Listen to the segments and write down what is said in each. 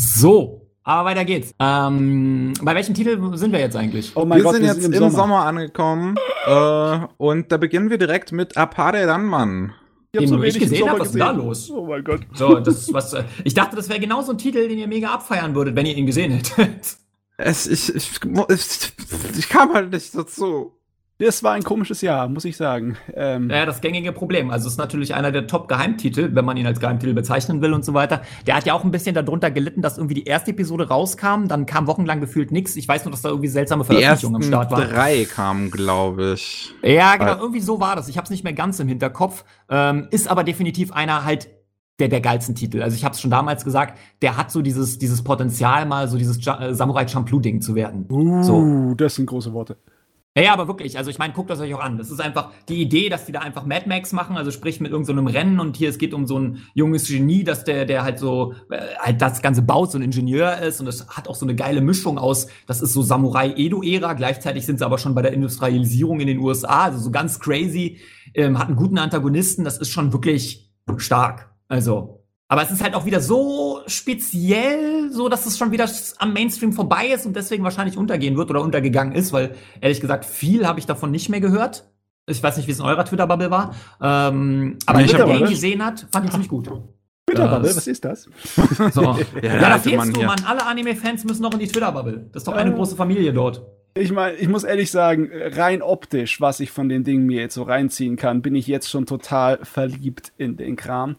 So, aber weiter geht's. Ähm, bei welchem Titel sind wir jetzt eigentlich? Oh mein wir Gott, sind wir jetzt sind im, im Sommer. Sommer, angekommen äh, und da beginnen wir direkt mit Apare Ranman. Ich den so ich gesehen habe, was ist da los? Oh mein Gott. So, das, was, äh, ich dachte, das wäre genau so ein Titel, den ihr mega abfeiern würdet, wenn ihr ihn gesehen hättet. Es, ich, ich, ich, ich kam halt nicht dazu. Das war ein komisches Jahr, muss ich sagen. Ähm ja, das gängige Problem. Also es ist natürlich einer der Top-Geheimtitel, wenn man ihn als Geheimtitel bezeichnen will und so weiter. Der hat ja auch ein bisschen darunter gelitten, dass irgendwie die erste Episode rauskam, dann kam wochenlang gefühlt nichts. Ich weiß nur, dass da irgendwie seltsame Veröffentlichungen am Start waren. drei kamen, glaube ich. Ja, genau, irgendwie so war das. Ich habe es nicht mehr ganz im Hinterkopf. Ähm, ist aber definitiv einer halt der, der geilsten Titel. Also ich habe es schon damals gesagt, der hat so dieses, dieses Potenzial, mal so dieses äh, Samurai Champloo-Ding zu werden. Uh, so. das sind große Worte. Ja, ja, aber wirklich, also ich meine, guckt das euch auch an. Das ist einfach die Idee, dass die da einfach Mad Max machen, also sprich mit irgendeinem so Rennen und hier es geht um so ein junges Genie, dass der der halt so äh, halt das ganze baut, so ein Ingenieur ist und es hat auch so eine geile Mischung aus, das ist so Samurai Edo Ära, gleichzeitig sind sie aber schon bei der Industrialisierung in den USA, also so ganz crazy, ähm, hat einen guten Antagonisten, das ist schon wirklich stark. Also aber es ist halt auch wieder so speziell, so dass es schon wieder am Mainstream vorbei ist und deswegen wahrscheinlich untergehen wird oder untergegangen ist, weil ehrlich gesagt viel habe ich davon nicht mehr gehört. Ich weiß nicht, wie es in eurer Twitter-Bubble war. Ähm, aber ich wer ihn gesehen hat, fand ich ziemlich gut. Twitter-Bubble, was ist das? So. ja, ja, da fehlst du, Mann. Alle Anime-Fans müssen noch in die Twitter-Bubble. Das ist doch eine äh, große Familie dort. Ich meine, ich muss ehrlich sagen, rein optisch, was ich von den Dingen mir jetzt so reinziehen kann, bin ich jetzt schon total verliebt in den Kram.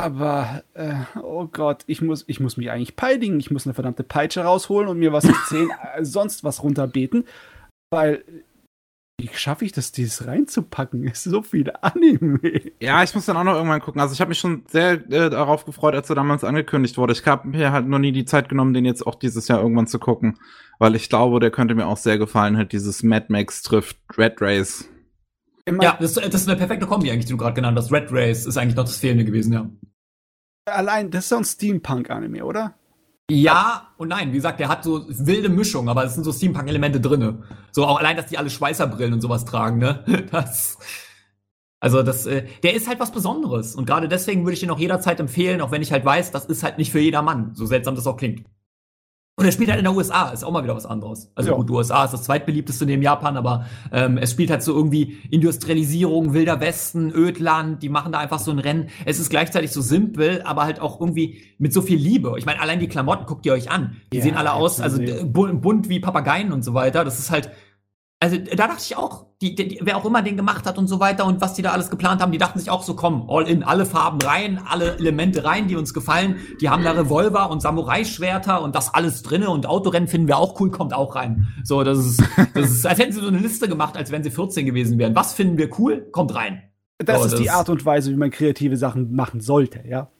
Aber, äh, oh Gott, ich muss, ich muss mich eigentlich peinigen. Ich muss eine verdammte Peitsche rausholen und mir was nicht sehen, äh, sonst was runterbeten. Weil, wie schaffe ich das, dieses reinzupacken? Ist so viel Anime. Ja, ich muss dann auch noch irgendwann gucken. Also ich habe mich schon sehr äh, darauf gefreut, als er damals angekündigt wurde. Ich habe mir halt noch nie die Zeit genommen, den jetzt auch dieses Jahr irgendwann zu gucken. Weil ich glaube, der könnte mir auch sehr gefallen, halt dieses Mad Max trifft Red Race. Ja, das, das, ist eine perfekte Kombi eigentlich, die du gerade genannt hast. Red Race ist eigentlich noch das Fehlende gewesen, ja. Allein, das ist doch ein Steampunk-Anime, oder? Ja und nein, wie gesagt, der hat so wilde Mischung, aber es sind so Steampunk-Elemente drinne. So auch allein, dass die alle Schweißerbrillen und sowas tragen, ne? Das, also das, äh, der ist halt was Besonderes und gerade deswegen würde ich den auch jederzeit empfehlen, auch wenn ich halt weiß, das ist halt nicht für jedermann, so seltsam das auch klingt. Und er spielt halt in der USA, ist auch mal wieder was anderes. Also ja. gut, USA ist das zweitbeliebteste neben Japan, aber ähm, es spielt halt so irgendwie Industrialisierung, Wilder Westen, Ödland, die machen da einfach so ein Rennen. Es ist gleichzeitig so simpel, aber halt auch irgendwie mit so viel Liebe. Ich meine, allein die Klamotten guckt ihr euch an. Die ja, sehen alle aus, also bunt wie Papageien und so weiter. Das ist halt, also da dachte ich auch, die, die, wer auch immer den gemacht hat und so weiter und was die da alles geplant haben, die dachten sich auch so, komm, all in, alle Farben rein, alle Elemente rein, die uns gefallen. Die haben da Revolver und Samurai-Schwerter und das alles drinne und Autorennen finden wir auch cool, kommt auch rein. So, das ist, das ist, als hätten sie so eine Liste gemacht, als wenn sie 14 gewesen wären. Was finden wir cool? Kommt rein. Das so, ist das die Art und Weise, wie man kreative Sachen machen sollte, ja.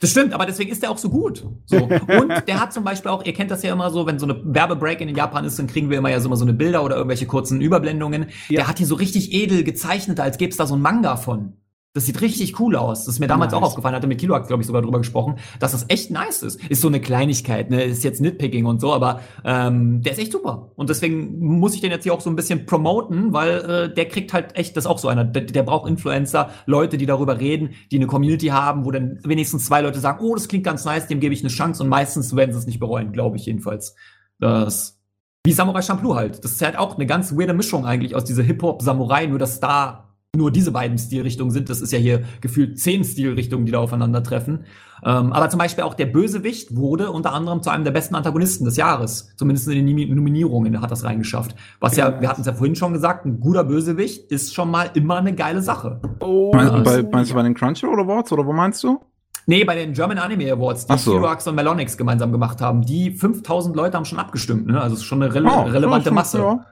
Das stimmt, aber deswegen ist der auch so gut. So. Und der hat zum Beispiel auch, ihr kennt das ja immer so, wenn so eine Werbebreak in Japan ist, dann kriegen wir immer ja so, immer so eine Bilder oder irgendwelche kurzen Überblendungen. Ja. Der hat hier so richtig edel gezeichnet, als gäbe es da so ein Manga von. Das sieht richtig cool aus. Das ist mir damals nice. auch aufgefallen, hatte mit Kilo, glaube ich, sogar drüber gesprochen, dass das echt nice ist. Ist so eine Kleinigkeit, ne? Ist jetzt Nitpicking und so, aber ähm, der ist echt super. Und deswegen muss ich den jetzt hier auch so ein bisschen promoten, weil äh, der kriegt halt echt, das ist auch so einer, der, der braucht Influencer, Leute, die darüber reden, die eine Community haben, wo dann wenigstens zwei Leute sagen, oh, das klingt ganz nice, dem gebe ich eine Chance und meistens werden sie es nicht bereuen, glaube ich jedenfalls. Das wie Samurai Champloo halt. Das ist halt auch eine ganz weirde Mischung eigentlich aus dieser Hip-Hop-Samurai, nur dass da nur diese beiden Stilrichtungen sind. Das ist ja hier gefühlt zehn Stilrichtungen, die da aufeinandertreffen. Ähm, aber zum Beispiel auch der Bösewicht wurde unter anderem zu einem der besten Antagonisten des Jahres. Zumindest in den Nominierungen hat das reingeschafft. Was ja, wir hatten es ja vorhin schon gesagt, ein guter Bösewicht ist schon mal immer eine geile Sache. Oh, meinst, du bei, meinst du bei den Crunchyroll Awards oder wo meinst du? Nee, bei den German Anime Awards, die so. Heroax und Melonix gemeinsam gemacht haben. Die 5000 Leute haben schon abgestimmt, ne? Also es ist schon eine rele oh, relevante Masse. Ja.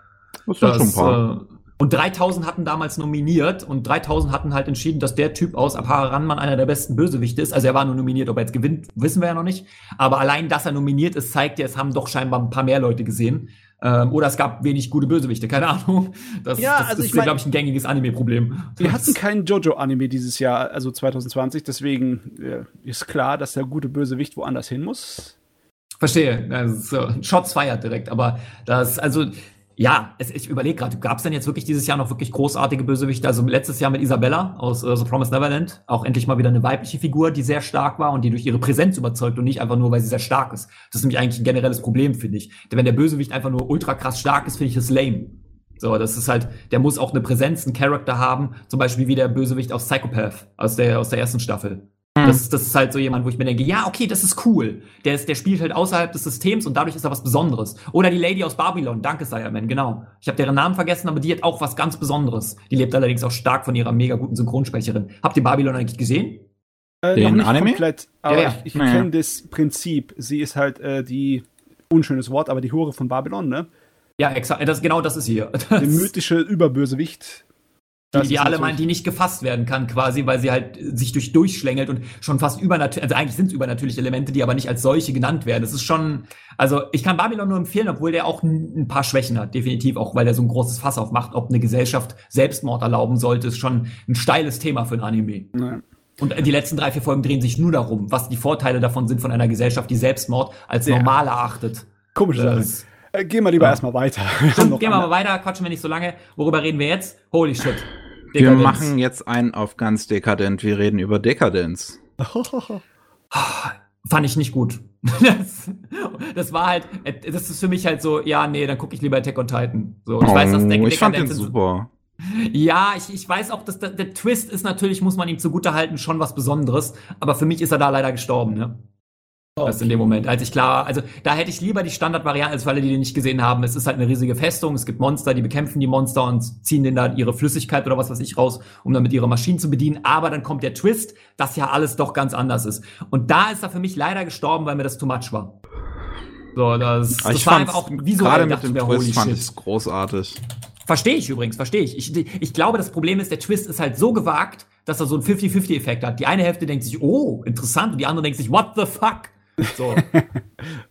Das, das schon ein paar. Äh, und 3000 hatten damals nominiert und 3000 hatten halt entschieden, dass der Typ aus Apara Ranman einer der besten Bösewichte ist. Also er war nur nominiert, ob er jetzt gewinnt, wissen wir ja noch nicht. Aber allein, dass er nominiert ist, zeigt ja, es haben doch scheinbar ein paar mehr Leute gesehen. Ähm, oder es gab wenig gute Bösewichte, keine Ahnung. Das, ja, das also ist, glaube ich, ein gängiges Anime-Problem. Wir hatten keinen Jojo-Anime dieses Jahr, also 2020, deswegen ja, ist klar, dass der gute Bösewicht woanders hin muss. Verstehe. Also, Shots feiert direkt, aber das, also ja, es, ich überlege gerade, gab es denn jetzt wirklich dieses Jahr noch wirklich großartige Bösewichte? Also letztes Jahr mit Isabella aus äh, The Promised Neverland, auch endlich mal wieder eine weibliche Figur, die sehr stark war und die durch ihre Präsenz überzeugt und nicht einfach nur, weil sie sehr stark ist. Das ist nämlich eigentlich ein generelles Problem, finde ich. Denn wenn der Bösewicht einfach nur ultra krass stark ist, finde ich das lame. So, das ist halt, der muss auch eine Präsenz, einen Charakter haben, zum Beispiel wie der Bösewicht aus Psychopath, aus der, aus der ersten Staffel. Mhm. Das, das ist halt so jemand, wo ich mir denke, ja, okay, das ist cool. Der, ist, der spielt halt außerhalb des Systems und dadurch ist er was Besonderes. Oder die Lady aus Babylon, danke Cyberman, genau. Ich habe deren Namen vergessen, aber die hat auch was ganz Besonderes. Die lebt allerdings auch stark von ihrer mega guten Synchronsprecherin. Habt ihr Babylon eigentlich gesehen? Äh, Den noch nicht Anime? komplett, aber ja, ja. ich, ich naja. kenne das Prinzip. Sie ist halt äh, die, unschönes Wort, aber die Hure von Babylon, ne? Ja, exakt. Das, genau das ist hier. Das der mythische Überbösewicht. Die, die alle meinen, die nicht gefasst werden kann, quasi, weil sie halt sich durch durchschlängelt und schon fast übernatürlich, also eigentlich sind es übernatürliche Elemente, die aber nicht als solche genannt werden. Das ist schon, also ich kann Babylon nur empfehlen, obwohl der auch ein, paar Schwächen hat, definitiv, auch weil der so ein großes Fass aufmacht, ob eine Gesellschaft Selbstmord erlauben sollte, ist schon ein steiles Thema für ein Anime. Ja. Und die letzten drei, vier Folgen drehen sich nur darum, was die Vorteile davon sind von einer Gesellschaft, die Selbstmord als ja. normal erachtet. Komische Sache. Äh, gehen wir lieber ja. erstmal weiter. gehen wir mal weiter, quatschen wir nicht so lange. Worüber reden wir jetzt? Holy shit. Wir machen jetzt einen auf ganz dekadent. Wir reden über Dekadenz. Fand ich nicht gut. Das, das, war halt, das ist für mich halt so, ja, nee, dann gucke ich lieber Attack on Titan. So, ich oh, weiß, dass Dek ich fand den super. Ja, ich, ich weiß auch, dass der, der Twist ist natürlich, muss man ihm zugute halten, schon was Besonderes. Aber für mich ist er da leider gestorben, ne? Okay. Das in dem Moment, als ich klar, also da hätte ich lieber die Standardvariante, als für alle, die den nicht gesehen haben. Es ist halt eine riesige Festung, es gibt Monster, die bekämpfen die Monster und ziehen denen da ihre Flüssigkeit oder was weiß ich raus, um damit ihre Maschinen zu bedienen. Aber dann kommt der Twist, dass ja alles doch ganz anders ist. Und da ist er für mich leider gestorben, weil mir das too much war. So, das, das ich war einfach auch visuell. Gerade mit dem Twist fand ich großartig. Verstehe ich übrigens, verstehe ich. ich. Ich glaube, das Problem ist, der Twist ist halt so gewagt, dass er so einen 50-50-Effekt hat. Die eine Hälfte denkt sich, oh, interessant, und die andere denkt sich, what the fuck? So. okay.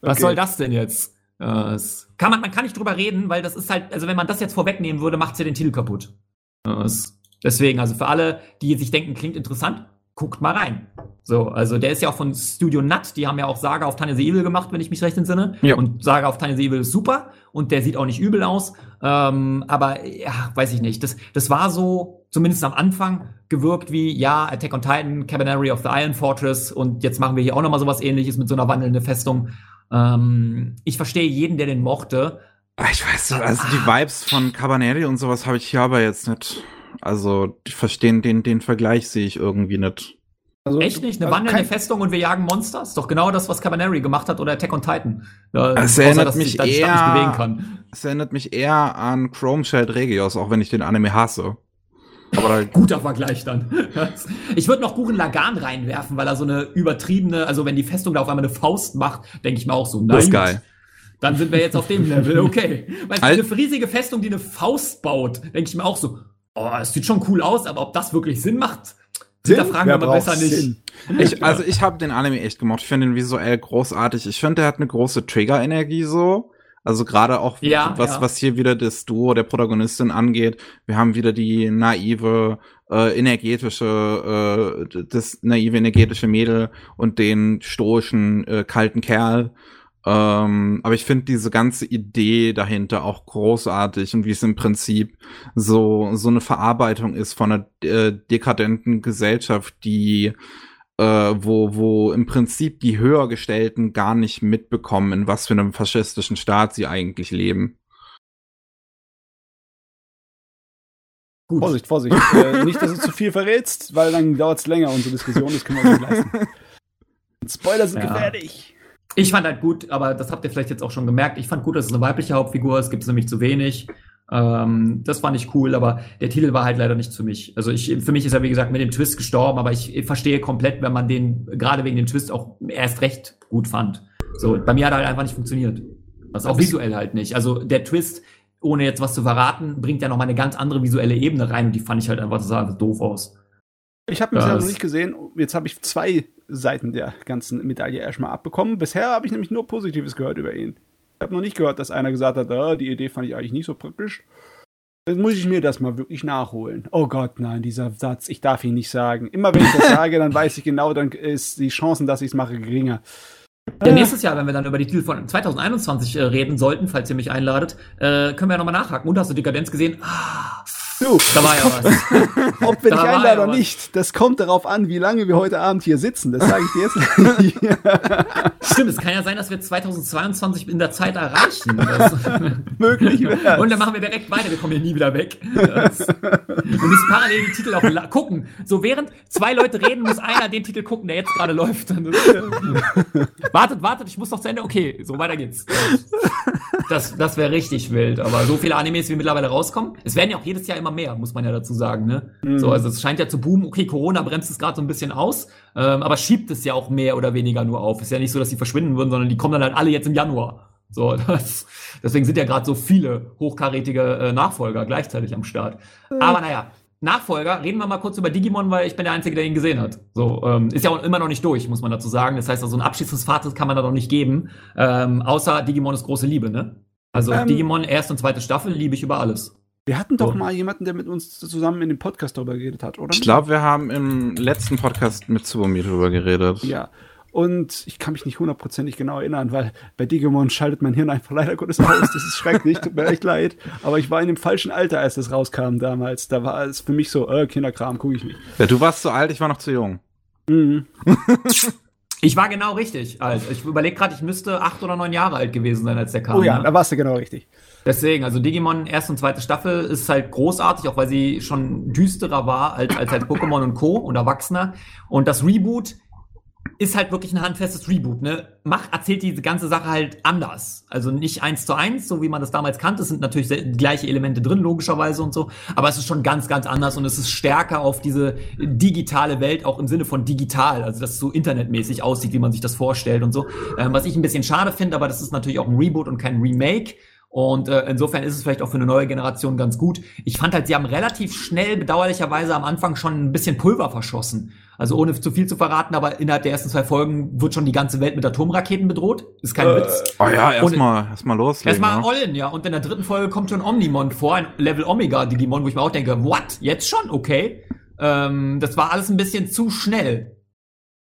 Was soll das denn jetzt? Äh, kann man, man kann nicht drüber reden, weil das ist halt, also wenn man das jetzt vorwegnehmen würde, macht's ja den Titel kaputt. Äh, deswegen, also für alle, die sich denken, klingt interessant, guckt mal rein. So, also der ist ja auch von Studio Nut, die haben ja auch Saga auf Tanya the Evil gemacht, wenn ich mich recht entsinne. Ja. Und Saga auf Tanya the Evil ist super und der sieht auch nicht übel aus. Ähm, aber ja, weiß ich nicht. Das, das war so, zumindest am Anfang, gewirkt wie, ja, Attack on Titan, Cabanary of the Iron Fortress und jetzt machen wir hier auch nochmal sowas ähnliches mit so einer wandelnden Festung. Ähm, ich verstehe jeden, der den mochte. Ah, ich weiß nicht, also die Vibes von Cabaneri und sowas habe ich hier aber jetzt nicht. Also, ich verstehe den, den Vergleich sehe ich irgendwie nicht. Also, Echt nicht? Eine also wandelnde Festung und wir jagen Monster? Ist doch genau das, was Cabaneri gemacht hat oder Attack on Titan. es erinnert außer, mich eher, Es erinnert mich eher an Chrome Shell Regios, auch wenn ich den Anime hasse. Aber Guter Vergleich dann. Ich würde noch Buchen Lagan reinwerfen, weil er so eine übertriebene, also wenn die Festung da auf einmal eine Faust macht, denke ich mir auch so, nein. Das ist geil. Dann sind wir jetzt auf dem Level, okay. Weil Al eine riesige Festung, die eine Faust baut, denke ich mir auch so, oh, es sieht schon cool aus, aber ob das wirklich Sinn macht, Sinn? da fragen wir aber besser nicht. Ich, also ich habe den Anime echt gemocht. Ich finde ihn visuell großartig. Ich finde, er hat eine große Trigger-Energie so. Also gerade auch ja, was, ja. was hier wieder das Duo der Protagonistin angeht. Wir haben wieder die naive, äh, energetische, äh, das naive, energetische Mädel und den stoischen, äh, kalten Kerl. Ähm, aber ich finde diese ganze Idee dahinter auch großartig und wie es im Prinzip so, so eine Verarbeitung ist von einer äh, dekadenten Gesellschaft, die äh, wo, wo im Prinzip die Höhergestellten gar nicht mitbekommen, in was für einem faschistischen Staat sie eigentlich leben. Gut. Vorsicht, Vorsicht. äh, nicht, dass du zu viel verrätst, weil dann dauert es länger, unsere Diskussion, das können wir uns leisten. Spoiler sind ja. gefährlich. Ich fand halt gut, aber das habt ihr vielleicht jetzt auch schon gemerkt, ich fand gut, dass es eine weibliche Hauptfigur ist, gibt es nämlich zu wenig. Ähm, das fand ich cool, aber der Titel war halt leider nichts für mich. Also ich, für mich ist er, wie gesagt, mit dem Twist gestorben, aber ich verstehe komplett, wenn man den gerade wegen dem Twist auch erst recht gut fand. So, bei mir hat er halt einfach nicht funktioniert. Was auch visuell halt nicht. Also der Twist, ohne jetzt was zu verraten, bringt ja noch mal eine ganz andere visuelle Ebene rein und die fand ich halt einfach, das sah doof aus. Ich habe ihn bisher noch nicht gesehen. Jetzt habe ich zwei Seiten der ganzen Medaille erstmal abbekommen. Bisher habe ich nämlich nur Positives gehört über ihn. Habe noch nicht gehört, dass einer gesagt hat, ah, die Idee fand ich eigentlich nicht so praktisch. Dann muss ich mir das mal wirklich nachholen. Oh Gott, nein, dieser Satz, ich darf ihn nicht sagen. Immer wenn ich das sage, dann weiß ich genau, dann ist die Chancen, dass ich es mache, geringer. Ja, nächstes Jahr, wenn wir dann über die Titel von 2021 äh, reden sollten, falls ihr mich einladet, äh, können wir ja nochmal nachhaken. Und hast du Dekadenz gesehen? Ah, Du, da war ja was. Ob wir dich einladen oder nicht, das kommt darauf an, wie lange wir heute Abend hier sitzen. Das sage ich dir jetzt. Stimmt, es kann ja sein, dass wir 2022 in der Zeit erreichen. Möglich. Wär's. Und dann machen wir direkt weiter. Wir kommen hier nie wieder weg. Das, wir müssen parallel die Titel auch gucken. So während zwei Leute reden, muss einer den Titel gucken, der jetzt gerade läuft. wartet, wartet, ich muss noch zu Ende. Okay, so weiter geht's. Das, das wäre richtig wild. Aber so viele Animes, wie mittlerweile rauskommen. Es werden ja auch jedes Jahr immer immer mehr, muss man ja dazu sagen. Ne? Mhm. So, also es scheint ja zu boomen. Okay, Corona bremst es gerade so ein bisschen aus, ähm, aber schiebt es ja auch mehr oder weniger nur auf. Ist ja nicht so, dass die verschwinden würden, sondern die kommen dann halt alle jetzt im Januar. So, das, deswegen sind ja gerade so viele hochkarätige äh, Nachfolger gleichzeitig am Start. Mhm. Aber naja, Nachfolger, reden wir mal kurz über Digimon, weil ich bin der Einzige, der ihn gesehen hat. So, ähm, ist ja auch immer noch nicht durch, muss man dazu sagen. Das heißt, also ein abschließendes Fazit kann man da noch nicht geben. Ähm, außer Digimon ist große Liebe, ne? Also ähm, Digimon erste und zweite Staffel liebe ich über alles. Wir hatten doch oh. mal jemanden, der mit uns zusammen in dem Podcast darüber geredet hat, oder? Ich glaube, wir haben im letzten Podcast mit Tsubomi darüber geredet. Ja. Und ich kann mich nicht hundertprozentig genau erinnern, weil bei Digimon schaltet mein Hirn einfach leider Gottes aus. Das ist schrecklich, tut mir echt leid. Aber ich war in dem falschen Alter, als das rauskam damals. Da war es für mich so, äh, Kinderkram, gucke ich nicht. Ja, du warst zu alt, ich war noch zu jung. Mhm. ich war genau richtig alt. Ich überlege gerade, ich müsste acht oder neun Jahre alt gewesen sein, als der kam. Oh ja, ne? da warst du genau richtig. Deswegen, also Digimon erste und zweite Staffel ist halt großartig, auch weil sie schon düsterer war als, als, als Pokémon und Co. und Erwachsener. Und das Reboot ist halt wirklich ein handfestes Reboot, ne? Mach, erzählt diese ganze Sache halt anders. Also nicht eins zu eins, so wie man das damals kannte. Es sind natürlich die gleiche Elemente drin, logischerweise und so. Aber es ist schon ganz, ganz anders und es ist stärker auf diese digitale Welt, auch im Sinne von digital. Also, dass es so internetmäßig aussieht, wie man sich das vorstellt und so. Ähm, was ich ein bisschen schade finde, aber das ist natürlich auch ein Reboot und kein Remake. Und äh, insofern ist es vielleicht auch für eine neue Generation ganz gut. Ich fand halt, sie haben relativ schnell, bedauerlicherweise am Anfang schon ein bisschen Pulver verschossen. Also ohne zu viel zu verraten, aber innerhalb der ersten zwei Folgen wird schon die ganze Welt mit Atomraketen bedroht. Ist kein äh, Witz. Oh ja, erstmal erstmal los. Erstmal ja. Ollen, ja. Und in der dritten Folge kommt schon Omnimon vor, ein Level Omega Digimon, wo ich mir auch denke, what? Jetzt schon? Okay. Ähm, das war alles ein bisschen zu schnell.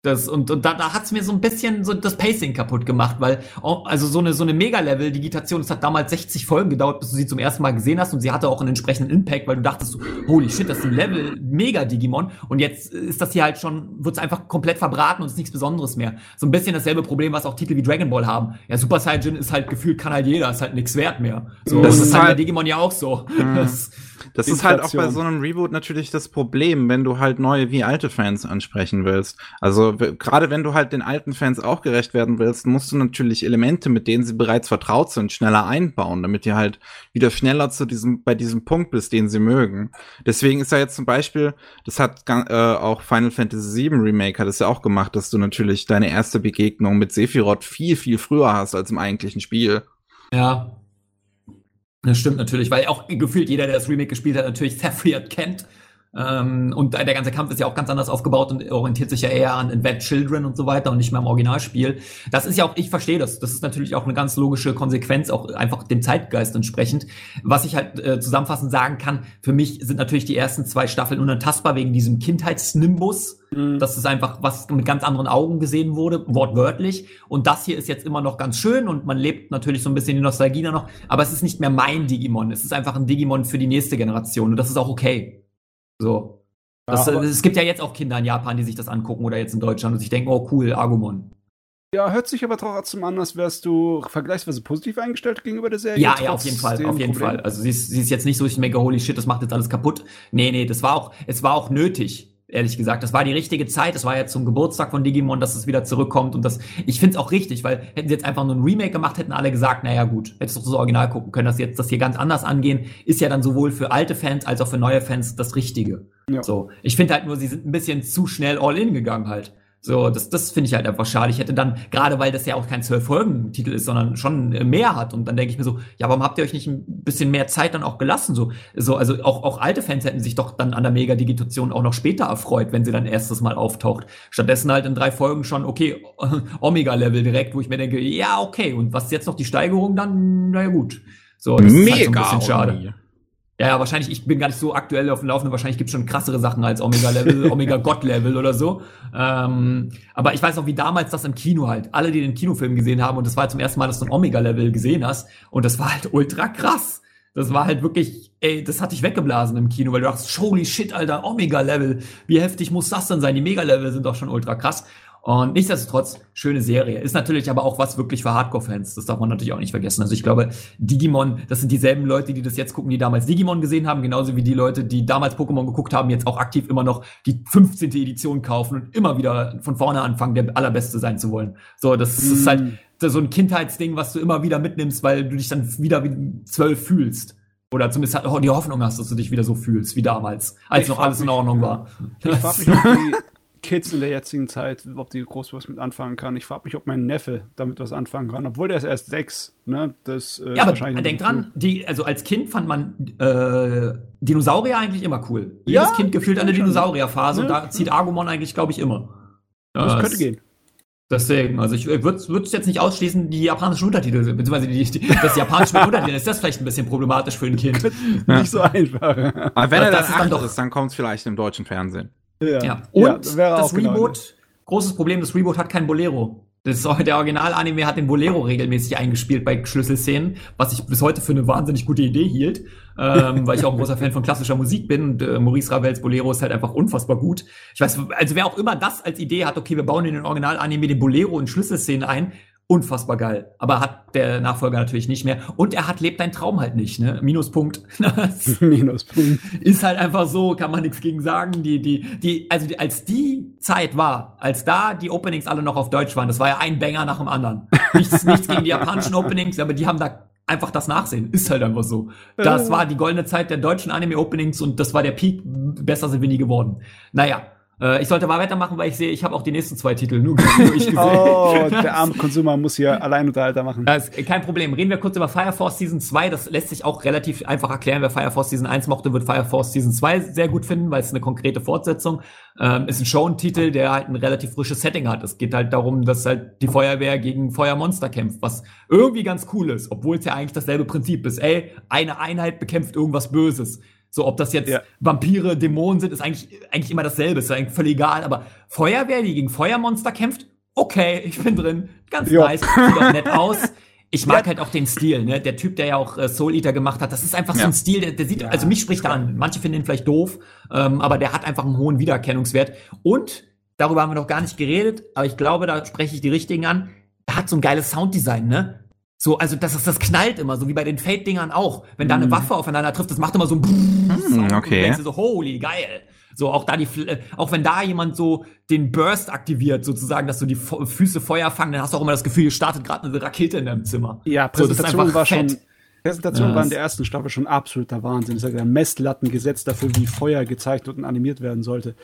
Das, und, und da, da hat's mir so ein bisschen so das Pacing kaputt gemacht, weil oh, also so eine so eine Mega-Level-Digitation, das hat damals 60 Folgen gedauert, bis du sie zum ersten Mal gesehen hast und sie hatte auch einen entsprechenden Impact, weil du dachtest holy shit, das ist ein Level Mega-Digimon und jetzt ist das hier halt schon, wird's einfach komplett verbraten und ist nichts Besonderes mehr. So ein bisschen dasselbe Problem, was auch Titel wie Dragon Ball haben. Ja, Super Saiyan ist halt gefühlt, kann halt jeder, ist halt nichts wert mehr. So, das, das ist halt bei Digimon ja auch so. Mhm. Das, das ist halt auch bei so einem Reboot natürlich das Problem, wenn du halt neue wie alte Fans ansprechen willst. Also gerade wenn du halt den alten Fans auch gerecht werden willst, musst du natürlich Elemente, mit denen sie bereits vertraut sind, schneller einbauen, damit ihr halt wieder schneller zu diesem, bei diesem Punkt bist, den sie mögen. Deswegen ist ja jetzt zum Beispiel, das hat äh, auch Final Fantasy VII Remake hat es ja auch gemacht, dass du natürlich deine erste Begegnung mit Sephiroth viel, viel früher hast als im eigentlichen Spiel. Ja, das stimmt natürlich, weil auch gefühlt jeder, der das Remake gespielt hat, natürlich Sephiroth kennt. Ähm, und der ganze Kampf ist ja auch ganz anders aufgebaut und orientiert sich ja eher an Invent Children und so weiter und nicht mehr am Originalspiel. Das ist ja auch, ich verstehe das. Das ist natürlich auch eine ganz logische Konsequenz, auch einfach dem Zeitgeist entsprechend. Was ich halt äh, zusammenfassend sagen kann, für mich sind natürlich die ersten zwei Staffeln unantastbar wegen diesem Kindheitsnimbus. Mhm. Das ist einfach, was mit ganz anderen Augen gesehen wurde, wortwörtlich. Und das hier ist jetzt immer noch ganz schön und man lebt natürlich so ein bisschen die Nostalgie da noch, aber es ist nicht mehr mein Digimon. Es ist einfach ein Digimon für die nächste Generation und das ist auch okay. So. Das, ja, es gibt ja jetzt auch Kinder in Japan, die sich das angucken oder jetzt in Deutschland und sich denken, oh cool, Agumon. Ja, hört sich aber trotzdem an, als wärst du vergleichsweise positiv eingestellt gegenüber der Serie. Ja, ja, auf jeden Fall, auf jeden Problem. Fall. Also sie ist, sie ist jetzt nicht so, ich denke, holy shit, das macht jetzt alles kaputt. Nee, nee, das war auch, es war auch nötig ehrlich gesagt. Das war die richtige Zeit. Das war ja zum Geburtstag von Digimon, dass es wieder zurückkommt. Und das, ich finde es auch richtig, weil hätten sie jetzt einfach nur ein Remake gemacht, hätten alle gesagt, naja gut, hättest du das Original gucken können, dass jetzt das hier ganz anders angehen, ist ja dann sowohl für alte Fans als auch für neue Fans das Richtige. Ja. So. Ich finde halt nur, sie sind ein bisschen zu schnell all in gegangen halt. So, das, das finde ich halt einfach schade. Ich hätte dann, gerade weil das ja auch kein Zwölf-Folgen-Titel ist, sondern schon mehr hat. Und dann denke ich mir so, ja, warum habt ihr euch nicht ein bisschen mehr Zeit dann auch gelassen? So, so also auch, auch alte Fans hätten sich doch dann an der Mega-Digitation auch noch später erfreut, wenn sie dann erstes Mal auftaucht. Stattdessen halt in drei Folgen schon, okay, Omega-Level direkt, wo ich mir denke, ja, okay, und was jetzt noch die Steigerung dann? Naja, gut. So, das Mega ist halt so ein bisschen schade. Ja, ja, wahrscheinlich, ich bin gar nicht so aktuell auf dem Laufenden, wahrscheinlich gibt es schon krassere Sachen als Omega-Level, Omega-God-Level oder so. Ähm, aber ich weiß noch, wie damals das im Kino halt, alle, die den Kinofilm gesehen haben, und das war zum ersten Mal, dass du ein Omega-Level gesehen hast, und das war halt ultra krass. Das war halt wirklich, ey, das hat dich weggeblasen im Kino, weil du dachtest, holy shit, Alter, Omega-Level, wie heftig muss das denn sein? Die Mega-Level sind doch schon ultra krass. Und nichtsdestotrotz, schöne Serie. Ist natürlich aber auch was wirklich für Hardcore-Fans. Das darf man natürlich auch nicht vergessen. Also ich glaube, Digimon, das sind dieselben Leute, die das jetzt gucken, die damals Digimon gesehen haben, genauso wie die Leute, die damals Pokémon geguckt haben, jetzt auch aktiv immer noch die 15. Edition kaufen und immer wieder von vorne anfangen, der allerbeste sein zu wollen. So, das mm. ist halt mm. so ein Kindheitsding, was du immer wieder mitnimmst, weil du dich dann wieder wie zwölf fühlst. Oder zumindest die Hoffnung hast, dass du dich wieder so fühlst wie damals, als ich noch alles in Ordnung war. Ich frag mich, ob die, Kids in der jetzigen Zeit, ob die groß was mit anfangen kann. Ich frage mich, ob mein Neffe damit was anfangen kann, obwohl der ist erst sechs. Ne? Das, äh, ja, aber denk dran, die, also als Kind fand man äh, Dinosaurier eigentlich immer cool. Jedes ja, Kind gefühlt eine Dinosaurierphase ja. und da zieht Argumon eigentlich, glaube ich, immer. Das, das könnte gehen. Deswegen, also ich würde es jetzt nicht ausschließen, die japanischen Untertitel, beziehungsweise die, die, das japanische Untertitel, ist das vielleicht ein bisschen problematisch für ein Kind. nicht so einfach. Aber wenn er das dann, dann doch ist, dann kommt es vielleicht im deutschen Fernsehen. Ja. ja. Und ja, das genau Reboot, genau. großes Problem, das Reboot hat kein Bolero. Das der Original-Anime hat den Bolero regelmäßig eingespielt bei Schlüsselszenen, was ich bis heute für eine wahnsinnig gute Idee hielt, ähm, weil ich auch ein großer Fan von klassischer Musik bin und äh, Maurice Ravels Bolero ist halt einfach unfassbar gut. Ich weiß, also wer auch immer das als Idee hat, okay, wir bauen in den Original-Anime den Bolero in Schlüsselszenen ein, unfassbar geil. Aber hat der Nachfolger natürlich nicht mehr. Und er hat lebt dein Traum halt nicht, ne? Minuspunkt. Minuspunkt. Ist halt einfach so, kann man nichts gegen sagen. Die, die, die, also die, als die Zeit war, als da die Openings alle noch auf Deutsch waren, das war ja ein Banger nach dem anderen. Nichts, nichts gegen die japanischen Openings, aber die haben da einfach das Nachsehen. Ist halt einfach so. Das war die goldene Zeit der deutschen Anime-Openings und das war der Peak. Besser sind wir nie geworden. Naja, äh, ich sollte mal weitermachen, weil ich sehe, ich habe auch die nächsten zwei Titel nur, nur ich gesehen. oh, der arme Konsumer muss hier Alleinunterhalter machen. Das ist kein Problem. Reden wir kurz über Fire Force Season 2. Das lässt sich auch relativ einfach erklären. Wer Fire Force Season 1 mochte, wird Fire Force Season 2 sehr gut finden, weil es eine konkrete Fortsetzung ähm, ist. Ein Show-Titel, der halt ein relativ frisches Setting hat. Es geht halt darum, dass halt die Feuerwehr gegen Feuermonster kämpft, was irgendwie ganz cool ist, obwohl es ja eigentlich dasselbe Prinzip ist. Ey, eine Einheit bekämpft irgendwas Böses. So, ob das jetzt ja. Vampire, Dämonen sind, ist eigentlich, eigentlich immer dasselbe. Ist eigentlich völlig egal. Aber Feuerwehr, die gegen Feuermonster kämpft, okay, ich bin drin. Ganz jo. nice. Sieht auch nett aus. Ich mag ja. halt auch den Stil, ne? Der Typ, der ja auch äh, Soul Eater gemacht hat, das ist einfach ja. so ein Stil, der, der sieht, ja. also mich spricht er an. Manche finden ihn vielleicht doof, ähm, aber der hat einfach einen hohen Wiedererkennungswert. Und, darüber haben wir noch gar nicht geredet, aber ich glaube, da spreche ich die richtigen an. Er hat so ein geiles Sounddesign, ne? So, also das, das, das knallt immer, so wie bei den Fate-Dingern auch. Wenn da eine mhm. Waffe aufeinander trifft, das macht immer so ein mm, okay. Und denkst du so, holy, geil. So, auch da die, äh, auch wenn da jemand so den Burst aktiviert, sozusagen, dass du die Füße Feuer fangen, dann hast du auch immer das Gefühl, hier startet gerade eine Rakete in deinem Zimmer. Ja, Präsentation so, war fett. schon, Präsentation ja, war in der ersten Staffel schon absoluter Wahnsinn. Das ist ja Messlatten gesetzt dafür, wie Feuer gezeichnet und animiert werden sollte.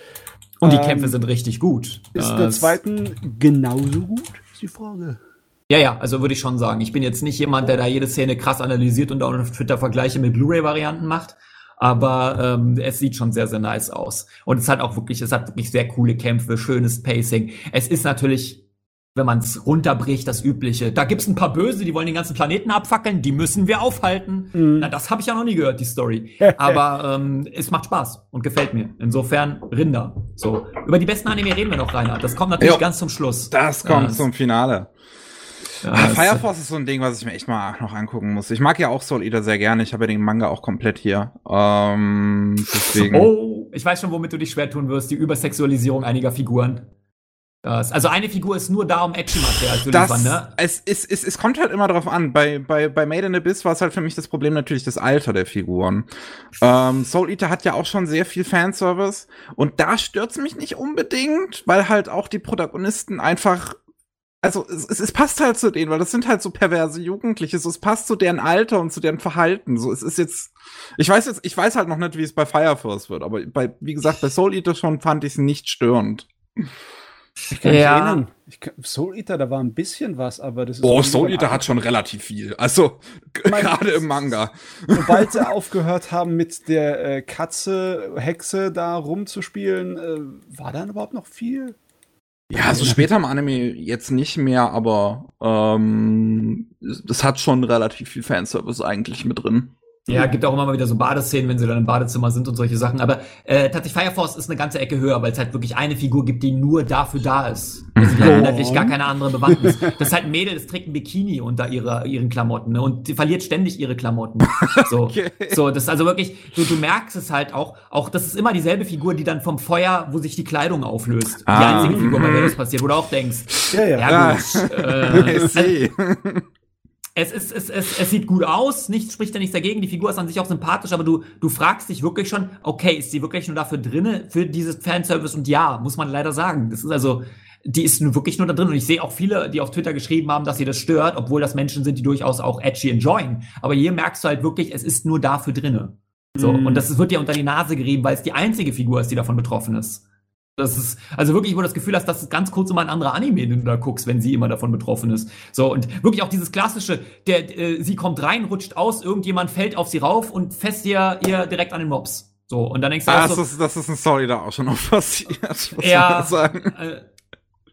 Und die ähm, Kämpfe sind richtig gut. Ist in der zweiten genauso gut, ist die Frage. Ja, ja, also würde ich schon sagen. Ich bin jetzt nicht jemand, der da jede Szene krass analysiert und auch auf Twitter Vergleiche mit Blu-ray-Varianten macht. Aber ähm, es sieht schon sehr, sehr nice aus. Und es hat auch wirklich, es hat wirklich sehr coole Kämpfe, schönes Pacing. Es ist natürlich, wenn man es runterbricht, das Übliche. Da gibt's ein paar Böse, die wollen den ganzen Planeten abfackeln, die müssen wir aufhalten. Mhm. Na, das habe ich ja noch nie gehört, die Story. Aber ähm, es macht Spaß und gefällt mir. Insofern Rinder. So. Über die besten Anime reden wir noch, Rainer. Das kommt natürlich jo, ganz zum Schluss. Das kommt ja, zum Finale. Ja, ah, Fire Force ist so ein Ding, was ich mir echt mal noch angucken muss. Ich mag ja auch Soul Eater sehr gerne. Ich habe ja den Manga auch komplett hier. Ähm, deswegen. Oh, ich weiß schon, womit du dich schwer tun wirst. Die Übersexualisierung einiger Figuren. Das, also eine Figur ist nur da, um Action-Material zu liefern, ne? Es, es, es, es kommt halt immer drauf an. Bei, bei, bei Made in Abyss war es halt für mich das Problem natürlich das Alter der Figuren. Ähm, Soul Eater hat ja auch schon sehr viel Fanservice und da stört's mich nicht unbedingt, weil halt auch die Protagonisten einfach also es, es, passt halt zu denen, weil das sind halt so perverse Jugendliche, so es passt zu deren Alter und zu deren Verhalten. So es ist jetzt, ich weiß jetzt, ich weiß halt noch nicht, wie es bei Fire Force wird, aber bei, wie gesagt, bei Soul Eater schon fand ich es nicht störend. Ich kann mich ja. erinnern. Ich kann, Soul Eater, da war ein bisschen was, aber das ist. Oh, Soul Eater hat schon relativ viel. Also, gerade im Manga. Sobald sie aufgehört haben, mit der äh, Katze, Hexe da rumzuspielen, äh, war dann überhaupt noch viel? Ja, also später im Anime jetzt nicht mehr, aber ähm, das hat schon relativ viel Fanservice eigentlich mit drin. Ja, gibt auch immer mal wieder so Badeszenen, wenn sie dann im Badezimmer sind und solche Sachen. Aber äh, tatsächlich Fire Force ist eine ganze Ecke höher, weil es halt wirklich eine Figur gibt, die nur dafür da ist. Also die hat inhaltlich gar keine andere Bewandtnis. Das ist halt ein Mädel, das trägt ein Bikini unter ihrer, ihren Klamotten ne? und die verliert ständig ihre Klamotten. So, okay. so das ist also wirklich, du, du merkst es halt auch, auch das ist immer dieselbe Figur, die dann vom Feuer, wo sich die Kleidung auflöst. Ah. Die einzige Figur, bei der das passiert, wo du auch denkst, ja, ja, ja gut. Äh, also, es, ist, es, es, es sieht gut aus, nichts spricht da nichts dagegen, die Figur ist an sich auch sympathisch, aber du, du fragst dich wirklich schon, okay, ist sie wirklich nur dafür drinne für dieses Fanservice? Und ja, muss man leider sagen. Das ist also, die ist nur wirklich nur da drin. Und ich sehe auch viele, die auf Twitter geschrieben haben, dass sie das stört, obwohl das Menschen sind, die durchaus auch edgy enjoyen. Aber hier merkst du halt wirklich, es ist nur dafür drinne. So, mm. und das wird dir unter die Nase gerieben, weil es die einzige Figur ist, die davon betroffen ist. Das ist, also wirklich, wo du das Gefühl hast, dass es ganz kurz immer ein anderer Anime, den du da guckst, wenn sie immer davon betroffen ist. So, und wirklich auch dieses klassische, der, äh, sie kommt rein, rutscht aus, irgendjemand fällt auf sie rauf und fässt ihr, ihr direkt an den Mops. So, und dann denkst du ah, so, das, ist, das ist ein Story da auch schon noch passiert, muss ja, sagen. Äh,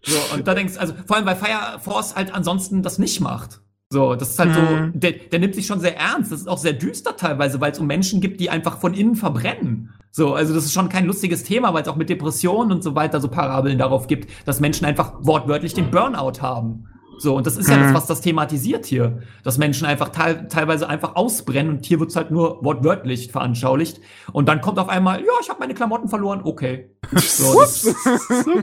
so, und da denkst du, also, vor allem, weil Fire Force halt ansonsten das nicht macht. So, das ist halt mhm. so, der, der nimmt sich schon sehr ernst. Das ist auch sehr düster teilweise, weil es um Menschen gibt, die einfach von innen verbrennen. So, also das ist schon kein lustiges Thema, weil es auch mit Depressionen und so weiter so Parabeln darauf gibt, dass Menschen einfach wortwörtlich den Burnout haben. So, und das ist ja das, mhm. was das thematisiert hier. Dass Menschen einfach te teilweise einfach ausbrennen und hier wird's halt nur wortwörtlich veranschaulicht. Und dann kommt auf einmal, ja, ich habe meine Klamotten verloren, okay. So, das,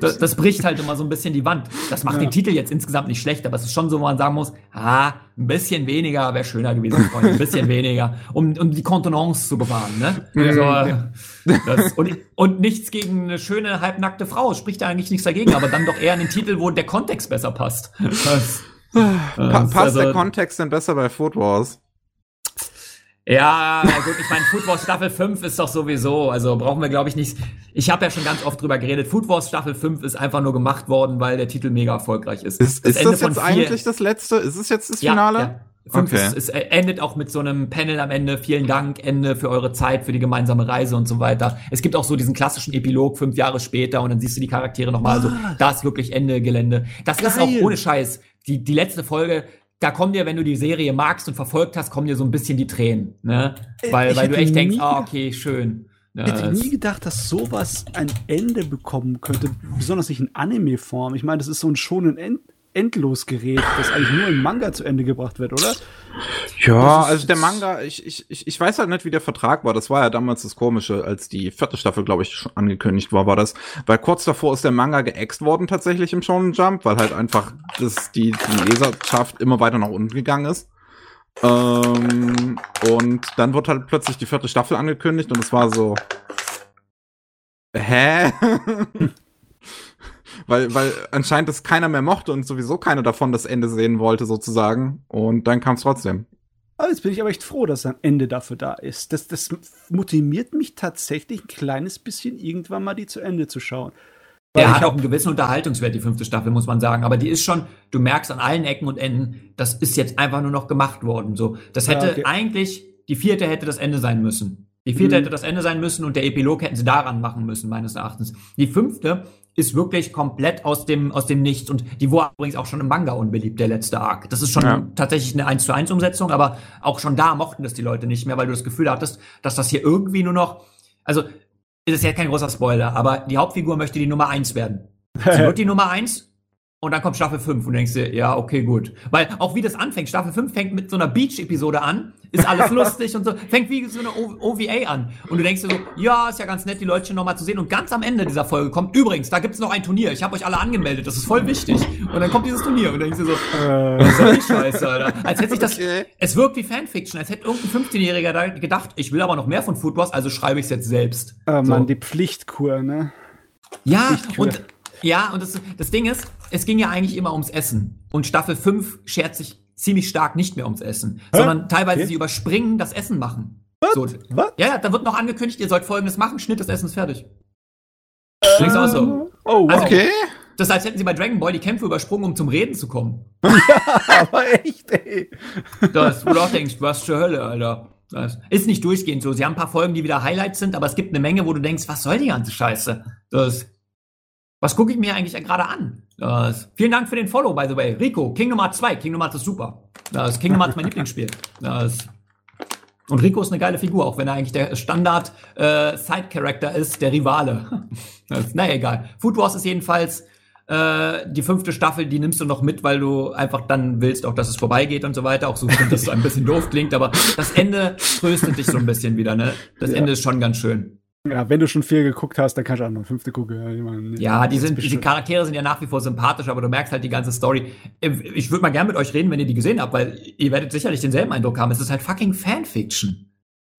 das, das, bricht halt immer so ein bisschen die Wand. Das macht ja. den Titel jetzt insgesamt nicht schlecht, aber es ist schon so, wo man sagen muss, ah, ein bisschen weniger wäre schöner gewesen, Freunde, ein bisschen weniger, um, um die Kontenance zu bewahren, ne? Ja. So, das, und, und nichts gegen eine schöne, halbnackte Frau, spricht da eigentlich nichts dagegen, aber dann doch eher einen Titel, wo der Kontext besser passt. Das, pa passt also, der Kontext denn besser bei Food Wars? Ja, gut, ich meine, Food Wars Staffel 5 ist doch sowieso, also brauchen wir glaube ich nicht. Ich habe ja schon ganz oft drüber geredet. Food Wars Staffel 5 ist einfach nur gemacht worden, weil der Titel mega erfolgreich ist. Ist, das, ist das jetzt eigentlich das letzte? Ist es jetzt das Finale? Ja, ja. Fünf okay. ist, es endet auch mit so einem Panel am Ende. Vielen Dank, Ende für eure Zeit, für die gemeinsame Reise und so weiter. Es gibt auch so diesen klassischen Epilog fünf Jahre später und dann siehst du die Charaktere nochmal. Also, ah. da ist wirklich Ende Gelände. Das Geil. ist auch ohne Scheiß. Die, die letzte Folge, da kommen dir, wenn du die Serie magst und verfolgt hast, kommen dir so ein bisschen die Tränen, ne? Äh, weil, ich weil du echt denkst, ah, okay, schön. Ich hätte nie gedacht, dass sowas ein Ende bekommen könnte, besonders nicht in Anime-Form. Ich meine, das ist so ein schonen End Endlosgerät, das eigentlich nur im Manga zu Ende gebracht wird, oder? Ja, also der Manga, ich, ich, ich weiß halt nicht, wie der Vertrag war. Das war ja damals das Komische, als die vierte Staffel, glaube ich, schon angekündigt war, war das. Weil kurz davor ist der Manga geäxt worden tatsächlich im Shonen Jump, weil halt einfach das, die, die Leserschaft immer weiter nach unten gegangen ist. Ähm, und dann wird halt plötzlich die vierte Staffel angekündigt und es war so. Hä? weil, weil anscheinend das keiner mehr mochte und sowieso keiner davon das Ende sehen wollte, sozusagen. Und dann kam es trotzdem. Aber jetzt bin ich aber echt froh, dass ein Ende dafür da ist. Das, das motiviert mich tatsächlich ein kleines bisschen, irgendwann mal die zu Ende zu schauen. Der hat auch einen gewissen Unterhaltungswert, die fünfte Staffel, muss man sagen. Aber die ist schon, du merkst an allen Ecken und Enden, das ist jetzt einfach nur noch gemacht worden. So, das hätte ja, okay. eigentlich, die vierte hätte das Ende sein müssen. Die vierte mhm. hätte das Ende sein müssen und der Epilog hätten sie daran machen müssen, meines Erachtens. Die fünfte ist wirklich komplett aus dem, aus dem Nichts. Und die war übrigens auch schon im Manga unbeliebt, der letzte Arc. Das ist schon ja. tatsächlich eine 1 zu 1 Umsetzung, aber auch schon da mochten das die Leute nicht mehr, weil du das Gefühl hattest, dass das hier irgendwie nur noch, also, ist es ja kein großer Spoiler, aber die Hauptfigur möchte die Nummer 1 werden. Sie wird die Nummer 1 und dann kommt Staffel 5 und denkst dir, ja, okay, gut. Weil auch wie das anfängt, Staffel 5 fängt mit so einer Beach-Episode an, ist alles lustig und so, fängt wie so eine OVA an. Und du denkst dir so, ja, ist ja ganz nett, die Leute nochmal zu sehen. Und ganz am Ende dieser Folge kommt, übrigens, da gibt's noch ein Turnier, ich habe euch alle angemeldet, das ist voll wichtig. Und dann kommt dieses Turnier und denkst dir so, äh. was soll die Scheiße, Alter? Als hätte sich das, okay. es wirkt wie Fanfiction, als hätte irgendein 15-Jähriger da gedacht, ich will aber noch mehr von Food Wars, also schreibe ich es jetzt selbst. Oh Mann, so. die Pflichtkur, ne? Ja, Pflichtkur. und ja, und das, das Ding ist, es ging ja eigentlich immer ums Essen. Und Staffel 5 schert sich ziemlich stark nicht mehr ums Essen, Hä? sondern teilweise okay. sie überspringen das Essen machen. Was? So. Was? Ja, ja, da wird noch angekündigt, ihr sollt folgendes machen, Schnitt des Essens fertig. Äh, auch so. Oh, also, okay. Das heißt, hätten sie bei Dragon Ball die Kämpfe übersprungen, um zum Reden zu kommen. ja, aber echt, ey. Das, wo du auch denkst, was zur Hölle, Alter. Das ist nicht durchgehend so. Sie haben ein paar Folgen, die wieder Highlights sind, aber es gibt eine Menge, wo du denkst, was soll die ganze Scheiße? Das was gucke ich mir eigentlich gerade an? Das, vielen Dank für den Follow, by the way. Rico, Kingdom Hearts 2. Kingdom Hearts ist super. Das Kingdom Hearts ist mein Lieblingsspiel. Das, Und Rico ist eine geile Figur, auch wenn er eigentlich der Standard äh, ist, der Rivale. Na egal. Food Wars ist jedenfalls äh, die fünfte Staffel, die nimmst du noch mit, weil du einfach dann willst, auch dass es vorbeigeht und so weiter. Auch so, dass es ein bisschen doof klingt, aber das Ende tröstet dich so ein bisschen wieder, ne? Das ja. Ende ist schon ganz schön. Ja, wenn du schon viel geguckt hast, dann kannst du auch noch eine fünfte gucken. Ja, meine, ja die sind, die Charaktere sind ja nach wie vor sympathisch, aber du merkst halt die ganze Story. Ich würde mal gern mit euch reden, wenn ihr die gesehen habt, weil ihr werdet sicherlich denselben Eindruck haben. Es ist halt fucking Fanfiction.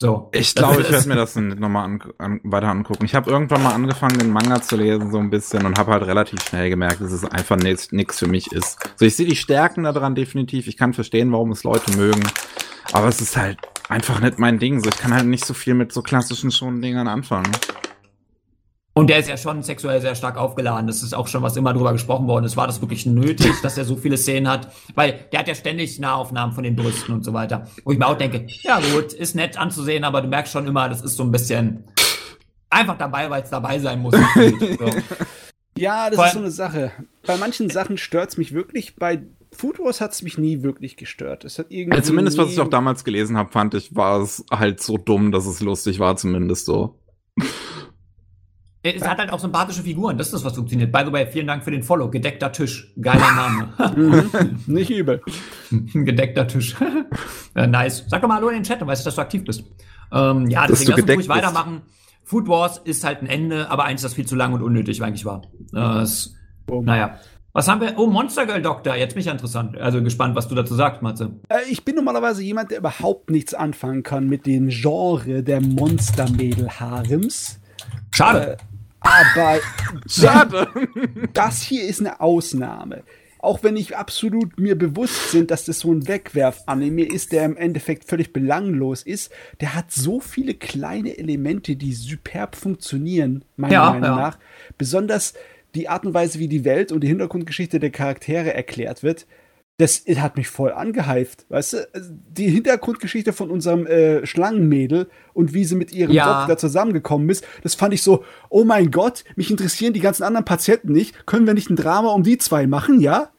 So. Ich glaube, ich werde mir das nochmal an, an, weiter angucken. Ich habe irgendwann mal angefangen, den Manga zu lesen, so ein bisschen, und habe halt relativ schnell gemerkt, dass es einfach nichts für mich ist. So, ich sehe die Stärken daran definitiv. Ich kann verstehen, warum es Leute mögen. Aber es ist halt einfach nicht mein Ding. So, ich kann halt nicht so viel mit so klassischen schon Dingern anfangen. Und der ist ja schon sexuell sehr stark aufgeladen. Das ist auch schon was immer drüber gesprochen worden ist. War das wirklich nötig, dass er so viele Szenen hat? Weil der hat ja ständig Nahaufnahmen von den Brüsten und so weiter. Wo ich mir auch denke, ja gut, ist nett anzusehen, aber du merkst schon immer, das ist so ein bisschen einfach dabei, weil es dabei sein muss. so. Ja, das Vor ist so eine Sache. Bei manchen Sachen stört's mich wirklich. Bei Food Wars hat es mich nie wirklich gestört. Es hat irgendwie. Ja, zumindest, was ich auch damals gelesen habe, fand ich, war es halt so dumm, dass es lustig war, zumindest so. Es hat halt auch sympathische Figuren, das ist das, was funktioniert. By the way, vielen Dank für den Follow. Gedeckter Tisch. Geiler Name. Mhm. Nicht übel. Gedeckter Tisch. äh, nice. Sag doch mal Hallo in den Chat, dann weißt du, dass du aktiv bist. Ähm, ja, deswegen lass uns ruhig weitermachen. Food Wars ist halt ein Ende, aber eins, das viel zu lang und unnötig eigentlich war. Äh, es, oh. Naja. Was haben wir? Oh, Monster Girl Doctor. Jetzt bin ich interessant. Also gespannt, was du dazu sagst, Matze. Äh, ich bin normalerweise jemand, der überhaupt nichts anfangen kann mit dem Genre der Monstermädel-Harems. Schade. Äh, aber Schade. das hier ist eine Ausnahme. Auch wenn ich absolut mir bewusst bin, dass das so ein Wegwerf-Anime ist, der im Endeffekt völlig belanglos ist, der hat so viele kleine Elemente, die superb funktionieren, meiner ja, Meinung ja. nach. Besonders die Art und Weise, wie die Welt und die Hintergrundgeschichte der Charaktere erklärt wird, das hat mich voll angeheift. Weißt du, also die Hintergrundgeschichte von unserem äh, Schlangenmädel und wie sie mit ihrem ja. Doktor zusammengekommen ist, das fand ich so, oh mein Gott, mich interessieren die ganzen anderen Patienten nicht. Können wir nicht ein Drama um die zwei machen, ja?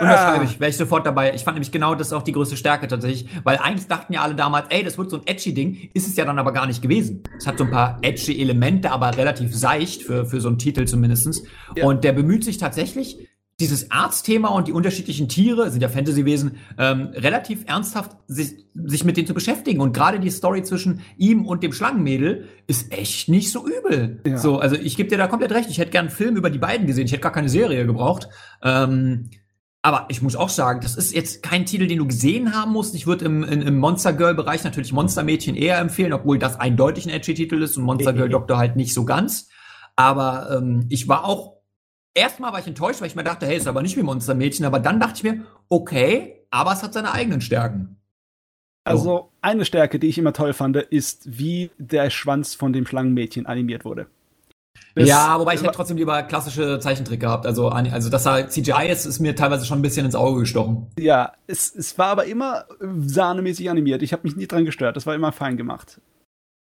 Unterschreibe ich, wäre ich sofort dabei. Ich fand nämlich genau das auch die größte Stärke tatsächlich, weil eigentlich dachten ja alle damals, ey, das wird so ein edgy Ding, ist es ja dann aber gar nicht gewesen. Es hat so ein paar edgy Elemente, aber relativ seicht für, für so einen Titel zumindestens. Ja. Und der bemüht sich tatsächlich, dieses Arztthema und die unterschiedlichen Tiere, sind ja Fantasywesen, ähm, relativ ernsthaft sich, sich mit denen zu beschäftigen. Und gerade die Story zwischen ihm und dem Schlangenmädel ist echt nicht so übel. Ja. So, also ich gebe dir da komplett recht. Ich hätte gern einen Film über die beiden gesehen. Ich hätte gar keine Serie gebraucht. Ähm, aber ich muss auch sagen, das ist jetzt kein Titel, den du gesehen haben musst. Ich würde im, im Monster Girl Bereich natürlich Monster Mädchen eher empfehlen, obwohl das eindeutig ein edgy Titel ist und Monster Girl Doktor halt nicht so ganz. Aber ähm, ich war auch erstmal war ich enttäuscht, weil ich mir dachte, hey, ist aber nicht wie Monster Mädchen. Aber dann dachte ich mir, okay, aber es hat seine eigenen Stärken. Also eine Stärke, die ich immer toll fand, ist, wie der Schwanz von dem Schlangenmädchen animiert wurde. Das ja, wobei ich hätte trotzdem lieber klassische Zeichentrick gehabt. Also, also dass er CGI ist, ist mir teilweise schon ein bisschen ins Auge gestochen. Ja, es, es war aber immer sahnemäßig animiert. Ich habe mich nie dran gestört. Das war immer fein gemacht.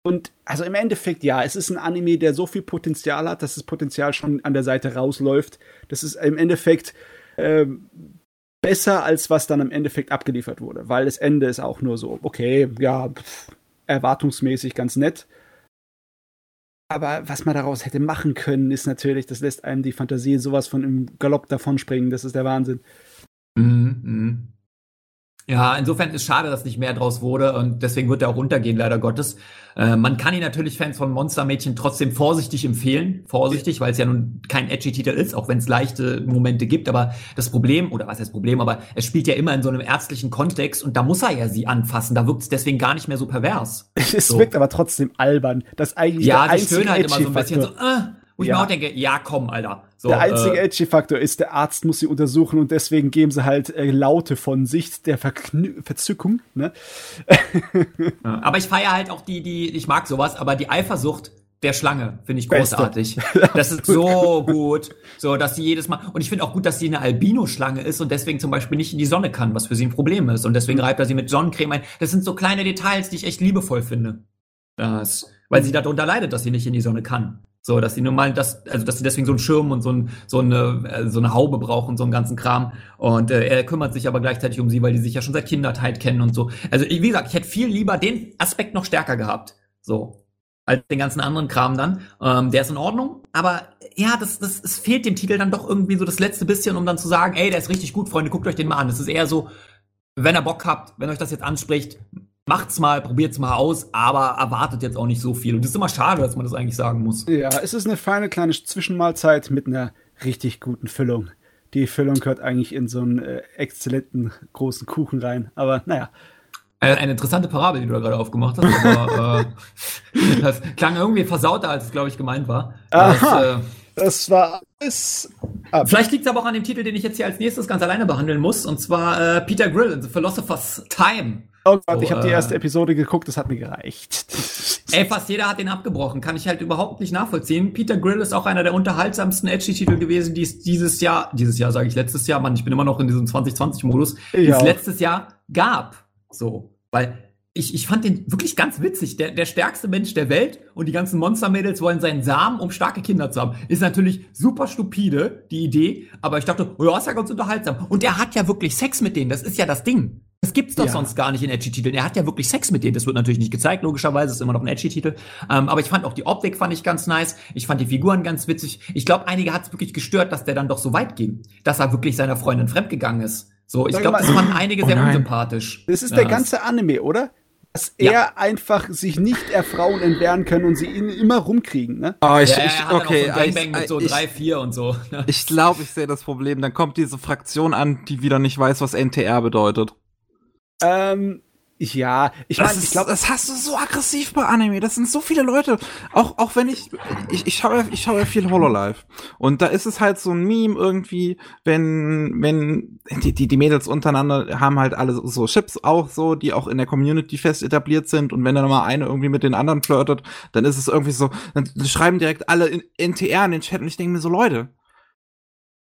Und also im Endeffekt, ja, es ist ein Anime, der so viel Potenzial hat, dass das Potenzial schon an der Seite rausläuft. Das ist im Endeffekt äh, besser, als was dann im Endeffekt abgeliefert wurde. Weil das Ende ist auch nur so, okay, ja, pff, erwartungsmäßig ganz nett. Aber was man daraus hätte machen können, ist natürlich, das lässt einem die Fantasie sowas von im Galopp davonspringen. Das ist der Wahnsinn. Mhm, mh. Ja, insofern ist schade, dass nicht mehr draus wurde und deswegen wird er auch untergehen, leider Gottes. Äh, man kann ihn natürlich Fans von Monstermädchen trotzdem vorsichtig empfehlen. Vorsichtig, weil es ja nun kein edgy Titel ist, auch wenn es leichte Momente gibt. Aber das Problem, oder was heißt Problem, aber es spielt ja immer in so einem ärztlichen Kontext und da muss er ja sie anfassen. Da wirkt es deswegen gar nicht mehr so pervers. Es so. wirkt aber trotzdem albern. Das eigentlich ja, der einzige halt immer so ein bisschen so, äh, wo ich ja. mir auch denke, ja, komm, Alter. So, der einzige äh, Edgy-Faktor ist, der Arzt muss sie untersuchen und deswegen geben sie halt äh, Laute von Sicht der Verknü Verzückung. Ne? ja, aber ich feiere halt auch die, die, ich mag sowas, aber die Eifersucht der Schlange finde ich großartig. Das ist so gut, so dass sie jedes Mal und ich finde auch gut, dass sie eine Albino-Schlange ist und deswegen zum Beispiel nicht in die Sonne kann, was für sie ein Problem ist und deswegen reibt er sie mit Sonnencreme ein. Das sind so kleine Details, die ich echt liebevoll finde. Das, weil sie darunter leidet, dass sie nicht in die Sonne kann. So, dass sie nur mal das, also dass sie deswegen so einen Schirm und so, ein, so, eine, äh, so eine Haube brauchen, so einen ganzen Kram. Und äh, er kümmert sich aber gleichzeitig um sie, weil die sich ja schon seit Kindertheit kennen und so. Also wie gesagt, ich hätte viel lieber den Aspekt noch stärker gehabt. So. Als den ganzen anderen Kram dann. Ähm, der ist in Ordnung. Aber ja, das, das, es fehlt dem Titel dann doch irgendwie so das letzte bisschen, um dann zu sagen, ey, der ist richtig gut, Freunde, guckt euch den mal an. Das ist eher so, wenn ihr Bock habt, wenn euch das jetzt anspricht, macht's mal, probiert's mal aus, aber erwartet jetzt auch nicht so viel. Und das ist immer schade, dass man das eigentlich sagen muss. Ja, es ist eine feine kleine Zwischenmahlzeit mit einer richtig guten Füllung. Die Füllung gehört eigentlich in so einen äh, exzellenten großen Kuchen rein. Aber naja. Eine, eine interessante Parabel, die du da gerade aufgemacht hast. Aber äh, das klang irgendwie versauter, als es, glaube ich, gemeint war. Aha. Das, äh, das war alles. Ab. Vielleicht liegt es aber auch an dem Titel, den ich jetzt hier als nächstes ganz alleine behandeln muss, und zwar äh, Peter Grill in The Philosopher's Time. Oh Gott, so, ich habe die erste Episode geguckt, das hat mir gereicht. Ey, fast jeder hat den abgebrochen, kann ich halt überhaupt nicht nachvollziehen. Peter Grill ist auch einer der unterhaltsamsten Edgy-Titel gewesen, die es dieses Jahr, dieses Jahr sage ich letztes Jahr, Mann, ich bin immer noch in diesem 2020-Modus, die es letztes Jahr gab. So, weil ich, ich fand den wirklich ganz witzig. Der, der stärkste Mensch der Welt und die ganzen Monstermädels wollen seinen Samen, um starke Kinder zu haben. Ist natürlich super stupide, die Idee, aber ich dachte, oh ja, ist ja ganz unterhaltsam. Und er hat ja wirklich Sex mit denen, das ist ja das Ding. Das gibt's doch ja. sonst gar nicht in Edgy-Titeln. Er hat ja wirklich Sex mit denen. Das wird natürlich nicht gezeigt, logischerweise. ist immer noch ein Edgy-Titel. Ähm, aber ich fand auch die Optik fand ich ganz nice. Ich fand die Figuren ganz witzig. Ich glaube, einige hat es wirklich gestört, dass der dann doch so weit ging. Dass er wirklich seiner Freundin fremdgegangen ist. So, ich glaube, das fanden einige oh sehr unsympathisch. Das ist ja, der ganze Anime, oder? Dass er ja. einfach sich nicht der Frauen entbehren können und sie ihn immer rumkriegen, ne? Oh, ich, ja, ich, okay, so ich, mit so ich, drei, vier und so. Ich glaube, ich sehe das Problem. Dann kommt diese Fraktion an, die wieder nicht weiß, was NTR bedeutet. Ähm, ja, ich meine, ich glaube, das hast du so aggressiv bei Anime. Das sind so viele Leute. Auch auch wenn ich ich ich schaue ich schaue ja viel Hololive und da ist es halt so ein Meme irgendwie, wenn wenn die die, die Mädels untereinander haben halt alle so Chips auch so, die auch in der Community fest etabliert sind und wenn dann mal eine irgendwie mit den anderen flirtet, dann ist es irgendwie so, dann schreiben direkt alle in NTR in den Chat und ich denke mir so Leute,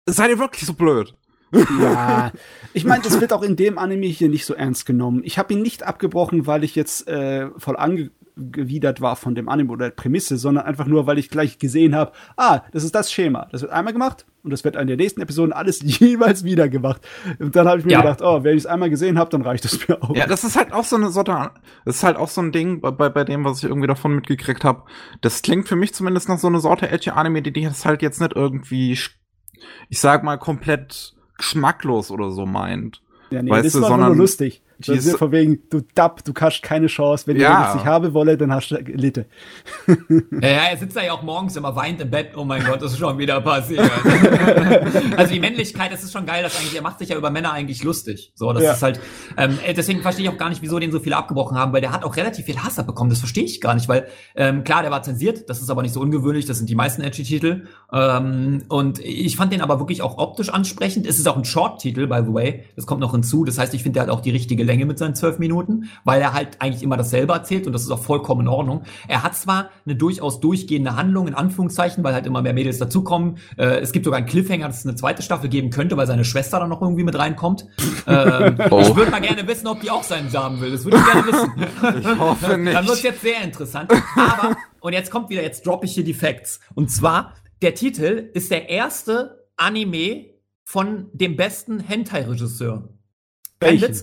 seid ihr wirklich so blöd? Ja, ich meine, das wird auch in dem Anime hier nicht so ernst genommen. Ich habe ihn nicht abgebrochen, weil ich jetzt äh, voll angewidert war von dem Anime oder der Prämisse, sondern einfach nur, weil ich gleich gesehen habe, ah, das ist das Schema. Das wird einmal gemacht und das wird in der nächsten Episode alles jeweils wieder gemacht. Und dann habe ich mir ja. gedacht, oh, wenn ich es einmal gesehen habe, dann reicht es mir auch. Ja, das ist halt auch so eine Sorte, das ist halt auch so ein Ding bei, bei dem, was ich irgendwie davon mitgekriegt habe. Das klingt für mich zumindest nach so eine Sorte Edge Anime, die das halt jetzt nicht irgendwie, ich sag mal, komplett geschmacklos oder so meint. Ja, nee, weißt das du, war sondern nur lustig. Das ist von wegen, du Dapp, du hast keine Chance. Wenn ja. ich nicht haben wolle, dann hast du Litte. Ja, ja, er sitzt da ja auch morgens immer weint im Bett. Oh mein Gott, das ist schon wieder passiert. also die Männlichkeit, das ist schon geil, dass eigentlich, er macht sich ja über Männer eigentlich lustig. So, das ja. ist halt, ähm, äh, deswegen verstehe ich auch gar nicht, wieso den so viele abgebrochen haben, weil der hat auch relativ viel Hass abbekommen. Das verstehe ich gar nicht, weil, ähm, klar, der war zensiert, das ist aber nicht so ungewöhnlich, das sind die meisten Edgy-Titel. Ähm, und ich fand den aber wirklich auch optisch ansprechend. Es ist auch ein Short-Titel, by the way. Das kommt noch hinzu. Das heißt, ich finde, der hat auch die richtige Länge mit seinen zwölf Minuten, weil er halt eigentlich immer dasselbe erzählt und das ist auch vollkommen in Ordnung. Er hat zwar eine durchaus durchgehende Handlung, in Anführungszeichen, weil halt immer mehr Mädels dazukommen. Äh, es gibt sogar einen Cliffhanger, dass es eine zweite Staffel geben könnte, weil seine Schwester dann noch irgendwie mit reinkommt. ähm, oh. Ich würde mal gerne wissen, ob die auch seinen Samen will. Das würde ich gerne wissen. Ich hoffe nicht. Dann wird jetzt sehr interessant. Aber, und jetzt kommt wieder, jetzt droppe ich hier die Facts. Und zwar, der Titel ist der erste Anime von dem besten Hentai-Regisseur. Welchen?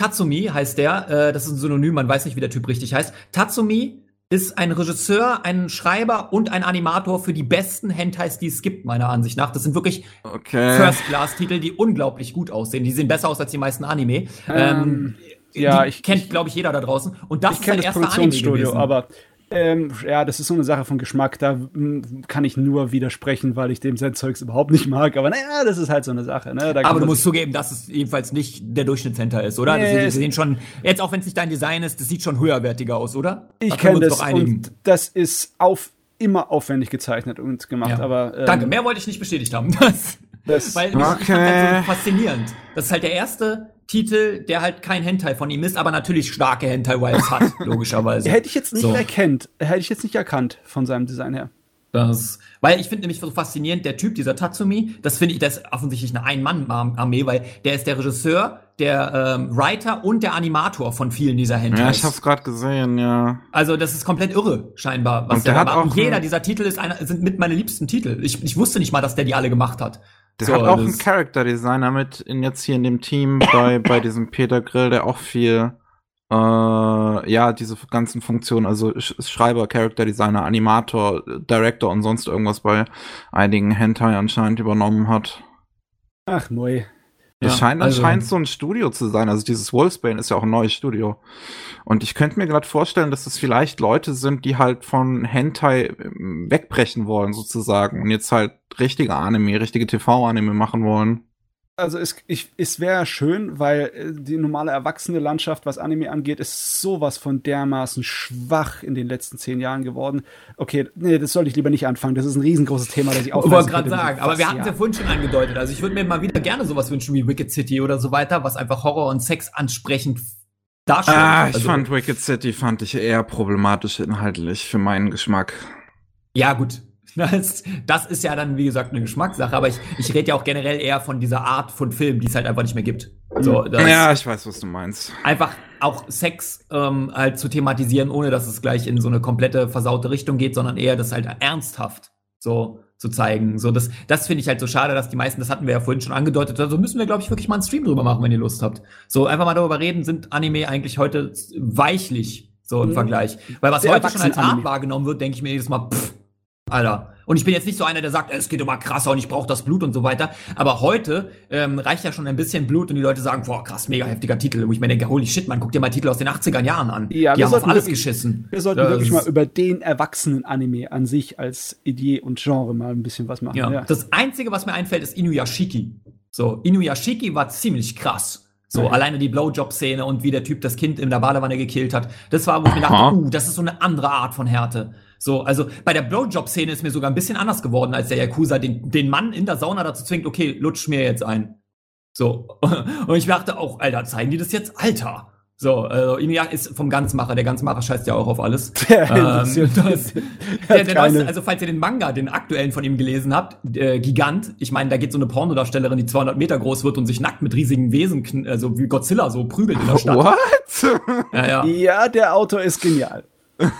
Tatsumi heißt der, äh, das ist ein Synonym, man weiß nicht, wie der Typ richtig heißt. Tatsumi ist ein Regisseur, ein Schreiber und ein Animator für die besten Hentais, die es gibt, meiner Ansicht nach. Das sind wirklich okay. First-Class-Titel, die unglaublich gut aussehen. Die sehen besser aus als die meisten Anime. Ähm, ähm, ja, ich kennt, glaube ich, jeder da draußen. Und das ich ist sein erster Anime gewesen. aber ähm, ja, das ist so eine Sache von Geschmack. Da hm, kann ich nur widersprechen, weil ich dem sein Zeugs überhaupt nicht mag. Aber naja, das ist halt so eine Sache. Ne? Aber du musst zugeben, dass es jedenfalls nicht der Durchschnittshändler ist, oder? Nee, das sehen schon, jetzt auch wenn es nicht dein Design ist, das sieht schon höherwertiger aus, oder? Ich kenne das und das ist auf, immer aufwendig gezeichnet und gemacht. Ja. Aber, ähm, Danke, mehr wollte ich nicht bestätigt haben. Das, weil okay. ich fand das so faszinierend. Das ist halt der erste Titel, der halt kein Hentai von ihm ist, aber natürlich starke Hentai-Vibes hat, logischerweise. Hätte ich jetzt nicht so. erkennt, hätte ich jetzt nicht erkannt von seinem Design her. Das, weil ich finde nämlich so faszinierend, der Typ, dieser Tatsumi, das finde ich, das ist offensichtlich eine Ein-Mann-Armee, weil der ist der Regisseur, der ähm, Writer und der Animator von vielen dieser Hentais. Ja, ich hab's gerade gesehen, ja. Also das ist komplett irre, scheinbar. Was und der, der hat auch jeder dieser Titel ist einer, sind mit meine liebsten Titel. Ich, ich wusste nicht mal, dass der die alle gemacht hat. Der so, hat auch einen Character Designer mit in jetzt hier in dem Team bei bei diesem Peter Grill, der auch viel äh, ja, diese ganzen Funktionen, also Schreiber, Character Designer, Animator, Director und sonst irgendwas bei einigen Hentai anscheinend übernommen hat. Ach, neu. Das ja, scheint also, anscheinend so ein Studio zu sein. Also dieses Wolfsbane ist ja auch ein neues Studio. Und ich könnte mir gerade vorstellen, dass das vielleicht Leute sind, die halt von Hentai ähm, wegbrechen wollen, sozusagen. Und jetzt halt richtige Anime, richtige TV-Anime machen wollen also es, ich, es wäre schön, weil äh, die normale erwachsene Landschaft, was Anime angeht, ist sowas von dermaßen schwach in den letzten zehn Jahren geworden. Okay, nee, das sollte ich lieber nicht anfangen. Das ist ein riesengroßes Thema, das ich auch. Ich wollte gerade sagen, aber wir hatten es ja vorhin schon angedeutet. Also ich würde mir mal wieder gerne sowas wünschen wie Wicked City oder so weiter, was einfach Horror und Sex ansprechend darstellt. Ah, ich also, fand Wicked City fand ich eher problematisch inhaltlich für meinen Geschmack. Ja, gut, das, das ist ja dann, wie gesagt, eine Geschmackssache, aber ich, ich rede ja auch generell eher von dieser Art von Film, die es halt einfach nicht mehr gibt. So, ja, ich weiß, was du meinst. Einfach auch Sex ähm, halt zu thematisieren, ohne dass es gleich in so eine komplette versaute Richtung geht, sondern eher das halt ernsthaft so zu zeigen. So, das, das finde ich halt so schade, dass die meisten, das hatten wir ja vorhin schon angedeutet, also müssen wir, glaube ich, wirklich mal einen Stream drüber machen, wenn ihr Lust habt. So, einfach mal darüber reden, sind Anime eigentlich heute weichlich, so im mhm. Vergleich. Weil was Sehr heute schon als Art wahrgenommen wird, denke ich mir jedes Mal, pff, Alter. Und ich bin jetzt nicht so einer, der sagt, es geht immer krasser und ich brauche das Blut und so weiter. Aber heute ähm, reicht ja schon ein bisschen Blut und die Leute sagen, boah, krass, mega heftiger Titel. Wo ich mir denke, holy shit, man, guck dir mal Titel aus den 80er Jahren an. Ja, die haben auf alles wirklich, geschissen. Wir sollten das wirklich mal über den erwachsenen Anime an sich als Idee und Genre mal ein bisschen was machen. Ja. ja. Das Einzige, was mir einfällt, ist Inuyashiki. So, Inuyashiki war ziemlich krass. So, ja. alleine die Blowjob-Szene und wie der Typ das Kind in der Badewanne gekillt hat. Das war, wo ich mir dachte, uh, das ist so eine andere Art von Härte. So, also bei der Blowjob-Szene ist mir sogar ein bisschen anders geworden, als der Yakuza den, den Mann in der Sauna dazu zwingt, okay, lutsch mir jetzt ein. So. Und ich dachte auch, Alter, zeigen die das jetzt? Alter. So, also Emilia ist vom Ganzmacher. Der Ganzmacher scheißt ja auch auf alles. Der, ähm, das, der, der neueste, also falls ihr den Manga, den aktuellen von ihm gelesen habt, äh, Gigant. Ich meine, da geht so eine Pornodarstellerin, die 200 Meter groß wird und sich nackt mit riesigen Wesen, also wie Godzilla so prügelt in der Stadt. What? Ja, ja. ja der Autor ist genial.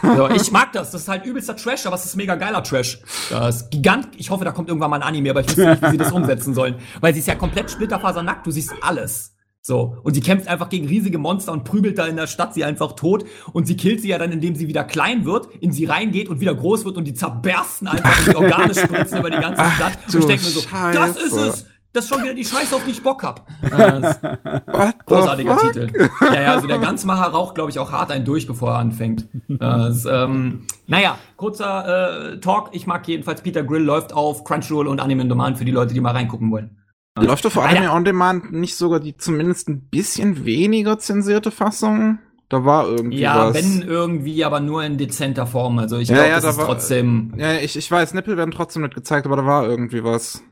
So, ich mag das. Das ist halt übelster Trash, aber es ist mega geiler Trash. Das ist gigant. Ich hoffe, da kommt irgendwann mal ein Anime, aber ich weiß nicht, wie sie das umsetzen sollen. Weil sie ist ja komplett splitterfasernackt. Du siehst alles. So. Und sie kämpft einfach gegen riesige Monster und prügelt da in der Stadt sie einfach tot. Und sie killt sie ja dann, indem sie wieder klein wird, in sie reingeht und wieder groß wird und die zerbersten einfach und die Organe spritzen über die ganze Stadt. Ach, und ich denke mir so, Scheiße. das ist es! Das ist schon wieder die Scheiße, auf die ich Bock hab. Äh, großartiger Titel. Ja, ja, also der Ganzmacher raucht, glaube ich, auch hart einen durch, bevor er anfängt. Das, ähm, naja, kurzer äh, Talk. Ich mag jedenfalls Peter Grill, läuft auf Crunchyroll und Anime on Demand für die Leute, die mal reingucken wollen. Läuft doch vor Anime on Demand nicht sogar die zumindest ein bisschen weniger zensierte Fassung? Da war irgendwie ja, was. Ja, wenn irgendwie, aber nur in dezenter Form. Also ich glaube, ja, das da ist war, trotzdem. Ja, ich, ich weiß, Nippel werden trotzdem nicht gezeigt, aber da war irgendwie was.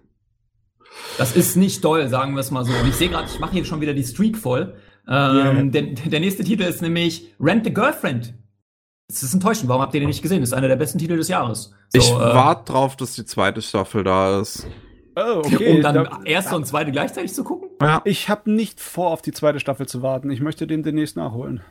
Das ist nicht toll, sagen wir es mal so. Und ich sehe gerade, ich mache hier schon wieder die Streak voll. Ähm, yeah. der, der nächste Titel ist nämlich Rent the Girlfriend. Das ist enttäuschend. Warum habt ihr den nicht gesehen? Das ist einer der besten Titel des Jahres. So, ich äh, warte drauf, dass die zweite Staffel da ist. Oh, okay. Um dann da, erste und zweite gleichzeitig zu gucken? Ja. Ich habe nicht vor, auf die zweite Staffel zu warten. Ich möchte den demnächst nachholen.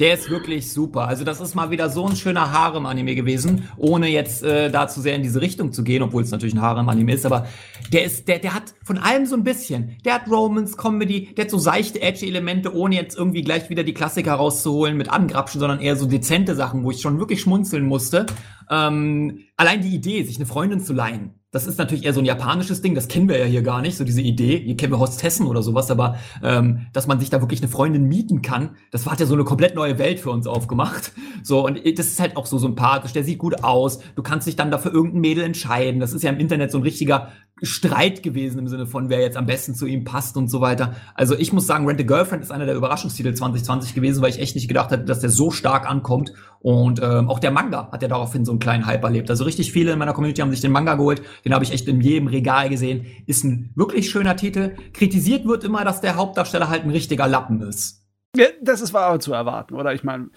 Der ist wirklich super. Also das ist mal wieder so ein schöner Harem-Anime gewesen, ohne jetzt äh, da zu sehr in diese Richtung zu gehen, obwohl es natürlich ein Harem-Anime ist. Aber der ist, der, der hat von allem so ein bisschen. Der hat Romance, Comedy, der hat so seichte, edgy Elemente, ohne jetzt irgendwie gleich wieder die Klassiker rauszuholen mit Angrapschen, sondern eher so dezente Sachen, wo ich schon wirklich schmunzeln musste. Ähm, allein die Idee, sich eine Freundin zu leihen das ist natürlich eher so ein japanisches Ding, das kennen wir ja hier gar nicht, so diese Idee. Hier kennen wir Hostessen oder sowas, aber ähm, dass man sich da wirklich eine Freundin mieten kann, das hat ja so eine komplett neue Welt für uns aufgemacht. So, und das ist halt auch so sympathisch, der sieht gut aus, du kannst dich dann dafür irgendein Mädel entscheiden. Das ist ja im Internet so ein richtiger Streit gewesen im Sinne von, wer jetzt am besten zu ihm passt und so weiter. Also ich muss sagen, Rent a Girlfriend ist einer der Überraschungstitel 2020 gewesen, weil ich echt nicht gedacht hatte, dass der so stark ankommt. Und ähm, auch der Manga hat ja daraufhin so einen kleinen Hype erlebt. Also richtig viele in meiner Community haben sich den Manga geholt. Den habe ich echt in jedem Regal gesehen. Ist ein wirklich schöner Titel. Kritisiert wird immer, dass der Hauptdarsteller halt ein richtiger Lappen ist. Ja, das ist aber zu erwarten, oder? Ich meine,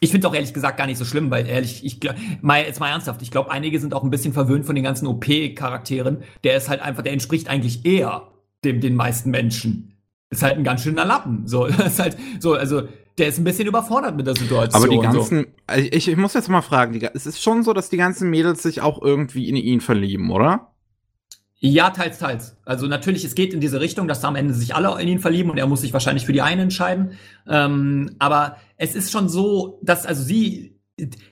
ich finde es auch ehrlich gesagt gar nicht so schlimm, weil ehrlich, ich mal jetzt mal ernsthaft, ich glaube, einige sind auch ein bisschen verwöhnt von den ganzen OP-Charakteren. Der ist halt einfach, der entspricht eigentlich eher dem den meisten Menschen. ist halt ein ganz schöner Lappen. So, ist halt so, also der ist ein bisschen überfordert mit der Situation. Aber die ganzen, so. Also ich, ich muss jetzt mal fragen, die, es ist schon so, dass die ganzen Mädels sich auch irgendwie in ihn verlieben, oder? Ja, teils, teils. Also natürlich, es geht in diese Richtung, dass da am Ende sich alle in ihn verlieben und er muss sich wahrscheinlich für die eine entscheiden. Ähm, aber es ist schon so, dass also sie,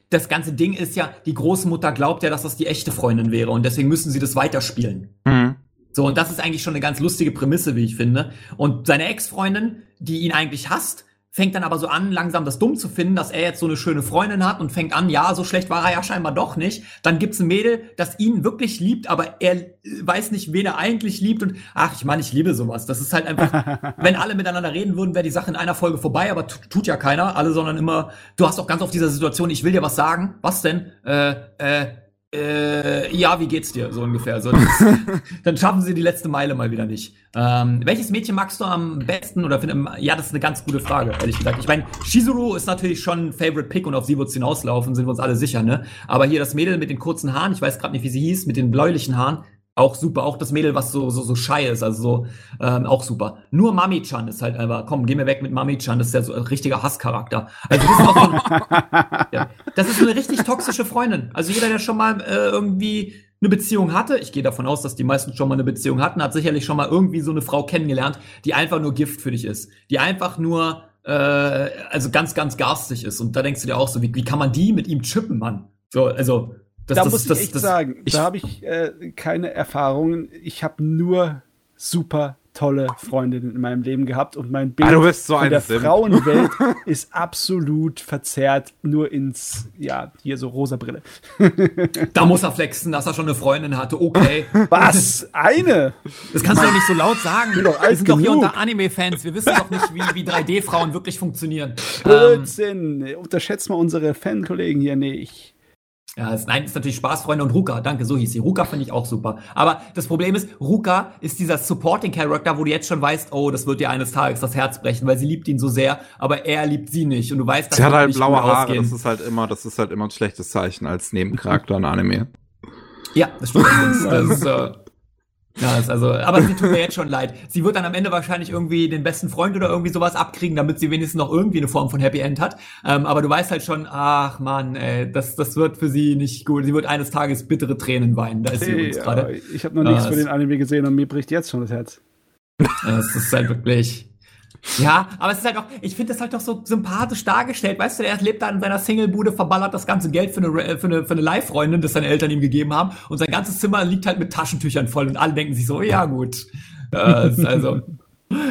das ganze Ding ist ja, die Großmutter glaubt ja, dass das die echte Freundin wäre und deswegen müssen sie das weiterspielen. Mhm. So, und das ist eigentlich schon eine ganz lustige Prämisse, wie ich finde. Und seine Ex-Freundin, die ihn eigentlich hasst, fängt dann aber so an, langsam das dumm zu finden, dass er jetzt so eine schöne Freundin hat und fängt an, ja, so schlecht war er ja scheinbar doch nicht. Dann gibt's ein Mädel, das ihn wirklich liebt, aber er äh, weiß nicht, wen er eigentlich liebt und ach, ich meine, ich liebe sowas. Das ist halt einfach, wenn alle miteinander reden würden, wäre die Sache in einer Folge vorbei, aber tut ja keiner, alle, sondern immer, du hast auch ganz oft dieser Situation, ich will dir was sagen, was denn? Äh, äh, äh, ja, wie geht's dir? So ungefähr. So, das, dann schaffen sie die letzte Meile mal wieder nicht. Ähm, welches Mädchen magst du am besten oder findest Ja, das ist eine ganz gute Frage, ehrlich gesagt. Ich meine, Shizuru ist natürlich schon ein Favorite Pick und auf sie wird's hinauslaufen, sind wir uns alle sicher, ne? Aber hier das Mädel mit den kurzen Haaren, ich weiß gerade nicht, wie sie hieß, mit den bläulichen Haaren, auch super, auch das Mädel, was so so so shy ist, also so ähm, auch super. Nur Mami-chan ist halt einfach, komm, geh mir weg mit Mami-chan, das ist ja so ein richtiger Hasscharakter. Also das ist, auch so ein, ja, das ist eine richtig toxische Freundin. Also jeder, der schon mal äh, irgendwie eine Beziehung hatte, ich gehe davon aus, dass die meisten schon mal eine Beziehung hatten, hat sicherlich schon mal irgendwie so eine Frau kennengelernt, die einfach nur Gift für dich ist, die einfach nur äh, also ganz ganz garstig ist. Und da denkst du dir auch so, wie, wie kann man die mit ihm chippen, Mann? So, also das, da das, muss ich das, echt sagen, ich, da habe ich äh, keine Erfahrungen. Ich habe nur super tolle Freundinnen in meinem Leben gehabt und mein Bild ah, so von der Sim. Frauenwelt ist absolut verzerrt nur ins, ja, hier so rosa Brille. da muss er flexen, dass er schon eine Freundin hatte, okay. Was? Eine? Das kannst du doch nicht so laut sagen. Wir sind genug. doch hier unter Anime-Fans, wir wissen doch nicht, wie, wie 3D-Frauen wirklich funktionieren. Blödsinn, ähm, unterschätzt mal unsere Fankollegen hier nicht. Ja, ist, nein, ist natürlich Spaßfreunde und Ruka, danke, so hieß sie. Ruka finde ich auch super. Aber das Problem ist, Ruka ist dieser Supporting Character, wo du jetzt schon weißt, oh, das wird dir eines Tages das Herz brechen, weil sie liebt ihn so sehr, aber er liebt sie nicht und du weißt, dass sie hat halt blaue Haare, ausgehen. das ist halt immer, das ist halt immer ein schlechtes Zeichen als Nebencharakter in Anime. Ja, das stimmt. das ist, äh, ja, ist also, aber sie tut mir jetzt schon leid. Sie wird dann am Ende wahrscheinlich irgendwie den besten Freund oder irgendwie sowas abkriegen, damit sie wenigstens noch irgendwie eine Form von Happy End hat. Ähm, aber du weißt halt schon, ach man, ey, das, das wird für sie nicht gut. Sie wird eines Tages bittere Tränen weinen. Da ist sie hey, gerade. Ich habe noch nichts äh, für den Anime gesehen und mir bricht jetzt schon das Herz. Es ist halt wirklich. Ja, aber es ist halt auch, ich finde das halt doch so sympathisch dargestellt. Weißt du, er lebt da in seiner Singlebude, verballert das ganze Geld für eine, für eine, für eine Live-Freundin, das seine Eltern ihm gegeben haben. Und sein ganzes Zimmer liegt halt mit Taschentüchern voll und alle denken sich so, ja gut. Das ist also,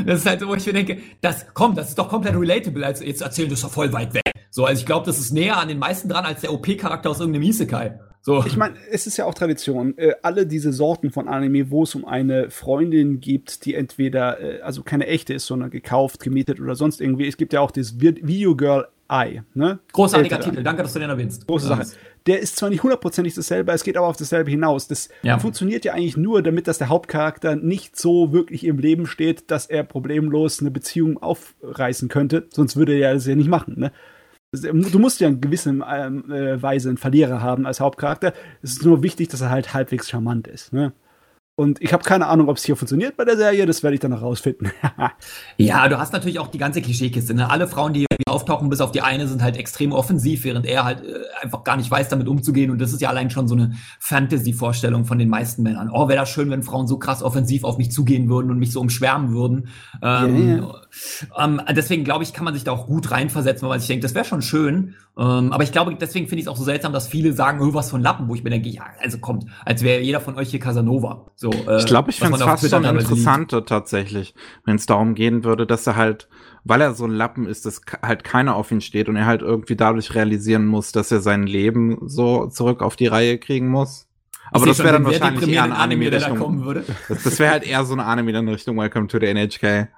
das ist halt so, wo ich mir denke, das, komm, das ist doch komplett relatable, als jetzt erzählen das doch voll weit weg. So, also ich glaube, das ist näher an den meisten dran als der OP-Charakter aus irgendeinem Isekai. So. Ich meine, es ist ja auch Tradition. Äh, alle diese Sorten von Anime, wo es um eine Freundin gibt, die entweder, äh, also keine echte ist, sondern gekauft, gemietet oder sonst irgendwie. Es gibt ja auch das Video Girl Eye. Ne? Großartiger Ältere. Titel, danke, dass du den erwähnst. Große Sache. Der ist zwar nicht hundertprozentig dasselbe, es geht aber auf dasselbe hinaus. Das ja. funktioniert ja eigentlich nur, damit dass der Hauptcharakter nicht so wirklich im Leben steht, dass er problemlos eine Beziehung aufreißen könnte. Sonst würde er das ja nicht machen. Ne? Du musst ja in gewisser ähm, äh, Weise einen Verlierer haben als Hauptcharakter. Es ist nur wichtig, dass er halt halbwegs charmant ist. Ne? Und ich habe keine Ahnung, ob es hier funktioniert bei der Serie, das werde ich dann noch rausfinden. ja, du hast natürlich auch die ganze Klischeekiste. Ne? Alle Frauen, die auftauchen, bis auf die eine, sind halt extrem offensiv, während er halt äh, einfach gar nicht weiß, damit umzugehen. Und das ist ja allein schon so eine Fantasy-Vorstellung von den meisten Männern. Oh, wäre das schön, wenn Frauen so krass offensiv auf mich zugehen würden und mich so umschwärmen würden. Ähm, yeah. ähm, deswegen glaube ich, kann man sich da auch gut reinversetzen, weil ich denke, das wäre schon schön. Ähm, aber ich glaube, deswegen finde ich es auch so seltsam, dass viele sagen, oh, was von Lappen, wo ich mir denke, ja, also kommt, als wäre jeder von euch hier Casanova. So, äh, ich glaube, ich finde es fast schon interessanter tatsächlich, wenn es darum gehen würde, dass er halt, weil er so ein Lappen ist, dass halt keiner auf ihn steht und er halt irgendwie dadurch realisieren muss, dass er sein Leben so zurück auf die Reihe kriegen muss. Aber das wäre dann wahrscheinlich eher ein Anime-Richtung. Anime, das, das wäre halt eher so ein Anime in Richtung Welcome to the NHK.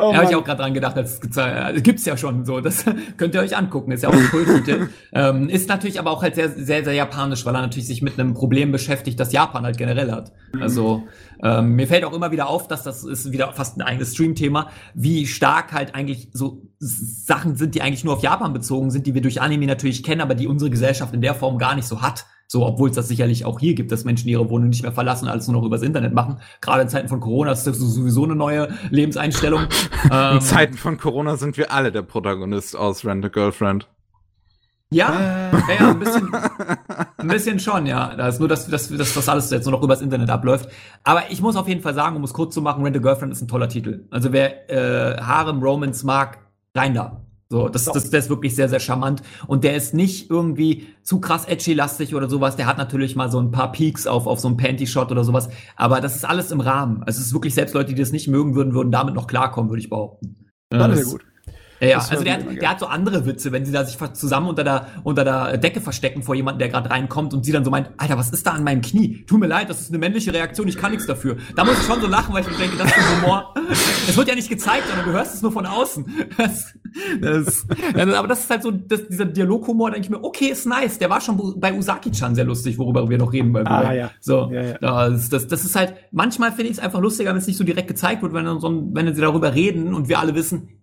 Oh, da habe ich auch gerade dran gedacht, das äh, gibt's ja schon so. Das könnt ihr euch angucken. Ist ja auch ein Kulttitel. ähm, ist natürlich aber auch halt sehr, sehr, sehr japanisch, weil er natürlich sich mit einem Problem beschäftigt, das Japan halt generell hat. Mhm. Also ähm, mir fällt auch immer wieder auf, dass das ist wieder fast ein eigenes Stream-Thema, wie stark halt eigentlich so Sachen sind, die eigentlich nur auf Japan bezogen sind, die wir durch Anime natürlich kennen, aber die unsere Gesellschaft in der Form gar nicht so hat. So, obwohl es das sicherlich auch hier gibt, dass Menschen ihre Wohnung nicht mehr verlassen, alles nur noch übers Internet machen. Gerade in Zeiten von Corona ist das sowieso eine neue Lebenseinstellung. ähm, in Zeiten von Corona sind wir alle der Protagonist aus Rent a Girlfriend. Ja, äh. ja, ein bisschen, ein bisschen schon, ja. Das ist nur, dass, dass, dass das alles jetzt nur noch übers Internet abläuft. Aber ich muss auf jeden Fall sagen, um es kurz zu machen, Rent a Girlfriend ist ein toller Titel. Also wer äh, Harem Romance mag, rein da. So, das, das, der ist wirklich sehr, sehr charmant. Und der ist nicht irgendwie zu krass edgy-lastig oder sowas. Der hat natürlich mal so ein paar Peaks auf, auf so einem Panty-Shot oder sowas. Aber das ist alles im Rahmen. Also es ist wirklich, selbst Leute, die das nicht mögen würden, würden damit noch klarkommen, würde ich behaupten. Ja, sehr gut. Ja, also der, der hat so andere Witze, wenn sie da sich zusammen unter der, unter der Decke verstecken vor jemandem, der gerade reinkommt und sie dann so meint, Alter, was ist da an meinem Knie? Tut mir leid, das ist eine männliche Reaktion, ich kann nichts dafür. Da muss ich schon so lachen, weil ich mir denke, das ist ein Humor. Es wird ja nicht gezeigt, sondern du hörst es nur von außen. Das, das, aber das ist halt so, das, dieser Dialoghumor, denke ich mir, okay, ist nice. Der war schon bei Usaki-chan sehr lustig, worüber wir noch reden. Bei ah, ja. So, ja, ja. Das, das, das ist halt, manchmal finde ich es einfach lustiger, wenn es nicht so direkt gezeigt wird, wenn, wenn sie darüber reden und wir alle wissen,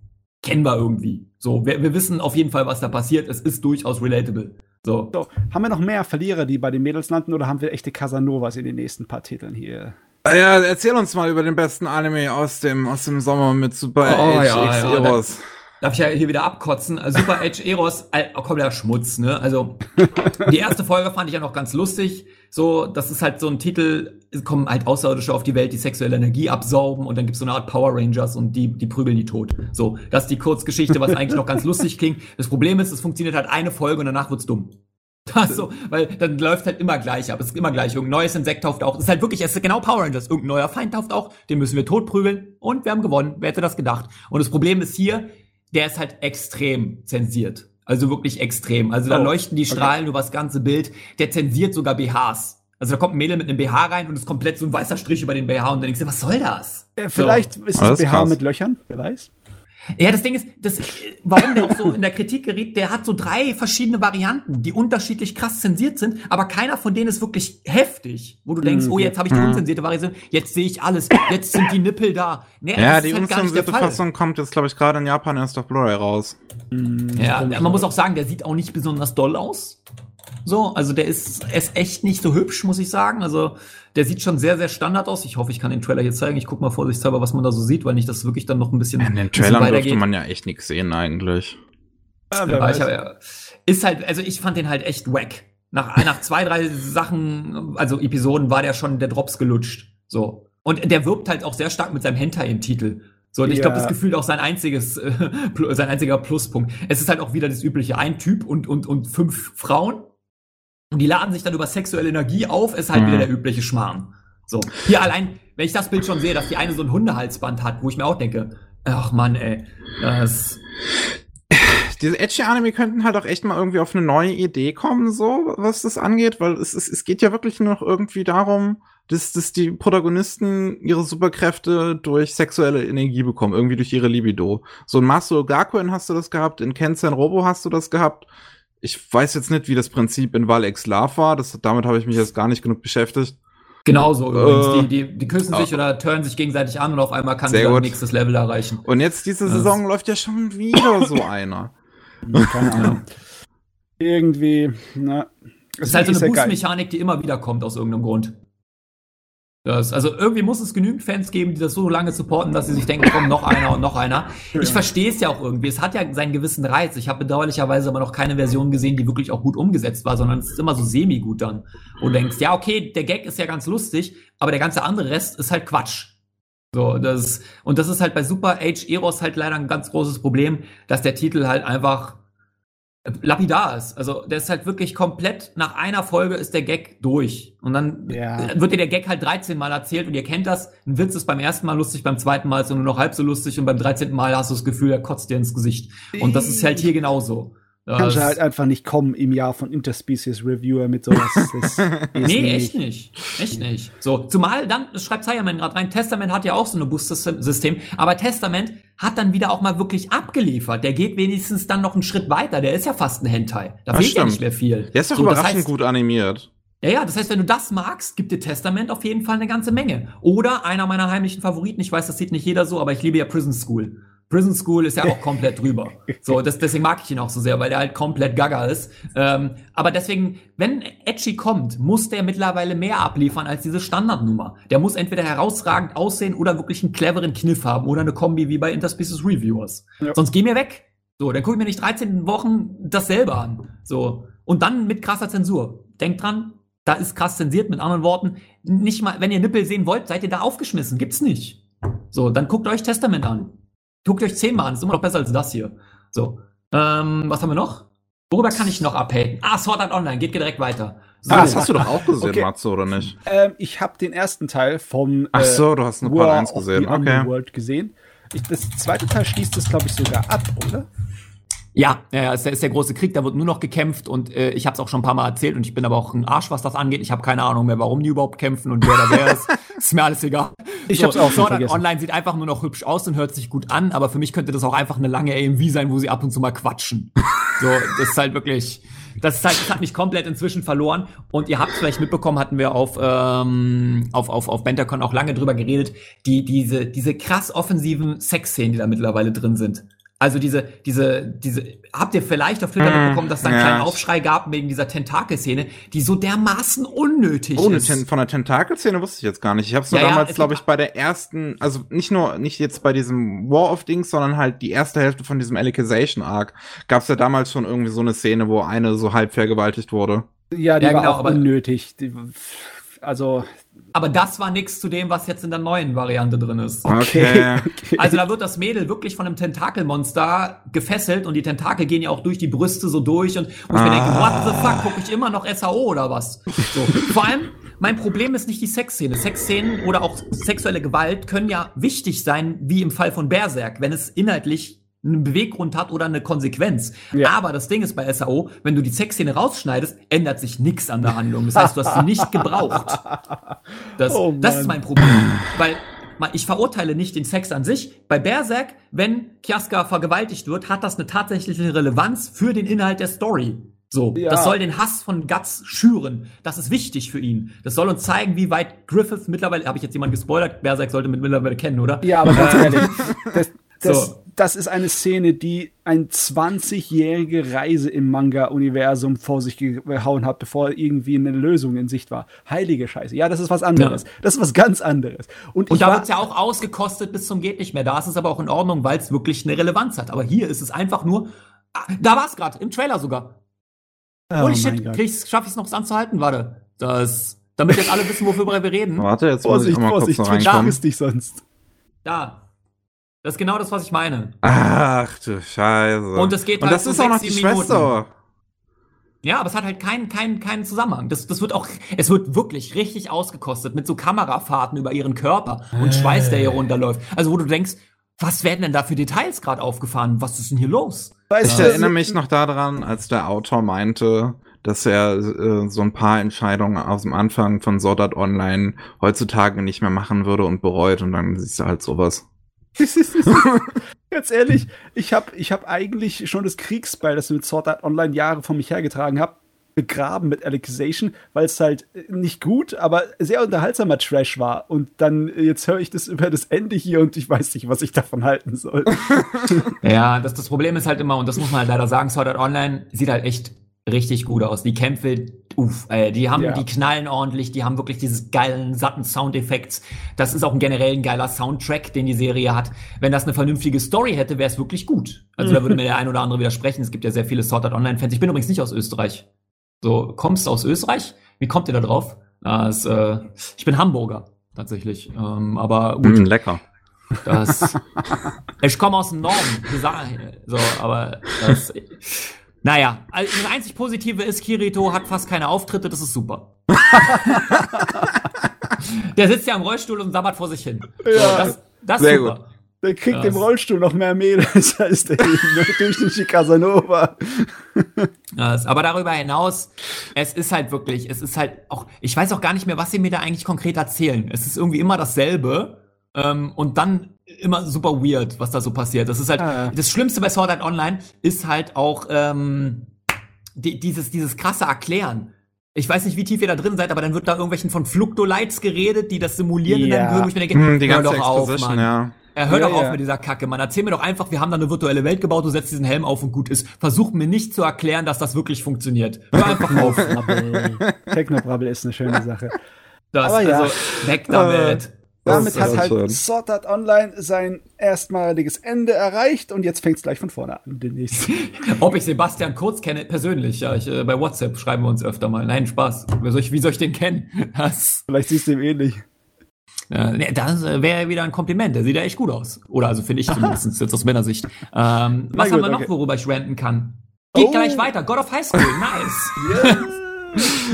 kennen wir irgendwie. So, wir, wir wissen auf jeden Fall, was da passiert. Es ist durchaus relatable. So. so. Haben wir noch mehr Verlierer, die bei den Mädels landen, oder haben wir echte Casanovas in den nächsten paar Titeln hier? Ja, erzähl uns mal über den besten Anime aus dem, aus dem Sommer mit Super oh, Age ja, X ja, Eros. Darf ich ja hier wieder abkotzen. Also Super Edge Eros, äh, kommt der Schmutz, ne? Also, die erste Folge fand ich ja noch ganz lustig. So, das ist halt so ein Titel, es kommen halt Außerirdische auf die Welt, die sexuelle Energie absaugen und dann gibt's so eine Art Power Rangers und die, die prügeln die tot. So, das ist die Kurzgeschichte, was eigentlich noch ganz lustig klingt. Das Problem ist, es funktioniert halt eine Folge und danach wird's dumm. Das so, weil dann läuft halt immer gleich ab. Es ist immer gleich. Irgendein neues Insekt tauft auch. Es ist halt wirklich, es ist genau Power Rangers. Irgendein neuer Feind tauft auch. Den müssen wir totprügeln. Und wir haben gewonnen. Wer hätte das gedacht? Und das Problem ist hier, der ist halt extrem zensiert. Also wirklich extrem. Also da oh, leuchten die Strahlen okay. über das ganze Bild. Der zensiert sogar BHs. Also da kommt ein Mädel mit einem BH rein und ist komplett so ein weißer Strich über den BH und dann denkst du, was soll das? Äh, vielleicht so. ist das BH krass. mit Löchern, wer weiß. Ja, das Ding ist, das, warum der auch so in der Kritik geriet, der hat so drei verschiedene Varianten, die unterschiedlich krass zensiert sind, aber keiner von denen ist wirklich heftig, wo du denkst, mhm. oh, jetzt habe ich die mhm. unzensierte Variation, jetzt sehe ich alles, jetzt sind die Nippel da. Nee, ja, die halt unzensierte Fassung kommt jetzt, glaube ich, gerade in Japan erst auf Blu-ray raus. Ja, man muss auch sagen, der sieht auch nicht besonders doll aus. So, also der ist, ist echt nicht so hübsch, muss ich sagen. Also der sieht schon sehr, sehr Standard aus. Ich hoffe, ich kann den Trailer hier zeigen. Ich guck mal vorsichtshalber, was man da so sieht, weil nicht das wirklich dann noch ein bisschen. Ja, in den Trailern dürfte man ja echt nichts sehen eigentlich. Ja, ja, ich hab, ja, ist halt, also ich fand den halt echt wack. Nach, nach zwei, drei Sachen, also Episoden, war der schon der Drops gelutscht. So. Und der wirbt halt auch sehr stark mit seinem Hentai im Titel. So, und ich ja. glaube, das gefühlt auch sein einziges, äh, sein einziger Pluspunkt. Es ist halt auch wieder das übliche, ein Typ und, und, und fünf Frauen. Und die laden sich dann über sexuelle Energie auf, ist halt mhm. wieder der übliche Schmarrn. So. Hier allein, wenn ich das Bild schon sehe, dass die eine so ein Hundehalsband hat, wo ich mir auch denke, ach man, ey, das. Diese edgy Anime könnten halt auch echt mal irgendwie auf eine neue Idee kommen, so, was das angeht, weil es, es, es geht ja wirklich nur noch irgendwie darum, dass, dass die Protagonisten ihre Superkräfte durch sexuelle Energie bekommen, irgendwie durch ihre Libido. So in Master Gakuen hast du das gehabt, in Kensen Robo hast du das gehabt ich weiß jetzt nicht, wie das Prinzip in Valex Love war. Das, damit habe ich mich jetzt gar nicht genug beschäftigt. Genauso übrigens. Äh, die, die, die küssen sich oder turnen sich gegenseitig an und auf einmal kann sie dann nächstes Level erreichen. Und jetzt diese Saison das läuft ja schon wieder so einer. Keine Ahnung. Irgendwie, na. Es ist halt so eine Boost-Mechanik, die immer wieder kommt aus irgendeinem Grund. Das, also irgendwie muss es genügend Fans geben, die das so lange supporten, dass sie sich denken, komm, noch einer und noch einer. Ich verstehe es ja auch irgendwie. Es hat ja seinen gewissen Reiz. Ich habe bedauerlicherweise aber noch keine Version gesehen, die wirklich auch gut umgesetzt war, sondern es ist immer so semi-gut dann. Und du denkst, ja, okay, der Gag ist ja ganz lustig, aber der ganze andere Rest ist halt Quatsch. So, das, und das ist halt bei Super Age Eros halt leider ein ganz großes Problem, dass der Titel halt einfach lapidar ist. Also der ist halt wirklich komplett, nach einer Folge ist der Gag durch. Und dann ja. wird dir der Gag halt 13 Mal erzählt und ihr kennt das. Ein Witz ist beim ersten Mal lustig, beim zweiten Mal ist er nur noch halb so lustig und beim 13. Mal hast du das Gefühl, er kotzt dir ins Gesicht. Und das ist halt hier genauso. Kannst du halt einfach nicht kommen im Jahr von Interspecies Reviewer mit sowas. nee, nicht. echt nicht. Echt nicht. So, zumal dann, das schreibt Cyberman gerade rein, Testament hat ja auch so ein Booster-System, aber Testament hat dann wieder auch mal wirklich abgeliefert. Der geht wenigstens dann noch einen Schritt weiter. Der ist ja fast ein Hentai. Da das fehlt stimmt. ja nicht mehr viel. Der ist doch so, überraschend das heißt, gut animiert. Ja, ja, das heißt, wenn du das magst, gibt dir Testament auf jeden Fall eine ganze Menge. Oder einer meiner heimlichen Favoriten, ich weiß, das sieht nicht jeder so, aber ich liebe ja Prison School. Prison School ist ja auch komplett drüber. So, das, deswegen mag ich ihn auch so sehr, weil der halt komplett gaga ist. Ähm, aber deswegen, wenn Edgy kommt, muss der mittlerweile mehr abliefern als diese Standardnummer. Der muss entweder herausragend aussehen oder wirklich einen cleveren Kniff haben oder eine Kombi wie bei Interspecies Reviewers. Ja. Sonst geh mir weg. So, dann guck ich mir nicht 13 Wochen dasselbe an. So. Und dann mit krasser Zensur. Denkt dran, da ist krass zensiert, mit anderen Worten. Nicht mal, wenn ihr Nippel sehen wollt, seid ihr da aufgeschmissen. Gibt's nicht. So, dann guckt euch Testament an. Guckt euch zehnmal an, ist immer noch besser als das hier. So. Ähm, was haben wir noch? Worüber kann ich noch abhaken? Ah, Sword Art Online, geht direkt weiter. So. Ah, das hast du doch auch gesehen, okay. Matze, oder nicht? Ähm, ich habe den ersten Teil vom Ach so, du hast nur Part 1 gesehen. Okay. World gesehen. Ich, das zweite Teil schließt das, glaube ich, sogar ab, oder? Ja, ja, ist der, ist der große Krieg, da wird nur noch gekämpft und äh, ich habe es auch schon ein paar Mal erzählt und ich bin aber auch ein Arsch, was das angeht. Ich habe keine Ahnung mehr, warum die überhaupt kämpfen und wer da wer ist. ist mir alles egal. Ich so, hab's auch schon vergessen. Online sieht einfach nur noch hübsch aus und hört sich gut an, aber für mich könnte das auch einfach eine lange AMV sein, wo sie ab und zu mal quatschen. so, das ist halt wirklich, das ist halt, das hat mich komplett inzwischen verloren. Und ihr habt vielleicht mitbekommen, hatten wir auf ähm, auf auf auf Bentacon auch lange drüber geredet, die diese diese krass offensiven Sexszenen, die da mittlerweile drin sind. Also diese, diese, diese, habt ihr vielleicht auf Twitter mm, bekommen, dass es da einen ja. kleinen Aufschrei gab wegen dieser Tentakelszene, die so dermaßen unnötig oh, ist. Ten, von der Tentakelszene wusste ich jetzt gar nicht. Ich habe es nur ja, damals, ja, glaube ich, bei der ersten, also nicht nur, nicht jetzt bei diesem War of Dings, sondern halt die erste Hälfte von diesem Alicization Arc. Gab es ja damals schon irgendwie so eine Szene, wo eine so halb vergewaltigt wurde. Ja, die ja, war genau, auch unnötig. Die, also aber das war nichts zu dem, was jetzt in der neuen Variante drin ist. Okay. okay. Also da wird das Mädel wirklich von einem Tentakelmonster gefesselt und die Tentakel gehen ja auch durch die Brüste so durch und, und ich mir denke, what the fuck, gucke ich immer noch SAO oder was? So. Vor allem, mein Problem ist nicht die Sexszene. Sexszenen oder auch sexuelle Gewalt können ja wichtig sein, wie im Fall von Berserk, wenn es inhaltlich einen Beweggrund hat oder eine Konsequenz. Ja. Aber das Ding ist bei SAO, wenn du die Sexszene rausschneidest, ändert sich nichts an der Handlung. Das heißt, du hast sie nicht gebraucht. Das, oh das ist mein Problem. Weil ich verurteile nicht den Sex an sich. Bei Berserk, wenn Kiaska vergewaltigt wird, hat das eine tatsächliche Relevanz für den Inhalt der Story. So, ja. das soll den Hass von Guts schüren. Das ist wichtig für ihn. Das soll uns zeigen, wie weit Griffith mittlerweile, habe ich jetzt jemanden gespoilert, Berserk sollte mit mittlerweile kennen, oder? Ja, aber ganz ehrlich, das, das, so. Das ist eine Szene, die eine 20-jährige Reise im Manga-Universum vor sich gehauen hat, bevor irgendwie eine Lösung in Sicht war. Heilige Scheiße. Ja, das ist was anderes. Ja. Das ist was ganz anderes. Und, Und da wird's ja auch ausgekostet bis zum geht nicht mehr. Da ist es aber auch in Ordnung, weil es wirklich eine Relevanz hat. Aber hier ist es einfach nur, ah, da war es gerade, im Trailer sogar. Oh Holy shit, schaffe ich es noch anzuhalten? Warte. Das, damit jetzt alle wissen, wofür wir reden. Warte, jetzt muss Vorsicht, ich mal Vorsicht, kurz Vorsicht, Twitch dich sonst. Da, das ist genau das, was ich meine. Ach du Scheiße. Und es geht Und halt das so ist auch noch die Schwester. Ja, aber es hat halt keinen keinen keinen Zusammenhang. Das, das wird auch, es wird wirklich richtig ausgekostet mit so Kamerafahrten über ihren Körper und Schweiß, der hier runterläuft. Also wo du denkst, was werden denn da für Details gerade aufgefahren? Was ist denn hier los? Weißt ich erinnere mich noch daran, als der Autor meinte, dass er äh, so ein paar Entscheidungen aus dem Anfang von Sword Art Online heutzutage nicht mehr machen würde und bereut und dann siehst du halt sowas. Ganz ehrlich, ich habe ich hab eigentlich schon das Kriegsball, das ich mit Sword Art Online Jahre von mich hergetragen habe, begraben mit Alicization, weil es halt nicht gut, aber sehr unterhaltsamer Trash war. Und dann, jetzt höre ich das über das Ende hier und ich weiß nicht, was ich davon halten soll. ja, das, das Problem ist halt immer, und das muss man halt leider sagen, Sword Art Online sieht halt echt richtig gut aus. Die Kämpfe, uff, äh, die haben, ja. die knallen ordentlich, die haben wirklich dieses geilen, satten Soundeffekts. Das ist auch ein generell ein geiler Soundtrack, den die Serie hat. Wenn das eine vernünftige Story hätte, wäre es wirklich gut. Also da würde mir der ein oder andere widersprechen. Es gibt ja sehr viele Sword Art Online-Fans. Ich bin übrigens nicht aus Österreich. So, kommst du aus Österreich? Wie kommt ihr da drauf? Das, äh, ich bin Hamburger, tatsächlich. Ähm, aber gut. Mm, lecker. Das, ich komme aus dem Norden. So, aber das, naja, also das einzig Positive ist, Kirito hat fast keine Auftritte, das ist super. Der sitzt ja im Rollstuhl und sabbert vor sich hin. Ja, so, das, das sehr super. gut. Der kriegt das. im Rollstuhl noch mehr Mädels als der durchschnittliche Casanova. Das, aber darüber hinaus, es ist halt wirklich, es ist halt auch, ich weiß auch gar nicht mehr, was sie mir da eigentlich konkret erzählen. Es ist irgendwie immer dasselbe. Ähm, und dann immer super weird, was da so passiert. Das ist halt, ah, das Schlimmste bei Sword Art Online ist halt auch ähm, die, dieses, dieses krasse Erklären. Ich weiß nicht, wie tief ihr da drin seid, aber dann wird da irgendwelchen von Fluctolights geredet, die das simulieren ja. und dann ich mir denke, hm, die ganze doch auf, Mann. Ja. Ja, hör ja, doch auf ja. mit dieser Kacke, man. Erzähl mir doch einfach, wir haben da eine virtuelle Welt gebaut, du setzt diesen Helm auf und gut ist. Versuch mir nicht zu erklären, dass das wirklich funktioniert. Hör einfach auf. Technobrabbel ist eine schöne Sache. Das, Aber ja. also, weg damit. Damit hat halt schön. Sword Art Online sein erstmaliges Ende erreicht und jetzt fängt es gleich von vorne an demnächst. Ob ich Sebastian Kurz kenne, persönlich, ja, ich, äh, bei WhatsApp schreiben wir uns öfter mal. Nein, Spaß. Wie soll ich, wie soll ich den kennen? Das, Vielleicht siehst du ihm ähnlich. Äh, das wäre wieder ein Kompliment. Der sieht ja echt gut aus. Oder also finde ich zumindest jetzt aus Männersicht. Ähm, was gut, haben wir noch, okay. worüber ich ranten kann? Geht oh. gleich weiter. God of High School, nice.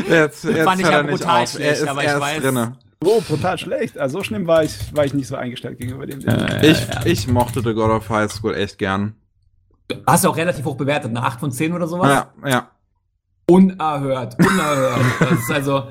Yeah. jetzt, jetzt Fand ich ja brutal schlecht, aber ich weiß. Drinne. Oh, brutal schlecht. Also so schlimm war ich, war ich nicht so eingestellt gegenüber dem. Äh, ich, ja. ich mochte The God of High School echt gern. Hast du auch relativ hoch bewertet, eine 8 von 10 oder sowas? Ja, ja. Unerhört, unerhört. das ist also,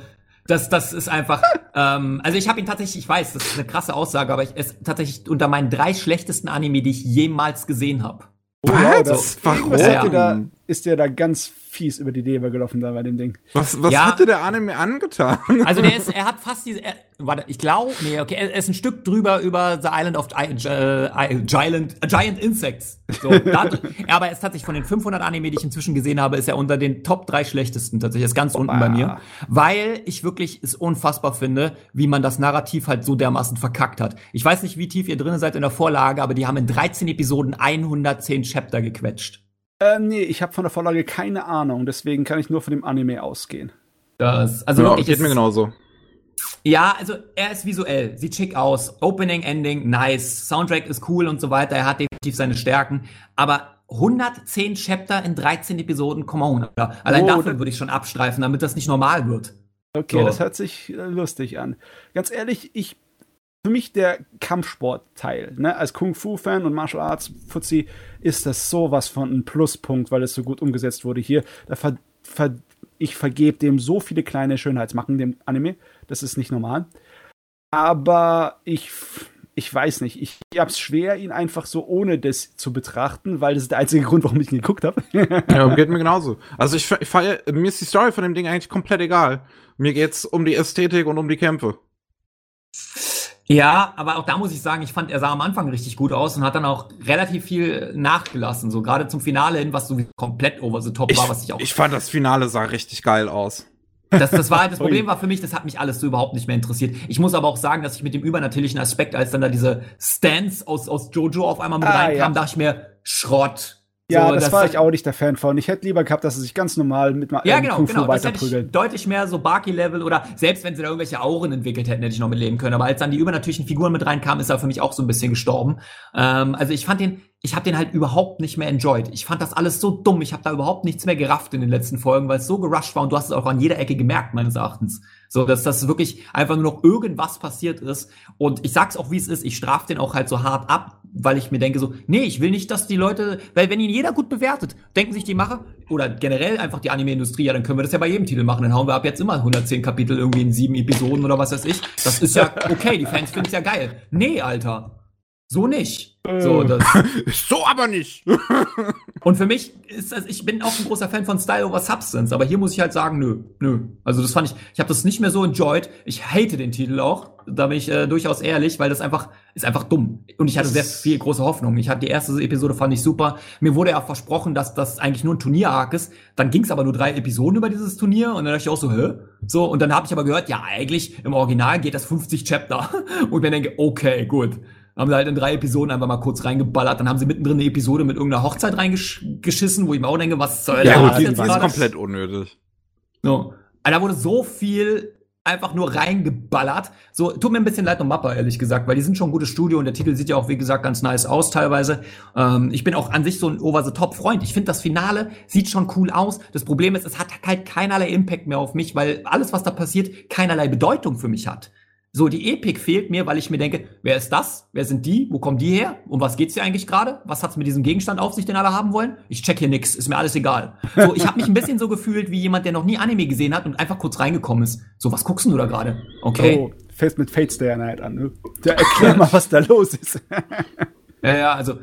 das, das ist einfach, ähm, also ich habe ihn tatsächlich, ich weiß, das ist eine krasse Aussage, aber ich ist tatsächlich unter meinen drei schlechtesten Anime, die ich jemals gesehen habe. Oh, Was? Warum? Ja ist der da ganz fies über die Leber gelaufen da bei dem Ding. Was, was ja. hatte der Anime angetan? Also der ist, er hat fast diese, er, warte, ich glaube, nee, okay, er ist ein Stück drüber über The Island of I, äh, Giant, uh, Giant Insects. So, da, aber er ist tatsächlich von den 500 Anime, die ich inzwischen gesehen habe, ist er unter den Top drei schlechtesten tatsächlich, ist ganz Opa. unten bei mir, weil ich wirklich es unfassbar finde, wie man das Narrativ halt so dermaßen verkackt hat. Ich weiß nicht, wie tief ihr drin seid in der Vorlage, aber die haben in 13 Episoden 110 Chapter gequetscht. Äh, nee, ich habe von der Vorlage keine Ahnung, deswegen kann ich nur von dem Anime ausgehen. Das, also ja, geht mir genauso. Ja, also er ist visuell, sieht schick aus, Opening, Ending, nice, Soundtrack ist cool und so weiter, er hat definitiv seine Stärken, aber 110 Chapter in 13 Episoden, komm mal Allein oh, dafür würde ich schon abstreifen, damit das nicht normal wird. Okay, so. das hört sich äh, lustig an. Ganz ehrlich, ich für mich der Kampfsportteil. Ne? Als Kung-Fu-Fan und Martial Arts Fuzzi ist das sowas von ein Pluspunkt, weil es so gut umgesetzt wurde hier. Da ver, ver ich vergebe dem so viele kleine Schönheitsmacken, dem Anime. Das ist nicht normal. Aber ich, ich weiß nicht. Ich, ich habe es schwer, ihn einfach so ohne das zu betrachten, weil das ist der einzige Grund, warum ich ihn geguckt habe. ja, geht mir genauso. Also ich, ich mir ist die Story von dem Ding eigentlich komplett egal. Mir geht's um die Ästhetik und um die Kämpfe. Ja, aber auch da muss ich sagen, ich fand, er sah am Anfang richtig gut aus und hat dann auch relativ viel nachgelassen. So gerade zum Finale hin, was so komplett over the top ich, war, was ich auch. Ich fand das Finale sah richtig geil aus. Das, das war halt das Problem war für mich, das hat mich alles so überhaupt nicht mehr interessiert. Ich muss aber auch sagen, dass ich mit dem übernatürlichen Aspekt, als dann da diese Stance aus, aus Jojo auf einmal mit ah, reinkam, ja. dachte ich mir, Schrott. Ja, so, das, war ich auch nicht der Fan von. Ich hätte lieber gehabt, dass sie sich ganz normal mit ja, ähm, genau, Kung Fu genau. weiterprügeln. Deutlich mehr so Baki-Level oder selbst wenn sie da irgendwelche Auren entwickelt hätten, hätte ich noch mitleben können. Aber als dann die übernatürlichen Figuren mit reinkamen, ist er für mich auch so ein bisschen gestorben. Ähm, also ich fand den, ich habe den halt überhaupt nicht mehr enjoyed. Ich fand das alles so dumm. Ich habe da überhaupt nichts mehr gerafft in den letzten Folgen, weil es so gerusht war und du hast es auch an jeder Ecke gemerkt, meines Erachtens. So, dass das wirklich einfach nur noch irgendwas passiert ist. Und ich sag's auch, wie es ist, ich straf den auch halt so hart ab, weil ich mir denke so, nee, ich will nicht, dass die Leute, weil wenn ihn jeder gut bewertet, denken sich die Macher, oder generell einfach die Anime-Industrie, ja, dann können wir das ja bei jedem Titel machen. Dann hauen wir ab jetzt immer 110 Kapitel irgendwie in sieben Episoden oder was weiß ich. Das ist ja okay, die Fans finden's ja geil. Nee, Alter. So nicht. So, äh. das so aber nicht. und für mich ist das, ich bin auch ein großer Fan von Style over Substance, aber hier muss ich halt sagen, nö, nö. Also das fand ich, ich habe das nicht mehr so enjoyed. Ich hate den Titel auch, da bin ich äh, durchaus ehrlich, weil das einfach ist einfach dumm. Und ich hatte sehr viel große Hoffnung. Ich hatte die erste Episode fand ich super. Mir wurde ja versprochen, dass das eigentlich nur ein Turnier-Arc ist. Dann ging es aber nur drei Episoden über dieses Turnier und dann dachte ich auch so, hä? So und dann habe ich aber gehört, ja eigentlich im Original geht das 50 Chapter und mir denke, okay, gut haben sie halt in drei Episoden einfach mal kurz reingeballert. Dann haben sie mittendrin eine Episode mit irgendeiner Hochzeit reingeschissen, wo ich mir auch denke, was soll ja, das? Ja, das ist komplett unnötig. So. Da wurde so viel einfach nur reingeballert. So, tut mir ein bisschen leid um Mappa, ehrlich gesagt, weil die sind schon ein gutes Studio und der Titel sieht ja auch, wie gesagt, ganz nice aus teilweise. Ähm, ich bin auch an sich so ein Over-the-Top-Freund. Ich finde, das Finale sieht schon cool aus. Das Problem ist, es hat halt keinerlei Impact mehr auf mich, weil alles, was da passiert, keinerlei Bedeutung für mich hat. So, die Epik fehlt mir, weil ich mir denke, wer ist das? Wer sind die? Wo kommen die her? Um was geht's hier eigentlich gerade? Was hat's mit diesem Gegenstand auf sich, den alle haben wollen? Ich check hier nix, ist mir alles egal. So, ich habe mich ein bisschen so gefühlt wie jemand, der noch nie Anime gesehen hat und einfach kurz reingekommen ist. So, was guckst du da gerade? Okay. Oh, fängst mit Fate Stay Night an, ne? Ja, erklär mal, was da los ist. ja, ja, also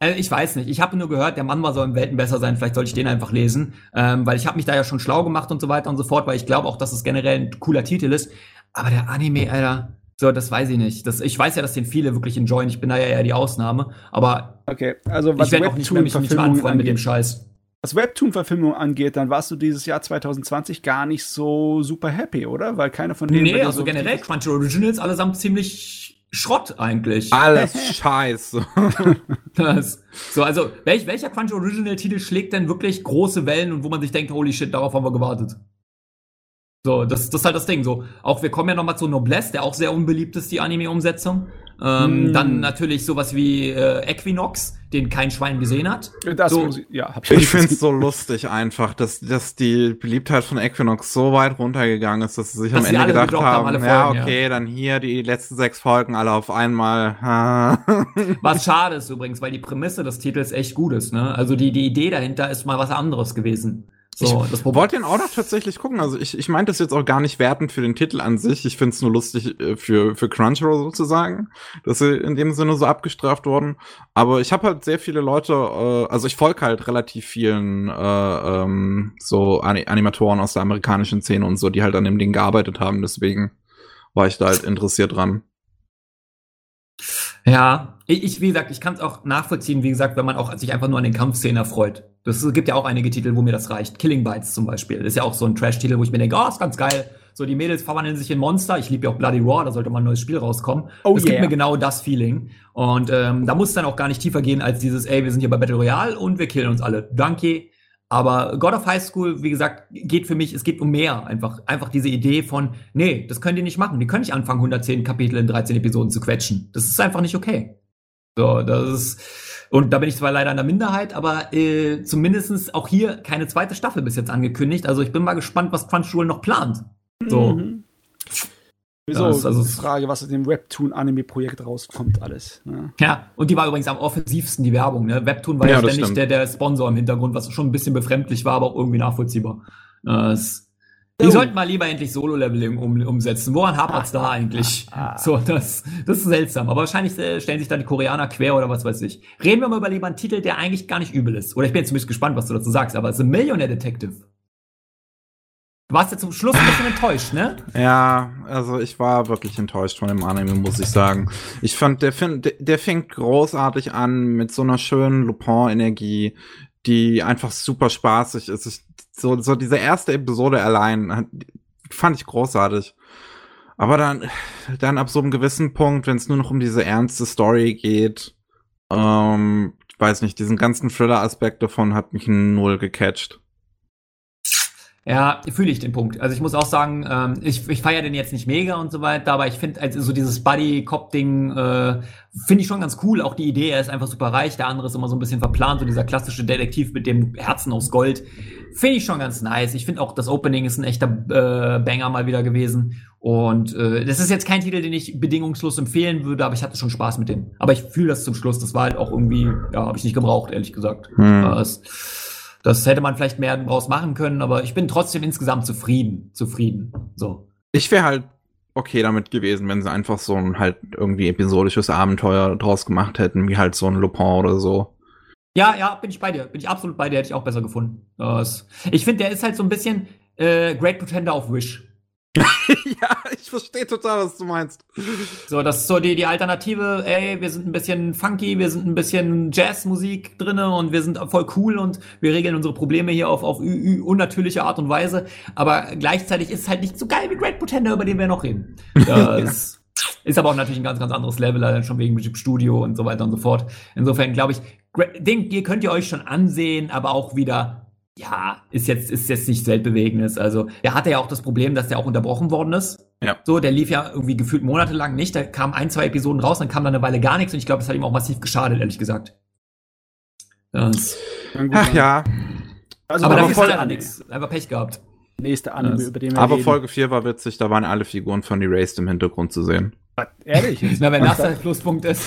also ich weiß nicht. Ich habe nur gehört, der Mann war so im Welten besser sein. Vielleicht sollte ich den einfach lesen, ähm, weil ich habe mich da ja schon schlau gemacht und so weiter und so fort, weil ich glaube auch, dass es generell ein cooler Titel ist. Aber der Anime, Alter, So, das weiß ich nicht. Das, ich weiß ja, dass den viele wirklich enjoyen. Ich bin da ja eher die Ausnahme. Aber okay, also was ich werde auch nicht mehr mich nicht anfreunden mit dem Scheiß. Was Webtoon-Verfilmung angeht, dann warst du dieses Jahr 2020 gar nicht so super happy, oder? Weil keiner von denen. Nee, also so generell Crunchy Originals allesamt ziemlich Schrott eigentlich. Alles scheiße. das, so, also, welch, welcher Crunchy Original-Titel schlägt denn wirklich große Wellen und wo man sich denkt, holy shit, darauf haben wir gewartet? So, das, das ist halt das Ding. So, auch wir kommen ja nochmal zu Noblesse, der auch sehr unbeliebt ist, die Anime-Umsetzung. Ähm, mm. Dann natürlich sowas wie äh, Equinox, den kein Schwein gesehen hat. Das so, ich, ja, hab ich ich finde es so lustig einfach, dass, dass die Beliebtheit von Equinox so weit runtergegangen ist, dass sie sich dass am Ende gedacht haben, haben ja, okay, ja. dann hier die letzten sechs Folgen alle auf einmal. was schade ist übrigens, weil die Prämisse des Titels echt gut ist. Ne? Also die, die Idee dahinter ist mal was anderes gewesen. So, ich wollte den auch noch tatsächlich gucken. Also ich, ich meinte das jetzt auch gar nicht wertend für den Titel an sich. Ich finde es nur lustig äh, für, für Crunchyroll sozusagen, dass sie in dem Sinne so abgestraft wurden. Aber ich habe halt sehr viele Leute, äh, also ich folge halt relativ vielen äh, ähm, so Animatoren aus der amerikanischen Szene und so, die halt an dem Ding gearbeitet haben. Deswegen war ich da halt interessiert dran. Ja, ich, wie gesagt, ich kann es auch nachvollziehen, wie gesagt, wenn man auch sich einfach nur an den Kampfszenen erfreut. Das gibt ja auch einige Titel, wo mir das reicht. Killing Bites zum Beispiel. Das ist ja auch so ein Trash-Titel, wo ich mir denke, oh, ist ganz geil. So, die Mädels verwandeln sich in Monster. Ich liebe ja auch Bloody Raw, da sollte mal ein neues Spiel rauskommen. Oh, das yeah. gibt mir genau das Feeling. Und ähm, da muss es dann auch gar nicht tiefer gehen als dieses, ey, wir sind hier bei Battle Royale und wir killen uns alle. Danke. Aber God of High School, wie gesagt, geht für mich, es geht um mehr. Einfach, einfach diese Idee von, nee, das können die nicht machen. Die können nicht anfangen, 110 Kapitel in 13 Episoden zu quetschen. Das ist einfach nicht okay. So, das ist, und da bin ich zwar leider in der Minderheit, aber äh, zumindestens auch hier keine zweite Staffel bis jetzt angekündigt. Also ich bin mal gespannt, was Crunchyroll noch plant. So. Mhm. Wieso? Das, also die Frage, was aus dem Webtoon-Anime-Projekt rauskommt, alles. Ne? Ja, und die war übrigens am offensivsten, die Werbung. Ne? Webtoon war ja, ja ständig der, der Sponsor im Hintergrund, was schon ein bisschen befremdlich war, aber auch irgendwie nachvollziehbar. Das, die oh. sollten mal lieber endlich Solo-Leveling um, umsetzen. Woran hapert's ah, da eigentlich? Ah, ah. So, das, das ist seltsam. Aber wahrscheinlich äh, stellen sich dann die Koreaner quer oder was weiß ich. Reden wir mal über lieber einen Titel, der eigentlich gar nicht übel ist. Oder ich bin jetzt ein bisschen gespannt, was du dazu sagst, aber The Millionaire Detective. Du warst ja zum Schluss ein bisschen enttäuscht, ne? Ja, also ich war wirklich enttäuscht von dem Anime, muss ich sagen. Ich fand, der, der, der fängt großartig an mit so einer schönen Lupin-Energie, die einfach super spaßig ist. Ich, so, so diese erste Episode allein fand ich großartig. Aber dann, dann ab so einem gewissen Punkt, wenn es nur noch um diese ernste Story geht, ähm, weiß nicht, diesen ganzen Thriller-Aspekt davon hat mich null gecatcht. Ja, fühle ich den Punkt. Also ich muss auch sagen, ähm, ich, ich feiere den jetzt nicht mega und so weiter, aber ich finde also so dieses Buddy-Cop-Ding äh, finde ich schon ganz cool. Auch die Idee, er ist einfach super reich, der andere ist immer so ein bisschen verplant, so dieser klassische Detektiv mit dem Herzen aus Gold. Finde ich schon ganz nice. Ich finde auch, das Opening ist ein echter äh, Banger mal wieder gewesen. Und äh, das ist jetzt kein Titel, den ich bedingungslos empfehlen würde, aber ich hatte schon Spaß mit dem. Aber ich fühle das zum Schluss. Das war halt auch irgendwie, ja, habe ich nicht gebraucht, ehrlich gesagt. Hm. Das, das hätte man vielleicht mehr draus machen können, aber ich bin trotzdem insgesamt zufrieden. Zufrieden. So. Ich wäre halt okay damit gewesen, wenn sie einfach so ein halt irgendwie episodisches Abenteuer draus gemacht hätten, wie halt so ein Lupin oder so. Ja, ja, bin ich bei dir. Bin ich absolut bei dir, hätte ich auch besser gefunden. Das, ich finde, der ist halt so ein bisschen äh, Great Pretender auf Wish. ja, ich verstehe total, was du meinst. So, das ist so die, die Alternative, ey, wir sind ein bisschen funky, wir sind ein bisschen Jazzmusik drinne und wir sind voll cool und wir regeln unsere Probleme hier auf, auf unnatürliche Art und Weise. Aber gleichzeitig ist es halt nicht so geil wie Great Pretender, über den wir noch reden. Das ist aber auch natürlich ein ganz, ganz anderes Level, dann schon wegen Studio und so weiter und so fort. Insofern glaube ich, den, den könnt ihr euch schon ansehen, aber auch wieder ja, ist jetzt, ist jetzt nichts Weltbewegendes. Also, er hatte ja auch das Problem, dass der auch unterbrochen worden ist. Ja. So, der lief ja irgendwie gefühlt monatelang nicht. Da kamen ein, zwei Episoden raus, dann kam dann eine Weile gar nichts und ich glaube, das hat ihm auch massiv geschadet, ehrlich gesagt. Das Ach ja. Also, aber dafür ist ja nichts. Einfach Pech gehabt. Nächste Anime, über den wir Aber reden. Folge 4 war witzig, da waren alle Figuren von Erased im Hintergrund zu sehen. Ehrlich? Na, wenn das der Pluspunkt ist.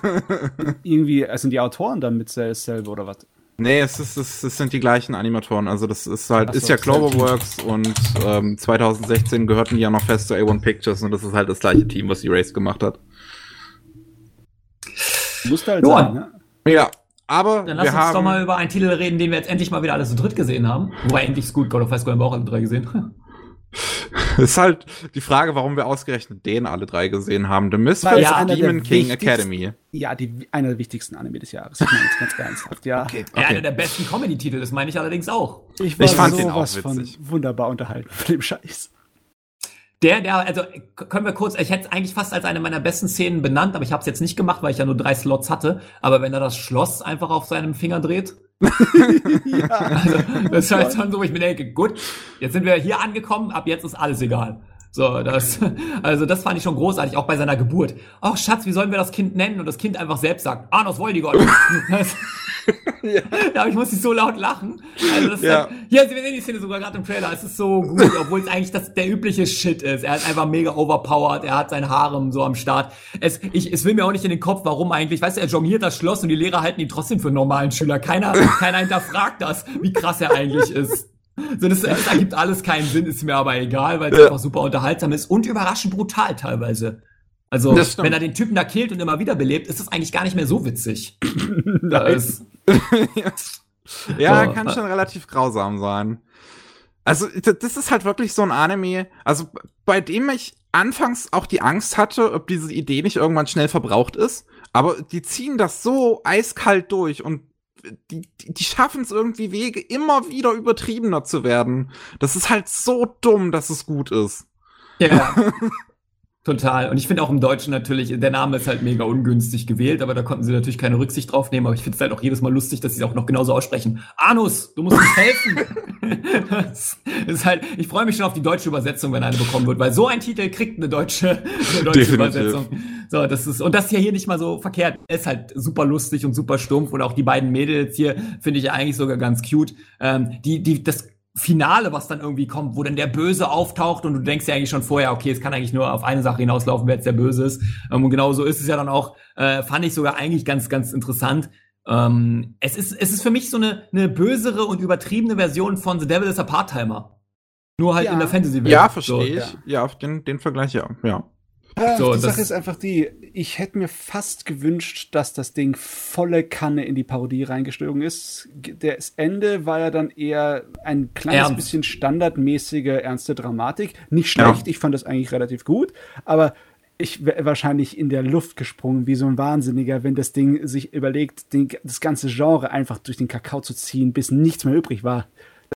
Irgendwie, sind die Autoren dann mit selber oder was? Nee, es, ist, es, es sind die gleichen Animatoren. Also das ist halt, so, ist ja Cloverworks und ähm, 2016 gehörten die ja noch fest zu A1 Pictures und das ist halt das gleiche Team, was Erase gemacht hat. Musste halt sein, ne? Ja, aber Dann lass uns haben... doch mal über einen Titel reden, den wir jetzt endlich mal wieder alle zu dritt gesehen haben. Wobei endlich ist gut, God of High School haben wir auch alle drei gesehen. ist halt die Frage, warum wir ausgerechnet den alle drei gesehen haben. The Misfits ja, Demon King Academy. Ja, die, einer der wichtigsten Anime des Jahres. Ich meine jetzt ganz ernsthaft, ja. Okay, okay. Ja, einer der besten Comedy-Titel, das meine ich allerdings auch. Ich, war ich fand den auch witzig. von wunderbar unterhalten von dem Scheiß. Der, der, also können wir kurz, ich hätte es eigentlich fast als eine meiner besten Szenen benannt, aber ich habe es jetzt nicht gemacht, weil ich ja nur drei Slots hatte. Aber wenn er das Schloss einfach auf seinem Finger dreht, ja. also, das ist halt schon so, wo ich mir denke, gut, jetzt sind wir hier angekommen, ab jetzt ist alles egal. So, das, also das fand ich schon großartig, auch bei seiner Geburt. Ach Schatz, wie sollen wir das Kind nennen? Und das Kind einfach selbst sagt, Arnos Woldigott. ja. aber ich muss nicht so laut lachen. Also das ja. Halt, hier, wir sehen die Szene sogar gerade im Trailer. Es ist so gut, obwohl es eigentlich das, der übliche Shit ist. Er ist einfach mega overpowered. Er hat sein Harem so am Start. Es, ich, es will mir auch nicht in den Kopf, warum eigentlich. Weißt du, er jongliert das Schloss und die Lehrer halten ihn trotzdem für einen normalen Schüler. Keiner, keiner hinterfragt das, wie krass er eigentlich ist. So, das, das ergibt alles keinen Sinn, ist mir aber egal, weil es ja. einfach super unterhaltsam ist und überraschend brutal teilweise. Also, wenn er den Typen da killt und immer wieder belebt, ist das eigentlich gar nicht mehr so witzig. ist ja, so. kann schon relativ grausam sein. Also, das ist halt wirklich so ein Anime, also bei dem ich anfangs auch die Angst hatte, ob diese Idee nicht irgendwann schnell verbraucht ist. Aber die ziehen das so eiskalt durch und die, die, die schaffen es irgendwie Wege, immer wieder übertriebener zu werden. Das ist halt so dumm, dass es gut ist. Ja. Total. Und ich finde auch im Deutschen natürlich, der Name ist halt mega ungünstig gewählt, aber da konnten sie natürlich keine Rücksicht drauf nehmen. Aber ich finde es halt auch jedes Mal lustig, dass sie es auch noch genauso aussprechen. Anus, du musst uns helfen. das ist halt, ich freue mich schon auf die deutsche Übersetzung, wenn eine bekommen wird, weil so ein Titel kriegt eine deutsche, eine deutsche Übersetzung. So, das ist, und das hier hier nicht mal so verkehrt. ist halt super lustig und super stumpf und auch die beiden Mädels hier finde ich eigentlich sogar ganz cute. Ähm, die, die, das Finale, was dann irgendwie kommt, wo dann der Böse auftaucht und du denkst ja eigentlich schon vorher, okay, es kann eigentlich nur auf eine Sache hinauslaufen, wer jetzt der Böse ist. Ähm, und genau so ist es ja dann auch, äh, fand ich sogar eigentlich ganz, ganz interessant. Ähm, es, ist, es ist für mich so eine, eine bösere und übertriebene Version von The Devil is a Part-Timer. Nur halt ja. in der Fantasy-Welt. Ja, verstehe so, ich. Ja, ja den, den Vergleich, ja. ja. Äh, so, die Sache ist einfach die, ich hätte mir fast gewünscht, dass das Ding volle Kanne in die Parodie reingestiegen ist. Das Ende war ja dann eher ein kleines Ernst. bisschen standardmäßige, ernste Dramatik. Nicht schlecht, ja. ich fand das eigentlich relativ gut, aber ich wäre wahrscheinlich in der Luft gesprungen, wie so ein Wahnsinniger, wenn das Ding sich überlegt, den, das ganze Genre einfach durch den Kakao zu ziehen, bis nichts mehr übrig war.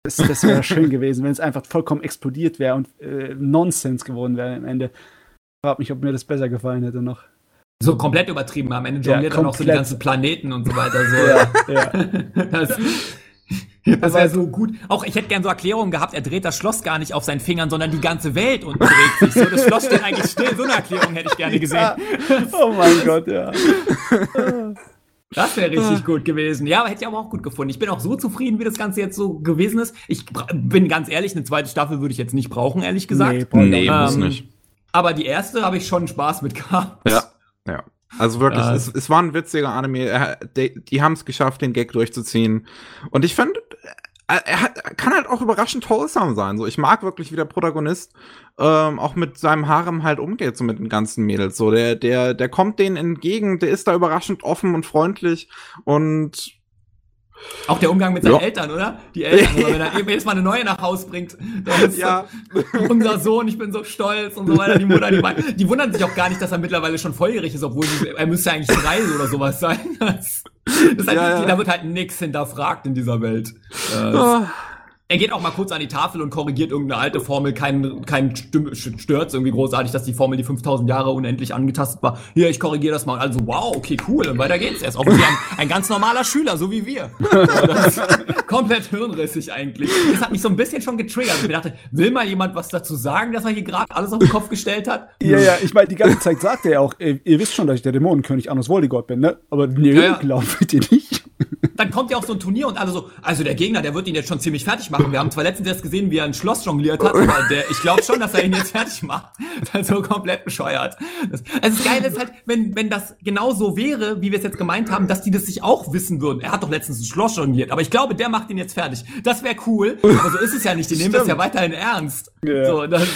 Das, das wäre schön gewesen, wenn es einfach vollkommen explodiert wäre und äh, Nonsens geworden wäre am Ende frage mich, ob mir das besser gefallen hätte noch. So komplett übertrieben. Am Ende jongliert ja, er noch so die ganzen Planeten und so weiter. So. ja, ja. Das, das wäre so gut. Auch ich hätte gern so Erklärungen gehabt, er dreht das Schloss gar nicht auf seinen Fingern, sondern die ganze Welt und dreht sich so. Das Schloss steht eigentlich still. So eine Erklärung hätte ich gerne gesehen. Ja. Oh mein Gott, ja. Das wäre richtig gut gewesen. Ja, hätte ich aber auch gut gefunden. Ich bin auch so zufrieden, wie das Ganze jetzt so gewesen ist. Ich bin ganz ehrlich, eine zweite Staffel würde ich jetzt nicht brauchen, ehrlich gesagt. Nee, nee ähm, muss nicht. Aber die erste habe ich schon Spaß mit gehabt. Ja, ja. Also wirklich, ja. es, es war ein witziger Anime. Die, die haben es geschafft, den Gag durchzuziehen. Und ich finde, er, hat, kann halt auch überraschend wholesome sein. So, ich mag wirklich, wie der Protagonist ähm, auch mit seinem Harem halt umgeht, so mit den ganzen Mädels. So, der, der, der kommt denen entgegen, der ist da überraschend offen und freundlich und auch der Umgang mit seinen ja. Eltern, oder? Die Eltern, oder wenn er jedes Mal eine neue nach Haus bringt, dann ist ja. unser Sohn, ich bin so stolz und so weiter. Die Mutter, die, die wundern sich auch gar nicht, dass er mittlerweile schon volljährig ist, obwohl sie, er müsste eigentlich drei oder sowas sein. Das, das halt, ja, ja. Da wird halt nichts hinterfragt in dieser Welt. Das, oh. Er geht auch mal kurz an die Tafel und korrigiert irgendeine alte Formel. Kein, kein stört irgendwie großartig, dass die Formel, die 5000 Jahre unendlich angetastet war. Hier, ich korrigiere das mal. Also, wow, okay, cool. Und weiter geht's. Er ist offensichtlich ein, ein ganz normaler Schüler, so wie wir. komplett hirnrissig eigentlich. Das hat mich so ein bisschen schon getriggert. Ich mir dachte, will mal jemand was dazu sagen, dass er hier gerade alles auf den Kopf gestellt hat? Ja, ja, ich meine, die ganze Zeit sagt er ja auch, ihr, ihr wisst schon, dass ich der Dämonenkönig Anus Voldigott bin, ne? Aber nee, ja, ja. glaubt ihr nicht. Dann kommt ja auch so ein Turnier und alle so, also der Gegner, der wird ihn jetzt schon ziemlich fertig machen machen. Wir haben zwar letztens erst gesehen, wie er ein Schloss jongliert hat, aber der, ich glaube schon, dass er ihn jetzt fertig macht. Das ist halt so komplett bescheuert. Das, also das Geile ist halt, wenn, wenn das genau so wäre, wie wir es jetzt gemeint haben, dass die das sich auch wissen würden. Er hat doch letztens ein Schloss jongliert, aber ich glaube, der macht ihn jetzt fertig. Das wäre cool, aber so ist es ja nicht. Die nehmen das ja weiterhin ernst. Yeah. So, das,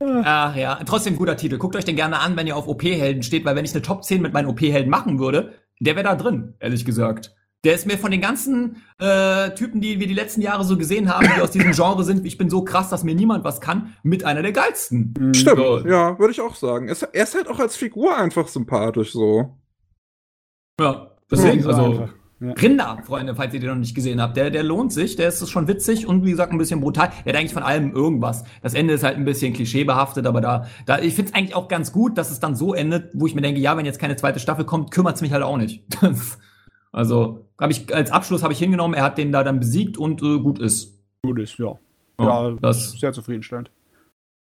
Ach ja, trotzdem guter Titel. Guckt euch den gerne an, wenn ihr auf OP-Helden steht, weil wenn ich eine Top 10 mit meinen OP-Helden machen würde, der wäre da drin, ehrlich gesagt. Der ist mir von den ganzen äh, Typen, die wir die letzten Jahre so gesehen haben, die aus diesem Genre sind, ich bin so krass, dass mir niemand was kann, mit einer der geilsten. Mhm. Stimmt, so. ja, würde ich auch sagen. Er ist halt auch als Figur einfach sympathisch so. Ja, deswegen, also. Ja. Rinder, Freunde, falls ihr den noch nicht gesehen habt, der, der lohnt sich, der ist schon witzig und wie gesagt ein bisschen brutal. Der hat eigentlich von allem irgendwas. Das Ende ist halt ein bisschen klischeebehaftet, aber da, da ich finde es eigentlich auch ganz gut, dass es dann so endet, wo ich mir denke, ja, wenn jetzt keine zweite Staffel kommt, kümmert's mich halt auch nicht. also habe ich als Abschluss habe ich hingenommen, er hat den da dann besiegt und äh, gut ist. Gut ist, ja. Ja, ja das sehr zufriedenstellend.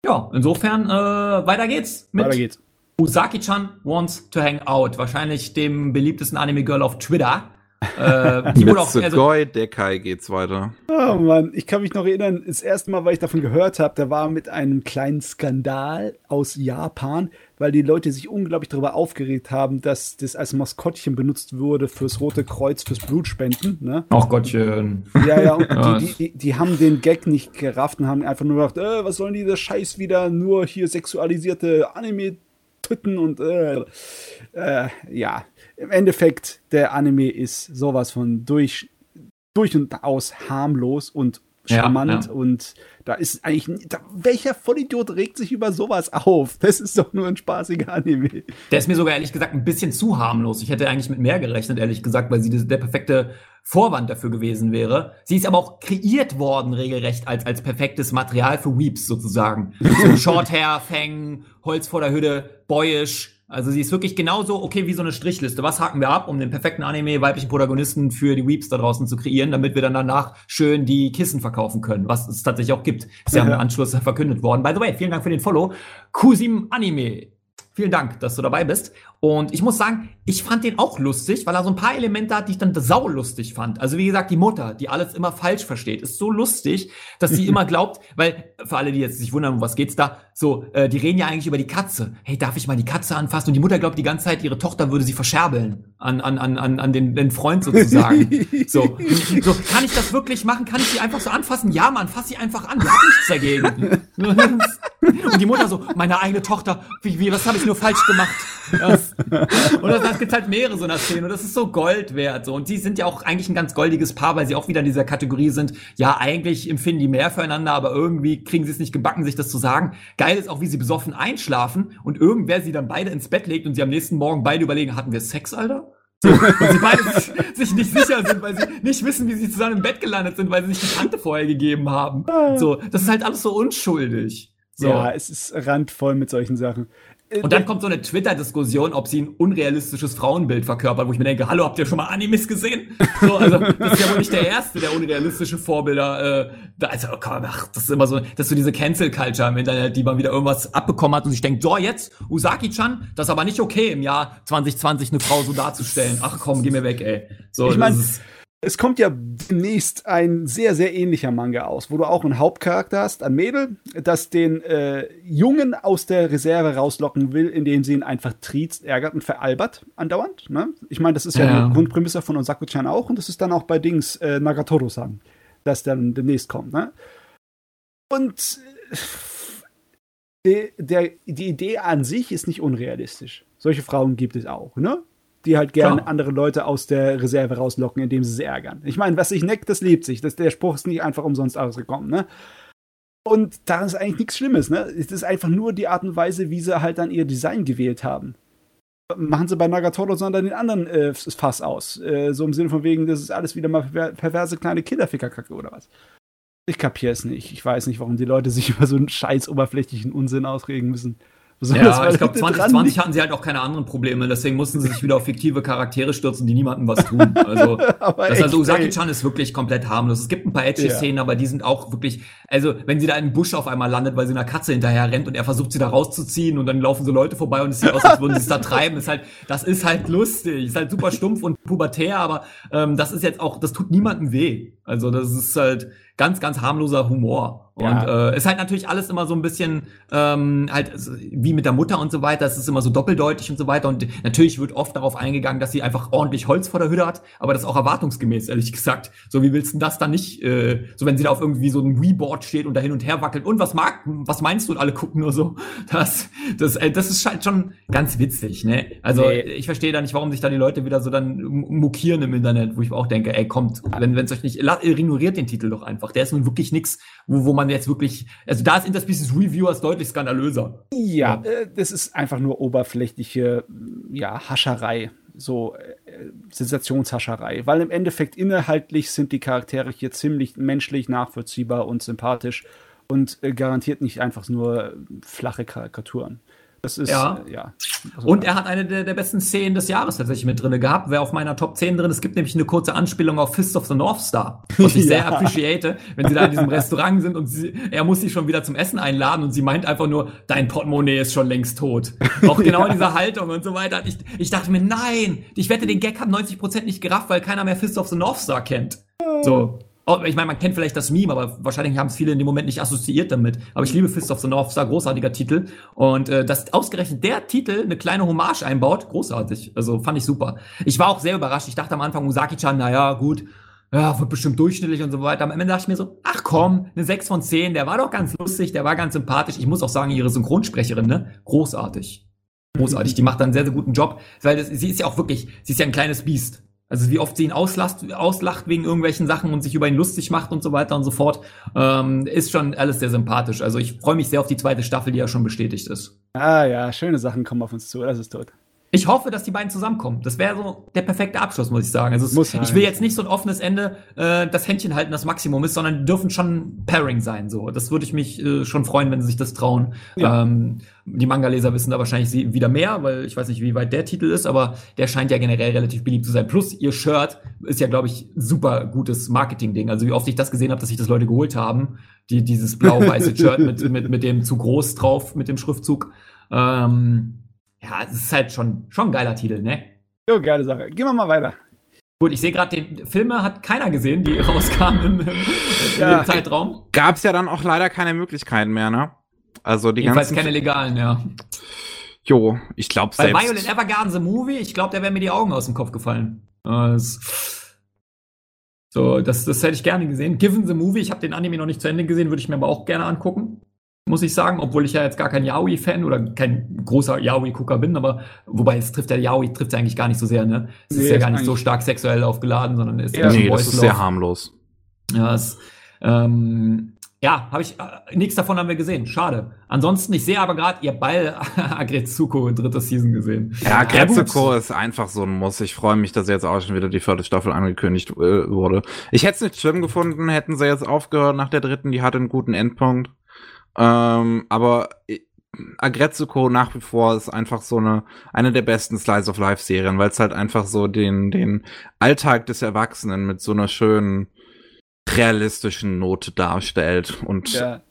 Ja, insofern äh, weiter geht's mit weiter geht's. Usaki-chan wants to hang out. Wahrscheinlich dem beliebtesten Anime-Girl auf Twitter. Äh, die wurde auch, also, Dekai geht's weiter. Oh Mann, ich kann mich noch erinnern, das erste Mal, weil ich davon gehört habe, da war mit einem kleinen Skandal aus Japan, weil die Leute sich unglaublich darüber aufgeregt haben, dass das als Maskottchen benutzt wurde fürs Rote Kreuz, fürs Blutspenden. Ne? Ach Gottchen. Ja, ja, und die, die, die, haben den Gag nicht gerafft und haben einfach nur gedacht, äh, was sollen diese Scheiß wieder, nur hier sexualisierte Anime Tüten und äh, äh, ja, im Endeffekt, der Anime ist sowas von durch, durch und aus harmlos und charmant ja, ja. und da ist eigentlich, da, welcher Vollidiot regt sich über sowas auf? Das ist doch nur ein spaßiger Anime. Der ist mir sogar ehrlich gesagt ein bisschen zu harmlos. Ich hätte eigentlich mit mehr gerechnet, ehrlich gesagt, weil sie der perfekte Vorwand dafür gewesen wäre. Sie ist aber auch kreiert worden, regelrecht, als, als perfektes Material für Weeps sozusagen. So Shorthair, Fang, Holz vor der Hütte, boyish, also sie ist wirklich genauso okay wie so eine Strichliste. Was haken wir ab, um den perfekten Anime weiblichen Protagonisten für die Weeps da draußen zu kreieren, damit wir dann danach schön die Kissen verkaufen können, was es tatsächlich auch gibt. Ist ja, ja im Anschluss verkündet worden. By the way, vielen Dank für den Follow. Kusim Anime Vielen Dank, dass du dabei bist. Und ich muss sagen, ich fand den auch lustig, weil er so ein paar Elemente hat, die ich dann saulustig fand. Also wie gesagt, die Mutter, die alles immer falsch versteht, ist so lustig, dass sie immer glaubt, weil für alle, die jetzt sich wundern, um was geht's da, so, äh, die reden ja eigentlich über die Katze. Hey, darf ich mal die Katze anfassen? Und die Mutter glaubt die ganze Zeit, ihre Tochter würde sie verscherbeln an, an, an, an, an den, den Freund sozusagen. so, so, kann ich das wirklich machen? Kann ich sie einfach so anfassen? Ja, Mann, fass sie einfach an. Wir haben nichts dagegen. Und die Mutter so, meine eigene Tochter, wie, wie was habe ich nur falsch gemacht? Das, und gibt halt mehrere so einer Szene und das ist so Gold wert. So. Und die sind ja auch eigentlich ein ganz goldiges Paar, weil sie auch wieder in dieser Kategorie sind, ja, eigentlich empfinden die mehr füreinander, aber irgendwie kriegen sie es nicht gebacken, sich das zu sagen. Geil ist auch, wie sie besoffen einschlafen und irgendwer sie dann beide ins Bett legt und sie am nächsten Morgen beide überlegen, hatten wir Sex, Alter? So, und sie beide sich, nicht sicher sind, weil sie nicht wissen, wie sie zusammen im Bett gelandet sind, weil sie sich die Tante vorher gegeben haben. So, das ist halt alles so unschuldig. So. Ja, es ist randvoll mit solchen Sachen. Und dann kommt so eine Twitter-Diskussion, ob sie ein unrealistisches Frauenbild verkörpert, wo ich mir denke, hallo, habt ihr schon mal Animes gesehen? So, also, das ist ja wohl nicht der erste, der unrealistische Vorbilder, äh, da, also, komm, ach, das ist immer so, das ist so diese Cancel-Culture im Internet, die man wieder irgendwas abbekommen hat und sich denkt, so, jetzt, Usaki-chan, das ist aber nicht okay, im Jahr 2020 eine Frau so darzustellen. Ach komm, geh mir weg, ey. So, ich meine, es kommt ja demnächst ein sehr, sehr ähnlicher Manga aus, wo du auch einen Hauptcharakter hast, ein Mädel, das den äh, Jungen aus der Reserve rauslocken will, indem sie ihn einfach triezt, ärgert und veralbert andauernd. Ne? Ich meine, das ist ja, ja die Grundprämisse von Osaku-chan auch und das ist dann auch bei Dings äh, Nagatoro-san, das dann demnächst kommt. Ne? Und äh, der, die Idee an sich ist nicht unrealistisch. Solche Frauen gibt es auch, ne? Die halt gerne Klar. andere Leute aus der Reserve rauslocken, indem sie sie ärgern. Ich meine, was sich neckt, das liebt sich. Das, der Spruch ist nicht einfach umsonst ausgekommen, ne? Und daran ist eigentlich nichts Schlimmes, ne? Es ist einfach nur die Art und Weise, wie sie halt dann ihr Design gewählt haben. Machen sie bei Nagatoro sondern den anderen äh, Fass aus. Äh, so im Sinne von wegen, das ist alles wieder mal perverse kleine Kinderfickerkacke oder was. Ich kapiere es nicht. Ich weiß nicht, warum die Leute sich über so einen scheiß oberflächlichen Unsinn ausregen müssen. Ja, ich glaube, 2020 hatten sie halt auch keine anderen Probleme, deswegen mussten sie sich wieder auf fiktive Charaktere stürzen, die niemandem was tun. Also, das also Usagi-chan ist wirklich komplett harmlos. Es gibt ein paar edgy Szenen, ja. aber die sind auch wirklich, also, wenn sie da im Busch auf einmal landet, weil sie einer Katze hinterher rennt und er versucht sie da rauszuziehen und dann laufen so Leute vorbei und es sieht aus, als würden sie es da treiben, ist halt, das ist halt lustig, ist halt super stumpf und pubertär, aber ähm, das ist jetzt auch, das tut niemandem weh. Also, das ist halt, ganz, ganz harmloser Humor. Und ja. äh, ist halt natürlich alles immer so ein bisschen ähm, halt wie mit der Mutter und so weiter. Es ist immer so doppeldeutig und so weiter. Und natürlich wird oft darauf eingegangen, dass sie einfach ordentlich Holz vor der Hütte hat, aber das ist auch erwartungsgemäß, ehrlich gesagt. So, wie willst du das dann nicht, äh, so wenn sie da auf irgendwie so einem Wii-Board steht und da hin und her wackelt und was mag, was meinst du? Und alle gucken nur so. Das, das, äh, das ist halt schon ganz witzig, ne? Also nee. ich verstehe da nicht, warum sich da die Leute wieder so dann mokieren im Internet, wo ich auch denke, ey, kommt, wenn es euch nicht, ignoriert den Titel doch einfach. Der ist nun wirklich nix, wo, wo man jetzt wirklich, also da ist Interspecies Reviewers deutlich skandalöser. Ja, äh, das ist einfach nur oberflächliche, ja, Hascherei so äh, Sensationshascherei, weil im Endeffekt inhaltlich sind die Charaktere hier ziemlich menschlich, nachvollziehbar und sympathisch und äh, garantiert nicht einfach nur flache Karikaturen. Das ist, ja. Äh, ja. Also, und er hat eine der, der besten Szenen des Jahres tatsächlich mit drin gehabt. Wäre auf meiner Top 10 drin. Es gibt nämlich eine kurze Anspielung auf Fist of the North Star, was ich ja. sehr appreciate, wenn sie da in diesem Restaurant sind und sie, er muss sie schon wieder zum Essen einladen und sie meint einfach nur, dein Portemonnaie ist schon längst tot. Auch genau ja. in dieser Haltung und so weiter. Ich, ich dachte mir, nein, ich wette, den Gag hat 90% nicht gerafft, weil keiner mehr Fist of the North Star kennt. So. Oh, ich meine, man kennt vielleicht das Meme, aber wahrscheinlich haben es viele in dem Moment nicht assoziiert damit. Aber ich liebe Fist of the North Star, großartiger Titel. Und äh, dass ausgerechnet der Titel eine kleine Hommage einbaut, großartig. Also fand ich super. Ich war auch sehr überrascht. Ich dachte am Anfang, Musaki-chan, naja, gut, ja, wird bestimmt durchschnittlich und so weiter. Am Ende dachte ich mir so, ach komm, eine 6 von 10, der war doch ganz lustig, der war ganz sympathisch. Ich muss auch sagen, ihre Synchronsprecherin, ne, großartig. Großartig, die macht dann einen sehr, sehr guten Job, weil das, sie ist ja auch wirklich, sie ist ja ein kleines Biest. Also wie oft sie ihn auslacht, auslacht wegen irgendwelchen Sachen und sich über ihn lustig macht und so weiter und so fort, ähm, ist schon alles sehr sympathisch. Also ich freue mich sehr auf die zweite Staffel, die ja schon bestätigt ist. Ah ja, schöne Sachen kommen auf uns zu, das ist tot. Ich hoffe, dass die beiden zusammenkommen. Das wäre so der perfekte Abschluss, muss ich sagen. Also es, ich will jetzt nicht so ein offenes Ende, äh, das Händchen halten, das Maximum ist, sondern dürfen schon Pairing sein. So, das würde ich mich äh, schon freuen, wenn sie sich das trauen. Ja. Ähm, die Manga-Leser wissen da wahrscheinlich wieder mehr, weil ich weiß nicht, wie weit der Titel ist, aber der scheint ja generell relativ beliebt zu sein. Plus ihr Shirt ist ja, glaube ich, super gutes Marketing-Ding. Also wie oft ich das gesehen habe, dass sich das Leute geholt haben, die dieses blau-weiße Shirt mit, mit mit dem zu groß drauf, mit dem Schriftzug. Ähm, ja, es ist halt schon, schon ein geiler Titel, ne? Jo, geile Sache. Gehen wir mal weiter. Gut, ich sehe gerade, den Filme hat keiner gesehen, die rauskamen im, ja. im Zeitraum. Gab es ja dann auch leider keine Möglichkeiten mehr, ne? Also die Jedenfalls ganzen. keine legalen, ja. Jo, ich glaube selbst. Bei Violent Evergarden the Movie, ich glaube, da wären mir die Augen aus dem Kopf gefallen. So, das, das hätte ich gerne gesehen. Given the Movie, ich habe den Anime noch nicht zu Ende gesehen, würde ich mir aber auch gerne angucken muss ich sagen, obwohl ich ja jetzt gar kein Yaoi-Fan oder kein großer Yaoi-Gucker bin, aber wobei es trifft ja Yaoi trifft ja eigentlich gar nicht so sehr, ne? Es nee, ist ja gar nicht so stark sexuell aufgeladen, sondern ist ja, nee, das ist sehr harmlos. Ja, es, ähm, ja, habe ich äh, nichts davon haben wir gesehen. Schade. Ansonsten, ich sehe aber gerade, ihr Ball Agretsuko in dritter Season gesehen. Ja, Agretsuko ja, ist einfach so ein Muss. Ich freue mich, dass jetzt auch schon wieder die vierte Staffel angekündigt äh, wurde. Ich hätte es nicht schlimm gefunden, hätten sie jetzt aufgehört nach der dritten. Die hatte einen guten Endpunkt. Ähm, aber Agretsuko nach wie vor ist einfach so eine eine der besten Slice of Life Serien, weil es halt einfach so den den Alltag des Erwachsenen mit so einer schönen realistischen Note darstellt und ja.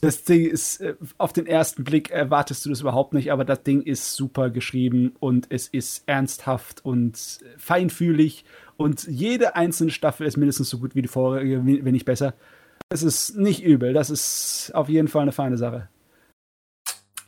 das Ding ist äh, auf den ersten Blick erwartest du das überhaupt nicht, aber das Ding ist super geschrieben und es ist ernsthaft und feinfühlig und jede einzelne Staffel ist mindestens so gut wie die vorherige, wenn nicht besser. Es ist nicht übel. Das ist auf jeden Fall eine feine Sache.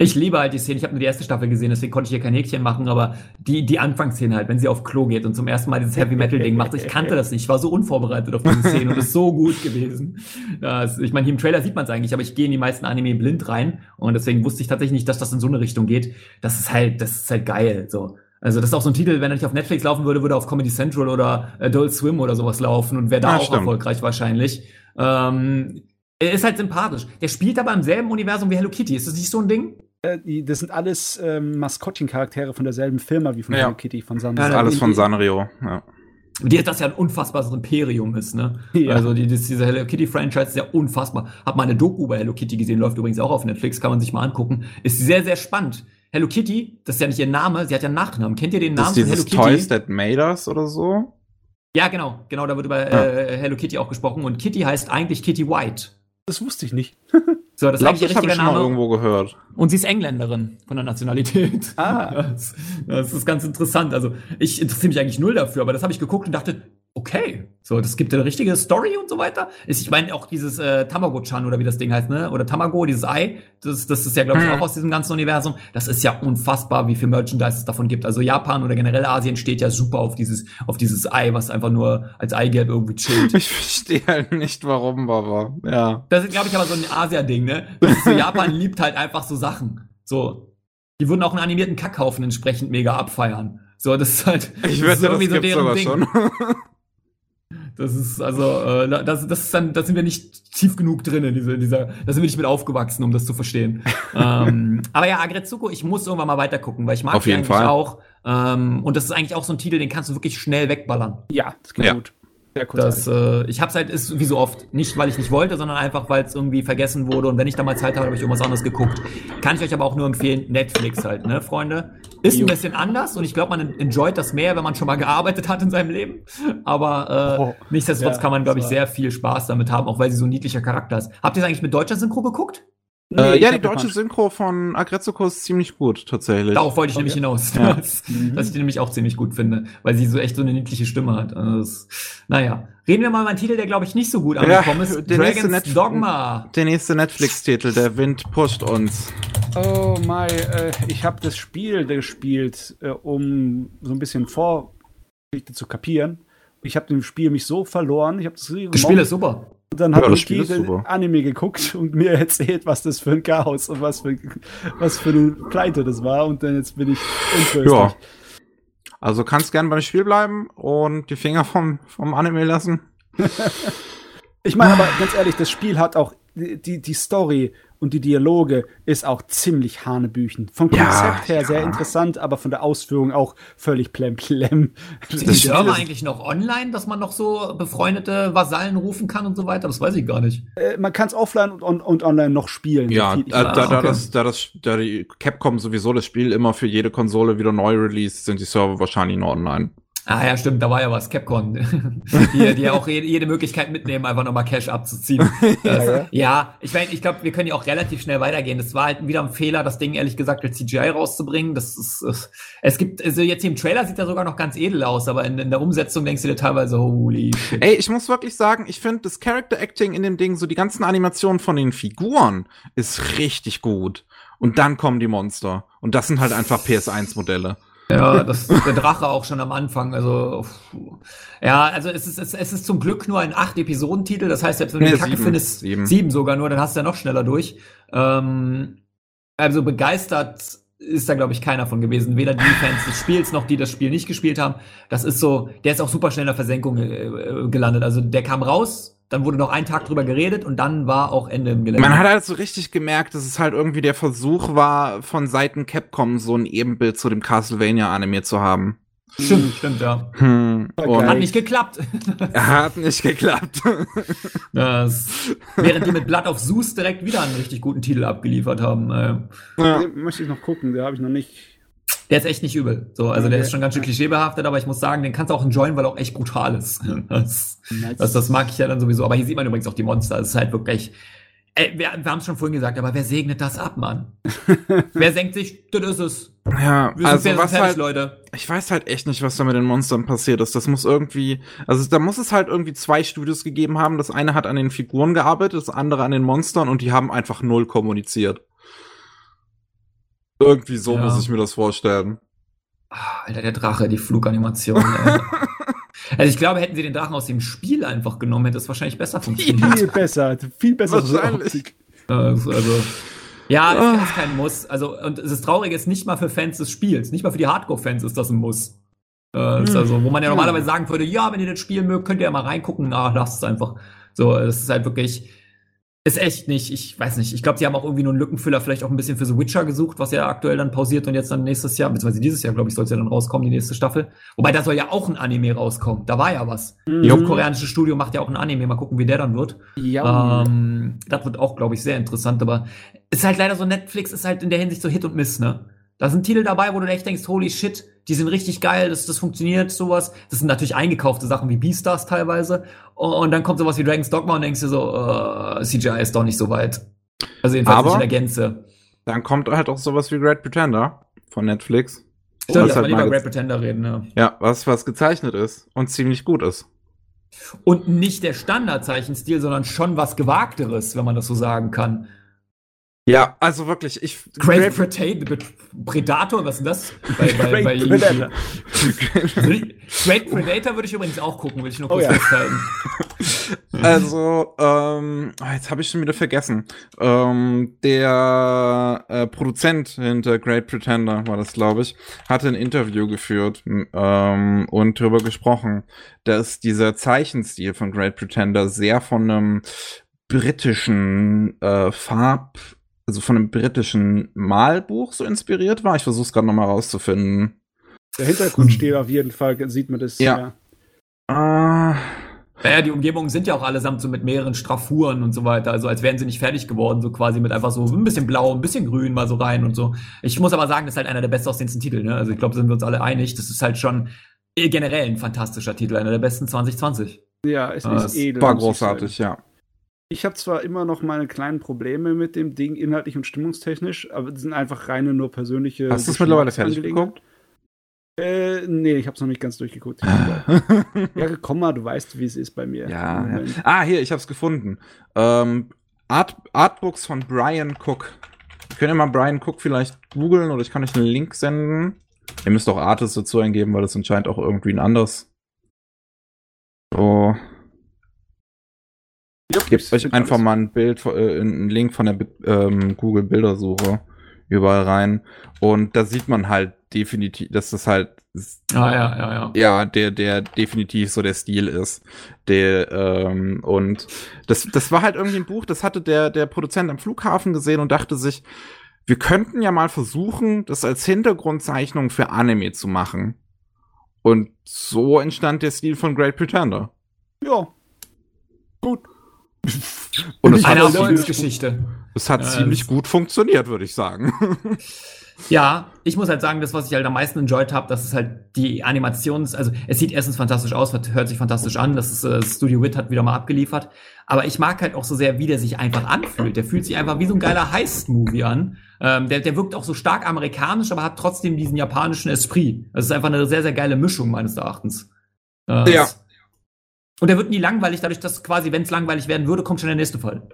Ich liebe halt die Szene. Ich habe nur die erste Staffel gesehen, deswegen konnte ich hier kein Häkchen machen, aber die, die Anfangsszene halt, wenn sie auf Klo geht und zum ersten Mal dieses Heavy Metal Ding macht. Ich kannte das nicht. Ich war so unvorbereitet auf diese Szene und ist so gut gewesen. Das, ich meine, hier im Trailer sieht man es eigentlich, aber ich gehe in die meisten Anime blind rein und deswegen wusste ich tatsächlich nicht, dass das in so eine Richtung geht. Das ist halt, das ist halt geil. So. Also das ist auch so ein Titel, wenn er nicht auf Netflix laufen würde, würde er auf Comedy Central oder Adult Swim oder sowas laufen und wäre da ja, auch stimmt. erfolgreich wahrscheinlich. Ähm, er ist halt sympathisch. Der spielt aber im selben Universum wie Hello Kitty. Ist das nicht so ein Ding? Äh, das sind alles ähm, Maskottchen-Charaktere von derselben Firma wie von ja. Hello Kitty, von Sanrio. Ja, alles von Sanrio, ja. Die, das ja ein unfassbares Imperium ist, ne? Ja. Also die, das, diese Hello Kitty Franchise ist ja unfassbar. Hab mal eine Doku über Hello Kitty gesehen, läuft übrigens auch auf Netflix, kann man sich mal angucken. Ist sehr, sehr spannend. Hello Kitty, das ist ja nicht ihr Name, sie hat ja einen Nachnamen. Kennt ihr den Namen das ist von Hello Kitty? Toys That Made Us oder so? Ja, genau, genau, da wird über ja. äh, Hello Kitty auch gesprochen und Kitty heißt eigentlich Kitty White. Das wusste ich nicht. So, das ist eigentlich ihr richtiger Name. irgendwo gehört. Und sie ist Engländerin von der Nationalität. Ah. Das, das ist ganz interessant. Also, ich interessiere mich eigentlich null dafür, aber das habe ich geguckt und dachte, okay, so, das gibt eine richtige Story und so weiter. Ich meine auch dieses äh, Tamago-chan oder wie das Ding heißt, ne? Oder Tamago, dieses Ei, das, das ist ja, glaube ich, hm. auch aus diesem ganzen Universum. Das ist ja unfassbar, wie viel Merchandise es davon gibt. Also Japan oder generell Asien steht ja super auf dieses, auf dieses Ei, was einfach nur als Eigelb irgendwie chillt. Ich verstehe halt nicht, warum, Baba. Ja. Das ist, glaube ich, aber so ein Asia-Ding, ne? So, Japan liebt halt einfach so Sachen. So. Die würden auch einen animierten Kackhaufen entsprechend mega abfeiern. So, das ist halt. Ich wette, das, das so deren Ding. Schon. Das ist also, äh, das, das ist dann, da sind wir nicht tief genug drin in dieser, dieser, da sind wir nicht mit aufgewachsen, um das zu verstehen. ähm, aber ja, Agretsuko, ich muss irgendwann mal weiter gucken, weil ich mag Auf jeden eigentlich Fall. auch. Ähm, und das ist eigentlich auch so ein Titel, den kannst du wirklich schnell wegballern. Ja, das geht ja. gut. Sehr das, äh, ich hab's halt, ist wie so oft, nicht weil ich nicht wollte, sondern einfach, weil es irgendwie vergessen wurde. Und wenn ich da mal Zeit habe, habe ich irgendwas anderes geguckt. Kann ich euch aber auch nur empfehlen, Netflix halt, ne, Freunde? Ist ein bisschen anders und ich glaube, man enjoyt das mehr, wenn man schon mal gearbeitet hat in seinem Leben. Aber äh, oh, nichtsdestotrotz ja, kann man, glaube ich, sehr viel Spaß damit haben, auch weil sie so ein niedlicher Charakter ist. Habt ihr es eigentlich mit deutscher Synchro geguckt? Nee, äh, ja, die deutsche Synchro von Agretsuko ist ziemlich gut, tatsächlich. Darauf wollte ich okay. nämlich hinaus, ja. dass, mhm. dass, ich die nämlich auch ziemlich gut finde, weil sie so echt so eine niedliche Stimme hat. Also das, naja, reden wir mal über einen Titel, der glaube ich nicht so gut angekommen ja, ist. Dragons Dogma. Der nächste Netflix-Titel, der Wind pusht uns. Oh my, äh, ich habe das Spiel gespielt, äh, um so ein bisschen Vorgeschichte zu kapieren. Ich habe dem Spiel mich so verloren. Ich habe das, das Spiel ist super. Und dann ja, habe ich die Anime geguckt und mir erzählt, was das für ein Chaos und was für, was für eine Pleite das war. Und dann jetzt bin ich untröstlich. Ja. Also kannst gern beim Spiel bleiben und die Finger vom, vom Anime lassen. ich meine aber ganz ehrlich, das Spiel hat auch die, die Story und die Dialoge ist auch ziemlich hanebüchen. Vom Konzept ja, her ja. sehr interessant, aber von der Ausführung auch völlig plemplem. Sind die Server eigentlich noch online, dass man noch so befreundete Vasallen rufen kann und so weiter? Das weiß ich gar nicht. Äh, man kann es offline und, und, und, online noch spielen. Ja, äh, da, da, okay. das, da, das, da die Capcom sowieso das Spiel immer für jede Konsole wieder neu release, sind die Server wahrscheinlich noch online. Ah ja, stimmt, da war ja was, Capcom, die, die auch jede, jede Möglichkeit mitnehmen, einfach nochmal Cash abzuziehen. Das, ja, ja, ich meine, ich glaube, wir können ja auch relativ schnell weitergehen. Das war halt wieder ein Fehler, das Ding ehrlich gesagt als CGI rauszubringen. Das ist, es, es gibt, also jetzt hier im Trailer sieht er sogar noch ganz edel aus, aber in, in der Umsetzung denkst du dir teilweise, holy shit. Ey, ich muss wirklich sagen, ich finde das Character Acting in dem Ding, so die ganzen Animationen von den Figuren, ist richtig gut. Und dann kommen die Monster. Und das sind halt einfach PS1-Modelle. Ja, das ist der Drache auch schon am Anfang. Also ja, also es ist, es, es ist zum Glück nur ein acht Episodentitel. Das heißt, selbst wenn du nee, die Kacke sieben, findest, sieben. sieben sogar nur, dann hast du ja noch schneller durch. Ähm, also begeistert ist da, glaube ich, keiner von gewesen. Weder die Fans des Spiels noch die das Spiel nicht gespielt haben. Das ist so, der ist auch super schnell in der Versenkung äh, gelandet. Also der kam raus, dann wurde noch ein Tag drüber geredet und dann war auch Ende im Gelände. Man hat halt so richtig gemerkt, dass es halt irgendwie der Versuch war, von Seiten Capcom so ein Ebenbild zu dem Castlevania-Anime zu haben. Stimmt, stimmt, ja. Hm, hat nicht geklappt. hat nicht geklappt. Das, während die mit Blood of Zeus direkt wieder einen richtig guten Titel abgeliefert haben. Äh. Ja. Den möchte ich noch gucken, der habe ich noch nicht der ist echt nicht übel. So, also okay. der ist schon ganz schön klischeebehaftet, aber ich muss sagen, den kannst du auch enjoyen, weil er auch echt brutal ist. Das, das, das mag ich ja dann sowieso. Aber hier sieht man übrigens auch die Monster. Es ist halt wirklich. Ey, wir, wir haben es schon vorhin gesagt, aber wer segnet das ab, Mann? wer senkt sich, das ist es. Ja, also was fertig, halt, Leute. Ich weiß halt echt nicht, was da mit den Monstern passiert ist. Das muss irgendwie, also da muss es halt irgendwie zwei Studios gegeben haben. Das eine hat an den Figuren gearbeitet, das andere an den Monstern und die haben einfach null kommuniziert. Irgendwie so ja. muss ich mir das vorstellen. Ah, Alter, der Drache, die Fluganimation. also ich glaube, hätten sie den Drachen aus dem Spiel einfach genommen, hätte es wahrscheinlich besser funktioniert. Viel besser, viel besser. Wahrscheinlich. Also, also, ja, es ah. ist kein Muss. Also, und das Traurige ist nicht mal für Fans des Spiels, nicht mal für die Hardcore-Fans ist das ein Muss. Äh, hm. also, wo man ja normalerweise sagen würde, ja, wenn ihr das Spiel mögt, könnt ihr ja mal reingucken. Na, lasst es einfach. So, es ist halt wirklich, ist echt nicht, ich weiß nicht. Ich glaube, sie haben auch irgendwie nur einen Lückenfüller vielleicht auch ein bisschen für The Witcher gesucht, was ja aktuell dann pausiert und jetzt dann nächstes Jahr, beziehungsweise dieses Jahr, glaube ich, soll es ja dann rauskommen, die nächste Staffel. Wobei da soll ja auch ein Anime rauskommen. Da war ja was. Mhm. Die koreanische Studio macht ja auch ein Anime. Mal gucken, wie der dann wird. Ja. Ähm, das wird auch, glaube ich, sehr interessant. Aber ist halt leider so, Netflix ist halt in der Hinsicht so Hit und Miss, ne? Da sind Titel dabei, wo du echt denkst, holy shit, die sind richtig geil, das, das funktioniert, sowas. Das sind natürlich eingekaufte Sachen wie Beastars teilweise. Und dann kommt sowas wie Dragon's Dogma und denkst dir so, äh, CGI ist doch nicht so weit. Also jedenfalls Aber nicht in der Gänze. Dann kommt halt auch sowas wie Great Pretender von Netflix. Stimmt, was halt über Great Pretender reden, ja. Ja, was, was gezeichnet ist und ziemlich gut ist. Und nicht der Standardzeichenstil, sondern schon was Gewagteres, wenn man das so sagen kann. Ja, also wirklich, ich. Great Predator, Predator, was ist denn das? Bei, bei, bei Predator. Great Predator würde ich übrigens auch gucken, will ich nur kurz oh, ja. festhalten. Also, ähm, ah, jetzt habe ich schon wieder vergessen. Ähm, der äh, Produzent hinter Great Pretender war das, glaube ich, hatte ein Interview geführt ähm, und darüber gesprochen, dass dieser Zeichenstil von Great Pretender sehr von einem britischen äh, Farb also von einem britischen Malbuch so inspiriert war. Ich versuche es gerade nochmal rauszufinden. Der Hintergrund steht auf jeden Fall, sieht man das. Ja. ja. Uh, naja, die Umgebungen sind ja auch allesamt so mit mehreren Straffuren und so weiter. Also als wären sie nicht fertig geworden, so quasi mit einfach so ein bisschen blau, ein bisschen grün mal so rein und so. Ich muss aber sagen, das ist halt einer der bestaussehendsten Titel. Ne? Also ich glaube, sind wir uns alle einig. Das ist halt schon generell ein fantastischer Titel, einer der besten 2020. Ja, es ist edel. War großartig, ja. Ich habe zwar immer noch meine kleinen Probleme mit dem Ding, inhaltlich und stimmungstechnisch, aber das sind einfach reine nur persönliche. Hast du es mittlerweile fertig geguckt? Äh, nee, ich habe es noch nicht ganz durchgeguckt. ja, komm mal, du weißt, wie es ist bei mir. Ja, ja. Ah, hier, ich habe es gefunden. Ähm, Art, Artbooks von Brian Cook. Könnt ihr mal Brian Cook vielleicht googeln oder ich kann euch einen Link senden. Ihr müsst auch Artist dazu eingeben, weil das anscheinend auch irgendwie ein anderes. So. Gebt euch einfach alles. mal ein Bild, äh, einen Link von der ähm, Google Bildersuche überall rein. Und da sieht man halt definitiv, dass das halt ah, ja, ja, ja. ja, der, der definitiv so der Stil ist. Der, ähm, und das, das war halt irgendwie ein Buch, das hatte der, der Produzent am Flughafen gesehen und dachte sich, wir könnten ja mal versuchen, das als Hintergrundzeichnung für Anime zu machen. Und so entstand der Stil von Great Pretender. Ja. Gut. Und es eine Erfolgsgeschichte. Es hat ja, ziemlich gut funktioniert, würde ich sagen. Ja, ich muss halt sagen, das, was ich halt am meisten enjoyed habe, das ist halt die Animations, also es sieht erstens fantastisch aus, hört sich fantastisch an, das ist äh, Studio Wit hat wieder mal abgeliefert, aber ich mag halt auch so sehr, wie der sich einfach anfühlt. Der fühlt sich einfach wie so ein geiler Heist-Movie an. Ähm, der, der wirkt auch so stark amerikanisch, aber hat trotzdem diesen japanischen Esprit. Das ist einfach eine sehr, sehr geile Mischung meines Erachtens. Äh, ja. Und der wird nie langweilig, dadurch, dass quasi, wenn es langweilig werden würde, kommt schon der nächste Fall.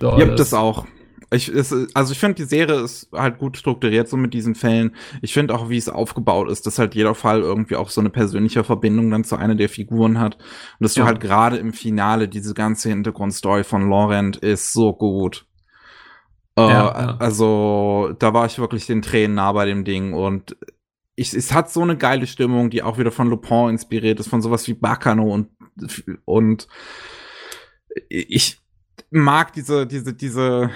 So, ja, das, das auch. Ich, es, also ich finde, die Serie ist halt gut strukturiert, so mit diesen Fällen. Ich finde auch, wie es aufgebaut ist, dass halt jeder Fall irgendwie auch so eine persönliche Verbindung dann zu einer der Figuren hat. Und dass ja. du halt gerade im Finale diese ganze Hintergrundstory von Laurent ist so gut. Äh, ja, Also da war ich wirklich den Tränen nah bei dem Ding und ich, es hat so eine geile Stimmung, die auch wieder von Lupin inspiriert ist, von sowas wie Bacano und, und ich mag diese, diese, diese,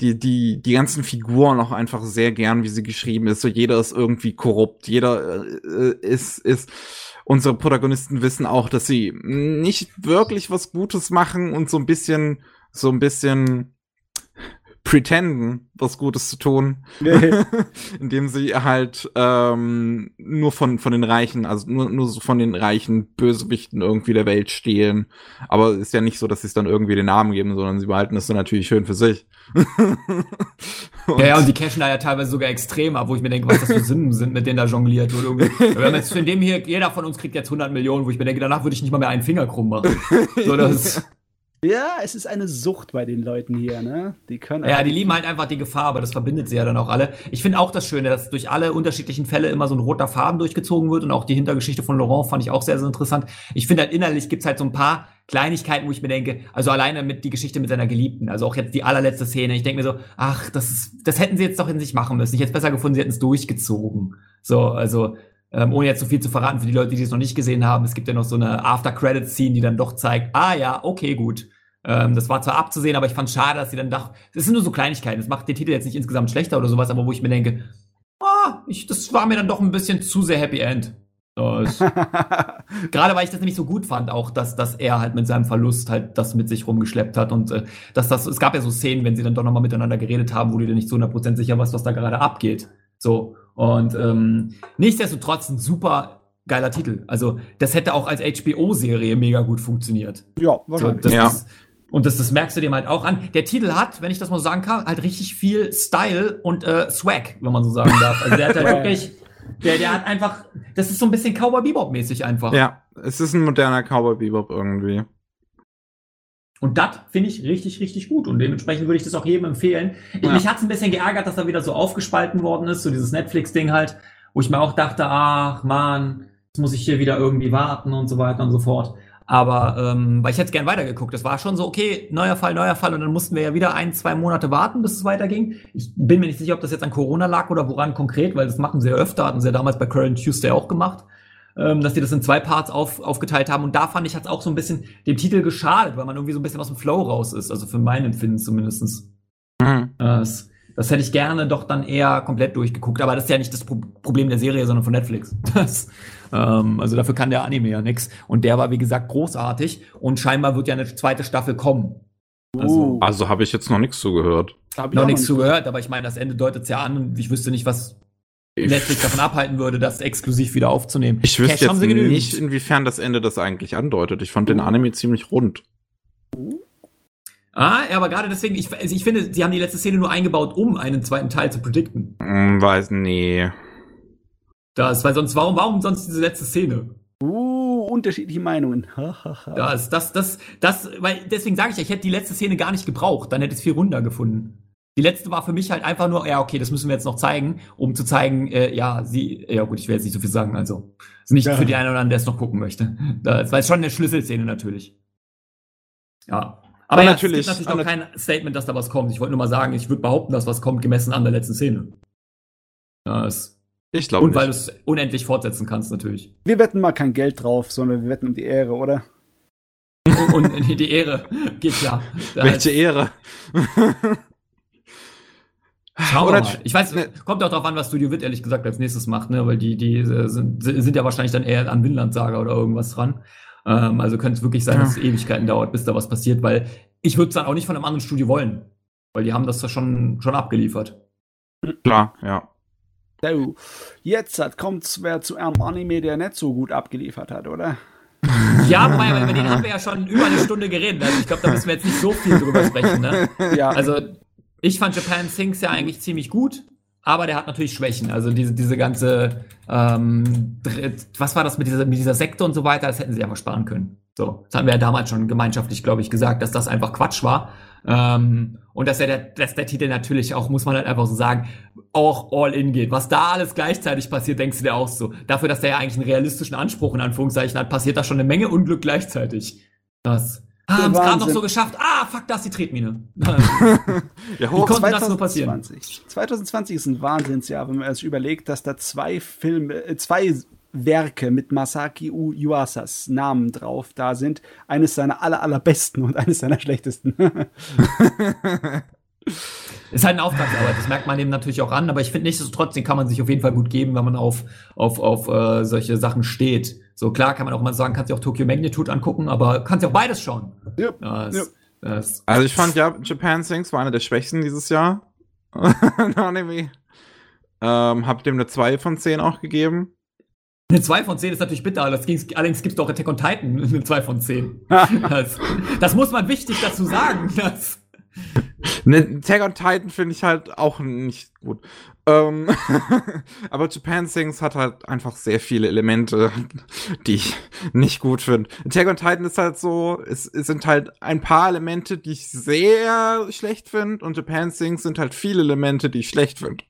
die, die, die ganzen Figuren auch einfach sehr gern, wie sie geschrieben ist. So jeder ist irgendwie korrupt, jeder äh, ist, ist, unsere Protagonisten wissen auch, dass sie nicht wirklich was Gutes machen und so ein bisschen, so ein bisschen pretenden, was Gutes zu tun, nee. indem sie halt ähm, nur von von den Reichen, also nur nur so von den reichen Bösewichten irgendwie der Welt stehlen. Aber ist ja nicht so, dass sie es dann irgendwie den Namen geben, sondern sie behalten es dann natürlich schön für sich. und ja, ja, und die cashen da ja teilweise sogar extrem ab, wo ich mir denke, was das für Sinnen sind, mit denen da jongliert wird. Irgendwie. Wir haben jetzt von dem hier, jeder von uns kriegt jetzt 100 Millionen, wo ich mir denke, danach würde ich nicht mal mehr einen Finger krumm machen. So, das ja, es ist eine Sucht bei den Leuten hier, ne? Die können. Ja, die lieben halt einfach die Gefahr, aber das verbindet sie ja dann auch alle. Ich finde auch das Schöne, dass durch alle unterschiedlichen Fälle immer so ein roter Faden durchgezogen wird und auch die Hintergeschichte von Laurent fand ich auch sehr, sehr interessant. Ich finde halt innerlich gibt's halt so ein paar Kleinigkeiten, wo ich mir denke, also alleine mit die Geschichte mit seiner Geliebten, also auch jetzt die allerletzte Szene, ich denke mir so, ach, das ist, das hätten sie jetzt doch in sich machen müssen. Ich hätte es besser gefunden, sie hätten es durchgezogen. So, also ähm, ohne jetzt so viel zu verraten für die Leute, die es noch nicht gesehen haben, es gibt ja noch so eine After-Credit-Scene, die dann doch zeigt, ah ja, okay, gut. Ähm, das war zwar abzusehen, aber ich fand schade, dass sie dann dachten, das sind nur so Kleinigkeiten. Das macht den Titel jetzt nicht insgesamt schlechter oder sowas, aber wo ich mir denke, ah, ich, das war mir dann doch ein bisschen zu sehr Happy End. Gerade weil ich das nämlich so gut fand, auch dass, dass er halt mit seinem Verlust halt das mit sich rumgeschleppt hat und äh, dass das, es gab ja so Szenen, wenn sie dann doch nochmal miteinander geredet haben, wo du dir nicht zu 100% sicher warst, was da gerade abgeht. So. Und ähm, nichtsdestotrotz ein super geiler Titel. Also, das hätte auch als HBO-Serie mega gut funktioniert. Ja, wahrscheinlich. So, das ja. Ist, Und das, das merkst du dem halt auch an. Der Titel hat, wenn ich das mal sagen kann, halt richtig viel Style und äh, Swag, wenn man so sagen darf. Also der hat halt wirklich, der, der hat einfach, das ist so ein bisschen Cowboy Bebop mäßig einfach. Ja, es ist ein moderner Cowboy Bebop irgendwie. Und das finde ich richtig, richtig gut. Und dementsprechend würde ich das auch jedem empfehlen. Ja. Mich hat es ein bisschen geärgert, dass er wieder so aufgespalten worden ist, so dieses Netflix-Ding halt, wo ich mir auch dachte, ach man, jetzt muss ich hier wieder irgendwie warten und so weiter und so fort. Aber ähm, weil ich hätte gern weitergeguckt. Das war schon so, okay, neuer Fall, neuer Fall. Und dann mussten wir ja wieder ein, zwei Monate warten, bis es weiterging. Ich bin mir nicht sicher, ob das jetzt an Corona lag oder woran konkret, weil das machen sie ja öfter, hatten sie ja damals bei Current Tuesday auch gemacht, ähm, dass die das in zwei Parts auf, aufgeteilt haben. Und da fand ich, hat es auch so ein bisschen dem Titel geschadet, weil man irgendwie so ein bisschen aus dem Flow raus ist. Also für mein Empfinden zumindestens. Mhm. Das, das hätte ich gerne doch dann eher komplett durchgeguckt. Aber das ist ja nicht das Pro Problem der Serie, sondern von Netflix. Das, ähm, also dafür kann der Anime ja nix. Und der war, wie gesagt, großartig. Und scheinbar wird ja eine zweite Staffel kommen. Also, uh. also habe ich jetzt noch nichts zugehört. Noch nichts zugehört, aber ich meine, das Ende deutet es ja an und ich wüsste nicht, was Netflix davon abhalten würde, das exklusiv wieder aufzunehmen. Ich wüsste Cash jetzt nicht, inwiefern das Ende das eigentlich andeutet. Ich fand den Anime ziemlich rund. Ah, ja, aber gerade deswegen, ich, also ich finde, sie haben die letzte Szene nur eingebaut, um einen zweiten Teil zu predikten. Hm, weiß, nee. Das, weil sonst, warum, warum sonst diese letzte Szene? Uh, unterschiedliche Meinungen. das, das, das, das, weil deswegen sage ich, ich hätte die letzte Szene gar nicht gebraucht, dann hätte ich es viel runder gefunden. Die letzte war für mich halt einfach nur, ja, okay, das müssen wir jetzt noch zeigen, um zu zeigen, äh, ja, sie, ja gut, ich will jetzt nicht so viel sagen, also. Ist nicht ja. für die einen oder anderen, der es noch gucken möchte. Das war jetzt schon eine Schlüsselszene natürlich. Ja. Aber, ja, natürlich, es gibt natürlich noch kein Statement, dass da was kommt. Ich wollte nur mal sagen, ich würde behaupten, dass was kommt, gemessen an der letzten Szene. Ja, es ich glaube Und weil du es unendlich fortsetzen kannst, natürlich. Wir wetten mal kein Geld drauf, sondern wir wetten um die Ehre, oder? Und, und die Ehre geht klar. Welche Ehre? Schauen wir mal. Ich weiß, ne, kommt auch darauf an, was Studio Wit ehrlich gesagt als nächstes macht, ne? Weil die, die äh, sind, sind ja wahrscheinlich dann eher an Winland Saga oder irgendwas dran. Ähm, also könnte es wirklich sein, ja. dass es Ewigkeiten dauert, bis da was passiert, weil ich würde es dann auch nicht von einem anderen Studio wollen. Weil die haben das ja schon, schon abgeliefert. Klar, ja. So, jetzt kommt wer zu einem Anime, der nicht so gut abgeliefert hat, oder? Ja, wobei, über den haben wir ja schon über eine Stunde geredet. Also ich glaube, da müssen wir jetzt nicht so viel drüber sprechen. Ne? Ja. Also ich fand Japan Sings ja eigentlich ziemlich gut, aber der hat natürlich Schwächen. Also diese, diese ganze, ähm, was war das mit dieser, mit dieser Sekte und so weiter, das hätten sie einfach sparen können. So, das haben wir ja damals schon gemeinschaftlich, glaube ich, gesagt, dass das einfach Quatsch war. Ähm, und dass, der, dass der Titel natürlich auch, muss man halt einfach so sagen, auch all in geht. Was da alles gleichzeitig passiert, denkst du dir auch so. Dafür, dass der ja eigentlich einen realistischen Anspruch in Anführungszeichen hat, passiert da schon eine Menge Unglück gleichzeitig. Das. Ah, haben es gerade noch so geschafft. Ah, fuck, da ist die Tretmine. ja, hoch. Wie konnte 2020. das nur passieren? 2020 ist ein Wahnsinnsjahr, wenn man sich überlegt, dass da zwei Filme, äh, zwei Werke mit Masaki Yuasas Namen drauf da sind. Eines seiner aller, allerbesten und eines seiner schlechtesten. Ist halt eine Auftragsarbeit, das merkt man dem natürlich auch an, aber ich finde nichtsdestotrotz, den kann man sich auf jeden Fall gut geben, wenn man auf, auf, auf äh, solche Sachen steht. So klar kann man auch mal sagen, kannst du auch Tokyo Magnitude angucken, aber kannst du auch beides schauen. Ja, das, ja. Das, also ich fand ja, Japan Sings war einer der schwächsten dieses Jahr. Anime. ähm, hab dem eine 2 von 10 auch gegeben. Eine 2 von 10 ist natürlich bitter, allerdings gibt es doch Attack on Titan eine 2 von 10. das, das, muss man wichtig dazu sagen. Das. Ne, Attack on Titan finde ich halt auch nicht gut. Ähm, aber Japan Sings hat halt einfach sehr viele Elemente, die ich nicht gut finde. Attack on Titan ist halt so, es, es sind halt ein paar Elemente, die ich sehr schlecht finde und Japan Sings sind halt viele Elemente, die ich schlecht finde.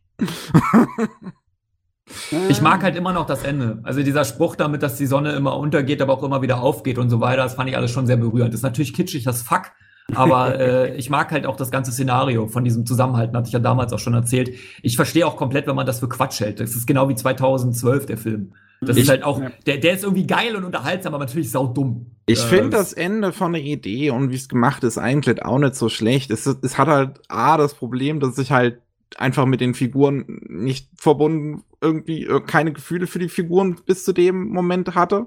Ich mag halt immer noch das Ende. Also dieser Spruch damit, dass die Sonne immer untergeht, aber auch immer wieder aufgeht und so weiter, das fand ich alles schon sehr berührend. Das ist natürlich kitschig, das Fuck. Aber äh, ich mag halt auch das ganze Szenario von diesem Zusammenhalten, hatte ich ja damals auch schon erzählt. Ich verstehe auch komplett, wenn man das für Quatsch hält. Das ist genau wie 2012, der Film. Das ich, ist halt auch, der, der ist irgendwie geil und unterhaltsam, aber natürlich saudumm. Ich äh, finde das Ende von der Idee und wie es gemacht ist eigentlich auch nicht so schlecht. Es, es hat halt A, das Problem, dass ich halt einfach mit den Figuren nicht verbunden irgendwie äh, keine Gefühle für die Figuren bis zu dem Moment hatte.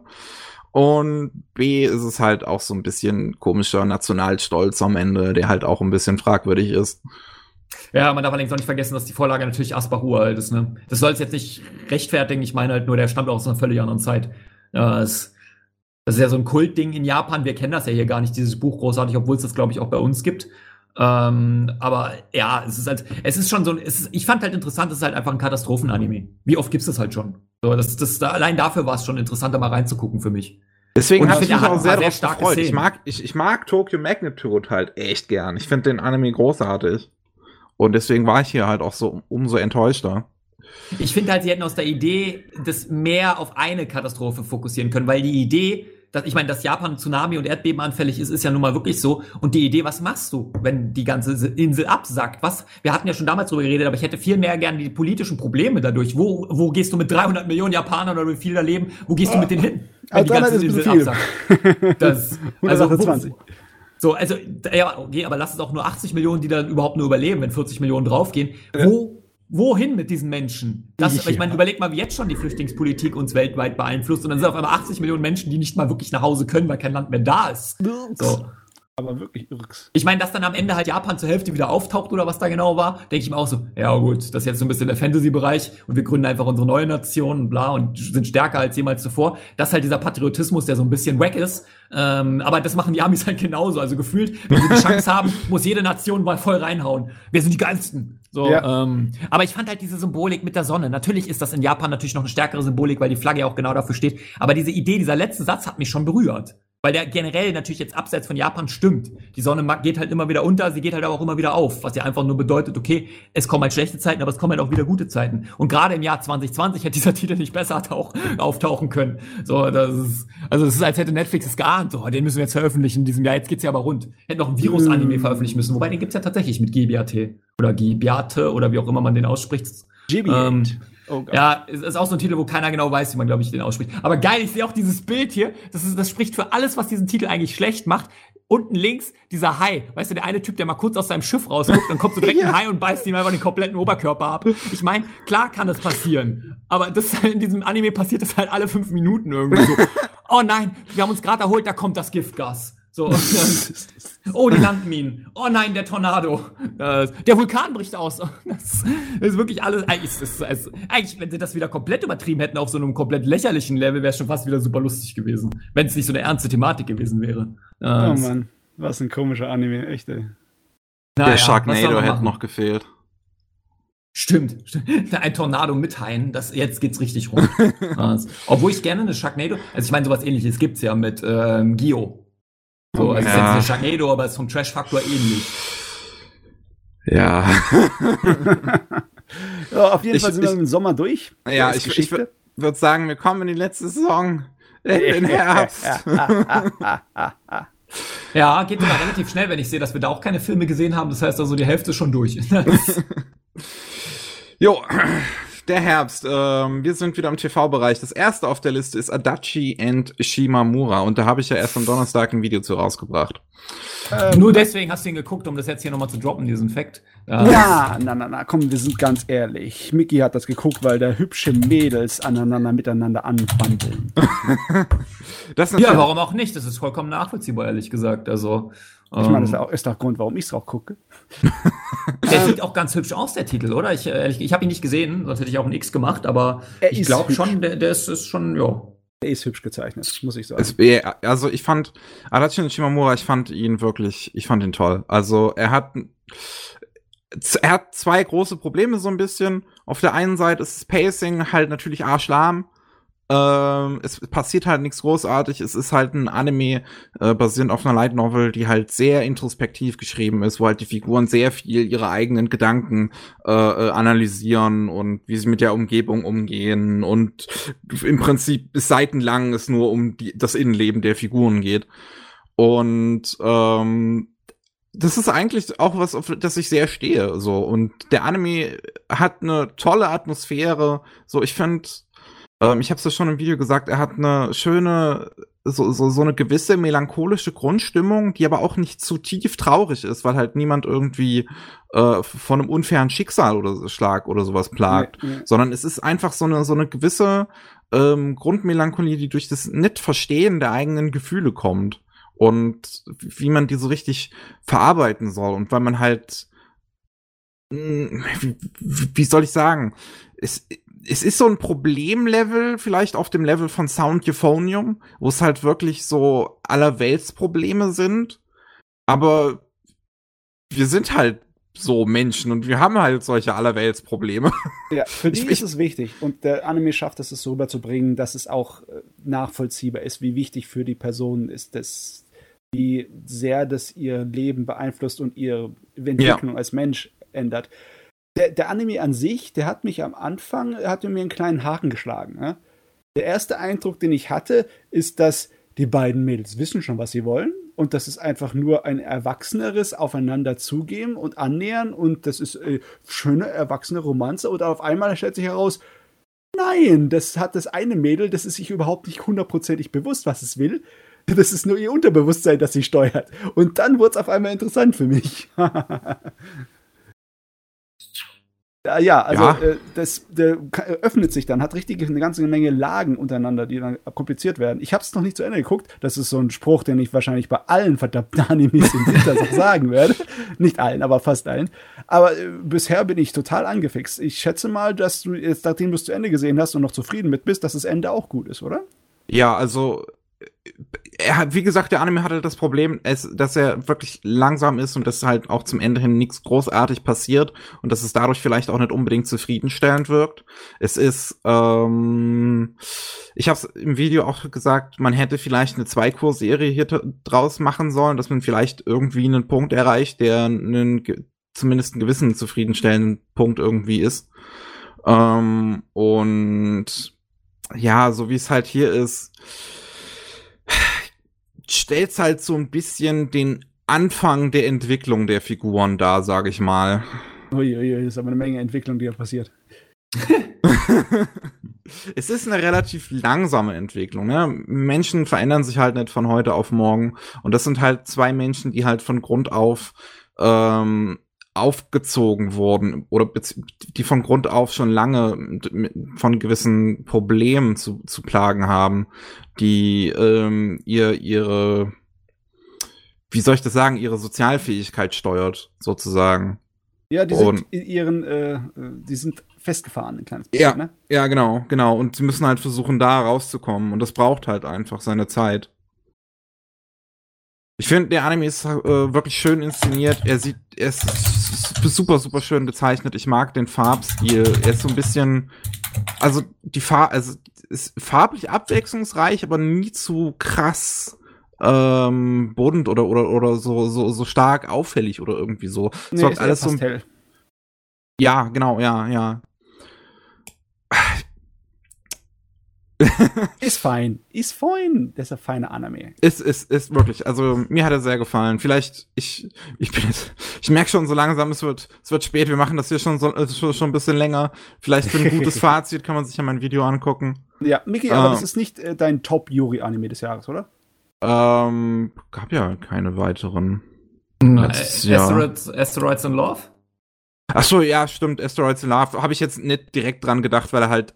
Und B ist es halt auch so ein bisschen komischer Nationalstolz am Ende, der halt auch ein bisschen fragwürdig ist. Ja, man darf allerdings auch nicht vergessen, dass die Vorlage natürlich Asbach uralt ist. Ne? Das soll es jetzt nicht rechtfertigen. Ich meine halt nur, der stammt aus einer völlig anderen Zeit. Ja, es Das ist ja so ein Kultding in Japan. Wir kennen das ja hier gar nicht, dieses Buch großartig, obwohl es das, glaube ich, auch bei uns gibt. Ähm, aber ja, es ist halt, es ist schon so ein, ist, ich fand halt interessant, es ist halt einfach ein Katastrophenanime. Wie oft gibt's das halt schon? So, das, das, allein dafür war es schon interessanter, mal reinzugucken für mich. Deswegen habe ich mich auch sehr, sehr stark gefreut. Ich mag, ich, ich mag Tokyo Magnitude halt echt gern. Ich finde den Anime großartig. Und deswegen war ich hier halt auch so umso enttäuschter. Ich finde halt, sie hätten aus der Idee das mehr auf eine Katastrophe fokussieren können, weil die Idee, ich meine, dass Japan Tsunami und Erdbeben anfällig ist, ist ja nun mal wirklich so. Und die Idee, was machst du, wenn die ganze Insel absackt? Was? Wir hatten ja schon damals darüber geredet, aber ich hätte viel mehr gerne die politischen Probleme dadurch. Wo, wo gehst du mit 300 Millionen Japanern oder wie viele da leben? Wo gehst du mit denen hin? Wenn also die ganze Insel absackt. Das, also, wo, so, also, ja, okay, aber lass es auch nur 80 Millionen, die dann überhaupt nur überleben, wenn 40 Millionen draufgehen. Wo wohin mit diesen Menschen? Das, ich, ich meine, überleg mal, wie jetzt schon die Flüchtlingspolitik uns weltweit beeinflusst und dann sind auf einmal 80 Millionen Menschen, die nicht mal wirklich nach Hause können, weil kein Land mehr da ist. So. Aber wirklich irks. Ich meine, dass dann am Ende halt Japan zur Hälfte wieder auftaucht oder was da genau war, denke ich mir auch so, ja gut, das ist jetzt so ein bisschen der Fantasy-Bereich und wir gründen einfach unsere neue Nation und bla und sind stärker als jemals zuvor. Das ist halt dieser Patriotismus, der so ein bisschen wack ist. Ähm, aber das machen die Amis halt genauso. Also gefühlt, wenn sie die Chance haben, muss jede Nation mal voll reinhauen. Wir sind die geilsten. So, ja. ähm, aber ich fand halt diese Symbolik mit der Sonne. Natürlich ist das in Japan natürlich noch eine stärkere Symbolik, weil die Flagge ja auch genau dafür steht. Aber diese Idee, dieser letzte Satz hat mich schon berührt. Weil der generell natürlich jetzt abseits von Japan stimmt. Die Sonne geht halt immer wieder unter, sie geht halt aber auch immer wieder auf, was ja einfach nur bedeutet, okay, es kommen halt schlechte Zeiten, aber es kommen halt auch wieder gute Zeiten. Und gerade im Jahr 2020 hätte dieser Titel nicht besser auch auftauchen können. So, das ist, also es ist, als hätte Netflix es geahnt, so, den müssen wir jetzt veröffentlichen in diesem Jahr, jetzt geht's ja aber rund. Hätten noch ein Virus-Anime mm. veröffentlichen müssen, wobei den gibt's ja tatsächlich mit GBAT oder Gibiate oder wie auch immer man den ausspricht. GBAT. Ähm, Oh ja, ist, ist auch so ein Titel, wo keiner genau weiß, wie man, glaube ich, den ausspricht. Aber geil, ich sehe auch dieses Bild hier. Das, ist, das spricht für alles, was diesen Titel eigentlich schlecht macht. Unten links dieser Hai. Weißt du, der eine Typ, der mal kurz aus seinem Schiff rausguckt, dann kommt so direkt ja. ein Hai und beißt ihm einfach den kompletten Oberkörper ab. Ich meine, klar kann das passieren. Aber das in diesem Anime passiert das halt alle fünf Minuten irgendwie so. Oh nein, wir haben uns gerade erholt, da kommt das Giftgas. So, oh, die Landminen. Oh nein, der Tornado. der Vulkan bricht aus. Das ist wirklich alles. Eigentlich, ist, ist, eigentlich, wenn sie das wieder komplett übertrieben hätten auf so einem komplett lächerlichen Level, wäre es schon fast wieder super lustig gewesen. Wenn es nicht so eine ernste Thematik gewesen wäre. Oh Mann, was ein komischer Anime, echt, ey. Der ja, Sharknado hätte noch gefehlt. Stimmt, stimmt. Ein Tornado mit Haien, das, jetzt geht's richtig rum. Obwohl ich gerne eine Sharknado, also ich meine, sowas ähnliches gibt's ja mit ähm, Gio. So, also ja. ist jetzt eine Sharknado, aber ist vom Trash-Faktor ähnlich. Ja. ja. Auf jeden ich, Fall sind ich, wir im Sommer durch. Ja, ich, ich würde sagen, wir kommen in die letzte Saison. In den Herbst. ja, geht immer relativ schnell, wenn ich sehe, dass wir da auch keine Filme gesehen haben. Das heißt also, die Hälfte ist schon durch. jo, der Herbst. Ähm, wir sind wieder im TV-Bereich. Das erste auf der Liste ist Adachi and Shimamura. Und da habe ich ja erst am Donnerstag ein Video zu rausgebracht. Ähm, Nur deswegen hast du ihn geguckt, um das jetzt hier nochmal zu droppen, diesen Fact. Äh, ja, na, na, na, komm, wir sind ganz ehrlich. Mickey hat das geguckt, weil da hübsche Mädels aneinander miteinander anbandeln. ja, warum auch nicht? Das ist vollkommen nachvollziehbar, ehrlich gesagt. Also, ich meine, das ist, ähm. auch, ist auch Grund, warum ich es auch gucke. der sieht auch ganz hübsch aus, der Titel, oder? Ich, äh, ich, ich habe ihn nicht gesehen, sonst hätte ich auch ein X gemacht, aber er ich glaube schon, der, der ist, ist schon, ja. Der ist hübsch gezeichnet, muss ich sagen. Es, also ich fand, Adachi Shimamura, ich fand ihn wirklich, ich fand ihn toll. Also er hat, er hat zwei große Probleme so ein bisschen. Auf der einen Seite ist das Pacing halt natürlich arschlahm. Ähm, es passiert halt nichts großartig. Es ist halt ein Anime äh, basierend auf einer Light Novel, die halt sehr introspektiv geschrieben ist, wo halt die Figuren sehr viel ihre eigenen Gedanken äh, äh, analysieren und wie sie mit der Umgebung umgehen und im Prinzip seitenlang es nur um die, das Innenleben der Figuren geht. Und ähm, das ist eigentlich auch was, auf das ich sehr stehe. So und der Anime hat eine tolle Atmosphäre. So ich finde ähm, ich habe es ja schon im Video gesagt, er hat eine schöne, so, so, so eine gewisse melancholische Grundstimmung, die aber auch nicht zu tief traurig ist, weil halt niemand irgendwie äh, von einem unfairen Schicksal oder Schlag oder sowas plagt, ja, ja. sondern es ist einfach so eine, so eine gewisse ähm, Grundmelancholie, die durch das Nicht-Verstehen der eigenen Gefühle kommt und wie man die so richtig verarbeiten soll und weil man halt hm, wie, wie soll ich sagen? Es, es ist so ein Problemlevel, vielleicht auf dem Level von Sound Euphonium, wo es halt wirklich so allerweltsprobleme sind. Aber wir sind halt so Menschen und wir haben halt solche allerweltsprobleme. Ja, für die ich, ist es wichtig. Und der Anime schafft es, es so rüberzubringen, dass es auch äh, nachvollziehbar ist, wie wichtig für die Person ist, dass, wie sehr das ihr Leben beeinflusst und ihre Entwicklung ja. als Mensch ändert. Der, der, Anime an sich, der hat mich am Anfang, hat mir einen kleinen Haken geschlagen. Ne? Der erste Eindruck, den ich hatte, ist, dass die beiden Mädels wissen schon, was sie wollen und das ist einfach nur ein erwachseneres Aufeinander zugehen und annähern und das ist äh, schöne erwachsene Romanze und auf einmal stellt sich heraus, nein, das hat das eine Mädel, das ist sich überhaupt nicht hundertprozentig bewusst, was es will. Das ist nur ihr Unterbewusstsein, das sie steuert. Und dann wurde es auf einmal interessant für mich. Ja, also ja. Äh, das der öffnet sich dann, hat richtig eine ganze Menge Lagen untereinander, die dann kompliziert werden. Ich habe es noch nicht zu Ende geguckt. Das ist so ein Spruch, den ich wahrscheinlich bei allen verdammten Animes im Winter auch sagen werde. Nicht allen, aber fast allen. Aber äh, bisher bin ich total angefixt. Ich schätze mal, dass du jetzt, nachdem du es zu Ende gesehen hast und noch zufrieden mit bist, dass das Ende auch gut ist, oder? Ja, also er hat, wie gesagt, der Anime hatte das Problem, dass er wirklich langsam ist und dass halt auch zum Ende hin nichts großartig passiert und dass es dadurch vielleicht auch nicht unbedingt zufriedenstellend wirkt. Es ist, ähm, ich habe es im Video auch gesagt, man hätte vielleicht eine Zweikurserie hier draus machen sollen, dass man vielleicht irgendwie einen Punkt erreicht, der einen, zumindest einen gewissen zufriedenstellenden Punkt irgendwie ist. Ähm, und ja, so wie es halt hier ist, stellt's halt so ein bisschen den Anfang der Entwicklung der Figuren dar, sage ich mal. Uiuiui, das ist aber eine Menge Entwicklung, die da passiert. es ist eine relativ langsame Entwicklung. Ne? Menschen verändern sich halt nicht von heute auf morgen. Und das sind halt zwei Menschen, die halt von Grund auf ähm, aufgezogen wurden oder die von Grund auf schon lange von gewissen Problemen zu, zu plagen haben, die ähm, ihr ihre wie soll ich das sagen, ihre Sozialfähigkeit steuert, sozusagen. Ja, die sind in ihren, äh, die sind festgefahren, ein kleines bisschen, ja, ne? Ja, genau, genau. Und sie müssen halt versuchen, da rauszukommen. Und das braucht halt einfach seine Zeit. Ich finde, der Anime ist äh, wirklich schön inszeniert. Er sieht, er ist super, super schön gezeichnet. Ich mag den Farbstil. Er ist so ein bisschen, also die Farb, also ist farblich abwechslungsreich, aber nie zu krass ähm, bunt oder oder oder so so so stark auffällig oder irgendwie so. Nee, so alles so. Ja, genau, ja, ja. Ist fein. Ist fein. Das ist ein feiner Anime. Ist, ist, ist wirklich. Also, mir hat er sehr gefallen. Vielleicht, ich, ich bin jetzt, ich merke schon so langsam, es wird, es wird spät. Wir machen das hier schon so, schon, schon ein bisschen länger. Vielleicht für ein gutes Fazit kann man sich ja mein Video angucken. Ja, Miki, aber äh, das ist nicht äh, dein Top-Yuri-Anime des Jahres, oder? Ähm, gab ja keine weiteren. Letztes äh, Asteroids, Asteroids in Love? Ach so, ja, stimmt. Asteroids in Love. Habe ich jetzt nicht direkt dran gedacht, weil er halt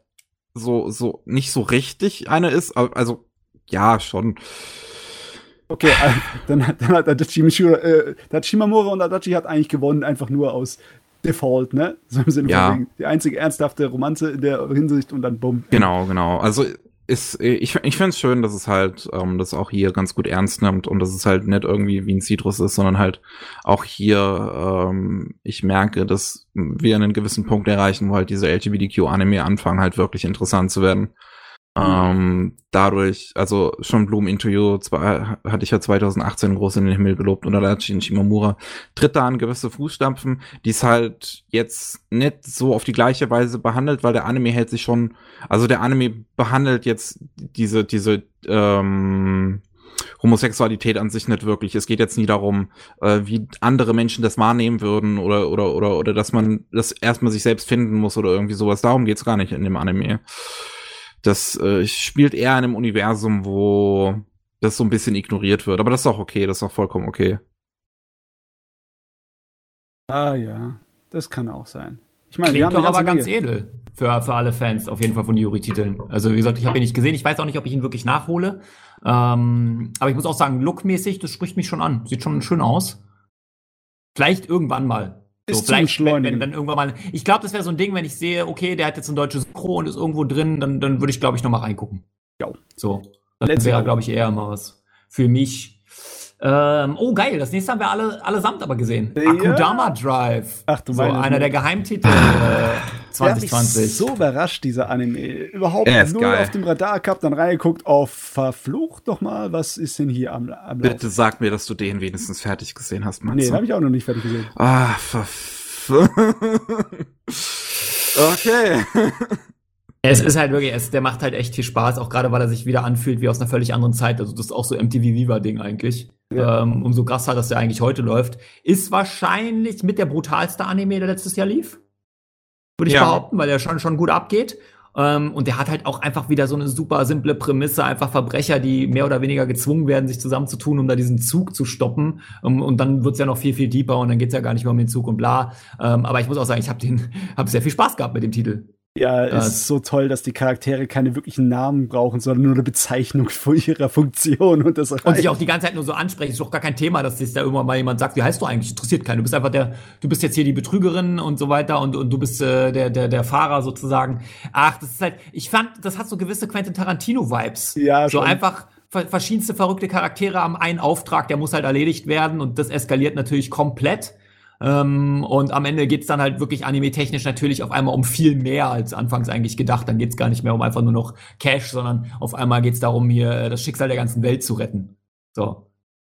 so, so, nicht so richtig eine ist. Also, ja, schon. Okay, äh, dann, dann hat Adachi, Mishura, äh, Shimamura und Adachi hat eigentlich gewonnen, einfach nur aus Default, ne? So im Sinne ja. von die einzige ernsthafte Romanze in der Hinsicht und dann bumm. Genau, genau. Also ist, ich, ich finde es schön, dass es halt ähm, das auch hier ganz gut ernst nimmt und dass es halt nicht irgendwie wie ein Citrus ist, sondern halt auch hier, ähm, ich merke, dass wir einen gewissen Punkt erreichen, wo halt diese LGBTQ-Anime anfangen, halt wirklich interessant zu werden. Mhm. Ähm, dadurch, also schon Bloom You zwar, hatte ich ja 2018 groß in den Himmel gelobt und Adachi Shimamura tritt da an gewisse Fußstapfen, die es halt jetzt nicht so auf die gleiche Weise behandelt, weil der Anime hält sich schon, also der Anime behandelt jetzt diese, diese, ähm, Homosexualität an sich nicht wirklich. Es geht jetzt nie darum, äh, wie andere Menschen das wahrnehmen würden oder, oder, oder, oder dass man das erstmal sich selbst finden muss oder irgendwie sowas. Darum geht's gar nicht in dem Anime. Das äh, spielt eher in einem Universum, wo das so ein bisschen ignoriert wird. Aber das ist auch okay, das ist auch vollkommen okay. Ah ja, das kann auch sein. Ich meine, Klingt doch aber ganz edel für, für alle Fans, auf jeden Fall von Yuri-Titeln. Also wie gesagt, ich habe ihn nicht gesehen. Ich weiß auch nicht, ob ich ihn wirklich nachhole. Ähm, aber ich muss auch sagen, lookmäßig, das spricht mich schon an. Sieht schon schön aus. Vielleicht irgendwann mal. So, vielleicht, wenn, wenn dann irgendwann mal. Ich glaube, das wäre so ein Ding, wenn ich sehe, okay, der hat jetzt ein deutsches Synchro und ist irgendwo drin, dann, dann würde ich, glaube ich, noch mal reingucken. Ja. So. Das wäre, glaube ich, eher mal was für mich. Ähm, oh, geil, das nächste haben wir alle allesamt aber gesehen. Ja. Akudama Drive. Ach du so, einer der Geheimtitel äh, 2020. so überrascht, dieser Anime. Überhaupt nur geil. auf dem Radar gehabt, dann reingeguckt, auf verflucht doch mal, was ist denn hier am, am Bitte sag mir, dass du den wenigstens fertig gesehen hast, Max. Nee, habe ich auch noch nicht fertig gesehen. Ah, verf Okay. Es ist halt wirklich, es, der macht halt echt viel Spaß, auch gerade weil er sich wieder anfühlt wie aus einer völlig anderen Zeit. Also das ist auch so MTV Viva-Ding eigentlich. Ja. Ähm, umso krasser, dass der eigentlich heute läuft. Ist wahrscheinlich mit der brutalste Anime, der letztes Jahr lief. Würde ich ja. behaupten, weil der schon, schon gut abgeht. Ähm, und der hat halt auch einfach wieder so eine super simple Prämisse, einfach Verbrecher, die mehr oder weniger gezwungen werden, sich zusammenzutun, um da diesen Zug zu stoppen. Um, ähm, und dann wird's ja noch viel, viel deeper und dann geht's ja gar nicht mehr um den Zug und bla. Ähm, aber ich muss auch sagen, ich habe den, hab sehr viel Spaß gehabt mit dem Titel. Ja, es ist so toll, dass die Charaktere keine wirklichen Namen brauchen, sondern nur eine Bezeichnung für ihre Funktion und das reicht. Und sich auch die ganze Zeit nur so ansprechen. Ist doch gar kein Thema, dass sich da irgendwann mal jemand sagt, wie heißt du eigentlich? Interessiert keinen. Du bist einfach der, du bist jetzt hier die Betrügerin und so weiter und, und du bist äh, der, der, der Fahrer sozusagen. Ach, das ist halt, ich fand, das hat so gewisse Quentin Tarantino-Vibes. Ja, So schon. einfach verschiedenste verrückte Charaktere am einen Auftrag, der muss halt erledigt werden und das eskaliert natürlich komplett. Ähm, und am Ende geht's dann halt wirklich anime-technisch natürlich auf einmal um viel mehr als anfangs eigentlich gedacht. Dann geht's gar nicht mehr um einfach nur noch Cash, sondern auf einmal geht's darum, hier äh, das Schicksal der ganzen Welt zu retten. So.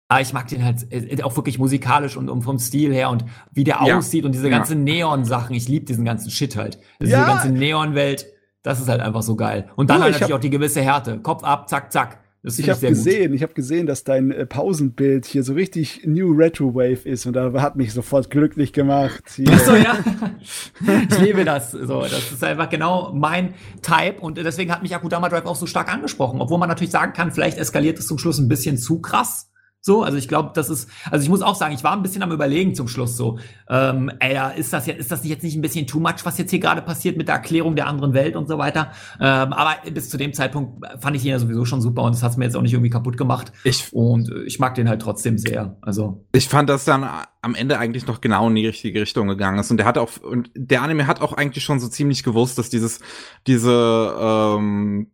Aber ich mag den halt äh, auch wirklich musikalisch und, und vom Stil her und wie der ja. aussieht und diese ganzen ja. Neon-Sachen. Ich liebe diesen ganzen Shit halt. Diese ja. ganze Neon-Welt, das ist halt einfach so geil. Und dann oh, halt natürlich auch die gewisse Härte. Kopf ab, zack, zack. Das ich habe gesehen, gut. ich habe gesehen, dass dein äh, Pausenbild hier so richtig New Retro Wave ist und da hat mich sofort glücklich gemacht. Hier. Ach so, ja. ich liebe das. So, das ist einfach genau mein Type und deswegen hat mich Akudama Drive auch so stark angesprochen, obwohl man natürlich sagen kann, vielleicht eskaliert es zum Schluss ein bisschen zu krass. So, also ich glaube, das ist, also ich muss auch sagen, ich war ein bisschen am überlegen zum Schluss so, ähm, ey, ist das jetzt, ist das jetzt nicht ein bisschen too much, was jetzt hier gerade passiert mit der Erklärung der anderen Welt und so weiter? Ähm, aber bis zu dem Zeitpunkt fand ich ihn ja sowieso schon super und das hat mir jetzt auch nicht irgendwie kaputt gemacht. Ich, und ich mag den halt trotzdem sehr. Also. Ich fand, dass dann am Ende eigentlich noch genau in die richtige Richtung gegangen ist. Und der hat auch, und der Anime hat auch eigentlich schon so ziemlich gewusst, dass dieses, diese, ähm,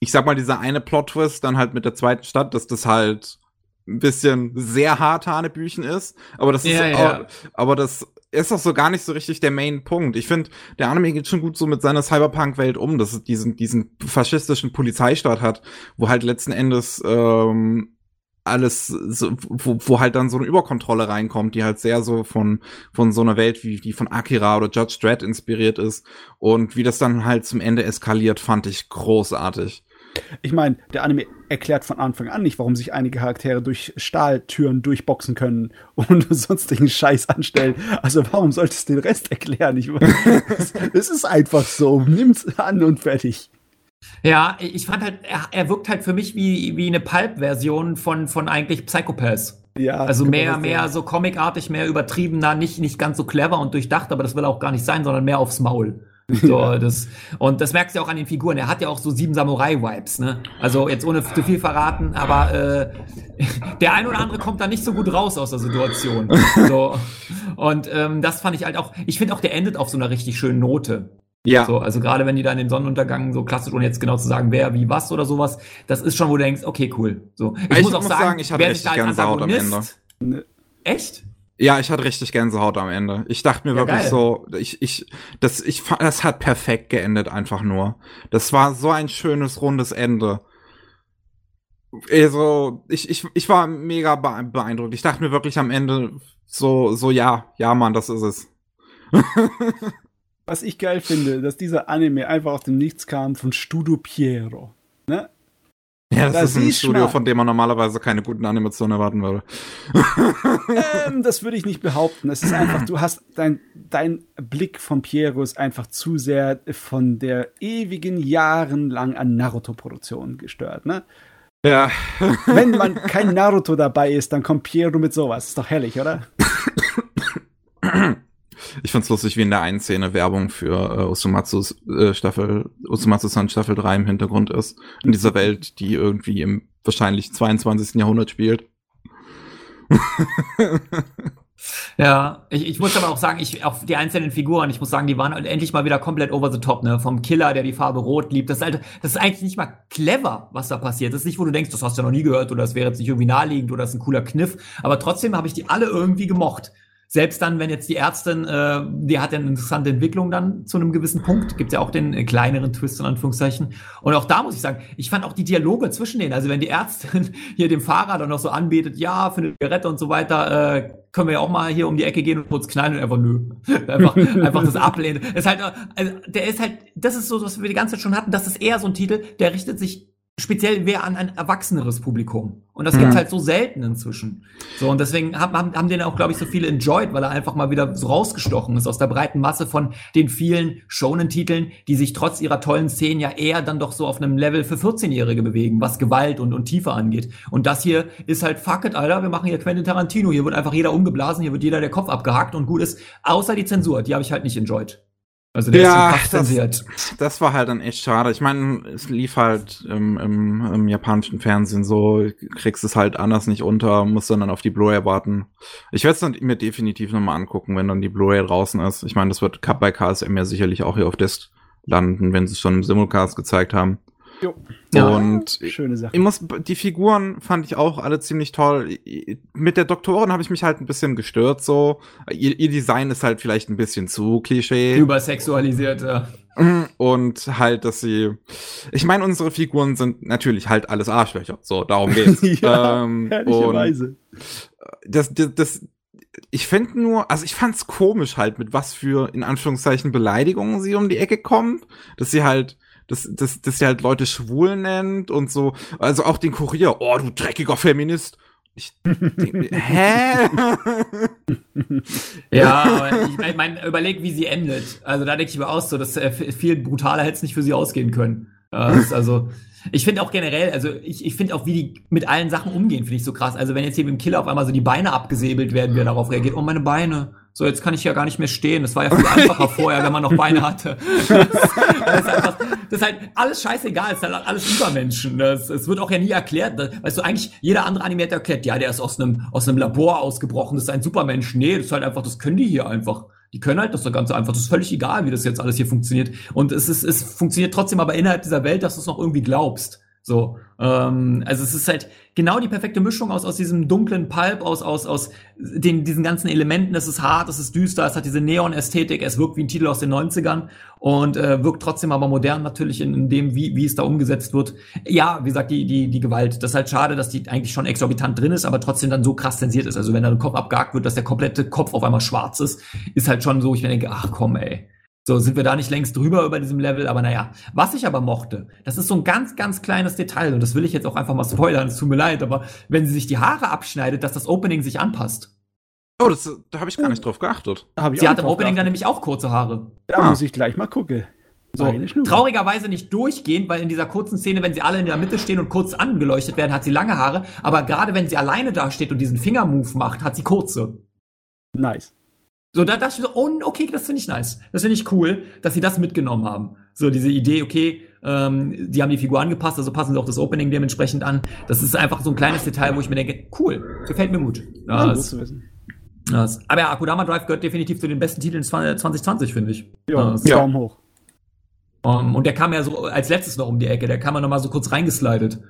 ich sag mal, dieser eine Plot-Twist dann halt mit der zweiten Stadt, dass das halt ein bisschen sehr hart Hanebüchen ist, aber das ja, ist ja. Auch, aber das ist doch so gar nicht so richtig der Main-Punkt. Ich finde, der Anime geht schon gut so mit seiner Cyberpunk-Welt um, dass es diesen, diesen faschistischen Polizeistaat hat, wo halt letzten Endes ähm, alles, so, wo, wo halt dann so eine Überkontrolle reinkommt, die halt sehr so von, von so einer Welt wie die von Akira oder Judge Dredd inspiriert ist. Und wie das dann halt zum Ende eskaliert, fand ich großartig. Ich meine, der Anime erklärt von Anfang an nicht, warum sich einige Charaktere durch Stahltüren durchboxen können und sonstigen Scheiß anstellen. Also warum solltest du den Rest erklären? Ich, es ist einfach so. Nimm's an und fertig. Ja, ich fand halt, er, er wirkt halt für mich wie, wie eine Pulp-Version von, von eigentlich Psychopaths. Ja, also mehr, mehr so comicartig, mehr übertriebener, nicht, nicht ganz so clever und durchdacht, aber das will auch gar nicht sein, sondern mehr aufs Maul. So, das, und das merkst du auch an den Figuren. Er hat ja auch so sieben Samurai-Vibes, ne? Also jetzt ohne zu viel verraten, aber äh, der ein oder andere kommt da nicht so gut raus aus der Situation. So. Und ähm, das fand ich halt auch, ich finde auch, der endet auf so einer richtig schönen Note. Ja. So, also gerade wenn die da in den Sonnenuntergang so klassisch, ohne jetzt genau zu sagen, wer, wie, was oder sowas, das ist schon, wo du denkst, okay, cool. So. Ich, ich muss auch muss sagen, sagen, ich hatte richtig Gänsehaut am Ende. Echt? Ja, ich hatte richtig Gänsehaut am Ende. Ich dachte mir ja, wirklich geil. so, ich, ich, das, ich, das hat perfekt geendet einfach nur. Das war so ein schönes, rundes Ende. Also, ich, ich, ich war mega beeindruckt. Ich dachte mir wirklich am Ende so, so, ja, ja, Mann, das ist es. Was ich geil finde, dass dieser Anime einfach aus dem Nichts kam von Studio Piero. Ne? Ja, das da ist ein Studio, von dem man normalerweise keine guten Animationen erwarten würde. ähm, das würde ich nicht behaupten. Es ist einfach, du hast dein, dein Blick von Piero ist einfach zu sehr von der ewigen jahrelang an Naruto-Produktion gestört, ne? Ja. Wenn man kein Naruto dabei ist, dann kommt Piero mit sowas. Ist doch herrlich, oder? Ich fand's lustig, wie in der einen Szene Werbung für äh, Usumatsus äh, Staffel, Usumatsu-san Staffel 3 im Hintergrund ist. In dieser Welt, die irgendwie im wahrscheinlich 22. Jahrhundert spielt. Ja, ich, ich muss aber auch sagen, ich auf die einzelnen Figuren, ich muss sagen, die waren endlich mal wieder komplett over the top, ne? Vom Killer, der die Farbe Rot liebt. Das ist, halt, das ist eigentlich nicht mal clever, was da passiert. Das ist nicht, wo du denkst, das hast du ja noch nie gehört oder das wäre jetzt nicht irgendwie naheliegend oder das ist ein cooler Kniff. Aber trotzdem habe ich die alle irgendwie gemocht selbst dann, wenn jetzt die Ärztin, äh, die hat ja eine interessante Entwicklung dann zu einem gewissen Punkt, gibt ja auch den äh, kleineren Twist in Anführungszeichen. Und auch da muss ich sagen, ich fand auch die Dialoge zwischen denen, also wenn die Ärztin hier dem Fahrer dann noch so anbietet, ja, für eine Zigarette und so weiter, äh, können wir ja auch mal hier um die Ecke gehen und kurz knallen und einfach nö. einfach, einfach das ablehnen. ist halt, also, der ist halt, das ist so, was wir die ganze Zeit schon hatten, das ist eher so ein Titel, der richtet sich speziell wäre an ein erwachseneres Publikum. Und das mhm. gibt's halt so selten inzwischen. So, und deswegen haben, haben, haben den auch, glaube ich, so viele enjoyed, weil er einfach mal wieder so rausgestochen ist aus der breiten Masse von den vielen Shonen-Titeln, die sich trotz ihrer tollen Szenen ja eher dann doch so auf einem Level für 14-Jährige bewegen, was Gewalt und, und Tiefe angeht. Und das hier ist halt, fuck it, Alter, wir machen hier Quentin Tarantino. Hier wird einfach jeder umgeblasen, hier wird jeder der Kopf abgehackt und gut ist. Außer die Zensur, die habe ich halt nicht enjoyed. Also der ja, ist das, das war halt dann echt schade. Ich meine, es lief halt im, im, im japanischen Fernsehen so, kriegst es halt anders nicht unter, musst dann auf die Blu-ray warten. Ich werde es dann mir definitiv nochmal angucken, wenn dann die Blu-ray draußen ist. Ich meine, das wird Cup bei KSM ja sicherlich auch hier auf Disc landen, wenn sie es schon im Simulcast gezeigt haben. Jo. Ja, und schöne Sache. Ich muss, die Figuren fand ich auch alle ziemlich toll. Mit der Doktorin habe ich mich halt ein bisschen gestört, so. Ihr, ihr Design ist halt vielleicht ein bisschen zu Klischee. Übersexualisiert, ja. Mhm. Und halt, dass sie. Ich meine, unsere Figuren sind natürlich halt alles Arschlöcher. So, darum geht's. ja, ähm, ehrlicherweise. Das, das, das, ich finde nur, also ich fand's komisch halt, mit was für, in Anführungszeichen, Beleidigungen sie um die Ecke kommt. Dass sie halt dass, dass, dass sie halt Leute schwul nennt und so. Also auch den Kurier, oh, du dreckiger Feminist. Ich denk, hä? ja, aber ich meine, mein, überleg, wie sie endet. Also da denke ich mir aus, so, dass äh, viel brutaler hätte es nicht für sie ausgehen können. Äh, also, ich finde auch generell, also ich, ich finde auch, wie die mit allen Sachen umgehen, finde ich so krass. Also wenn jetzt hier mit dem Killer auf einmal so die Beine abgesäbelt werden, wie er darauf reagiert, oh meine Beine. So, jetzt kann ich ja gar nicht mehr stehen. Das war ja viel einfacher vorher, wenn man noch Beine hatte. Das, das, ist einfach, das ist halt alles scheißegal, es ist halt alles Übermenschen. Das, es wird auch ja nie erklärt. Weißt du, eigentlich jeder andere Animator erklärt, ja, der ist aus einem, aus einem Labor ausgebrochen, das ist ein Supermensch. Nee, das ist halt einfach, das können die hier einfach. Die können halt das Ganze einfach. Das ist völlig egal, wie das jetzt alles hier funktioniert. Und es ist, es funktioniert trotzdem aber innerhalb dieser Welt, dass du es noch irgendwie glaubst. So, ähm, also es ist halt genau die perfekte Mischung aus aus diesem dunklen Pulp, aus aus aus den diesen ganzen Elementen. Es ist hart, es ist düster, es hat diese Neon-Ästhetik, es wirkt wie ein Titel aus den 90ern und äh, wirkt trotzdem aber modern natürlich in, in dem, wie wie es da umgesetzt wird. Ja, wie gesagt, die die die Gewalt. Das ist halt schade, dass die eigentlich schon exorbitant drin ist, aber trotzdem dann so krass zensiert ist. Also wenn da ein Kopf abgehakt wird, dass der komplette Kopf auf einmal schwarz ist, ist halt schon so. Ich denke, ach komm, ey. So sind wir da nicht längst drüber über diesem Level, aber naja. Was ich aber mochte, das ist so ein ganz, ganz kleines Detail und das will ich jetzt auch einfach mal spoilern, es tut mir leid, aber wenn sie sich die Haare abschneidet, dass das Opening sich anpasst. Oh, das, da habe ich gar nicht drauf geachtet. sie hat im Opening dann nämlich auch kurze Haare. Da ah. muss ich gleich mal gucken. So, traurigerweise nicht durchgehend, weil in dieser kurzen Szene, wenn sie alle in der Mitte stehen und kurz angeleuchtet werden, hat sie lange Haare. Aber gerade wenn sie alleine da steht und diesen Fingermove macht, hat sie kurze. Nice. So, da dachte ich so, oh, okay, das finde ich nice. Das finde ich cool, dass sie das mitgenommen haben. So, diese Idee, okay, ähm, die haben die Figur angepasst, also passen sie auch das Opening dementsprechend an. Das ist einfach so ein kleines Detail, wo ich mir denke, cool, gefällt mir gut. Ja, das, zu wissen. Das, aber ja, Akudama Drive gehört definitiv zu den besten Titeln 2020, finde ich. Ja, ja. Daumen hoch. Um, und der kam ja so als letztes noch um die Ecke, der kam ja noch mal so kurz reingeslidet.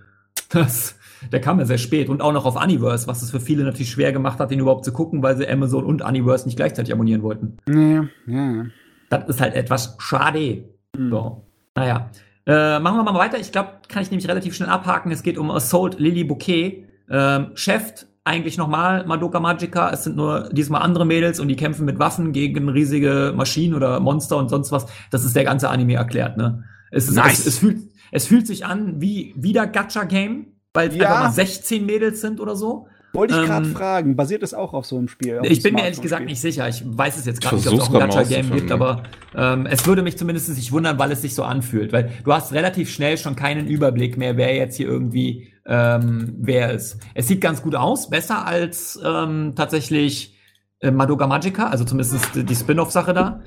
Das, der kam ja sehr spät und auch noch auf Universe, was es für viele natürlich schwer gemacht hat, den überhaupt zu gucken, weil sie Amazon und Universe nicht gleichzeitig abonnieren wollten. Ja, ja. Das ist halt etwas schade. Mhm. So. Naja. Äh, machen wir mal weiter. Ich glaube, kann ich nämlich relativ schnell abhaken. Es geht um Assault Lily Bouquet. Ähm, Chef, eigentlich nochmal Madoka Magica. Es sind nur diesmal andere Mädels und die kämpfen mit Waffen gegen riesige Maschinen oder Monster und sonst was. Das ist der ganze Anime erklärt, ne? Es, ist, nice. es, es, fühlt, es fühlt sich an wie wieder Gacha-Game weil es ja. einfach mal 16 Mädels sind oder so. Wollte ich gerade ähm, fragen, basiert es auch auf so einem Spiel? Ich bin mir ehrlich gesagt nicht sicher. Ich weiß es jetzt gerade nicht, ob es auch ein Gacha-Game gibt, aber ähm, es würde mich zumindest nicht wundern, weil es sich so anfühlt. Weil du hast relativ schnell schon keinen Überblick mehr, wer jetzt hier irgendwie ähm, wer ist. Es sieht ganz gut aus, besser als ähm, tatsächlich äh, Madoka Magica, also zumindest die Spin-off-Sache da.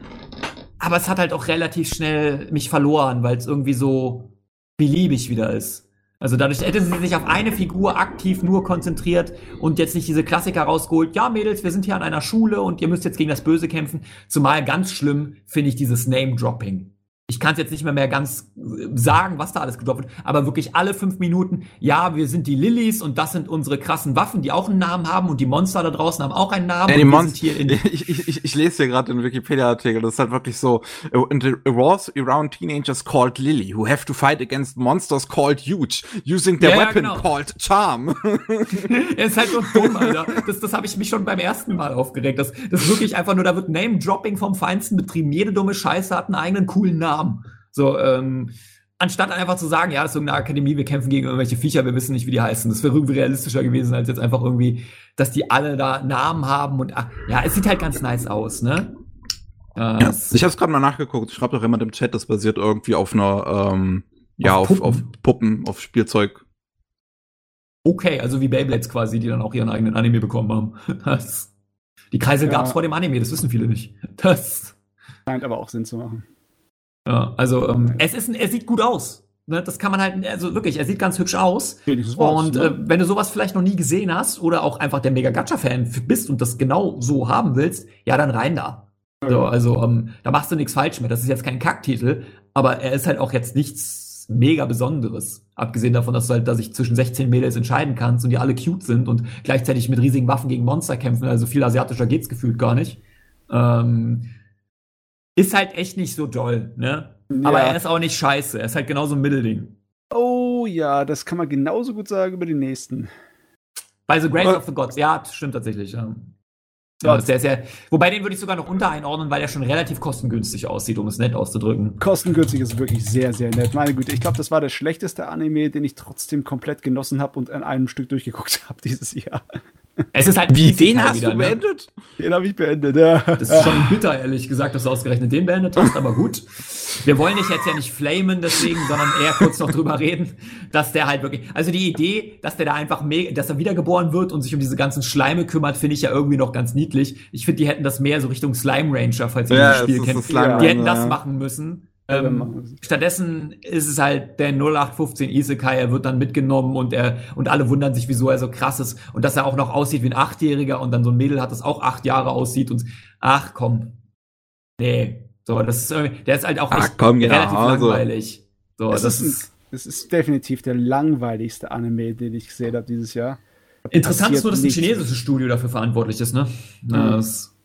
Aber es hat halt auch relativ schnell mich verloren, weil es irgendwie so beliebig wieder ist. Also dadurch hätte sie sich auf eine Figur aktiv nur konzentriert und jetzt nicht diese Klassiker rausgeholt, ja Mädels, wir sind hier an einer Schule und ihr müsst jetzt gegen das Böse kämpfen. Zumal ganz schlimm finde ich dieses Name-Dropping ich kann es jetzt nicht mehr, mehr ganz äh, sagen, was da alles gedroppt wird, aber wirklich alle fünf Minuten, ja, wir sind die Lilies und das sind unsere krassen Waffen, die auch einen Namen haben und die Monster da draußen haben auch einen Namen. Ja, die Monster, ich, ich, ich, ich lese hier gerade den Wikipedia-Artikel, das ist halt wirklich so, in the wars around teenagers called Lily, who have to fight against monsters called Huge, using their ja, weapon genau. called Charm. er ist halt so dumm, Alter. Das, das habe ich mich schon beim ersten Mal aufgeregt. Das, das ist wirklich einfach nur, da wird Name-Dropping vom Feinsten betrieben. Jede dumme Scheiße hat einen eigenen coolen Namen. Namen. So, ähm, anstatt einfach zu sagen, ja, das ist irgendeine Akademie, wir kämpfen gegen irgendwelche Viecher, wir wissen nicht, wie die heißen. Das wäre irgendwie realistischer gewesen, als jetzt einfach irgendwie, dass die alle da Namen haben und ach, ja, es sieht halt ganz nice aus, ne? Äh, ja, ich habe es gerade mal nachgeguckt. Ich schreibe doch immer im Chat, das basiert irgendwie auf einer, ähm, ja, auf, Puppen. auf Puppen, auf Spielzeug. Okay, also wie Beyblades quasi, die dann auch ihren eigenen Anime bekommen haben. Das, die Kreise ja. gab's vor dem Anime, das wissen viele nicht. Das scheint aber auch Sinn zu machen. Ja, also ähm, es ist, er sieht gut aus. Ne, das kann man halt, also wirklich, er sieht ganz hübsch aus. und ne? äh, wenn du sowas vielleicht noch nie gesehen hast oder auch einfach der mega Gacha-Fan bist und das genau so haben willst, ja, dann rein da. Ja. So, also ähm, da machst du nichts falsch mit. Das ist jetzt kein Kacktitel, aber er ist halt auch jetzt nichts mega Besonderes. Abgesehen davon, dass du halt, dass ich zwischen 16 Mädels entscheiden kannst und die alle cute sind und gleichzeitig mit riesigen Waffen gegen Monster kämpfen. Also viel asiatischer geht's gefühlt gar nicht. Ähm, ist halt echt nicht so doll, ne? Ja. Aber er ist auch nicht scheiße. Er ist halt genauso ein Mittelding. Oh ja, das kann man genauso gut sagen über den nächsten. Bei The Grace of the Gods, ja, das stimmt tatsächlich, ja. Ja, sehr, sehr, wobei den würde ich sogar noch unter einordnen, weil er schon relativ kostengünstig aussieht, um es nett auszudrücken. Kostengünstig ist wirklich sehr, sehr nett. Meine Güte, ich glaube, das war der schlechteste Anime, den ich trotzdem komplett genossen habe und an einem Stück durchgeguckt habe dieses Jahr. Es ist halt wie den hast wieder, du ne? beendet? Ne? Den habe ich beendet, ja. Das ist schon bitter, ehrlich gesagt, dass du ausgerechnet den beendet hast, aber gut. Wir wollen dich jetzt ja nicht flamen deswegen, sondern eher kurz noch drüber reden, dass der halt wirklich, also die Idee, dass der da einfach mega, dass er wiedergeboren wird und sich um diese ganzen Schleime kümmert, finde ich ja irgendwie noch ganz niedlich. Ich finde, die hätten das mehr so Richtung Slime Ranger, falls ihr ja, das Spiel kennt. Die hätten das machen müssen. Ähm, stattdessen ist es halt der 0815 Isekai, er wird dann mitgenommen und er und alle wundern sich, wieso er so krass ist und dass er auch noch aussieht wie ein Achtjähriger und dann so ein Mädel hat, das auch acht Jahre aussieht und ach komm. Nee. So, das ist der ist halt auch ach, komm, genau, relativ also. langweilig. So, das, das ist, das ist definitiv der langweiligste Anime, den ich gesehen habe dieses Jahr. Interessant ist nur, dass ein chinesisches Studio dafür verantwortlich ist, ne? Mhm. Das,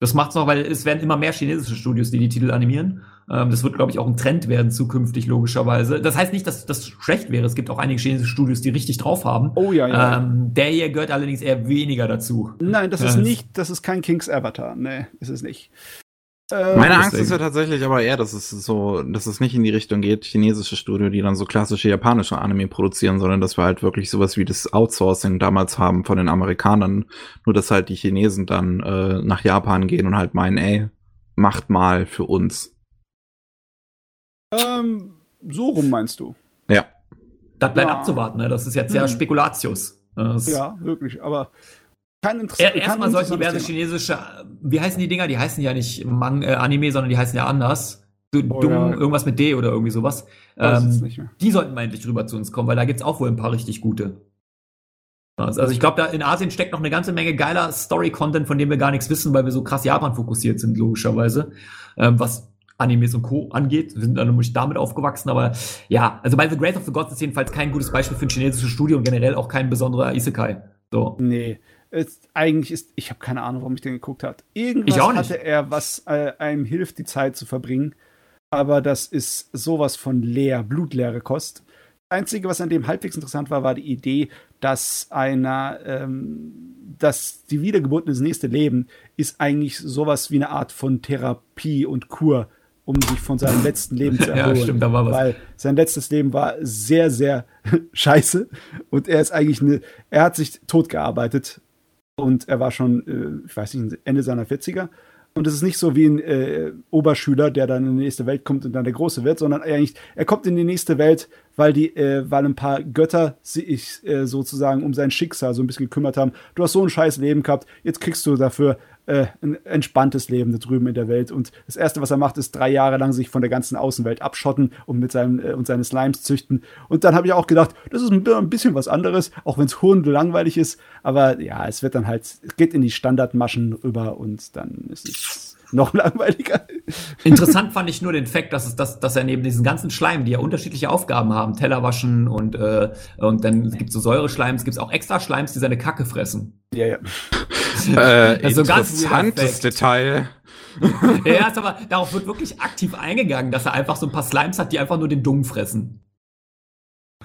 das macht's noch, weil es werden immer mehr chinesische Studios, die die Titel animieren. Ähm, das wird, glaube ich, auch ein Trend werden zukünftig, logischerweise. Das heißt nicht, dass das schlecht wäre. Es gibt auch einige chinesische Studios, die richtig drauf haben. Oh ja, ja. Ähm, der hier gehört allerdings eher weniger dazu. Nein, das ist nicht, das ist kein King's Avatar. Nee, ist es nicht. Äh, Meine Angst ist ja tatsächlich aber eher, dass es so, dass es nicht in die Richtung geht, chinesische Studio, die dann so klassische japanische Anime produzieren, sondern dass wir halt wirklich sowas wie das Outsourcing damals haben von den Amerikanern, nur dass halt die Chinesen dann äh, nach Japan gehen und halt meinen, ey, macht mal für uns. Ähm, so rum meinst du? Ja. Das bleibt ja. abzuwarten, ne? Das ist jetzt ja hm. Spekulatius. Das ja, wirklich, aber kein Interesse. Erstmal solche diverse chinesische, wie heißen die Dinger? Die heißen ja nicht Mang äh, Anime, sondern die heißen ja anders. Du, oh, dumm, ja. irgendwas mit D oder irgendwie sowas. Ähm, die sollten mal endlich rüber zu uns kommen, weil da gibt's auch wohl ein paar richtig gute. Also ich glaube, da in Asien steckt noch eine ganze Menge geiler Story-Content, von dem wir gar nichts wissen, weil wir so krass Japan fokussiert sind, logischerweise. Ähm, was Animes und Co. angeht. Wir sind dann nämlich damit aufgewachsen, aber ja, also bei The Grace of the Gods ist jedenfalls kein gutes Beispiel für ein chinesisches Studio und generell auch kein besonderer Isekai. So. Nee. Es, eigentlich ist, ich habe keine Ahnung, warum ich den geguckt habe. Irgendwas hatte er, was äh, einem hilft, die Zeit zu verbringen. Aber das ist sowas von leer, blutleere Kost. Das Einzige, was an dem halbwegs interessant war, war die Idee, dass einer, ähm, dass die Wiedergeburt ins nächste Leben ist eigentlich sowas wie eine Art von Therapie und Kur um sich von seinem letzten Leben zu erholen. ja, stimmt, da war was. Weil sein letztes Leben war sehr, sehr scheiße. Und er ist eigentlich eine, er hat sich tot gearbeitet. Und er war schon, äh, ich weiß nicht, Ende seiner 40er. Und es ist nicht so wie ein äh, Oberschüler, der dann in die nächste Welt kommt und dann der Große wird, sondern eigentlich, er kommt in die nächste Welt weil die, äh, weil ein paar Götter sich äh, sozusagen um sein Schicksal so ein bisschen gekümmert haben. Du hast so ein scheiß Leben gehabt, jetzt kriegst du dafür äh, ein entspanntes Leben da drüben in der Welt. Und das Erste, was er macht, ist drei Jahre lang sich von der ganzen Außenwelt abschotten und mit seinem äh, und seine Slimes züchten. Und dann habe ich auch gedacht, das ist ein, bisschen was anderes, auch wenn es langweilig ist. Aber ja, es wird dann halt, geht in die Standardmaschen rüber und dann ist es noch langweiliger. Interessant fand ich nur den Fakt, dass, es, dass, dass er neben diesen ganzen Schleimen, die ja unterschiedliche Aufgaben haben, Teller waschen und, äh, und dann gibt es so Säureschleims, gibt es auch extra Schleims, die seine Kacke fressen. Ja, ja. äh, also interessantes Detail. ja, ist aber darauf wird wirklich aktiv eingegangen, dass er einfach so ein paar Slimes hat, die einfach nur den Dung fressen.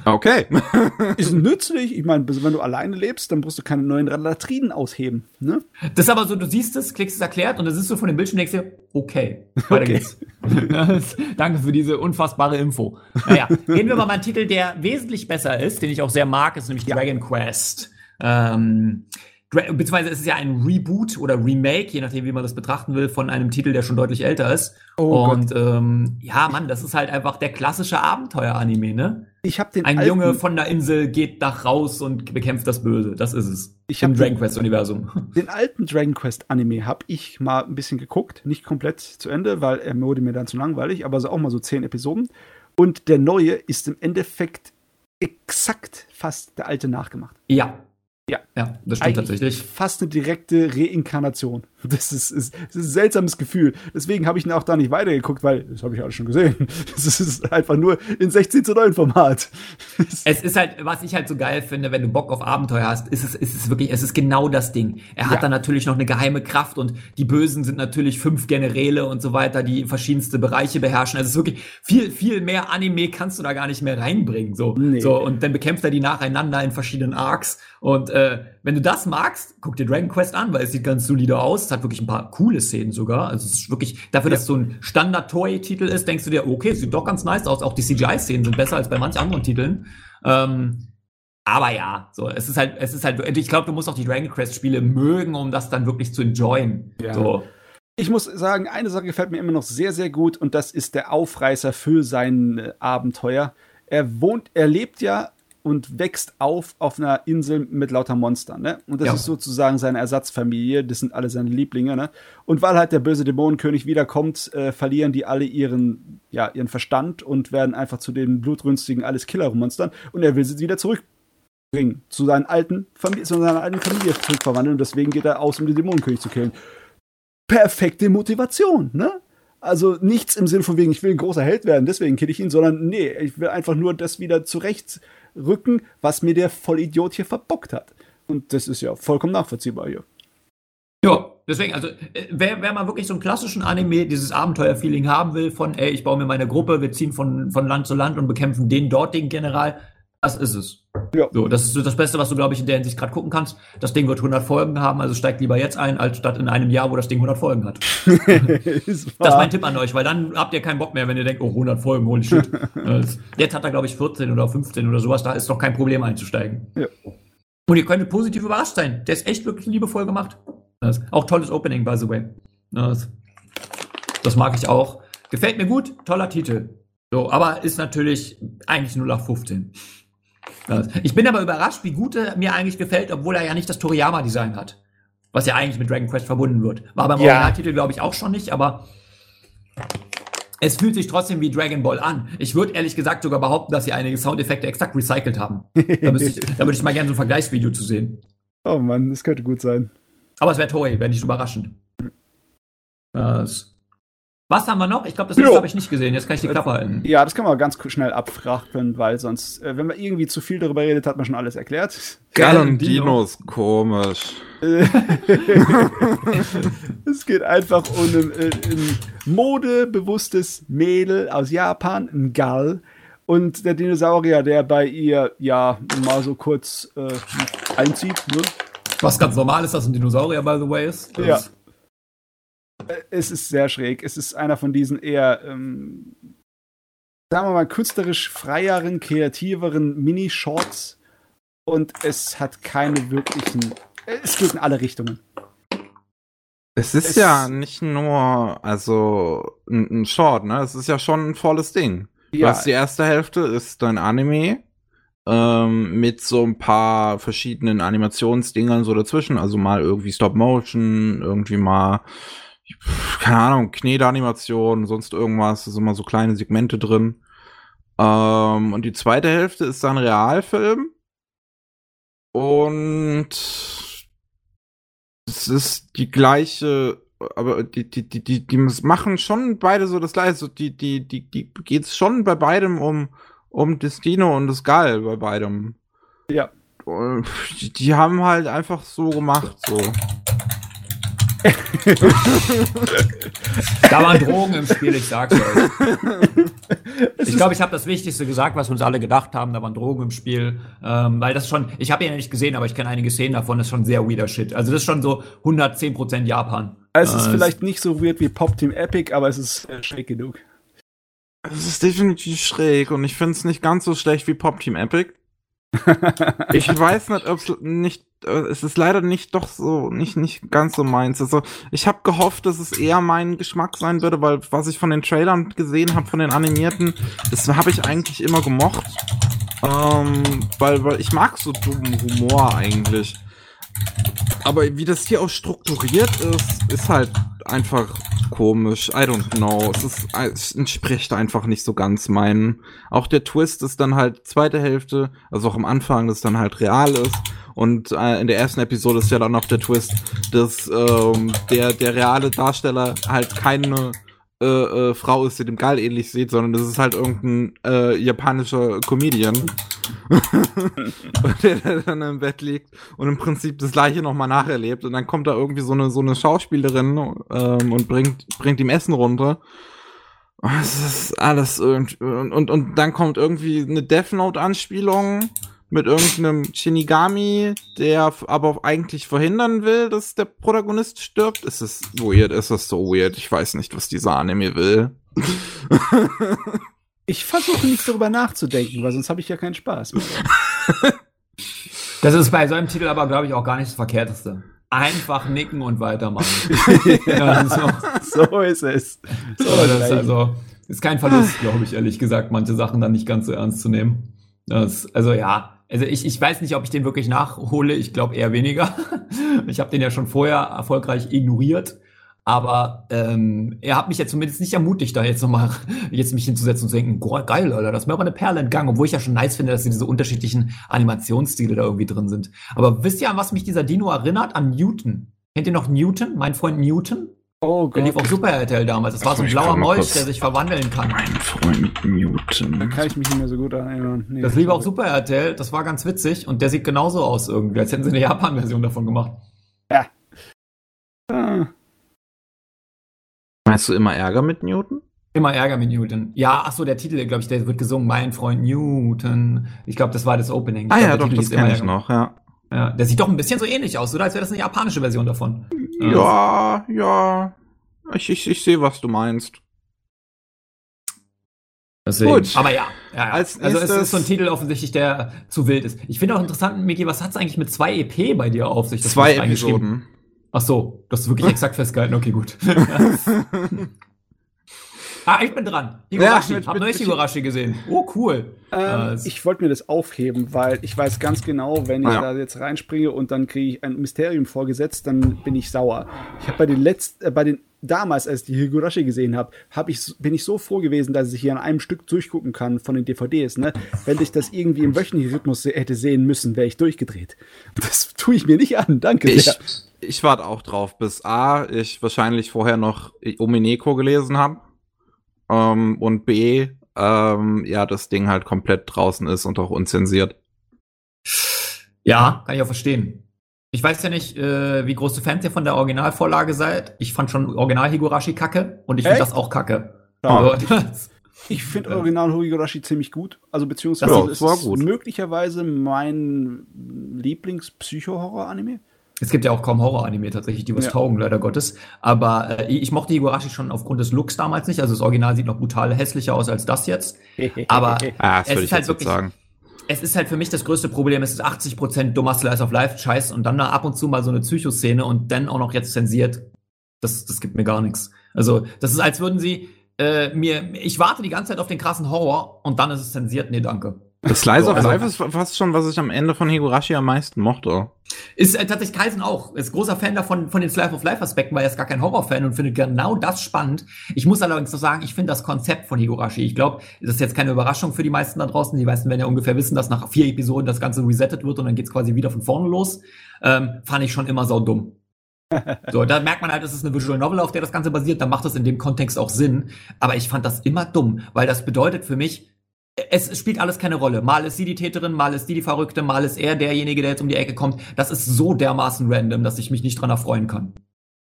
Okay. ist nützlich. Ich meine, wenn du alleine lebst, dann brauchst du keine neuen Latrinen ausheben. Ne? Das ist aber so, du siehst es, klickst es erklärt und dann siehst du von dem Bildschirm und denkst dir, okay, weiter okay. geht's. Danke für diese unfassbare Info. Naja, reden wir mal mal einen Titel, der wesentlich besser ist, den ich auch sehr mag, ist nämlich ja. Dragon Quest. Ähm, beziehungsweise es ist ja ein Reboot oder Remake, je nachdem, wie man das betrachten will, von einem Titel, der schon deutlich älter ist. Oh und ähm, ja, Mann, das ist halt einfach der klassische Abenteuer-Anime, ne? Ich habe den Ein alten, Junge von der Insel geht nach raus und bekämpft das Böse. Das ist es. Ich Im Dragon Quest Universum. Den alten Dragon Quest Anime habe ich mal ein bisschen geguckt, nicht komplett zu Ende, weil er wurde mir dann zu langweilig, aber so auch mal so zehn Episoden. Und der neue ist im Endeffekt exakt fast der alte nachgemacht. Ja, ja, ja, das stimmt tatsächlich. Fast eine direkte Reinkarnation. Das ist, ist, das ist ein seltsames Gefühl. Deswegen habe ich auch da nicht weitergeguckt, weil das habe ich alles schon gesehen. Das ist einfach nur in 16 zu 9 Format. Es ist halt, was ich halt so geil finde, wenn du Bock auf Abenteuer hast, ist es, ist es wirklich, es ist genau das Ding. Er hat ja. dann natürlich noch eine geheime Kraft und die Bösen sind natürlich fünf Generäle und so weiter, die verschiedenste Bereiche beherrschen. Also es ist wirklich viel, viel mehr Anime kannst du da gar nicht mehr reinbringen. So, nee. so und dann bekämpft er die nacheinander in verschiedenen Arcs und äh, wenn du das magst, guck dir Dragon Quest an, weil es sieht ganz solide aus. Es hat wirklich ein paar coole Szenen sogar. Also es ist wirklich, dafür, ja. dass es so ein Standard-Toy-Titel ist, denkst du dir, okay, es sieht doch ganz nice aus. Auch die CGI-Szenen sind besser als bei manchen anderen Titeln. Ähm, aber ja, so, es ist halt, es ist halt, ich glaube, du musst auch die Dragon Quest-Spiele mögen, um das dann wirklich zu enjoyen. Ja. So. Ich muss sagen, eine Sache gefällt mir immer noch sehr, sehr gut und das ist der Aufreißer für sein äh, Abenteuer. Er wohnt, er lebt ja und wächst auf auf einer Insel mit lauter Monstern, ne? Und das ja. ist sozusagen seine Ersatzfamilie, das sind alle seine Lieblinge, ne? Und weil halt der böse Dämonenkönig wiederkommt, äh, verlieren die alle ihren, ja, ihren Verstand und werden einfach zu den blutrünstigen alles Killermonstern und er will sie wieder zurückbringen, zu seinen alten zu seiner alten Familie zurückverwandeln und deswegen geht er aus, um den Dämonenkönig zu killen. Perfekte Motivation, ne? Also nichts im Sinn von wegen, ich will ein großer Held werden, deswegen kill ich ihn, sondern nee, ich will einfach nur das wieder zurecht Rücken, was mir der Vollidiot hier verbockt hat. Und das ist ja vollkommen nachvollziehbar hier. Ja, deswegen, also äh, wer, wer mal wirklich so einen klassischen Anime, dieses Abenteuer-Feeling haben will, von ey, ich baue mir meine Gruppe, wir ziehen von, von Land zu Land und bekämpfen den dortigen General, das ist es. Ja. So, das ist das Beste, was du, glaube ich, in der Hinsicht gerade gucken kannst. Das Ding wird 100 Folgen haben, also steigt lieber jetzt ein, als statt in einem Jahr, wo das Ding 100 Folgen hat. das ist mein Tipp an euch, weil dann habt ihr keinen Bock mehr, wenn ihr denkt, oh, 100 Folgen, holy shit. jetzt hat er, glaube ich, 14 oder 15 oder sowas, da ist doch kein Problem einzusteigen. Ja. Und ihr könnt positiv überrascht sein. Der ist echt wirklich liebevoll gemacht. Das, auch tolles Opening, by the way. Das, das mag ich auch. Gefällt mir gut, toller Titel. So, aber ist natürlich eigentlich nur nach 15. Ich bin aber überrascht, wie gut er mir eigentlich gefällt, obwohl er ja nicht das Toriyama-Design hat. Was ja eigentlich mit Dragon Quest verbunden wird. War beim ja. Originaltitel, glaube ich, auch schon nicht, aber es fühlt sich trotzdem wie Dragon Ball an. Ich würde ehrlich gesagt sogar behaupten, dass sie einige Soundeffekte exakt recycelt haben. da, ich, da würde ich mal gerne so ein Vergleichsvideo zu sehen. Oh Mann, das könnte gut sein. Aber es wäre Toei, wäre nicht überraschend. Das was haben wir noch? Ich glaube, das habe ich nicht gesehen. Jetzt kann ich die Klappe halten. Ja, das kann man ganz schnell abfrachten, weil sonst, äh, wenn man irgendwie zu viel darüber redet, hat man schon alles erklärt. Galandinos, komisch. es geht einfach um ein, äh, ein modebewusstes Mädel aus Japan, ein Gal. Und der Dinosaurier, der bei ihr ja mal so kurz äh, einzieht. Ne? Was ganz normal ist, dass ein Dinosaurier, by the way, ist. Das ja es ist sehr schräg. Es ist einer von diesen eher, ähm, sagen wir mal, künstlerisch freieren, kreativeren Mini-Shorts. Und es hat keine wirklichen. Es geht in alle Richtungen. Es ist es ja nicht nur, also ein, ein, Short, ne? Es ist ja schon ein volles Ding. Ja. Was die erste Hälfte ist dein Anime ähm, mit so ein paar verschiedenen Animationsdingern so dazwischen. Also mal irgendwie Stop Motion, irgendwie mal, keine Ahnung, Knete-Animation, sonst irgendwas. Da sind immer so kleine Segmente drin. Ähm, und die zweite Hälfte ist dann Realfilm. Und es ist die gleiche, aber die, die, die, die, die machen schon beide so das gleiche. Die, die, die, die geht's schon bei beidem um um Destino und das Geil bei beidem. Ja. Die, die haben halt einfach so gemacht, so. Da waren Drogen im Spiel, ich sag's euch. Ich glaube, ich habe das Wichtigste gesagt, was uns alle gedacht haben. Da waren Drogen im Spiel, ähm, weil das schon, ich habe ihn ja nicht gesehen, aber ich kenne einige Szenen davon, das ist schon sehr weirder Shit. Also das ist schon so 110% Japan. Es ist äh, vielleicht nicht so weird wie Pop Team Epic, aber es ist äh, schräg genug. Es ist definitiv schräg und ich finde es nicht ganz so schlecht wie Pop Team Epic. Ich weiß nicht, ob es nicht, äh, es ist leider nicht doch so, nicht, nicht ganz so meins. Also, ich habe gehofft, dass es eher mein Geschmack sein würde, weil was ich von den Trailern gesehen habe, von den animierten, das habe ich eigentlich immer gemocht. Ähm, weil, weil ich mag so dummen Humor eigentlich. Aber wie das hier auch strukturiert ist, ist halt einfach komisch. I don't know. Es, ist, es entspricht einfach nicht so ganz meinen. Auch der Twist ist dann halt zweite Hälfte, also auch am Anfang, dass dann halt real ist. Und äh, in der ersten Episode ist ja dann noch der Twist, dass ähm, der, der reale Darsteller halt keine äh, äh, Frau ist, die dem Geil ähnlich sieht, sondern das ist halt irgendein äh, japanischer Comedian. der, der dann im Bett liegt und im Prinzip das gleiche nochmal nacherlebt. Und dann kommt da irgendwie so eine, so eine Schauspielerin ähm, und bringt, bringt ihm Essen runter. Es ist alles irgendwie. Und, und, und dann kommt irgendwie eine Death Note-Anspielung mit irgendeinem Shinigami, der aber eigentlich verhindern will, dass der Protagonist stirbt. Es ist weird, es ist so weird. Ich weiß nicht, was dieser Anime will. ich versuche nicht darüber nachzudenken, weil sonst habe ich ja keinen Spaß mehr. Das ist bei so einem Titel aber, glaube ich, auch gar nicht das Verkehrteste. Einfach nicken und weitermachen. ja, so. so. ist es. So, das ist also ist kein Verlust, glaube ich, ehrlich gesagt, manche Sachen dann nicht ganz so ernst zu nehmen. Das, also ja, also ich, ich weiß nicht, ob ich den wirklich nachhole. Ich glaube eher weniger. ich habe den ja schon vorher erfolgreich ignoriert. Aber ähm, er hat mich ja zumindest nicht ermutigt, da jetzt nochmal jetzt mich hinzusetzen und zu denken, geil, Alter, das ist mir aber eine Perle entgangen, obwohl ich ja schon nice finde, dass diese unterschiedlichen Animationsstile da irgendwie drin sind. Aber wisst ihr, an was mich dieser Dino erinnert? An Newton. Kennt ihr noch Newton? Mein Freund Newton? Oh Gott. Der lief auf Super RTL damals. Das war so ein blauer Molch, der sich verwandeln kann. Mein Freund Newton. Da kann ich mich nicht mehr so gut erinnern. Nee, das lief auf Super RTL. Das war ganz witzig. Und der sieht genauso aus irgendwie, als hätten sie eine Japan-Version davon gemacht. Ja. Ah. Meinst du immer Ärger mit Newton? Immer Ärger mit Newton. Ja, ach so, der Titel, glaube ich, der wird gesungen. Mein Freund Newton. Ich glaube, das war das Opening. Ich ah glaub, ja, doch, Titel das kenne ich noch, ja. Ja, der sieht doch ein bisschen so ähnlich aus, oder? Als wäre das eine japanische Version davon. Ja, ja. Ich, ich, ich sehe, was du meinst. Deswegen. Gut. Aber ja, ja, ja. Als also es ist so ein Titel offensichtlich, der zu wild ist. Ich finde auch interessant, Miki, was hat es eigentlich mit zwei EP bei dir auf sich? Das zwei Episoden. Ach so, das ist wirklich exakt festgehalten. Okay, gut. Ah, ich bin dran. Higurashi. Ja, mit, Hab neues Higurashi gesehen. Oh, cool. Ähm, uh, ich wollte mir das aufheben, weil ich weiß ganz genau, wenn ich ah, ja. da jetzt reinspringe und dann kriege ich ein Mysterium vorgesetzt, dann bin ich sauer. Ich habe bei den letzten, äh, bei den damals, als ich die Higurashi gesehen habe, hab ich, bin ich so froh gewesen, dass ich hier an einem Stück durchgucken kann von den DVDs. Ne? Wenn ich das irgendwie im wöchentlichen Rhythmus hätte sehen müssen, wäre ich durchgedreht. Das tue ich mir nicht an. Danke ich, sehr. Ich warte auch drauf, bis A, ich wahrscheinlich vorher noch Omineko gelesen habe ähm, und B, ähm, ja, das Ding halt komplett draußen ist und auch unzensiert. Ja, kann ich auch verstehen. Ich weiß ja nicht, äh, wie große Fans ihr von der Originalvorlage seid. Ich fand schon Original Higurashi kacke und ich finde das auch kacke. Ja. ich finde Original Higurashi ziemlich gut. Also beziehungsweise ja, ist es möglicherweise mein Lieblings-Psycho-Horror-Anime. Es gibt ja auch kaum Horror-Anime tatsächlich, die was ja. taugen, leider Gottes. Aber äh, ich mochte Higurashi schon aufgrund des Looks damals nicht. Also das Original sieht noch brutal hässlicher aus als das jetzt. Aber ah, es ist halt wirklich, sagen. es ist halt für mich das größte Problem. Es ist 80% dummer Slice of Life Scheiß und dann da ab und zu mal so eine Psychoszene und dann auch noch jetzt zensiert. Das, das gibt mir gar nichts. Also das ist, als würden sie äh, mir, ich warte die ganze Zeit auf den krassen Horror und dann ist es zensiert. Nee, danke. Das Slice so, of also, Life ist fast schon, was ich am Ende von Higurashi am meisten mochte. Ist äh, tatsächlich Kaisen auch. Ist großer Fan davon, von den Slice of Life Aspekten, weil er ist gar kein Horrorfan und findet genau das spannend. Ich muss allerdings noch sagen, ich finde das Konzept von Higurashi, ich glaube, das ist jetzt keine Überraschung für die meisten da draußen. Die meisten werden ja ungefähr wissen, dass nach vier Episoden das Ganze resettet wird und dann geht's quasi wieder von vorne los. Ähm, fand ich schon immer sau dumm. so, da merkt man halt, es ist eine Visual Novel, auf der das Ganze basiert, dann macht das in dem Kontext auch Sinn. Aber ich fand das immer dumm, weil das bedeutet für mich, es spielt alles keine Rolle. Mal ist sie die Täterin, mal ist die die Verrückte, mal ist er derjenige, der jetzt um die Ecke kommt. Das ist so dermaßen random, dass ich mich nicht dran erfreuen kann.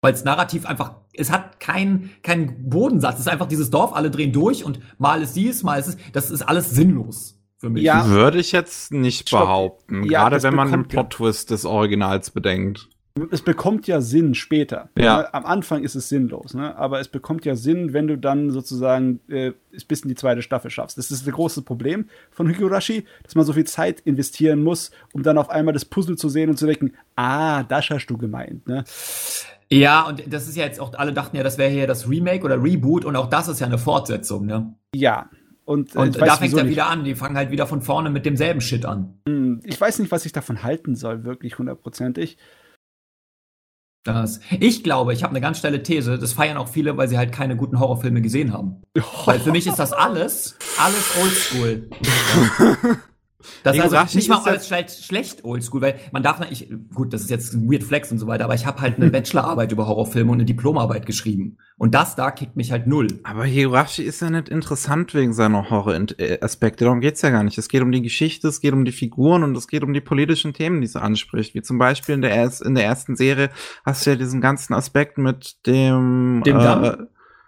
Weil es narrativ einfach, es hat keinen kein Bodensatz. Es ist einfach dieses Dorf, alle drehen durch und mal ist sie es, mal ist es, das ist alles sinnlos für mich. Ja. Würde ich jetzt nicht Stopp. behaupten. Ja, Gerade wenn man den Plot-Twist des Originals bedenkt es bekommt ja Sinn später. Ja. Ne? Am Anfang ist es sinnlos, ne? aber es bekommt ja Sinn, wenn du dann sozusagen äh, bis in die zweite Staffel schaffst. Das ist das große Problem von Higurashi, dass man so viel Zeit investieren muss, um dann auf einmal das Puzzle zu sehen und zu denken, ah, das hast du gemeint. Ne? Ja, und das ist ja jetzt auch, alle dachten ja, das wäre hier das Remake oder Reboot und auch das ist ja eine Fortsetzung, ne? Ja. Und, äh, und da fängt er wieder an. Die fangen halt wieder von vorne mit demselben Shit an. Hm, ich weiß nicht, was ich davon halten soll, wirklich hundertprozentig. Das. Ich glaube, ich habe eine ganz steile These. Das feiern auch viele, weil sie halt keine guten Horrorfilme gesehen haben. Weil für mich ist das alles, alles Oldschool. Das ist also nicht mal alles schlecht, schlecht oldschool, weil man darf nicht, gut, das ist jetzt ein Weird Flex und so weiter, aber ich habe halt eine Bachelorarbeit über Horrorfilme und eine Diplomarbeit geschrieben. Und das da kickt mich halt null. Aber Hirashi ist ja nicht interessant wegen seiner Horror-Aspekte. Darum geht's ja gar nicht. Es geht um die Geschichte, es geht um die Figuren und es geht um die politischen Themen, die sie anspricht. Wie zum Beispiel in der, in der ersten Serie hast du ja diesen ganzen Aspekt mit dem, dem äh,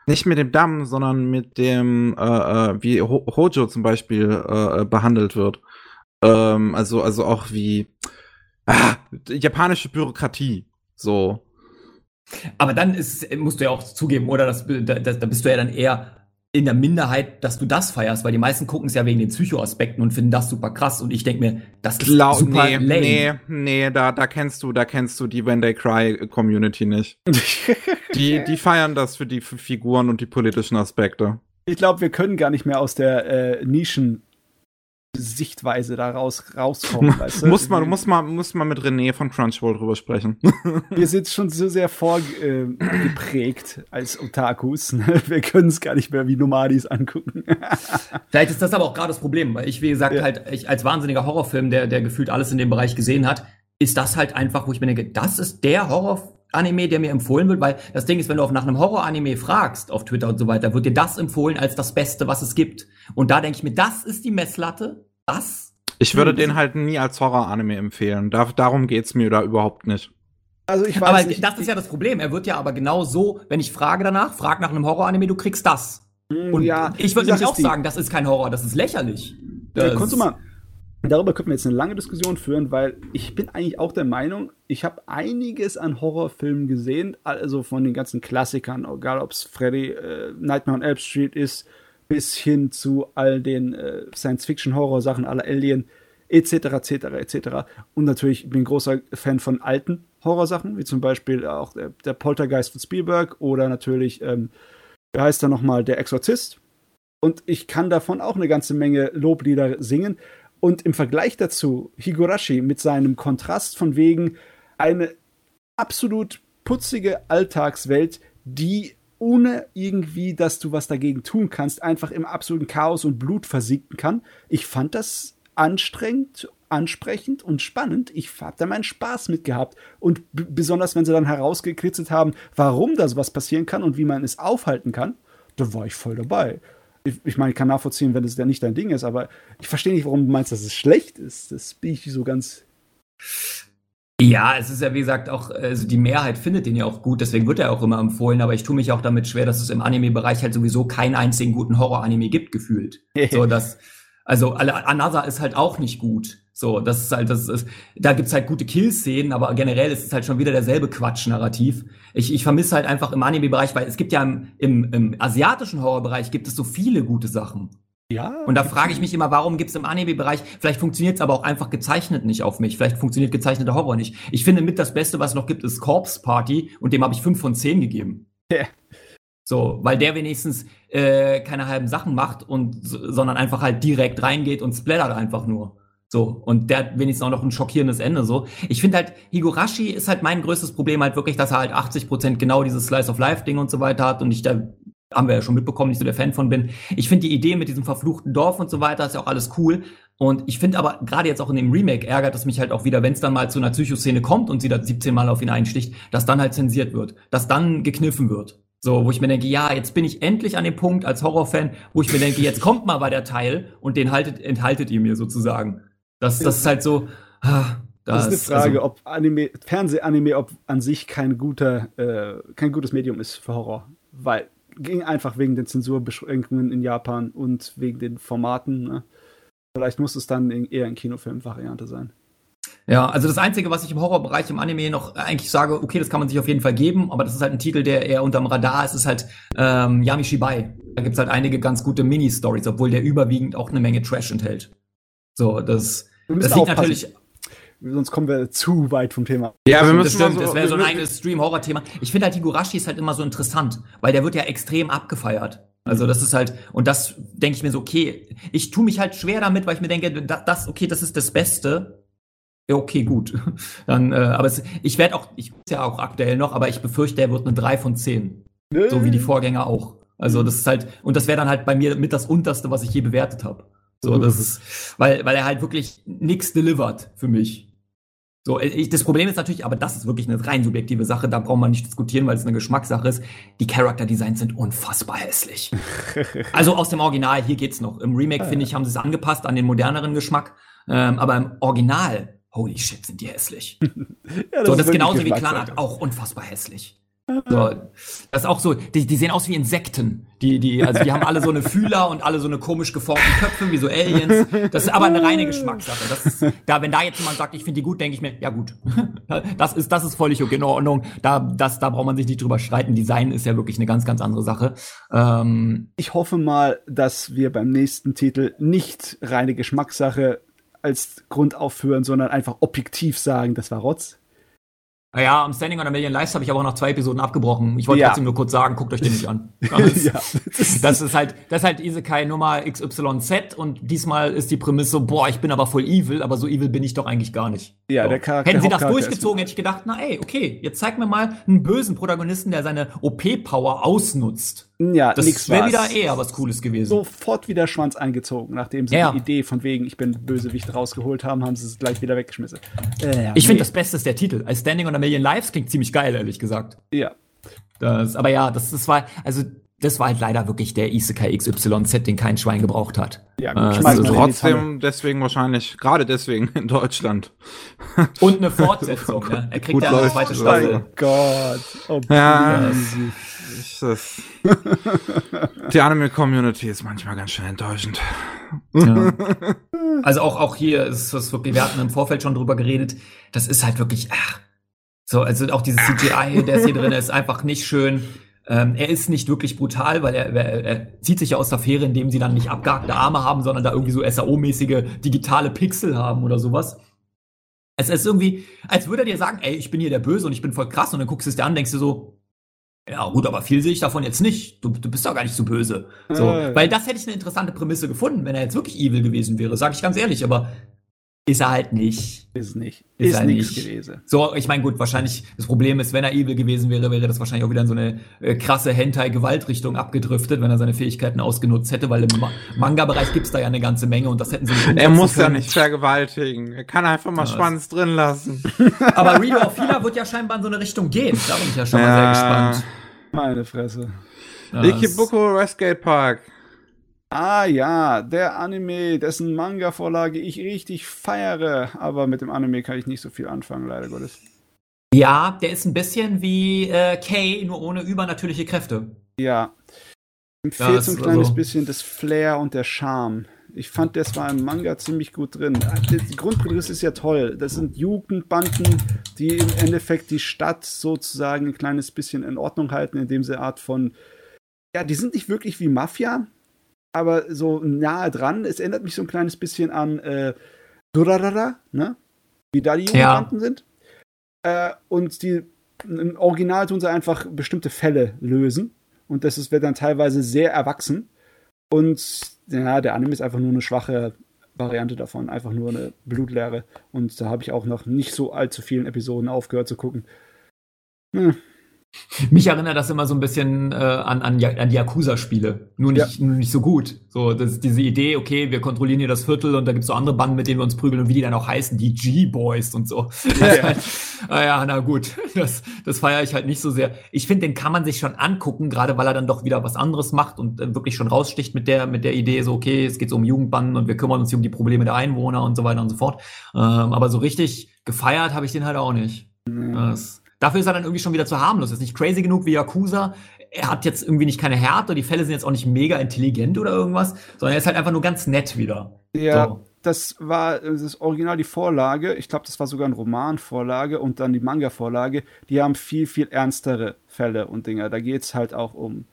nicht mit dem Damm, sondern mit dem, äh, äh wie Ho Hojo zum Beispiel äh, behandelt wird. Ähm, also, also auch wie ah, japanische Bürokratie. So. Aber dann ist, musst du ja auch zugeben, oder? Das, da, da bist du ja dann eher in der Minderheit, dass du das feierst, weil die meisten gucken es ja wegen den Psychoaspekten und finden das super krass und ich denke mir, das ist Glau super nee, lame. Nee, nee, da, da kennst du, da kennst du die When They Cry Community nicht. die, die feiern das für die Figuren und die politischen Aspekte. Ich glaube, wir können gar nicht mehr aus der äh, Nischen Sichtweise da raus, rauskommen. weißt du? muss, man, muss, man, muss man mit René von Crunchyroll drüber sprechen. Wir sind schon so sehr vorgeprägt äh, als Otakus. Ne? Wir können es gar nicht mehr wie Nomadis angucken. Vielleicht ist das aber auch gerade das Problem, weil ich, wie gesagt, ja. halt ich als wahnsinniger Horrorfilm, der, der gefühlt alles in dem Bereich gesehen hat, ist das halt einfach, wo ich mir denke, das ist der Horror Anime, der mir empfohlen wird, weil das Ding ist, wenn du auch nach einem Horror-Anime fragst auf Twitter und so weiter, wird dir das empfohlen als das Beste, was es gibt. Und da denke ich mir, das ist die Messlatte was? Ich würde den halt nie als Horror-Anime empfehlen. Da, darum geht's mir da überhaupt nicht. Also ich weiß aber nicht, das ist ja das Problem. Er wird ja aber genau so, wenn ich frage danach, frag nach einem Horror-Anime, du kriegst das. Hm, Und ja, ich würde nämlich auch die. sagen, das ist kein Horror, das ist lächerlich. Das ja, mal, darüber könnten wir jetzt eine lange Diskussion führen, weil ich bin eigentlich auch der Meinung, ich habe einiges an Horrorfilmen gesehen, also von den ganzen Klassikern, egal ob es Freddy, äh, Nightmare on Elm Street ist, bis hin zu all den äh, Science-Fiction-Horror-Sachen aller Alien, etc., etc., etc. Und natürlich bin ich großer Fan von alten Horrorsachen, wie zum Beispiel auch der, der Poltergeist von Spielberg oder natürlich, ähm, wie heißt er nochmal, Der Exorzist. Und ich kann davon auch eine ganze Menge Loblieder singen. Und im Vergleich dazu, Higurashi mit seinem Kontrast von wegen eine absolut putzige Alltagswelt, die ohne irgendwie, dass du was dagegen tun kannst, einfach im absoluten Chaos und Blut versinken kann. Ich fand das anstrengend, ansprechend und spannend. Ich habe da meinen Spaß mit gehabt. Und besonders, wenn sie dann herausgekritzelt haben, warum das was passieren kann und wie man es aufhalten kann, da war ich voll dabei. Ich, ich meine, ich kann nachvollziehen, wenn es ja nicht dein Ding ist, aber ich verstehe nicht, warum du meinst, dass es schlecht ist. Das bin ich so ganz. Ja, es ist ja wie gesagt auch, also die Mehrheit findet den ja auch gut, deswegen wird er auch immer empfohlen, aber ich tue mich auch damit schwer, dass es im Anime-Bereich halt sowieso keinen einzigen guten Horror-Anime gibt, gefühlt. so, dass, also Anasa ist halt auch nicht gut. So, das ist halt, das ist, da gibt's halt gute Kill-Szenen, aber generell ist es halt schon wieder derselbe Quatsch-Narrativ. Ich, ich vermisse halt einfach im Anime-Bereich, weil es gibt ja im, im, im asiatischen Horrorbereich gibt es so viele gute Sachen. Ja. Und da frage ich mich immer, warum gibt es im Anime-Bereich, vielleicht funktioniert es aber auch einfach gezeichnet nicht auf mich. Vielleicht funktioniert gezeichneter Horror nicht. Ich finde mit das Beste, was es noch gibt, ist Corpse Party und dem habe ich fünf von zehn gegeben. Ja. So, weil der wenigstens äh, keine halben Sachen macht und sondern einfach halt direkt reingeht und splattert einfach nur. So, und der hat wenigstens auch noch ein schockierendes Ende, so. Ich finde halt, Higurashi ist halt mein größtes Problem halt wirklich, dass er halt 80 Prozent genau dieses Slice of Life Ding und so weiter hat und ich da, haben wir ja schon mitbekommen, nicht so der Fan von bin. Ich finde die Idee mit diesem verfluchten Dorf und so weiter ist ja auch alles cool. Und ich finde aber gerade jetzt auch in dem Remake ärgert es mich halt auch wieder, wenn es dann mal zu einer Psychoszene kommt und sie da 17 Mal auf ihn einsticht, dass dann halt zensiert wird, dass dann gekniffen wird. So, wo ich mir denke, ja, jetzt bin ich endlich an dem Punkt als Horrorfan, wo ich mir denke, jetzt kommt mal bei der Teil und den haltet, enthaltet ihr mir sozusagen. Das, das ist halt so. Ah, das, das ist eine Frage, also, ob Anime, Fernsehanime, ob an sich kein guter, äh, kein gutes Medium ist für Horror. Weil ging einfach wegen den Zensurbeschränkungen in Japan und wegen den Formaten. Ne? Vielleicht muss es dann eher in Kinofilm-Variante sein. Ja, also das Einzige, was ich im Horrorbereich im Anime noch eigentlich sage, okay, das kann man sich auf jeden Fall geben, aber das ist halt ein Titel, der eher unterm Radar ist, ist halt ähm, Yami Shibai. Da gibt's halt einige ganz gute Mini-Stories, obwohl der überwiegend auch eine Menge Trash enthält. So, das, das liegt natürlich. Sonst kommen wir zu weit vom Thema. Ja, wir müssen das stimmt, so, das wäre so ein eigenes Stream-Horror-Thema. Ich finde halt Higurashi ist halt immer so interessant, weil der wird ja extrem abgefeiert. Also das ist halt, und das denke ich mir so, okay, ich tue mich halt schwer damit, weil ich mir denke, das, okay, das ist das Beste, ja, okay, gut. Dann, äh, aber es, ich werde auch, ich ist ja auch aktuell noch, aber ich befürchte, er wird eine 3 von 10. Nee. So wie die Vorgänger auch. Also das ist halt, und das wäre dann halt bei mir mit das unterste, was ich je bewertet habe. So, das ist, weil, weil er halt wirklich nichts delivert für mich. So, ich, das Problem ist natürlich, aber das ist wirklich eine rein subjektive Sache, da braucht man nicht diskutieren, weil es eine Geschmackssache ist. Die Character Designs sind unfassbar hässlich. also aus dem Original, hier geht's noch. Im Remake, finde ich, haben sie es angepasst an den moderneren Geschmack. Ähm, aber im Original holy shit, sind die hässlich. ja, das so, das ist genauso wie Clanart, auch unfassbar hässlich. So, das ist auch so, die, die sehen aus wie Insekten. Die, die, also die haben alle so eine Fühler und alle so eine komisch geformten Köpfe, wie so Aliens. Das ist aber eine reine Geschmackssache. Das ist, da, wenn da jetzt jemand sagt, ich finde die gut, denke ich mir, ja gut. Das ist, das ist völlig okay in Ordnung. Da, das, da braucht man sich nicht drüber streiten. Design ist ja wirklich eine ganz, ganz andere Sache. Ähm, ich hoffe mal, dass wir beim nächsten Titel nicht reine Geschmackssache als Grund aufführen, sondern einfach objektiv sagen, das war Rotz. Ja, am Standing on a Million Lives habe ich aber auch noch zwei Episoden abgebrochen. Ich wollte ja. trotzdem nur kurz sagen, guckt euch den nicht an. Das, ja. das ist halt, das ist halt Isekai Nummer XYZ und diesmal ist die Prämisse, boah, ich bin aber voll evil, aber so evil bin ich doch eigentlich gar nicht. Ja, so. der Charakter. Hätten sie das durchgezogen, hätte ich gedacht, na ey, okay, jetzt zeig mir mal einen bösen Protagonisten, der seine OP-Power ausnutzt. Ja, das wäre wieder eher was Cooles gewesen. Sofort wieder Schwanz eingezogen, nachdem sie ja. die Idee von wegen, ich bin Bösewicht rausgeholt haben, haben sie es gleich wieder weggeschmissen. Äh, ich nee. finde das Beste ist der Titel. Als Standing on a Million Lives klingt ziemlich geil, ehrlich gesagt. Ja. Das, aber ja, das, das war, also das war halt leider wirklich der Isekai XYZ, den kein Schwein gebraucht hat. Ja, gut, äh, also trotzdem deswegen wahrscheinlich, gerade deswegen in Deutschland. Und eine Fortsetzung, ne? Er kriegt ja eine zweite Staffel. Oh Gott. Oh, ja, ich, das, die Anime-Community ist manchmal ganz schön enttäuschend. Ja. Also auch, auch hier ist es wirklich, wir hatten im Vorfeld schon drüber geredet, das ist halt wirklich, ach, so, also auch dieses CGI, der ist hier drin, ist einfach nicht schön. Ähm, er ist nicht wirklich brutal, weil er, er, er zieht sich ja aus der Fähre, indem sie dann nicht abgehackte Arme haben, sondern da irgendwie so SAO-mäßige digitale Pixel haben oder sowas. Es ist irgendwie, als würde er dir sagen, ey, ich bin hier der Böse und ich bin voll krass und dann guckst du es dir an, denkst du so, ja, gut, aber viel sehe ich davon jetzt nicht. Du, du bist doch gar nicht so böse. So, äh. Weil das hätte ich eine interessante Prämisse gefunden, wenn er jetzt wirklich evil gewesen wäre, sage ich ganz ehrlich, aber ist er halt nicht. Ist nicht. Ist, ist nichts gewesen. So, ich meine, gut, wahrscheinlich, das Problem ist, wenn er evil gewesen wäre, wäre das wahrscheinlich auch wieder in so eine äh, krasse Hentai-Gewaltrichtung abgedriftet, wenn er seine Fähigkeiten ausgenutzt hätte, weil im Ma Manga-Bereich gibt's da ja eine ganze Menge und das hätten sie nicht Er muss ja nicht vergewaltigen. Er kann einfach mal ja, Schwanz drin lassen. Aber Reader of Healer wird ja scheinbar in so eine Richtung gehen. Da bin ich ja schon ja. mal sehr gespannt. Meine Fresse. Ikibuko Westgate Park. Ah ja, der Anime, dessen Manga-Vorlage ich richtig feiere, aber mit dem Anime kann ich nicht so viel anfangen, leider Gottes. Ja, der ist ein bisschen wie äh, Kay, nur ohne übernatürliche Kräfte. Ja. Ihm fehlt so ein kleines also bisschen das Flair und der Charme. Ich fand, das war im Manga ziemlich gut drin. Die Grundprämisse ist ja toll. Das sind Jugendbanden, die im Endeffekt die Stadt sozusagen ein kleines bisschen in Ordnung halten, indem sie Art von. Ja, die sind nicht wirklich wie Mafia, aber so nahe dran. Es erinnert mich so ein kleines bisschen an äh, Durarara, ne? Wie da die Jugendbanden ja. sind. Äh, und die im Original tun sie einfach bestimmte Fälle lösen und das ist, wird dann teilweise sehr erwachsen. Und ja, der Anime ist einfach nur eine schwache Variante davon, einfach nur eine Blutleere. Und da habe ich auch noch nicht so allzu vielen Episoden aufgehört zu gucken. Hm. Mich erinnert das immer so ein bisschen äh, an, an, an die Yakuza-Spiele. Nur nicht, ja. nur nicht so gut. So, das ist diese Idee, okay, wir kontrollieren hier das Viertel und da gibt's so andere Banden, mit denen wir uns prügeln und wie die dann auch heißen, die G-Boys und so. Ja, ja. Halt, ah ja, na gut. Das, das feiere ich halt nicht so sehr. Ich finde, den kann man sich schon angucken, gerade weil er dann doch wieder was anderes macht und äh, wirklich schon raussticht mit der, mit der Idee, so, okay, es geht so um Jugendbanden und wir kümmern uns hier um die Probleme der Einwohner und so weiter und so fort. Ähm, aber so richtig gefeiert habe ich den halt auch nicht. Das, Dafür ist er dann irgendwie schon wieder zu harmlos. Ist nicht crazy genug wie Yakuza. Er hat jetzt irgendwie nicht keine Härte, die Fälle sind jetzt auch nicht mega intelligent oder irgendwas, sondern er ist halt einfach nur ganz nett wieder. Ja, so. das war das Original die Vorlage. Ich glaube, das war sogar ein Romanvorlage und dann die Manga-Vorlage. Die haben viel, viel ernstere Fälle und Dinger. Da geht es halt auch um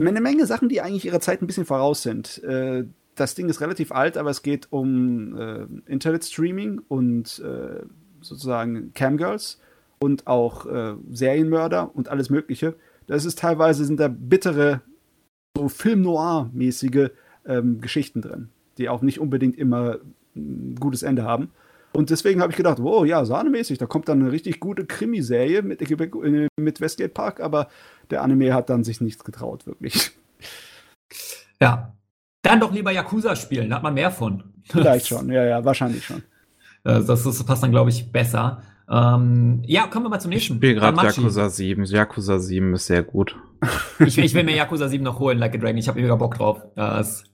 eine Menge Sachen, die eigentlich ihrer Zeit ein bisschen voraus sind. Äh, das Ding ist relativ alt, aber es geht um äh, Internet-Streaming und äh, sozusagen Camgirls und auch äh, Serienmörder und alles Mögliche. Das ist teilweise sind da bittere, so Film Noir-mäßige ähm, Geschichten drin, die auch nicht unbedingt immer ein gutes Ende haben. Und deswegen habe ich gedacht, wow, ja, sahnemäßig, da kommt dann eine richtig gute Krimiserie mit, äh, mit Westgate Park, aber der Anime hat dann sich nichts getraut, wirklich. Ja. Dann doch lieber Yakuza spielen, da hat man mehr von. Vielleicht schon, ja, ja, wahrscheinlich schon. Äh, das, das passt dann, glaube ich, besser. Ähm, ja, kommen wir mal zum nächsten. Ich spiele gerade Yakuza 7. Yakuza 7 ist sehr gut. ich, ich will mir Yakuza 7 noch holen, Like a Dragon. Ich habe mega Bock drauf. Das,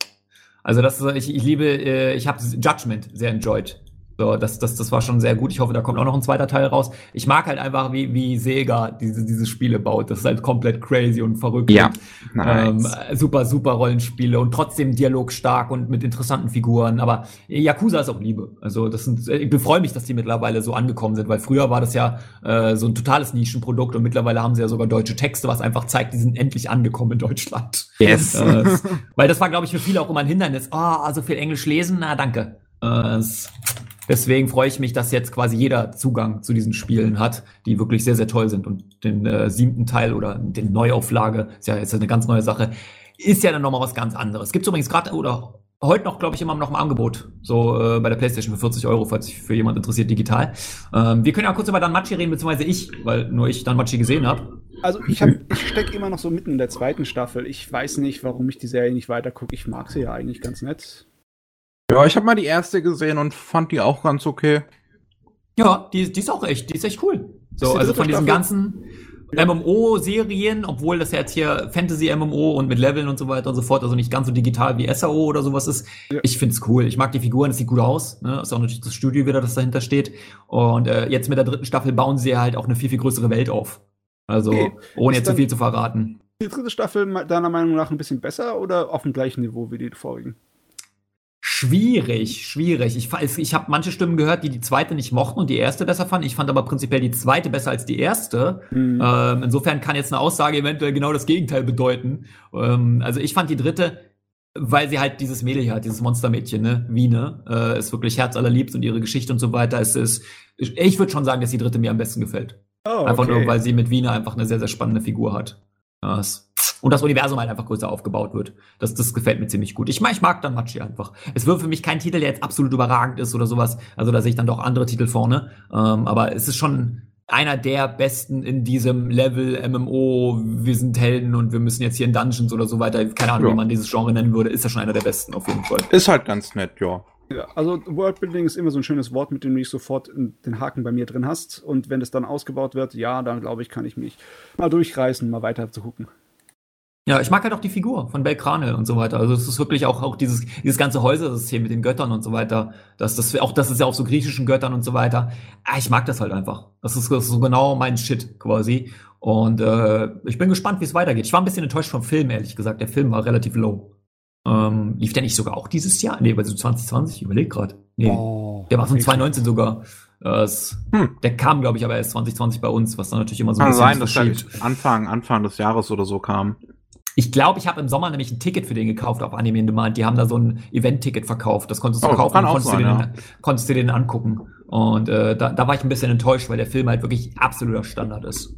also das, ich, ich liebe, äh, ich habe Judgment sehr enjoyed. So, das, das, das war schon sehr gut. Ich hoffe, da kommt auch noch ein zweiter Teil raus. Ich mag halt einfach, wie, wie Sega diese, diese Spiele baut. Das ist halt komplett crazy und verrückt. Ja. Nice. Ähm, super, super Rollenspiele und trotzdem dialogstark und mit interessanten Figuren. Aber Yakuza ist auch Liebe. Also, das sind, ich befreue mich, dass die mittlerweile so angekommen sind, weil früher war das ja äh, so ein totales Nischenprodukt und mittlerweile haben sie ja sogar deutsche Texte, was einfach zeigt, die sind endlich angekommen in Deutschland. Yes. Äh, weil das war, glaube ich, für viele auch immer ein Hindernis. Ah, oh, so viel Englisch lesen, na danke. Äh, Deswegen freue ich mich, dass jetzt quasi jeder Zugang zu diesen Spielen hat, die wirklich sehr, sehr toll sind. Und den äh, siebten Teil oder den Neuauflage, ist ja jetzt eine ganz neue Sache, ist ja dann nochmal was ganz anderes. Gibt übrigens gerade oder heute noch, glaube ich, immer noch im Angebot. So äh, bei der PlayStation für 40 Euro, falls sich für jemand interessiert, digital. Ähm, wir können ja kurz über Danmachi reden, beziehungsweise ich, weil nur ich Danmachi gesehen habe. Also ich, ich stecke immer noch so mitten in der zweiten Staffel. Ich weiß nicht, warum ich die Serie nicht weiter gucke. Ich mag sie ja eigentlich ganz nett. Ja, ich habe mal die erste gesehen und fand die auch ganz okay. Ja, die, die ist auch echt, die ist echt cool. So, also von diesen ganzen MMO-Serien, obwohl das ja jetzt hier Fantasy-MMO und mit Leveln und so weiter und so fort, also nicht ganz so digital wie SAO oder sowas ist. Ja. Ich find's cool. Ich mag die Figuren, es sieht gut aus. Ne? Ist auch natürlich das Studio wieder, das dahinter steht. Und äh, jetzt mit der dritten Staffel bauen sie halt auch eine viel, viel größere Welt auf. Also, okay. ohne jetzt zu viel zu verraten. Die dritte Staffel deiner Meinung nach ein bisschen besser oder auf dem gleichen Niveau wie die vorigen? Schwierig, schwierig. Ich, ich habe manche Stimmen gehört, die die zweite nicht mochten und die erste besser fanden. Ich fand aber prinzipiell die zweite besser als die erste. Mhm. Ähm, insofern kann jetzt eine Aussage eventuell genau das Gegenteil bedeuten. Ähm, also ich fand die dritte, weil sie halt dieses Mädel hier hat, dieses Monstermädchen, ne, Wiene, äh, ist wirklich herzallerliebst und ihre Geschichte und so weiter. Es ist, ich würde schon sagen, dass die dritte mir am besten gefällt. Oh, okay. Einfach nur, weil sie mit Wiene einfach eine sehr, sehr spannende Figur hat. Das, und das Universum halt einfach größer aufgebaut wird. Das, das gefällt mir ziemlich gut. Ich, mag, ich mag dann Machi einfach. Es wird für mich kein Titel, der jetzt absolut überragend ist oder sowas. Also da sehe ich dann doch andere Titel vorne. Ähm, aber es ist schon einer der besten in diesem Level MMO. Wir sind Helden und wir müssen jetzt hier in Dungeons oder so weiter. Keine Ahnung, ja. wie man dieses Genre nennen würde. Ist ja schon einer der besten auf jeden Fall. Ist halt ganz nett, ja. Ja, also Worldbuilding ist immer so ein schönes Wort, mit dem du nicht sofort den Haken bei mir drin hast. Und wenn es dann ausgebaut wird, ja, dann glaube ich, kann ich mich mal durchreißen, mal weiter zu gucken. Ja, ich mag halt auch die Figur von Belkranel und so weiter. Also es ist wirklich auch, auch dieses, dieses ganze Häusersystem mit den Göttern und so weiter. Das, das, auch das ist ja auch so griechischen Göttern und so weiter. Ah, ich mag das halt einfach. Das ist, das ist so genau mein Shit quasi. Und äh, ich bin gespannt, wie es weitergeht. Ich war ein bisschen enttäuscht vom Film, ehrlich gesagt. Der Film war relativ low. Ähm, lief der nicht sogar auch dieses Jahr? Nee, also 2020, ich überlege gerade. Nee, oh, der war von 2019 sogar. Das, hm. Der kam, glaube ich, aber erst 2020 bei uns, was dann natürlich immer so ein Kann bisschen sein, dass er Anfang, Anfang des Jahres oder so kam. Ich glaube, ich habe im Sommer nämlich ein Ticket für den gekauft auf Anime in Demand. Die haben da so ein Event-Ticket verkauft. Das konntest du oh, kaufen und konntest, sein, du den, ja. konntest du den angucken. Und äh, da, da war ich ein bisschen enttäuscht, weil der Film halt wirklich absoluter Standard ist.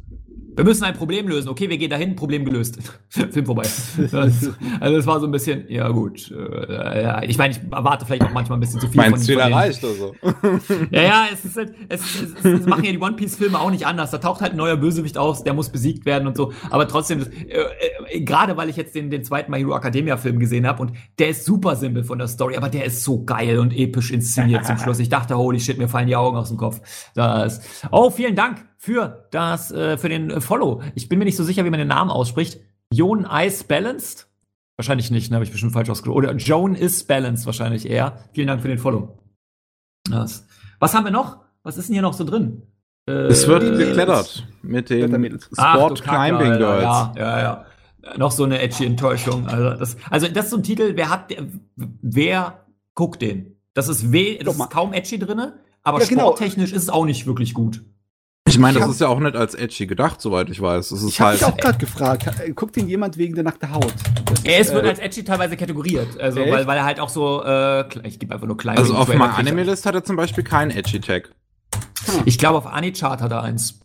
Wir müssen ein Problem lösen. Okay, wir gehen dahin, Problem gelöst. Film vorbei. Das, also es war so ein bisschen, ja gut. Äh, ja, ich meine, ich erwarte vielleicht auch manchmal ein bisschen zu viel mein von, Ziel von erreicht oder so. ja, ja, es ist halt, es, es, es, es machen ja die One Piece Filme auch nicht anders. Da taucht halt ein neuer Bösewicht aus, der muss besiegt werden und so. Aber trotzdem, äh, äh, gerade weil ich jetzt den, den zweiten My Hero Academia Film gesehen habe und der ist super simpel von der Story, aber der ist so geil und episch inszeniert zum Schluss. Ich dachte, holy shit, mir fallen die Augen aus dem Kopf. Das. Oh, vielen Dank für das, äh, für den äh, Follow. Ich bin mir nicht so sicher, wie man den Namen ausspricht. Jon Ice Balanced? Wahrscheinlich nicht, ne? Habe ich bestimmt falsch ausgedrückt. Oder Joan is Balanced wahrscheinlich eher. Vielen Dank für den Follow. Das. Was haben wir noch? Was ist denn hier noch so drin? Äh, es wird geklettert mit den Sport Climbing Girls. Ja, ja, ja. Noch so eine edgy Enttäuschung. Also das, also das ist so ein Titel, wer hat, wer guckt den? Das ist, weh, das ist kaum edgy drinne, aber ja, genau. sporttechnisch ist es auch nicht wirklich gut. Ich meine, das ist ja auch nicht als edgy gedacht, soweit ich weiß. Es ist ich habe halt mich auch gerade gefragt, guckt ihn jemand wegen der nackten Haut? er ist, wird äh, als edgy teilweise kategoriert, also weil, weil er halt auch so, äh, ich gebe einfach nur kleine. Also auf meiner Anime-List hat er zum Beispiel keinen edgy Tag. Hm. Ich glaube, auf Anichart hat er eins.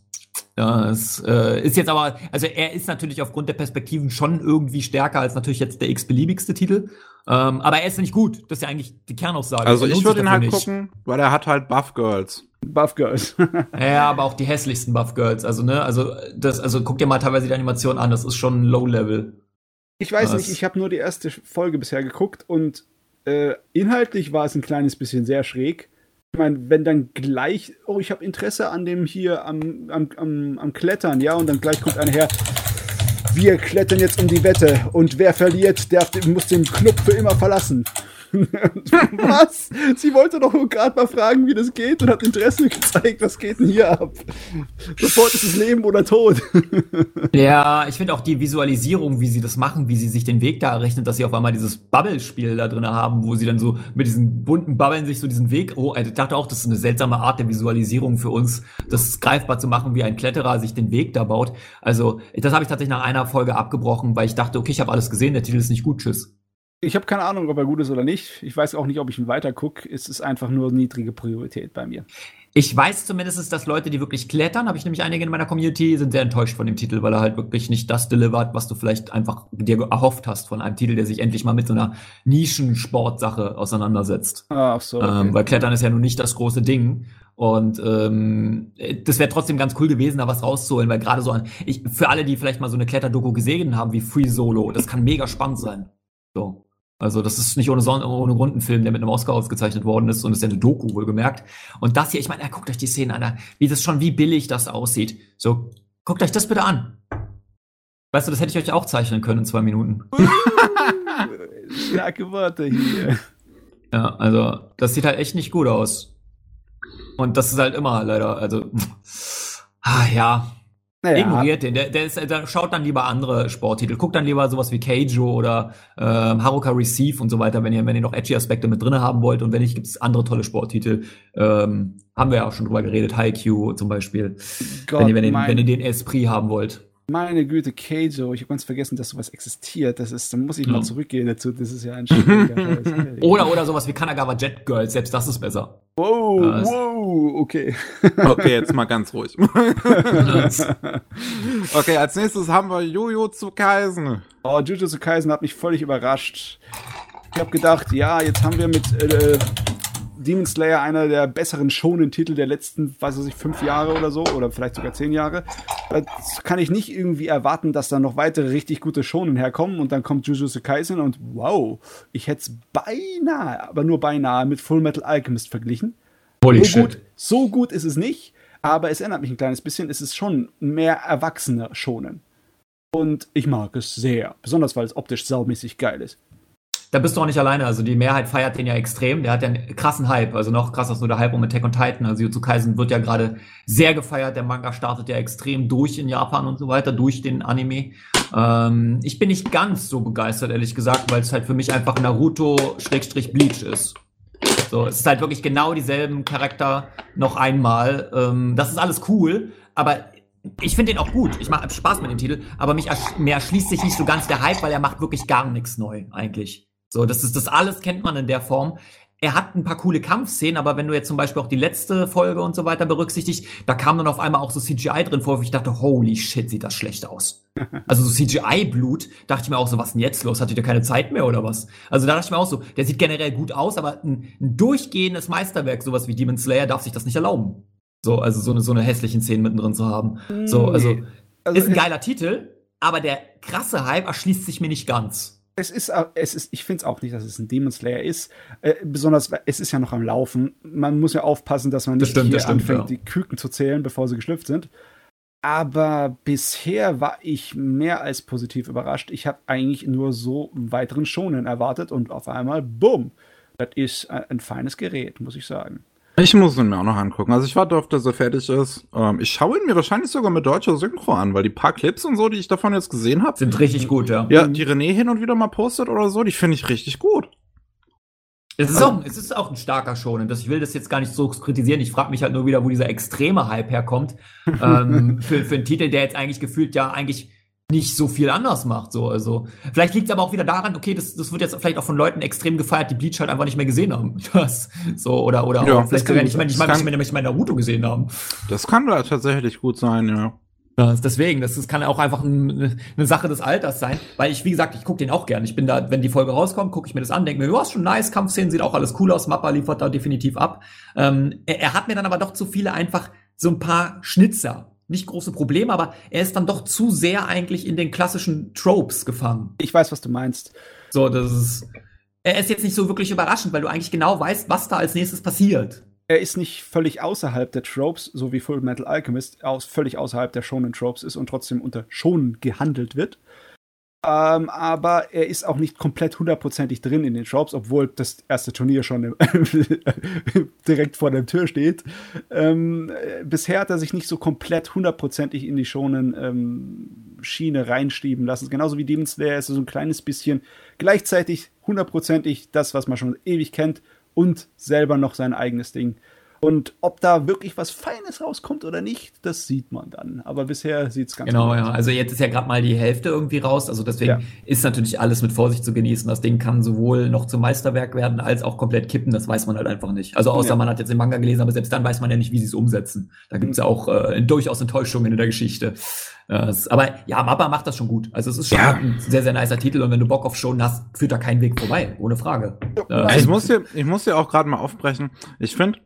Das äh, ist jetzt aber, also er ist natürlich aufgrund der Perspektiven schon irgendwie stärker als natürlich jetzt der x-beliebigste Titel. Ähm, aber er ist nicht gut. Das ist ja eigentlich die Kernaussage. Also ich würde ihn halt nicht. gucken, weil er hat halt Buff Girls. Buff Girls. ja, aber auch die hässlichsten Buff Girls. Also, ne, also das, also guck dir mal teilweise die Animation an, das ist schon Low Level. Ich weiß Was? nicht, ich habe nur die erste Folge bisher geguckt und äh, inhaltlich war es ein kleines bisschen sehr schräg. Ich meine, wenn dann gleich, oh, ich habe Interesse an dem hier am, am, am, am Klettern, ja, und dann gleich kommt einer her, wir klettern jetzt um die Wette und wer verliert, der muss den Club für immer verlassen. was? Sie wollte doch nur gerade mal fragen, wie das geht und hat Interesse gezeigt. Was geht denn hier ab? Sofort ist es Leben oder Tod. ja, ich finde auch die Visualisierung, wie sie das machen, wie sie sich den Weg da errechnet, dass sie auf einmal dieses Bubble-Spiel da drin haben, wo sie dann so mit diesen bunten Bubbeln sich so diesen Weg. Oh, also ich dachte auch, das ist eine seltsame Art der Visualisierung für uns, das greifbar zu machen, wie ein Kletterer sich den Weg da baut. Also, das habe ich tatsächlich nach einer Folge abgebrochen, weil ich dachte, okay, ich habe alles gesehen, der Titel ist nicht gut, tschüss. Ich habe keine Ahnung, ob er gut ist oder nicht. Ich weiß auch nicht, ob ich ihn weiter gucke. Es ist einfach nur niedrige Priorität bei mir. Ich weiß zumindest, dass Leute, die wirklich klettern, habe ich nämlich einige in meiner Community, sind sehr enttäuscht von dem Titel, weil er halt wirklich nicht das delivert, was du vielleicht einfach dir erhofft hast von einem Titel, der sich endlich mal mit so einer Nischensportsache auseinandersetzt. Ach so. Okay. Ähm, weil Klettern ist ja nun nicht das große Ding. Und ähm, das wäre trotzdem ganz cool gewesen, da was rauszuholen, weil gerade so an, ich, für alle, die vielleicht mal so eine Kletterdoku gesehen haben wie Free Solo, das kann mega spannend sein. So. Also das ist nicht ohne, Son ohne Grund ein Film, der mit einem Oscar ausgezeichnet worden ist und ist ja eine Doku wohlgemerkt. Und das hier, ich meine, ja, guckt euch die Szenen an, wie das schon, wie billig das aussieht. So, guckt euch das bitte an. Weißt du, das hätte ich euch auch zeichnen können in zwei Minuten. Starke Worte hier. Ja, also das sieht halt echt nicht gut aus. Und das ist halt immer leider, also, ah, ja, naja. Ignoriert den. Der, der, ist, der schaut dann lieber andere Sporttitel. Guckt dann lieber sowas wie Keijo oder ähm, Haruka Receive und so weiter, wenn ihr, wenn ihr noch edgy Aspekte mit drin haben wollt. Und wenn nicht, gibt es andere tolle Sporttitel. Ähm, haben wir ja auch schon drüber geredet. Haikyuu zum Beispiel. Gott, wenn, ihr, wenn, ihr, wenn ihr den Esprit haben wollt. Meine Güte, Keijo, ich habe ganz vergessen, dass sowas existiert. Das ist, da muss ich mal zurückgehen dazu. Das ist ja ein Oder, oder sowas wie Kanagawa Jet Girls, selbst das ist besser. Wow, das wow, okay. Okay, jetzt mal ganz ruhig. okay, als nächstes haben wir Jujutsu Kaisen. Oh, Jujutsu Kaisen hat mich völlig überrascht. Ich habe gedacht, ja, jetzt haben wir mit äh, Demon Slayer einer der besseren Shonen-Titel der letzten, weiß ich, fünf Jahre oder so, oder vielleicht sogar zehn Jahre. Das kann ich nicht irgendwie erwarten, dass da noch weitere richtig gute Shonen herkommen und dann kommt Jujutsu Kaisen und wow, ich hätte es beinahe, aber nur beinahe mit Full Metal Alchemist verglichen. Holy so shit. Gut, so gut ist es nicht, aber es erinnert mich ein kleines bisschen. Es ist schon mehr erwachsener Shonen. Und ich mag es sehr, besonders weil es optisch saumäßig geil ist da bist du auch nicht alleine. Also die Mehrheit feiert den ja extrem. Der hat ja einen krassen Hype. Also noch krasser als nur der Hype um Attack on Titan. Also Jutsu Kaisen wird ja gerade sehr gefeiert. Der Manga startet ja extrem durch in Japan und so weiter, durch den Anime. Ähm, ich bin nicht ganz so begeistert, ehrlich gesagt, weil es halt für mich einfach Naruto-Bleach ist. So, es ist halt wirklich genau dieselben Charakter noch einmal. Ähm, das ist alles cool, aber ich finde den auch gut. Ich mache Spaß mit dem Titel, aber mich ersch mir erschließt sich nicht so ganz der Hype, weil er macht wirklich gar nichts neu eigentlich. So, das ist das alles kennt man in der Form. er hat ein paar coole Kampfszenen, aber wenn du jetzt zum Beispiel auch die letzte Folge und so weiter berücksichtigst, da kam dann auf einmal auch so CGI drin vor, wo ich dachte, holy shit, sieht das schlecht aus. also so CGI-Blut, dachte ich mir auch so, was denn jetzt los? Hatte der keine Zeit mehr oder was? Also da dachte ich mir auch so, der sieht generell gut aus, aber ein, ein durchgehendes Meisterwerk, sowas wie Demon Slayer, darf sich das nicht erlauben. So, also so eine, so eine hässlichen Szene mittendrin zu haben. So, also, also ist ein geiler Titel, aber der krasse Hype erschließt sich mir nicht ganz es ist, es ist, ich finde es auch nicht, dass es ein Demon Slayer ist. Äh, besonders, es ist ja noch am Laufen. Man muss ja aufpassen, dass man nicht stimmt, hier stimmt, anfängt, ja. die Küken zu zählen, bevor sie geschlüpft sind. Aber bisher war ich mehr als positiv überrascht. Ich habe eigentlich nur so einen weiteren Schonen erwartet und auf einmal, bumm, das ist ein feines Gerät, muss ich sagen. Ich muss ihn mir auch noch angucken. Also ich warte auf, dass er fertig ist. Ähm, ich schaue ihn mir wahrscheinlich sogar mit deutscher Synchro an, weil die paar Clips und so, die ich davon jetzt gesehen habe, sind richtig gut, ja. Ja, die René hin und wieder mal postet oder so, die finde ich richtig gut. Es ist, auch, es ist auch ein starker Shonen. Ich will das jetzt gar nicht so kritisieren. Ich frage mich halt nur wieder, wo dieser extreme Hype herkommt. ähm, für, für einen Titel, der jetzt eigentlich gefühlt ja eigentlich nicht so viel anders macht. So, also vielleicht liegt es aber auch wieder daran, okay, das, das wird jetzt vielleicht auch von Leuten extrem gefeiert, die Bleach halt einfach nicht mehr gesehen haben. Das, so oder oder ja, vielleicht sogar nicht, nicht, mal, nicht, mehr, nicht mehr Naruto gesehen haben. Das kann da tatsächlich gut sein, ja. Das, deswegen, das, das kann auch einfach ein, eine Sache des Alters sein, weil ich, wie gesagt, ich gucke den auch gern. Ich bin da, wenn die Folge rauskommt, gucke ich mir das an, denke mir, du hast schon nice, Kampfszenen, sieht auch alles cool aus, Mappa liefert da definitiv ab. Ähm, er, er hat mir dann aber doch zu viele einfach so ein paar Schnitzer nicht große Probleme, aber er ist dann doch zu sehr eigentlich in den klassischen Tropes gefangen. Ich weiß, was du meinst. So, das ist. Er ist jetzt nicht so wirklich überraschend, weil du eigentlich genau weißt, was da als nächstes passiert. Er ist nicht völlig außerhalb der Tropes, so wie Full Metal Alchemist aus, völlig außerhalb der Shonen Tropes ist und trotzdem unter Shonen gehandelt wird. Ähm, aber er ist auch nicht komplett hundertprozentig drin in den Shops, obwohl das erste Turnier schon direkt vor der Tür steht. Ähm, bisher hat er sich nicht so komplett hundertprozentig in die schonen ähm, Schiene reinschieben lassen. Genauso wie Demon Slayer ist er so ein kleines bisschen gleichzeitig hundertprozentig das, was man schon ewig kennt und selber noch sein eigenes Ding. Und ob da wirklich was Feines rauskommt oder nicht, das sieht man dann. Aber bisher sieht es ganz genau, gut aus. Genau, ja. Also jetzt ist ja gerade mal die Hälfte irgendwie raus. Also deswegen ja. ist natürlich alles mit Vorsicht zu genießen. Das Ding kann sowohl noch zum Meisterwerk werden, als auch komplett kippen. Das weiß man halt einfach nicht. Also außer ja. man hat jetzt den Manga gelesen, aber selbst dann weiß man ja nicht, wie sie es umsetzen. Da gibt es ja auch äh, durchaus Enttäuschungen in der Geschichte. Äh, aber ja, Mappa macht das schon gut. Also es ist schon ja. ein sehr, sehr nicer Titel und wenn du Bock auf Shonen hast, führt da kein Weg vorbei, ohne Frage. Äh, ich muss dir, ich muss dir auch gerade mal aufbrechen. Ich finde,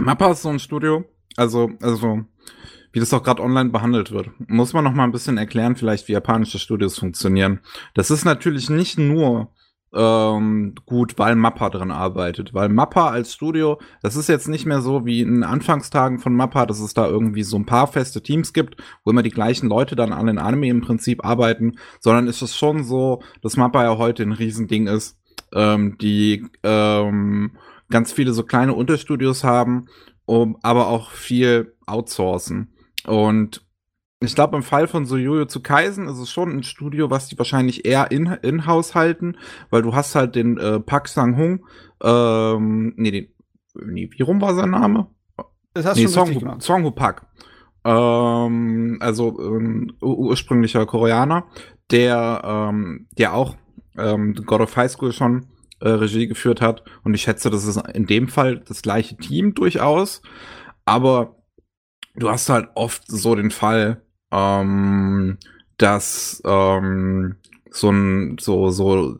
Mappa ist so ein Studio, also, also, wie das auch gerade online behandelt wird. Muss man noch mal ein bisschen erklären, vielleicht, wie japanische Studios funktionieren. Das ist natürlich nicht nur ähm, gut, weil Mappa drin arbeitet. Weil Mappa als Studio, das ist jetzt nicht mehr so wie in Anfangstagen von Mappa, dass es da irgendwie so ein paar feste Teams gibt, wo immer die gleichen Leute dann an den Anime im Prinzip arbeiten, sondern ist es schon so, dass Mappa ja heute ein Riesending ist, ähm, die ähm, ganz viele so kleine Unterstudios haben, um, aber auch viel outsourcen. Und ich glaube, im Fall von Soyoyo zu Kaisen ist es schon ein Studio, was die wahrscheinlich eher in, in-house halten, weil du hast halt den äh, Pak Sang-hung, ähm, nee, den, nee, wie rum war sein Name? Das hast nee, schon Song, Song Pak. Ähm, also ähm, ursprünglicher Koreaner, der, ähm, der auch ähm, God of High School schon äh, Regie geführt hat. Und ich schätze, das ist in dem Fall das gleiche Team durchaus. Aber du hast halt oft so den Fall, ähm, dass ähm, so ein, so, so,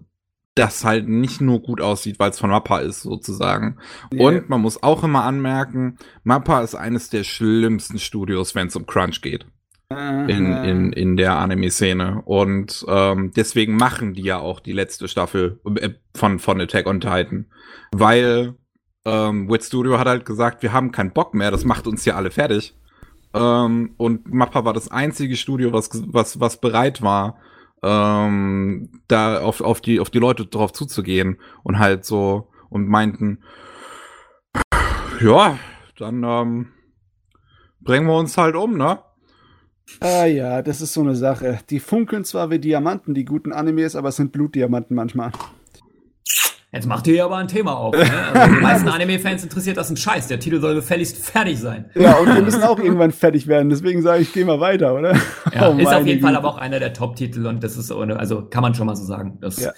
das halt nicht nur gut aussieht, weil es von Mappa ist, sozusagen. Yeah. Und man muss auch immer anmerken, Mappa ist eines der schlimmsten Studios, wenn es um Crunch geht in, in, in der Anime-Szene. Und ähm, deswegen machen die ja auch die letzte Staffel äh, von, von Attack on Titan. Weil ähm, Wit Studio hat halt gesagt, wir haben keinen Bock mehr, das macht uns hier alle fertig. Ähm, und Mappa war das einzige Studio, was, was, was bereit war, ähm, da auf, auf, die, auf die Leute drauf zuzugehen und halt so und meinten, ja, dann ähm, bringen wir uns halt um, ne? Ah ja, das ist so eine Sache. Die funkeln zwar wie Diamanten, die guten Animes, aber es sind Blutdiamanten manchmal. Jetzt macht ihr aber ein Thema auf. Ne? Also die meisten Anime-Fans interessiert das ein Scheiß. Der Titel soll gefälligst fertig sein. Ja, und wir müssen auch irgendwann fertig werden. Deswegen sage ich, geh mal weiter, oder? Ja, oh, ist auf jeden Fall aber auch einer der Top-Titel und das ist, also kann man schon mal so sagen. Das, ja.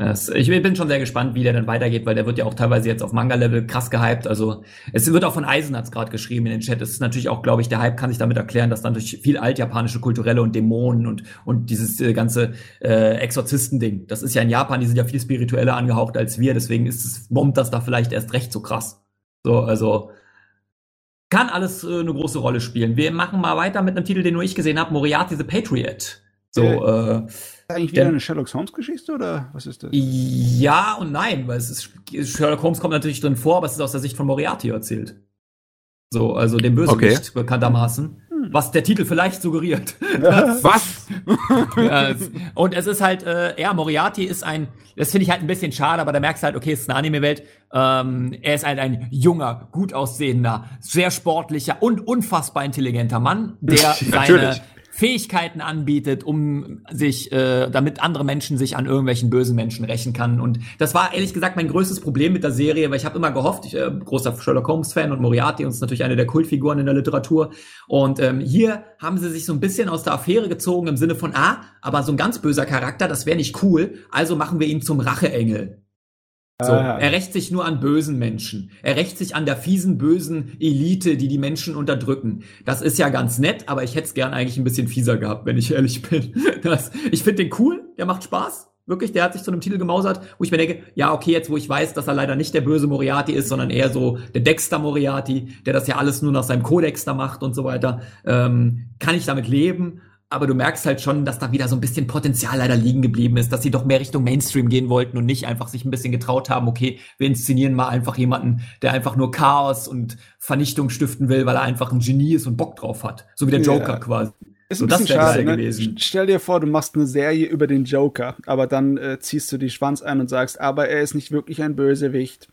Das, ich bin schon sehr gespannt, wie der dann weitergeht, weil der wird ja auch teilweise jetzt auf Manga-Level krass gehypt. Also es wird auch von Eisen hat's gerade geschrieben in den Chat. Es ist natürlich auch, glaube ich, der Hype kann sich damit erklären, dass dann durch viel altjapanische Kulturelle und Dämonen und und dieses äh, ganze äh, Exorzisten-Ding. Das ist ja in Japan, die sind ja viel spiritueller angehaucht als wir. Deswegen ist es bombt das da vielleicht erst recht so krass. So also kann alles äh, eine große Rolle spielen. Wir machen mal weiter mit einem Titel, den nur ich gesehen habe, Moriarty the Patriot. So, äh, äh eigentlich wieder der, eine Sherlock Holmes Geschichte oder was ist das? Ja und nein, weil es ist Sherlock Holmes kommt natürlich drin vor, aber es ist aus der Sicht von Moriarty erzählt. So, also dem Bösewicht okay. bekanntermaßen. Hm. Was der Titel vielleicht suggeriert. was? ja, und es ist halt, äh, ja, Moriarty ist ein, das finde ich halt ein bisschen schade, aber da merkst du halt, okay, es ist eine Anime-Welt. Ähm, er ist halt ein junger, gut aussehender, sehr sportlicher und unfassbar intelligenter Mann, der seine, Fähigkeiten anbietet, um sich, äh, damit andere Menschen sich an irgendwelchen bösen Menschen rächen kann. Und das war ehrlich gesagt mein größtes Problem mit der Serie, weil ich habe immer gehofft, ich äh, großer Sherlock Holmes Fan und Moriarty und ist natürlich eine der Kultfiguren in der Literatur. Und ähm, hier haben sie sich so ein bisschen aus der Affäre gezogen im Sinne von, ah, aber so ein ganz böser Charakter, das wäre nicht cool, also machen wir ihn zum Racheengel. So, ah. er rächt sich nur an bösen Menschen. Er rächt sich an der fiesen, bösen Elite, die die Menschen unterdrücken. Das ist ja ganz nett, aber ich hätte es gern eigentlich ein bisschen fieser gehabt, wenn ich ehrlich bin. Das, ich finde den cool, der macht Spaß. Wirklich, der hat sich zu einem Titel gemausert, wo ich mir denke, ja, okay, jetzt wo ich weiß, dass er leider nicht der böse Moriarty ist, sondern eher so der Dexter Moriarty, der das ja alles nur nach seinem Kodex da macht und so weiter, ähm, kann ich damit leben aber du merkst halt schon, dass da wieder so ein bisschen Potenzial leider liegen geblieben ist, dass sie doch mehr Richtung Mainstream gehen wollten und nicht einfach sich ein bisschen getraut haben, okay, wir inszenieren mal einfach jemanden, der einfach nur Chaos und Vernichtung stiften will, weil er einfach ein Genie ist und Bock drauf hat. So wie der Joker ja. quasi. Ist so, ein bisschen schade, ne? gewesen. Stell dir vor, du machst eine Serie über den Joker, aber dann äh, ziehst du die Schwanz ein und sagst, aber er ist nicht wirklich ein Bösewicht.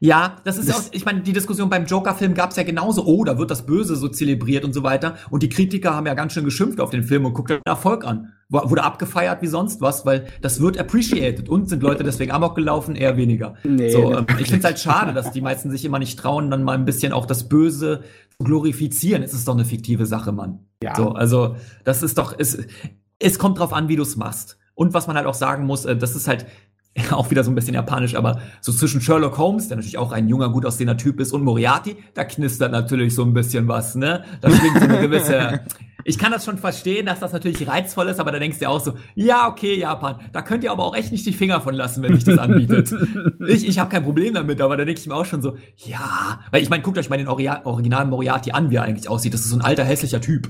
Ja, das ist ja auch, ich meine, die Diskussion beim Joker-Film gab es ja genauso, oh, da wird das Böse so zelebriert und so weiter. Und die Kritiker haben ja ganz schön geschimpft auf den Film und guckt den Erfolg an. Wurde abgefeiert wie sonst was, weil das wird appreciated. Und sind Leute deswegen amok gelaufen? Eher weniger. Nee, so, ähm, ich finde es halt schade, dass die meisten sich immer nicht trauen, dann mal ein bisschen auch das Böse zu glorifizieren. Es ist doch eine fiktive Sache, Mann. Ja. So, also, das ist doch, es, es kommt drauf an, wie du es machst. Und was man halt auch sagen muss, äh, das ist halt, auch wieder so ein bisschen japanisch, aber so zwischen Sherlock Holmes, der natürlich auch ein junger, gut aussehender Typ ist, und Moriarty, da knistert natürlich so ein bisschen was, ne? Da schwingt so eine gewisse. Ich kann das schon verstehen, dass das natürlich reizvoll ist, aber da denkst du auch so, ja, okay, Japan, da könnt ihr aber auch echt nicht die Finger von lassen, wenn ich das anbietet. ich ich habe kein Problem damit, aber da denke ich mir auch schon so, ja, weil ich meine, guckt euch mal den originalen Moriarty an, wie er eigentlich aussieht. Das ist so ein alter, hässlicher Typ.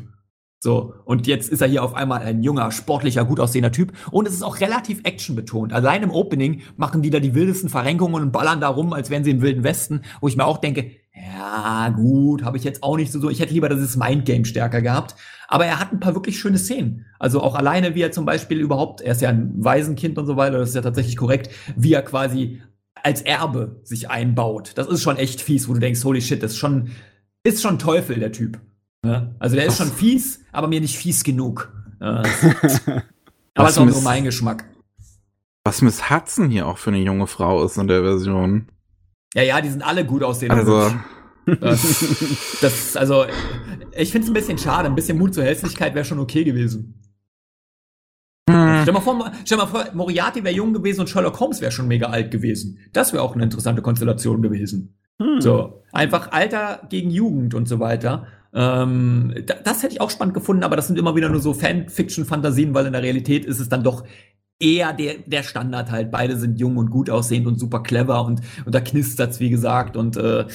So, und jetzt ist er hier auf einmal ein junger, sportlicher, gut aussehender Typ. Und es ist auch relativ actionbetont. Allein im Opening machen die da die wildesten Verrenkungen und ballern da rum, als wären sie im Wilden Westen, wo ich mir auch denke, ja, gut, habe ich jetzt auch nicht so so. Ich hätte lieber dieses Mindgame stärker gehabt. Aber er hat ein paar wirklich schöne Szenen. Also auch alleine, wie er zum Beispiel überhaupt, er ist ja ein Waisenkind und so weiter, das ist ja tatsächlich korrekt, wie er quasi als Erbe sich einbaut. Das ist schon echt fies, wo du denkst, holy shit, das ist schon, ist schon Teufel, der Typ. Ja? Also der ist schon fies, aber mir nicht fies genug. Ja, aber ist auch so mein Geschmack. Was Miss Hudson hier auch für eine junge Frau ist in der Version. Ja, ja, die sind alle gut aussehen. Also. Das, das also, ich finde es ein bisschen schade. Ein bisschen Mut zur Hässlichkeit wäre schon okay gewesen. Hm. Stell mal vor, stell mal vor, Moriarty wäre jung gewesen und Sherlock Holmes wäre schon mega alt gewesen. Das wäre auch eine interessante Konstellation gewesen. Hm. So, einfach Alter gegen Jugend und so weiter. Ähm, das hätte ich auch spannend gefunden, aber das sind immer wieder nur so Fanfiction-Fantasien, weil in der Realität ist es dann doch eher der, der Standard halt. Beide sind jung und gut aussehend und super clever und, und da knistert's, wie gesagt, und äh,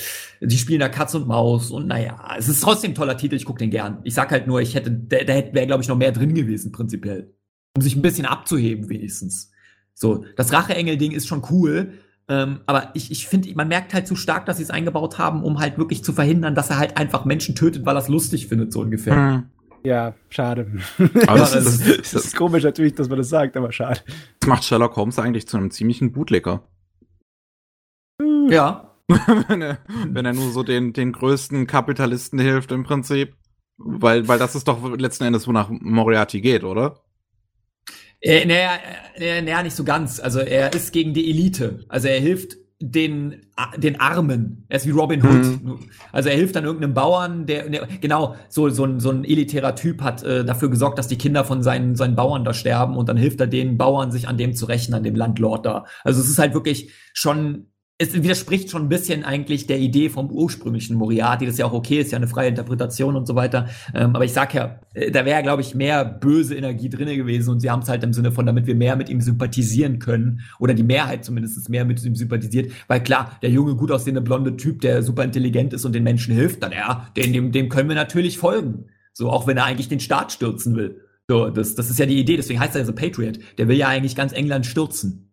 die spielen da Katz und Maus und naja, es ist trotzdem ein toller Titel, ich guck den gern. Ich sag halt nur, ich hätte, da, da wäre, glaube ich, noch mehr drin gewesen, prinzipiell. Um sich ein bisschen abzuheben, wenigstens. So, das Racheengel-Ding ist schon cool, ähm, aber ich, ich finde, man merkt halt zu stark, dass sie es eingebaut haben, um halt wirklich zu verhindern, dass er halt einfach Menschen tötet, weil er es lustig findet, so ungefähr. Hm. Ja, schade. Aber das, ist, das, ist komisch natürlich, dass man das sagt, aber schade. Das macht Sherlock Holmes eigentlich zu einem ziemlichen Bootlegger. Ja. wenn, er, wenn er nur so den, den größten Kapitalisten hilft im Prinzip. Weil, weil das ist doch letzten Endes, wonach Moriarty geht, oder? Äh, naja, äh, naja, nicht so ganz. Also er ist gegen die Elite. Also er hilft den, den Armen. Er ist wie Robin Hood. Mhm. Also er hilft dann irgendeinem Bauern, der, der genau, so, so, ein, so ein elitärer Typ hat äh, dafür gesorgt, dass die Kinder von seinen, seinen Bauern da sterben und dann hilft er den Bauern, sich an dem zu rächen, an dem Landlord da. Also es ist halt wirklich schon es widerspricht schon ein bisschen eigentlich der Idee vom ursprünglichen Moriarty, das ist ja auch okay, ist ja eine freie Interpretation und so weiter. Ähm, aber ich sag ja, äh, da wäre, glaube ich, mehr böse Energie drinne gewesen und sie haben es halt im Sinne von, damit wir mehr mit ihm sympathisieren können oder die Mehrheit zumindest mehr mit ihm sympathisiert, weil klar, der junge, gut aussehende blonde Typ, der super intelligent ist und den Menschen hilft, dann ja, dem, dem, dem können wir natürlich folgen. So, auch wenn er eigentlich den Staat stürzen will. So, das, das ist ja die Idee, deswegen heißt er ja so Patriot. Der will ja eigentlich ganz England stürzen.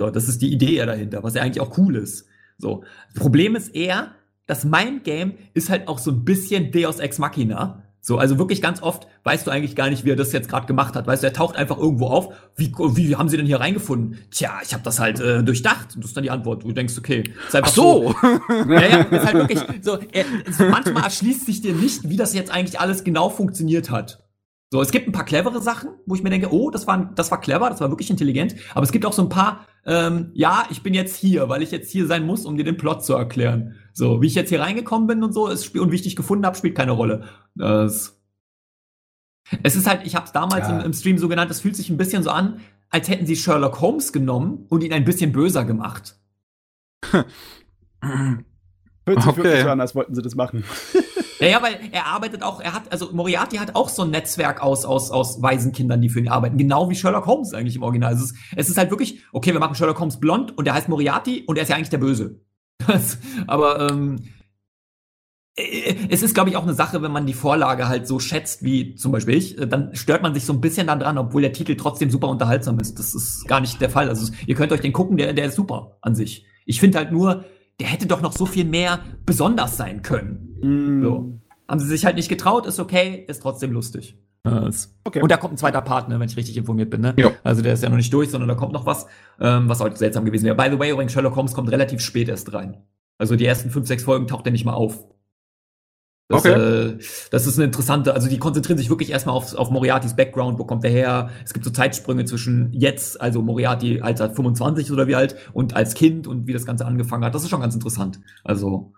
So, das ist die Idee ja dahinter, was ja eigentlich auch cool ist. So. Problem ist eher, das Mindgame ist halt auch so ein bisschen Deus Ex Machina. So, also wirklich ganz oft weißt du eigentlich gar nicht, wie er das jetzt gerade gemacht hat. Weißt du, er taucht einfach irgendwo auf. Wie, wie haben sie denn hier reingefunden? Tja, ich habe das halt äh, durchdacht. Und das ist dann die Antwort. Du denkst, okay, ist einfach Ach so. so. ja, ja, ist halt wirklich so. Er, so manchmal erschließt sich dir nicht, wie das jetzt eigentlich alles genau funktioniert hat. So, es gibt ein paar clevere Sachen, wo ich mir denke, oh, das war, das war clever, das war wirklich intelligent. Aber es gibt auch so ein paar, ähm, ja, ich bin jetzt hier, weil ich jetzt hier sein muss, um dir den Plot zu erklären. So, wie ich jetzt hier reingekommen bin und so, ist, und wie ich dich gefunden habe, spielt keine Rolle. Das, es ist halt, ich habe es damals ja. im, im Stream so genannt, es fühlt sich ein bisschen so an, als hätten sie Sherlock Holmes genommen und ihn ein bisschen böser gemacht. Hört sich okay. wirklich so an, als wollten sie das machen. Ja, ja, weil er arbeitet auch, er hat, also Moriarty hat auch so ein Netzwerk aus, aus, aus Waisenkindern, die für ihn arbeiten. Genau wie Sherlock Holmes eigentlich im Original. Es ist, es ist halt wirklich, okay, wir machen Sherlock Holmes blond und der heißt Moriarty und er ist ja eigentlich der Böse. aber ähm, äh, es ist, glaube ich, auch eine Sache, wenn man die Vorlage halt so schätzt, wie zum Beispiel ich, äh, dann stört man sich so ein bisschen dann dran, obwohl der Titel trotzdem super unterhaltsam ist. Das ist gar nicht der Fall. Also ihr könnt euch den gucken, der, der ist super an sich. Ich finde halt nur, der hätte doch noch so viel mehr besonders sein können. Mm. So. Haben sie sich halt nicht getraut, ist okay, ist trotzdem lustig. Okay. Und da kommt ein zweiter Partner, wenn ich richtig informiert bin. Ne? Also der ist ja noch nicht durch, sondern da kommt noch was, ähm, was halt seltsam gewesen wäre. By the way, übrigens, Sherlock Holmes kommt relativ spät erst rein. Also die ersten fünf, sechs Folgen taucht er nicht mal auf. Das, okay. äh, das ist eine interessante, also die konzentrieren sich wirklich erstmal auf, auf Moriartys Background, wo kommt er her? Es gibt so Zeitsprünge zwischen jetzt, also Moriarty als 25 oder wie alt, und als Kind und wie das Ganze angefangen hat. Das ist schon ganz interessant. Also.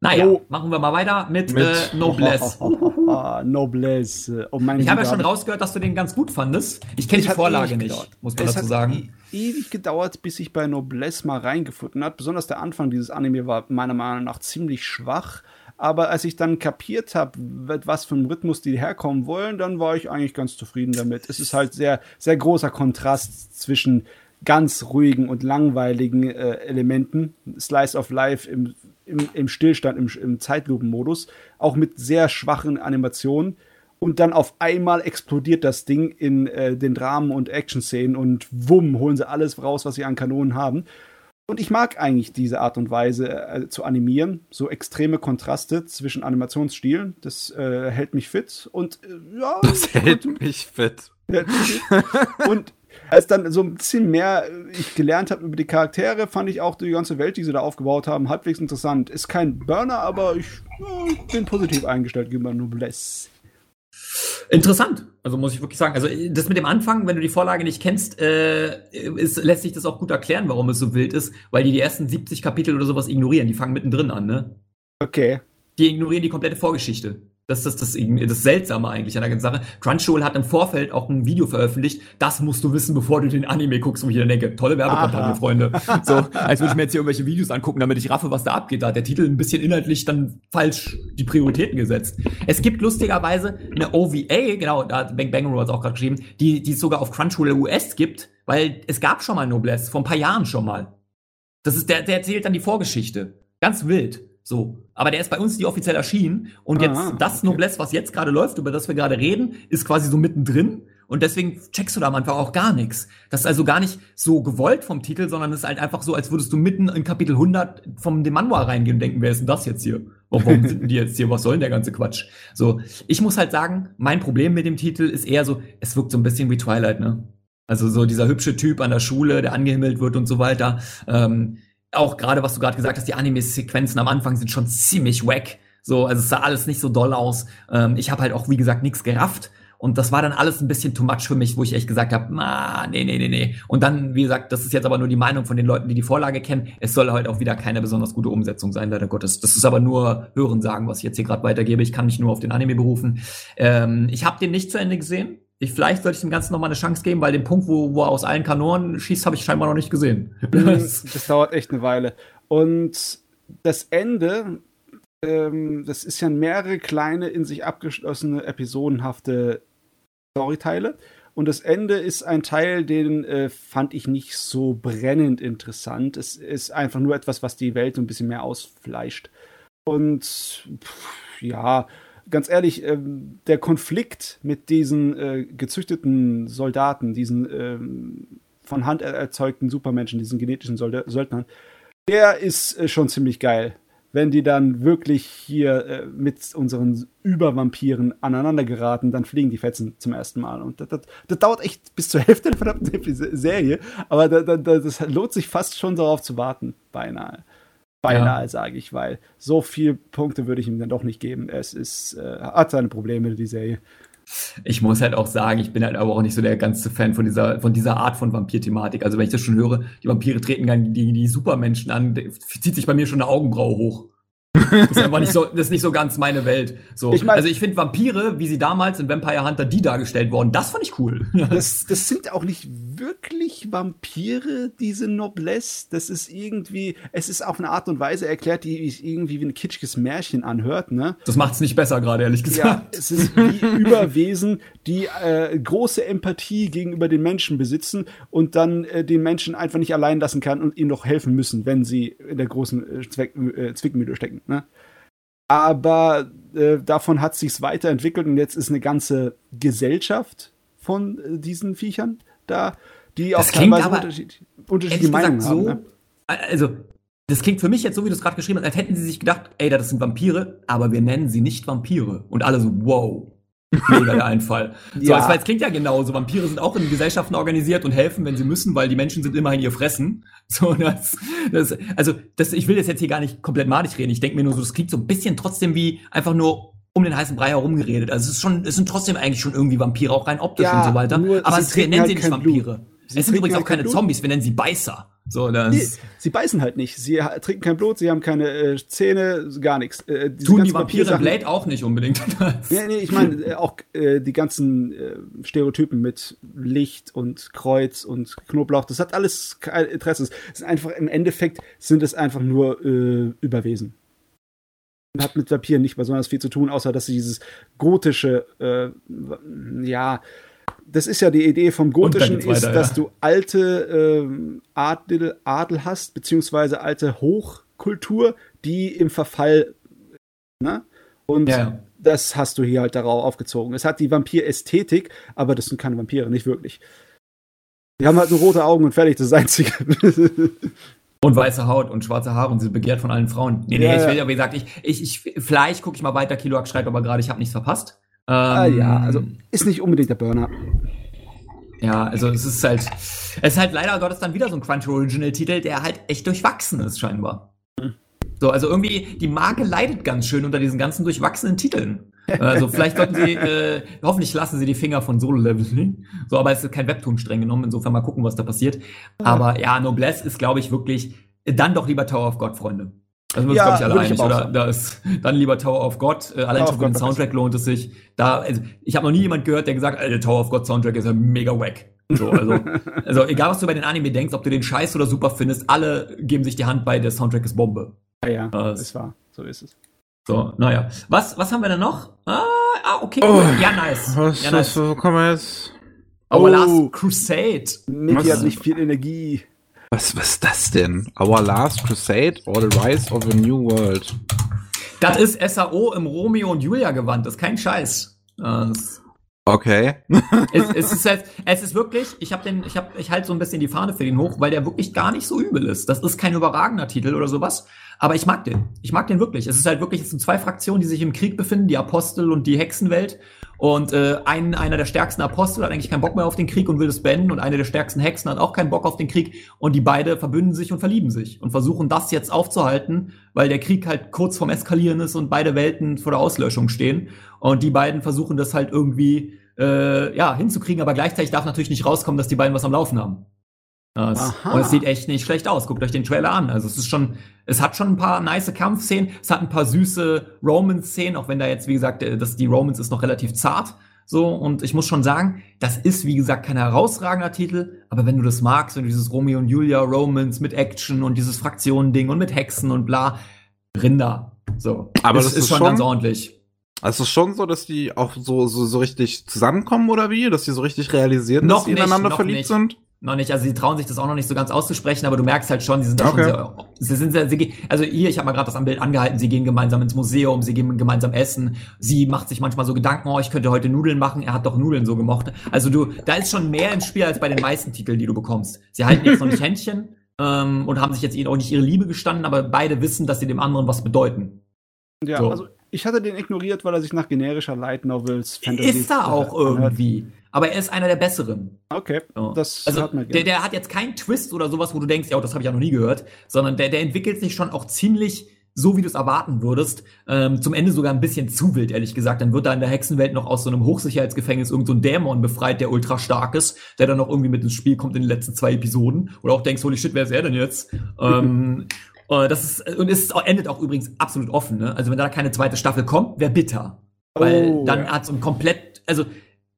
Naja, no. machen wir mal weiter mit, mit äh, Noblesse. Noblesse. Oh mein ich habe ja schon rausgehört, dass du den ganz gut fandest. Ich kenne die Vorlage nicht, gedauert. muss man es dazu sagen. E ewig gedauert, bis ich bei Noblesse mal reingefunden habe. Besonders der Anfang dieses Anime war meiner Meinung nach ziemlich schwach. Aber als ich dann kapiert habe, was für ein Rhythmus die herkommen wollen, dann war ich eigentlich ganz zufrieden damit. Es ist halt sehr, sehr großer Kontrast zwischen ganz ruhigen und langweiligen äh, Elementen, Slice of Life im, im, im Stillstand, im, im Zeitlupenmodus, auch mit sehr schwachen Animationen. Und dann auf einmal explodiert das Ding in äh, den Dramen und Action-Szenen und wumm, holen sie alles raus, was sie an Kanonen haben. Und ich mag eigentlich diese Art und Weise äh, zu animieren, so extreme Kontraste zwischen Animationsstilen. Das äh, hält mich fit und äh, ja. Das hält mich fit. und als dann so ein bisschen mehr äh, ich gelernt habe über die Charaktere, fand ich auch die ganze Welt, die sie da aufgebaut haben, halbwegs interessant. Ist kein Burner, aber ich ja, bin positiv eingestellt gegenüber Noblesse. Interessant, also muss ich wirklich sagen. Also das mit dem Anfang, wenn du die Vorlage nicht kennst, äh, ist, lässt sich das auch gut erklären, warum es so wild ist, weil die die ersten 70 Kapitel oder sowas ignorieren. Die fangen mittendrin an, ne? Okay. Die ignorieren die komplette Vorgeschichte. Das ist das, das, das Seltsame eigentlich an der ganzen Sache. Crunchyroll hat im Vorfeld auch ein Video veröffentlicht. Das musst du wissen, bevor du den Anime guckst, wo ich dann denke, tolle Werbekampagne, Freunde. So, als würde ich mir jetzt hier irgendwelche Videos angucken, damit ich raffe, was da abgeht. Da hat der Titel ein bisschen inhaltlich dann falsch die Prioritäten gesetzt. Es gibt lustigerweise eine OVA, genau, da hat Bang Bang hat auch gerade geschrieben, die, die es sogar auf Crunchyroll US gibt, weil es gab schon mal Noblesse, vor ein paar Jahren schon mal. Das ist, der, der erzählt dann die Vorgeschichte. Ganz wild. So. Aber der ist bei uns nicht offiziell erschienen. Und jetzt ah, das okay. Noblesse, was jetzt gerade läuft, über das wir gerade reden, ist quasi so mittendrin. Und deswegen checkst du da am Anfang auch gar nichts. Das ist also gar nicht so gewollt vom Titel, sondern es ist halt einfach so, als würdest du mitten in Kapitel 100 vom dem Manual reingehen und denken, wer ist denn das jetzt hier? Warum sind die jetzt hier? Was soll denn der ganze Quatsch? So, ich muss halt sagen, mein Problem mit dem Titel ist eher so, es wirkt so ein bisschen wie Twilight, ne? Also so dieser hübsche Typ an der Schule, der angehimmelt wird und so weiter. Ähm, auch gerade, was du gerade gesagt hast, die Anime-Sequenzen am Anfang sind schon ziemlich wack. So, also es sah alles nicht so doll aus. Ähm, ich habe halt auch, wie gesagt, nichts gerafft. Und das war dann alles ein bisschen too much für mich, wo ich echt gesagt habe, ah, nee, nee, nee, nee. Und dann, wie gesagt, das ist jetzt aber nur die Meinung von den Leuten, die die Vorlage kennen. Es soll halt auch wieder keine besonders gute Umsetzung sein, leider Gottes. Das ist aber nur Hören sagen, was ich jetzt hier gerade weitergebe. Ich kann mich nur auf den Anime berufen. Ähm, ich habe den nicht zu Ende gesehen. Ich, vielleicht sollte ich dem Ganzen noch mal eine Chance geben, weil den Punkt, wo, wo er aus allen Kanonen schießt, habe ich scheinbar noch nicht gesehen. das, das dauert echt eine Weile. Und das Ende, ähm, das ist ja mehrere kleine, in sich abgeschlossene, episodenhafte Storyteile. Und das Ende ist ein Teil, den äh, fand ich nicht so brennend interessant. Es ist einfach nur etwas, was die Welt ein bisschen mehr ausfleischt. Und pff, ja, ganz ehrlich, äh, der Konflikt mit diesen äh, gezüchteten Soldaten, diesen ähm, von Hand erzeugten Supermenschen, diesen genetischen Söldnern, der ist äh, schon ziemlich geil. Wenn die dann wirklich hier äh, mit unseren Übervampiren aneinander geraten, dann fliegen die Fetzen zum ersten Mal. Und das, das, das dauert echt bis zur Hälfte der verdammten Serie. Aber da, da, das lohnt sich fast schon darauf zu warten. Beinahe. Beinahe, ja. sage ich, weil so viele Punkte würde ich ihm dann doch nicht geben. Es ist, äh, hat seine Probleme, die Serie. Ich muss halt auch sagen, ich bin halt aber auch nicht so der ganze Fan von dieser, von dieser Art von Vampir-Thematik. Also wenn ich das schon höre, die Vampire treten gegen die, die Supermenschen an, zieht sich bei mir schon eine Augenbraue hoch. Das ist einfach nicht so, das ist nicht so ganz meine Welt. So. Ich mein, also ich finde Vampire, wie sie damals in Vampire Hunter die dargestellt wurden, das fand ich cool. Das, das sind auch nicht wirklich Vampire, diese Noblesse. Das ist irgendwie, es ist auf eine Art und Weise erklärt, die irgendwie wie ein kitschiges Märchen anhört, ne? Das macht's nicht besser gerade, ehrlich gesagt. Ja, es ist wie Überwesen, die äh, große Empathie gegenüber den Menschen besitzen und dann äh, den Menschen einfach nicht allein lassen kann und ihnen noch helfen müssen, wenn sie in der großen äh, Zweck, äh, Zwickmühle stecken. Ne? Aber äh, davon hat sich's weiterentwickelt und jetzt ist eine ganze Gesellschaft von äh, diesen Viechern da, die auch teilweise unterschied unterschiedliche Meinungen so, haben. Ne? Also, das klingt für mich jetzt so, wie du es gerade geschrieben hast, als hätten sie sich gedacht, ey, das sind Vampire, aber wir nennen sie nicht Vampire. Und alle so, wow. Mega der Einfall. So, ja. es klingt ja genauso. Vampire sind auch in Gesellschaften organisiert und helfen, wenn sie müssen, weil die Menschen sind immerhin ihr Fressen. So, das, das, also, das, ich will das jetzt hier gar nicht komplett madig reden. Ich denke mir nur so, das klingt so ein bisschen trotzdem wie einfach nur um den heißen Brei herumgeredet. Also es ist schon, es sind trotzdem eigentlich schon irgendwie Vampire, auch rein optisch ja, und so weiter. Aber es nennen halt sie nicht Vampire. Sie es sind übrigens halt auch keine Blut. Zombies, wir nennen sie Beißer. So, das nee, sie beißen halt nicht. Sie trinken kein Blut, sie haben keine äh, Zähne, gar nichts. Äh, Tun die Vampire Blade auch nicht unbedingt. nee, nee, ich meine äh, auch äh, die ganzen äh, Stereotypen mit Licht und Kreuz und Knoblauch, das hat alles kein Interesse. Es ist einfach, im Endeffekt sind es einfach nur äh, Überwesen. Hat mit Vampiren nicht besonders viel zu tun, außer dass sie dieses gotische, äh, ja, das ist ja die Idee vom Gotischen, ist, weiter, dass ja. du alte äh, Adel, Adel hast, beziehungsweise alte Hochkultur, die im Verfall, ne? Und ja. das hast du hier halt darauf aufgezogen. Es hat die Vampir-Ästhetik, aber das sind keine Vampire, nicht wirklich. Die haben halt nur rote Augen und fertig, das ist das Einzige. Und weiße Haut und schwarze Haare und sie begehrt von allen Frauen. Nee, nee, ja, ich will ja, wie gesagt, ich, ich, ich vielleicht gucke ich mal weiter, Kiloak schreibt aber gerade, ich habe nichts verpasst. Ähm, ah, ja, also ist nicht unbedingt der Burner. Ja, also es ist halt, es ist halt leider Gottes dann wieder so ein Crunchyroll Original Titel, der halt echt durchwachsen ist scheinbar. Hm. So, also irgendwie die Marke leidet ganz schön unter diesen ganzen durchwachsenen Titeln. Also vielleicht sollten sie, äh, hoffentlich lassen sie die Finger von Solo-Leveling. So, aber es ist kein Webtoon streng genommen, insofern mal gucken, was da passiert. Aber ja, Noblesse ist, glaube ich, wirklich dann doch lieber Tower of God, Freunde. Das ist, ja, glaube ich, alle einig, oder? Da ist dann lieber Tower of God. Äh, allein schon für den Soundtrack lohnt es sich. Da, also, ich habe noch nie jemand gehört, der gesagt hat, der Tower of God Soundtrack ist ja mega wack. So, also, also, egal was du bei den Anime denkst, ob du den Scheiß oder super findest, alle geben sich die Hand bei, der Soundtrack ist Bombe. Ja, ja, das ist wahr. So ist es. So, naja. Was, was haben wir denn noch? Ah, ah okay. Oh, ja, nice. Was, ja, nice. was, wo kommen wir jetzt? Our oh, Last Crusade. Mickey hat nicht viel Energie. Was, was ist das denn? Our Last Crusade or the Rise of a New World? Das ist SAO im Romeo und Julia Gewand, das ist kein Scheiß. Das okay. es, es, ist halt, es ist wirklich, ich habe den, ich ich halte so ein bisschen die Fahne für den hoch, weil der wirklich gar nicht so übel ist. Das ist kein überragender Titel oder sowas, aber ich mag den. Ich mag den wirklich. Es ist halt wirklich, es sind zwei Fraktionen, die sich im Krieg befinden, die Apostel und die Hexenwelt. Und äh, ein, einer der stärksten Apostel hat eigentlich keinen Bock mehr auf den Krieg und will das beenden. Und eine der stärksten Hexen hat auch keinen Bock auf den Krieg. Und die beide verbünden sich und verlieben sich und versuchen das jetzt aufzuhalten, weil der Krieg halt kurz vorm Eskalieren ist und beide Welten vor der Auslöschung stehen. Und die beiden versuchen das halt irgendwie äh, ja, hinzukriegen, aber gleichzeitig darf natürlich nicht rauskommen, dass die beiden was am Laufen haben. Das, und es sieht echt nicht schlecht aus. Guckt euch den Trailer an. Also es ist schon, es hat schon ein paar nice Kampfszenen. Es hat ein paar süße Romans-Szenen, auch wenn da jetzt, wie gesagt, äh, das, die Romans ist noch relativ zart. So, und ich muss schon sagen, das ist, wie gesagt, kein herausragender Titel, aber wenn du das magst, wenn du dieses Romeo und Julia Romans mit Action und dieses Fraktionen-Ding und mit Hexen und bla, Rinder. So. Aber das, das ist, schon, ganz ordentlich. Also es ist schon so, dass die auch so, so, so richtig zusammenkommen oder wie? Dass die so richtig realisieren, noch dass nicht, ineinander verliebt nicht. sind? Noch nicht, also sie trauen sich das auch noch nicht so ganz auszusprechen, aber du merkst halt schon, die sind da okay. schon sehr, sie sind sehr, sie, also hier, ich habe mal gerade das am Bild angehalten, sie gehen gemeinsam ins Museum, sie gehen gemeinsam essen, sie macht sich manchmal so Gedanken, oh, ich könnte heute Nudeln machen, er hat doch Nudeln so gemocht. Also du, da ist schon mehr im Spiel als bei den meisten Titeln, die du bekommst. Sie halten jetzt noch nicht Händchen ähm, und haben sich jetzt auch nicht ihre Liebe gestanden, aber beide wissen, dass sie dem anderen was bedeuten. Ja, so. also ich hatte den ignoriert, weil er sich nach generischer Light Novels Fantasy Ist er auch irgendwie. Aber er ist einer der besseren. Okay, das also, hat man der, der hat jetzt keinen Twist oder sowas, wo du denkst, ja, das habe ich ja noch nie gehört, sondern der, der entwickelt sich schon auch ziemlich so, wie du es erwarten würdest. Ähm, zum Ende sogar ein bisschen zu wild, ehrlich gesagt. Dann wird da in der Hexenwelt noch aus so einem Hochsicherheitsgefängnis irgendein so Dämon befreit, der ultra stark ist, der dann noch irgendwie mit ins Spiel kommt in den letzten zwei Episoden. Oder auch denkst, holy shit, wer ist er denn jetzt? ähm, Uh, das ist, und es endet auch übrigens absolut offen. Ne? Also wenn da keine zweite Staffel kommt, wäre bitter. Weil oh, dann ja. hat so ein komplett, also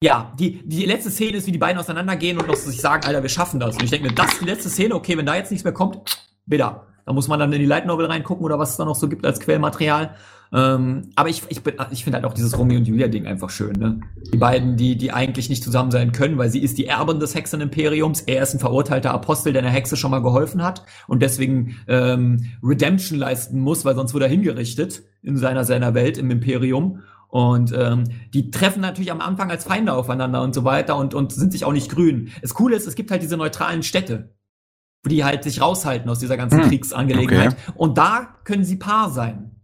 ja, die, die letzte Szene ist, wie die beiden auseinandergehen und noch sich sagen, Alter, wir schaffen das. Und ich denke mir, das ist die letzte Szene, okay, wenn da jetzt nichts mehr kommt, bitter. Da muss man dann in die Light Novel reingucken oder was es da noch so gibt als Quellmaterial. Ähm, aber ich, ich, ich finde halt auch dieses Romeo und Julia-Ding einfach schön. Ne? Die beiden, die, die eigentlich nicht zusammen sein können, weil sie ist die Erbin des Hexenimperiums. Er ist ein verurteilter Apostel, der einer Hexe schon mal geholfen hat und deswegen ähm, Redemption leisten muss, weil sonst wird er hingerichtet in seiner, seiner Welt im Imperium. Und ähm, die treffen natürlich am Anfang als Feinde aufeinander und so weiter und, und sind sich auch nicht grün. Das Coole ist, es gibt halt diese neutralen Städte, die halt sich raushalten aus dieser ganzen hm. Kriegsangelegenheit. Okay. Und da können sie Paar sein.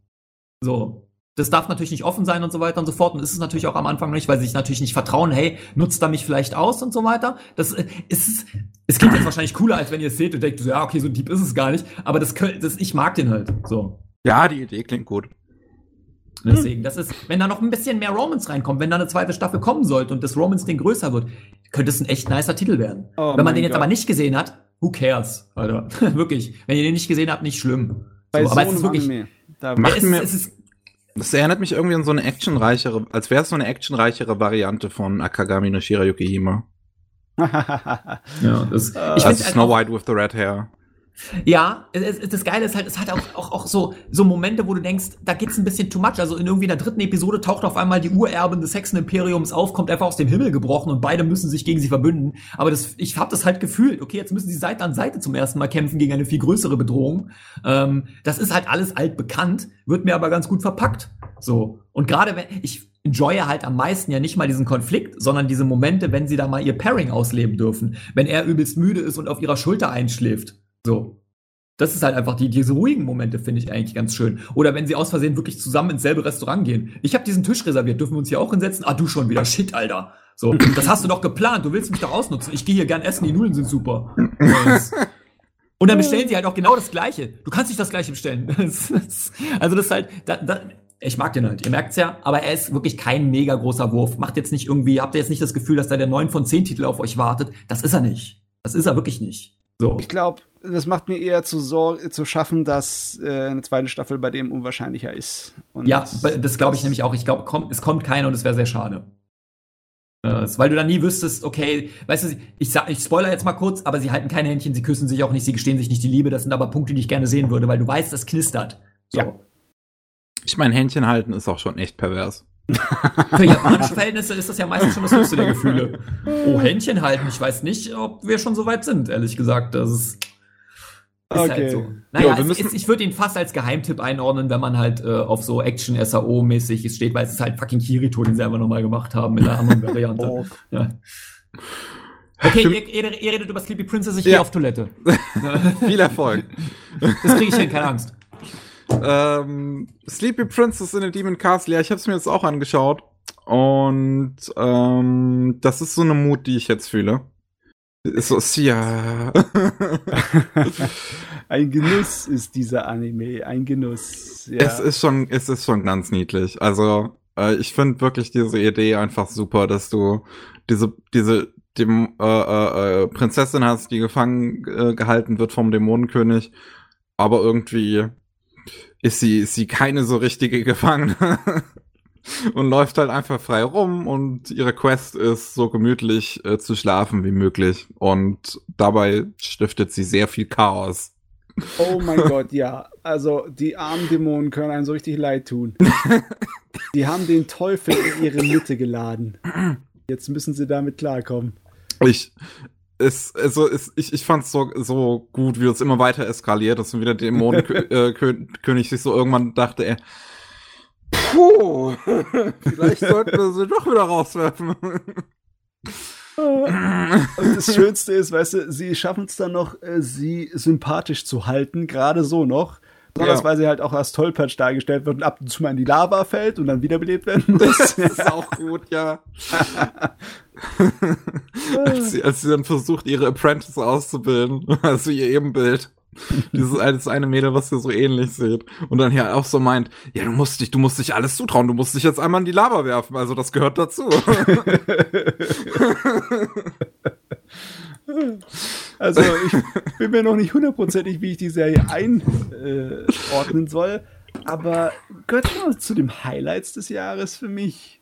So. Das darf natürlich nicht offen sein und so weiter und so fort. Und ist es natürlich auch am Anfang nicht, weil sie sich natürlich nicht vertrauen, hey, nutzt er mich vielleicht aus und so weiter. Das äh, ist, es klingt jetzt wahrscheinlich cooler, als wenn ihr es seht und denkt, so, ja, okay, so deep ist es gar nicht. Aber das, das ich mag den halt, so. Ja, die Idee klingt gut. Deswegen, das ist, wenn da noch ein bisschen mehr Romans reinkommt, wenn da eine zweite Staffel kommen sollte und das Romans-Ding größer wird, könnte es ein echt nicer Titel werden. Oh wenn man den jetzt Gott. aber nicht gesehen hat, who cares, Alter. wirklich. Wenn ihr den nicht gesehen habt, nicht schlimm. Bei so, aber es ist wirklich, Anime. Da macht es, mir, es ist, das erinnert mich irgendwie an so eine actionreichere, als wäre es so eine actionreichere Variante von Akagami no Shirayukihima. ja, das, ich also Snow White with the Red Hair. Ja, es, es, das Geile ist halt, es hat auch, auch, auch so, so Momente, wo du denkst, da geht's ein bisschen too much. Also in irgendwie der dritten Episode taucht auf einmal die Urerbin des Hexenimperiums auf, kommt einfach aus dem Himmel gebrochen und beide müssen sich gegen sie verbünden. Aber das, ich habe das halt gefühlt, okay, jetzt müssen sie Seite an Seite zum ersten Mal kämpfen gegen eine viel größere Bedrohung. Ähm, das ist halt alles altbekannt, wird mir aber ganz gut verpackt. So. Und gerade wenn, ich enjoye halt am meisten ja nicht mal diesen Konflikt, sondern diese Momente, wenn sie da mal ihr Pairing ausleben dürfen. Wenn er übelst müde ist und auf ihrer Schulter einschläft so. Das ist halt einfach die, diese ruhigen Momente finde ich eigentlich ganz schön. Oder wenn sie aus Versehen wirklich zusammen ins selbe Restaurant gehen. Ich habe diesen Tisch reserviert, dürfen wir uns hier auch hinsetzen? Ah, du schon wieder, shit, Alter. So, das hast du doch geplant, du willst mich doch ausnutzen. Ich gehe hier gern essen, die Nudeln sind super. Und dann bestellen sie halt auch genau das Gleiche. Du kannst nicht das Gleiche bestellen. also das ist halt, da, da, ich mag den halt, ihr merkt's ja, aber er ist wirklich kein mega großer Wurf. Macht jetzt nicht irgendwie, habt ihr jetzt nicht das Gefühl, dass da der 9 von 10 Titel auf euch wartet? Das ist er nicht. Das ist er wirklich nicht. So. Ich glaube, das macht mir eher zu, Sorge, zu schaffen, dass äh, eine zweite Staffel bei dem unwahrscheinlicher ist. Und ja, das glaube ich nämlich auch. Ich glaube, komm, es kommt keine und es wäre sehr schade. Äh, weil du dann nie wüsstest, okay, weißt du, ich, sag, ich spoiler jetzt mal kurz, aber sie halten keine Händchen, sie küssen sich auch nicht, sie gestehen sich nicht die Liebe. Das sind aber Punkte, die ich gerne sehen würde, weil du weißt, das knistert. So. Ja. Ich meine, Händchen halten ist auch schon echt pervers. Für japanische Verhältnisse ist das ja meistens schon das höchste der Gefühle. Oh, Händchen halten. Ich weiß nicht, ob wir schon so weit sind, ehrlich gesagt. Das ist, ist halt okay. halt so. Naja, jo, es, es, ich würde ihn fast als Geheimtipp einordnen, wenn man halt äh, auf so Action-SAO-mäßig steht, weil es ist halt fucking Kirito, den sie einfach nochmal gemacht haben in einer anderen Variante. oh. ja. Okay, ihr, ihr, ihr, redet über Sleepy Princess, ich ja. gehe auf Toilette. Viel Erfolg. Das kriege ich hin, keine Angst. Ähm, Sleepy Princess in the Demon Castle, ja, ich habe es mir jetzt auch angeschaut. Und ähm, das ist so eine Mut, die ich jetzt fühle. So, ja. ein Genuss ist dieser Anime, ein Genuss. Ja. Es ist schon, es ist schon ganz niedlich. Also Äh, ich finde wirklich diese Idee einfach super, dass du diese, diese, dem, äh, äh, äh, Prinzessin hast, die gefangen äh, gehalten wird vom Dämonenkönig, aber irgendwie ist sie, ist sie keine so richtige Gefangene. und läuft halt einfach frei rum und ihre Quest ist so gemütlich äh, zu schlafen wie möglich und dabei stiftet sie sehr viel Chaos. Oh mein Gott, ja. Also die armen Dämonen können einem so richtig leid tun. die haben den Teufel in ihre Mitte geladen. Jetzt müssen sie damit klarkommen. Ich, es, also es, ich, ich fand es so, so gut, wie es immer weiter eskaliert, dass wieder Dämonenkönig äh, sich so irgendwann dachte, er, puh, vielleicht sollten wir sie doch wieder rauswerfen. Und das Schönste ist, weißt du, sie schaffen es dann noch, äh, sie sympathisch zu halten, gerade so noch. Besonders ja. weil sie halt auch als Tollpatsch dargestellt wird und ab und zu mal in die Lava fällt und dann wiederbelebt werden muss. Das ist auch gut, ja. als, sie, als sie dann versucht, ihre Apprentice auszubilden, also ihr Ebenbild. Dieses das eine Mädel, was ihr so ähnlich seht. Und dann hier auch so meint, ja, du musst dich, du musst dich alles zutrauen, du musst dich jetzt einmal in die Lava werfen, also das gehört dazu. also ich bin mir noch nicht hundertprozentig, wie ich die Serie einordnen soll, aber gehört zu den Highlights des Jahres für mich.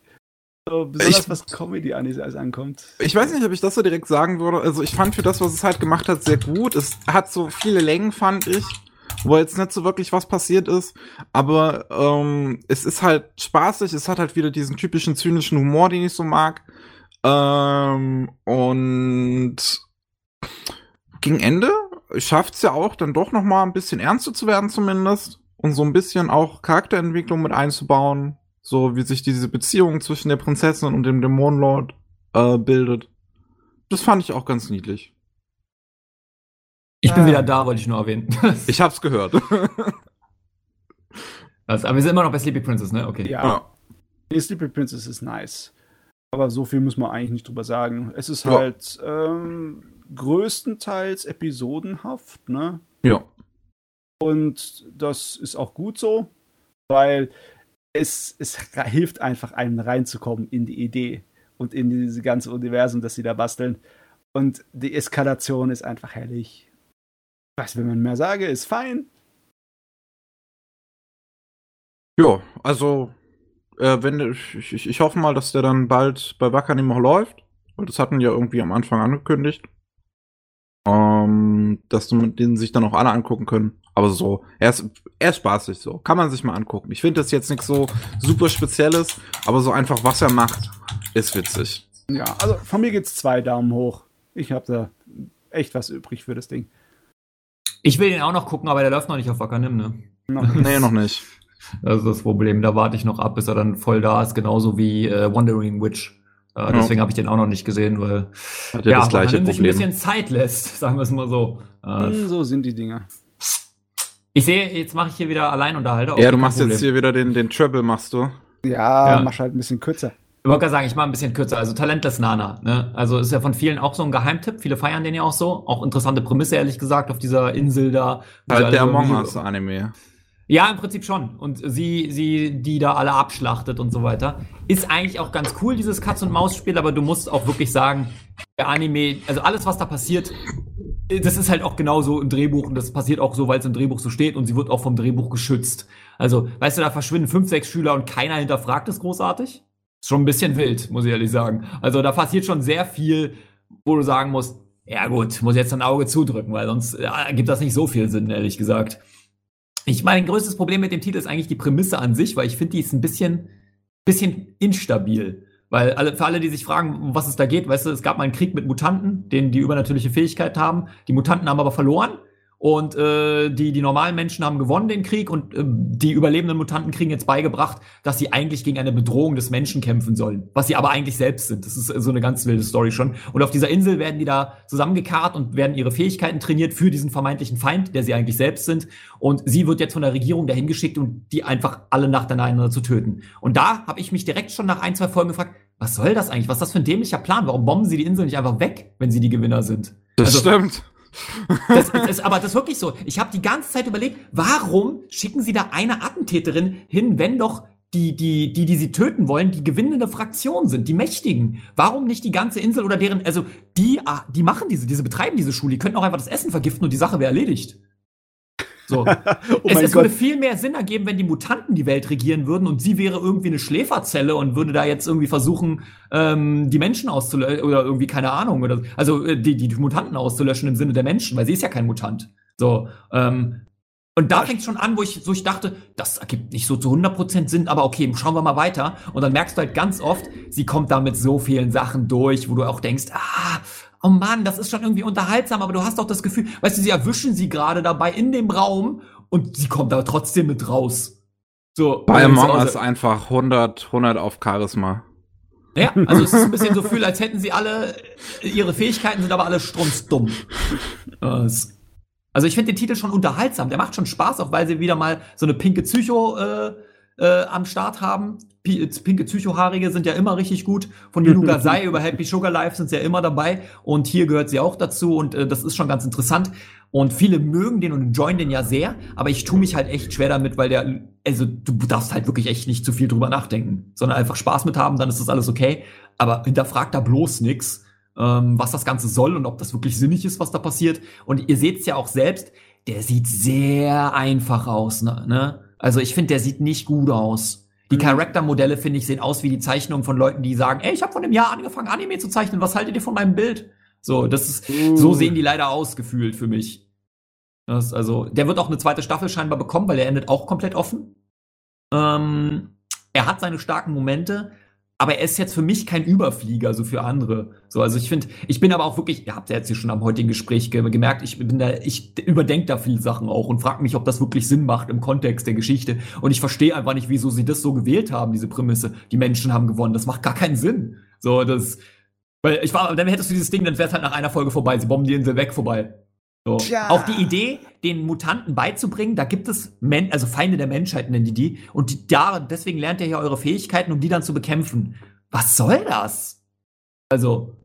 So, besonders ich, was Comedy ankommt. Ich weiß nicht, ob ich das so direkt sagen würde. Also ich fand für das, was es halt gemacht hat, sehr gut. Es hat so viele Längen, fand ich, wo jetzt nicht so wirklich was passiert ist. Aber ähm, es ist halt spaßig. Es hat halt wieder diesen typischen zynischen Humor, den ich so mag. Ähm, und gegen Ende schafft es ja auch dann doch noch mal ein bisschen ernster zu werden zumindest und so ein bisschen auch Charakterentwicklung mit einzubauen so wie sich diese Beziehung zwischen der Prinzessin und dem Dämonenlord äh, bildet. Das fand ich auch ganz niedlich. Ich bin äh. wieder da, wollte ich nur erwähnen. ich hab's gehört. also, aber wir sind immer noch bei Sleepy Princess, ne? Okay. Ja. ja. Nee, Sleepy Princess ist nice. Aber so viel muss man eigentlich nicht drüber sagen. Es ist halt ja. ähm, größtenteils episodenhaft, ne? Ja. Und das ist auch gut so, weil es, es hilft einfach einem reinzukommen in die Idee und in diese ganze Universum, das sie da basteln. Und die Eskalation ist einfach herrlich. Was will man mehr sagen? Ist fein. Ja, also, äh, wenn ich, ich, ich hoffe mal, dass der dann bald bei Wakanim noch läuft. Weil das hatten ja irgendwie am Anfang angekündigt. Ähm, dass den sich dann auch alle angucken können. Aber so, er ist, er ist spaßig so. Kann man sich mal angucken. Ich finde das jetzt nichts so super Spezielles, aber so einfach, was er macht, ist witzig. Ja, also von mir gibt's zwei Daumen hoch. Ich habe da echt was übrig für das Ding. Ich will den auch noch gucken, aber der läuft noch nicht auf Wakanim, ne? Noch nee, noch nicht. Das ist das Problem. Da warte ich noch ab, bis er dann voll da ist, genauso wie äh, Wandering Witch. Äh, deswegen ja. habe ich den auch noch nicht gesehen, weil Hat ja, das gleiche Problem. sich ein bisschen Zeit lässt, sagen wir es mal so. Äh, so sind die Dinger. Ich sehe, jetzt mache ich hier wieder Alleinunterhalter. Ja, du machst Problem. jetzt hier wieder den, den Treble, machst du. Ja, ja. mach halt ein bisschen kürzer. Ich wollte gerade sagen, ich mache ein bisschen kürzer. Also Talentless Nana. Ne? Also ist ja von vielen auch so ein Geheimtipp. Viele feiern den ja auch so. Auch interessante Prämisse, ehrlich gesagt, auf dieser Insel da. Halt der Among Us Anime. Ja, im Prinzip schon. Und sie, sie, die da alle abschlachtet und so weiter. Ist eigentlich auch ganz cool, dieses Katz-und-Maus-Spiel, aber du musst auch wirklich sagen, der Anime, also alles, was da passiert, das ist halt auch genauso im Drehbuch und das passiert auch so, weil es im Drehbuch so steht und sie wird auch vom Drehbuch geschützt. Also, weißt du, da verschwinden fünf, sechs Schüler und keiner hinterfragt es großartig. Ist schon ein bisschen wild, muss ich ehrlich sagen. Also, da passiert schon sehr viel, wo du sagen musst, ja gut, muss jetzt ein Auge zudrücken, weil sonst ja, gibt das nicht so viel Sinn, ehrlich gesagt. Ich mein größtes Problem mit dem Titel ist eigentlich die Prämisse an sich, weil ich finde, die ist ein bisschen, bisschen instabil. Weil alle, für alle, die sich fragen, um was es da geht, weißt du, es gab mal einen Krieg mit Mutanten, denen die übernatürliche Fähigkeit haben. Die Mutanten haben aber verloren. Und äh, die, die normalen Menschen haben gewonnen den Krieg und äh, die überlebenden Mutanten kriegen jetzt beigebracht, dass sie eigentlich gegen eine Bedrohung des Menschen kämpfen sollen, was sie aber eigentlich selbst sind. Das ist so eine ganz wilde Story schon. Und auf dieser Insel werden die da zusammengekarrt und werden ihre Fähigkeiten trainiert für diesen vermeintlichen Feind, der sie eigentlich selbst sind. Und sie wird jetzt von der Regierung dahin geschickt, um die einfach alle nacheinander zu töten. Und da habe ich mich direkt schon nach ein, zwei Folgen gefragt, was soll das eigentlich? Was ist das für ein dämlicher Plan? Warum bomben sie die Insel nicht einfach weg, wenn sie die Gewinner sind? Das also, stimmt. Das, das, aber das ist wirklich so. Ich habe die ganze Zeit überlegt, warum schicken sie da eine Attentäterin hin, wenn doch die, die, die, die sie töten wollen, die gewinnende Fraktion sind, die Mächtigen. Warum nicht die ganze Insel oder deren, also die, ah, die machen diese, diese betreiben diese Schule, die könnten auch einfach das Essen vergiften und die Sache wäre erledigt. So. oh es, es würde viel mehr Sinn ergeben, wenn die Mutanten die Welt regieren würden und sie wäre irgendwie eine Schläferzelle und würde da jetzt irgendwie versuchen, ähm, die Menschen auszulöschen oder irgendwie, keine Ahnung, oder also äh, die, die Mutanten auszulöschen im Sinne der Menschen, weil sie ist ja kein Mutant. So, ähm, und da fängt es schon an, wo ich so ich dachte, das ergibt nicht so zu 100% Sinn, aber okay, schauen wir mal weiter. Und dann merkst du halt ganz oft, sie kommt da mit so vielen Sachen durch, wo du auch denkst, ah, oh Mann, das ist schon irgendwie unterhaltsam, aber du hast auch das Gefühl, weißt du, sie erwischen sie gerade dabei in dem Raum und sie kommt da trotzdem mit raus. So. Bei Among Us einfach 100, 100 auf Charisma. Ja, also es ist ein bisschen so viel, als hätten sie alle, ihre Fähigkeiten sind aber alle strunzdumm. Also ich finde den Titel schon unterhaltsam, der macht schon Spaß, auch weil sie wieder mal so eine pinke Psycho äh, äh, am Start haben. P pinke Psychohaarige sind ja immer richtig gut. Von Yunu Gasai über Happy Sugar Life sind sie ja immer dabei. Und hier gehört sie auch dazu. Und äh, das ist schon ganz interessant. Und viele mögen den und enjoyen den ja sehr. Aber ich tue mich halt echt schwer damit, weil der, also du darfst halt wirklich echt nicht zu viel drüber nachdenken, sondern einfach Spaß mit haben, dann ist das alles okay. Aber hinterfragt da bloß nix, ähm, was das Ganze soll und ob das wirklich sinnig ist, was da passiert. Und ihr seht es ja auch selbst, der sieht sehr einfach aus, ne? Also ich finde, der sieht nicht gut aus. Die mhm. Charaktermodelle, finde ich, sehen aus wie die Zeichnungen von Leuten, die sagen, ey, ich habe vor einem Jahr angefangen, Anime zu zeichnen, was haltet ihr von meinem Bild? So, das ist, uh. so sehen die leider aus, gefühlt für mich. Das, also, der wird auch eine zweite Staffel scheinbar bekommen, weil er endet auch komplett offen. Ähm, er hat seine starken Momente, aber er ist jetzt für mich kein Überflieger, so für andere. So, also ich finde, ich bin aber auch wirklich, ihr habt ja jetzt hier schon am heutigen Gespräch ge gemerkt, ich bin da, ich überdenke da viele Sachen auch und frage mich, ob das wirklich Sinn macht im Kontext der Geschichte. Und ich verstehe einfach nicht, wieso sie das so gewählt haben, diese Prämisse. Die Menschen haben gewonnen. Das macht gar keinen Sinn. So, das, weil ich war, dann hättest du dieses Ding, dann wär's halt nach einer Folge vorbei. Sie bomben die Insel weg vorbei. So. Auch die Idee, den Mutanten beizubringen, da gibt es Men also Feinde der Menschheit nennen die die und die, da deswegen lernt ihr ja eure Fähigkeiten, um die dann zu bekämpfen. Was soll das? Also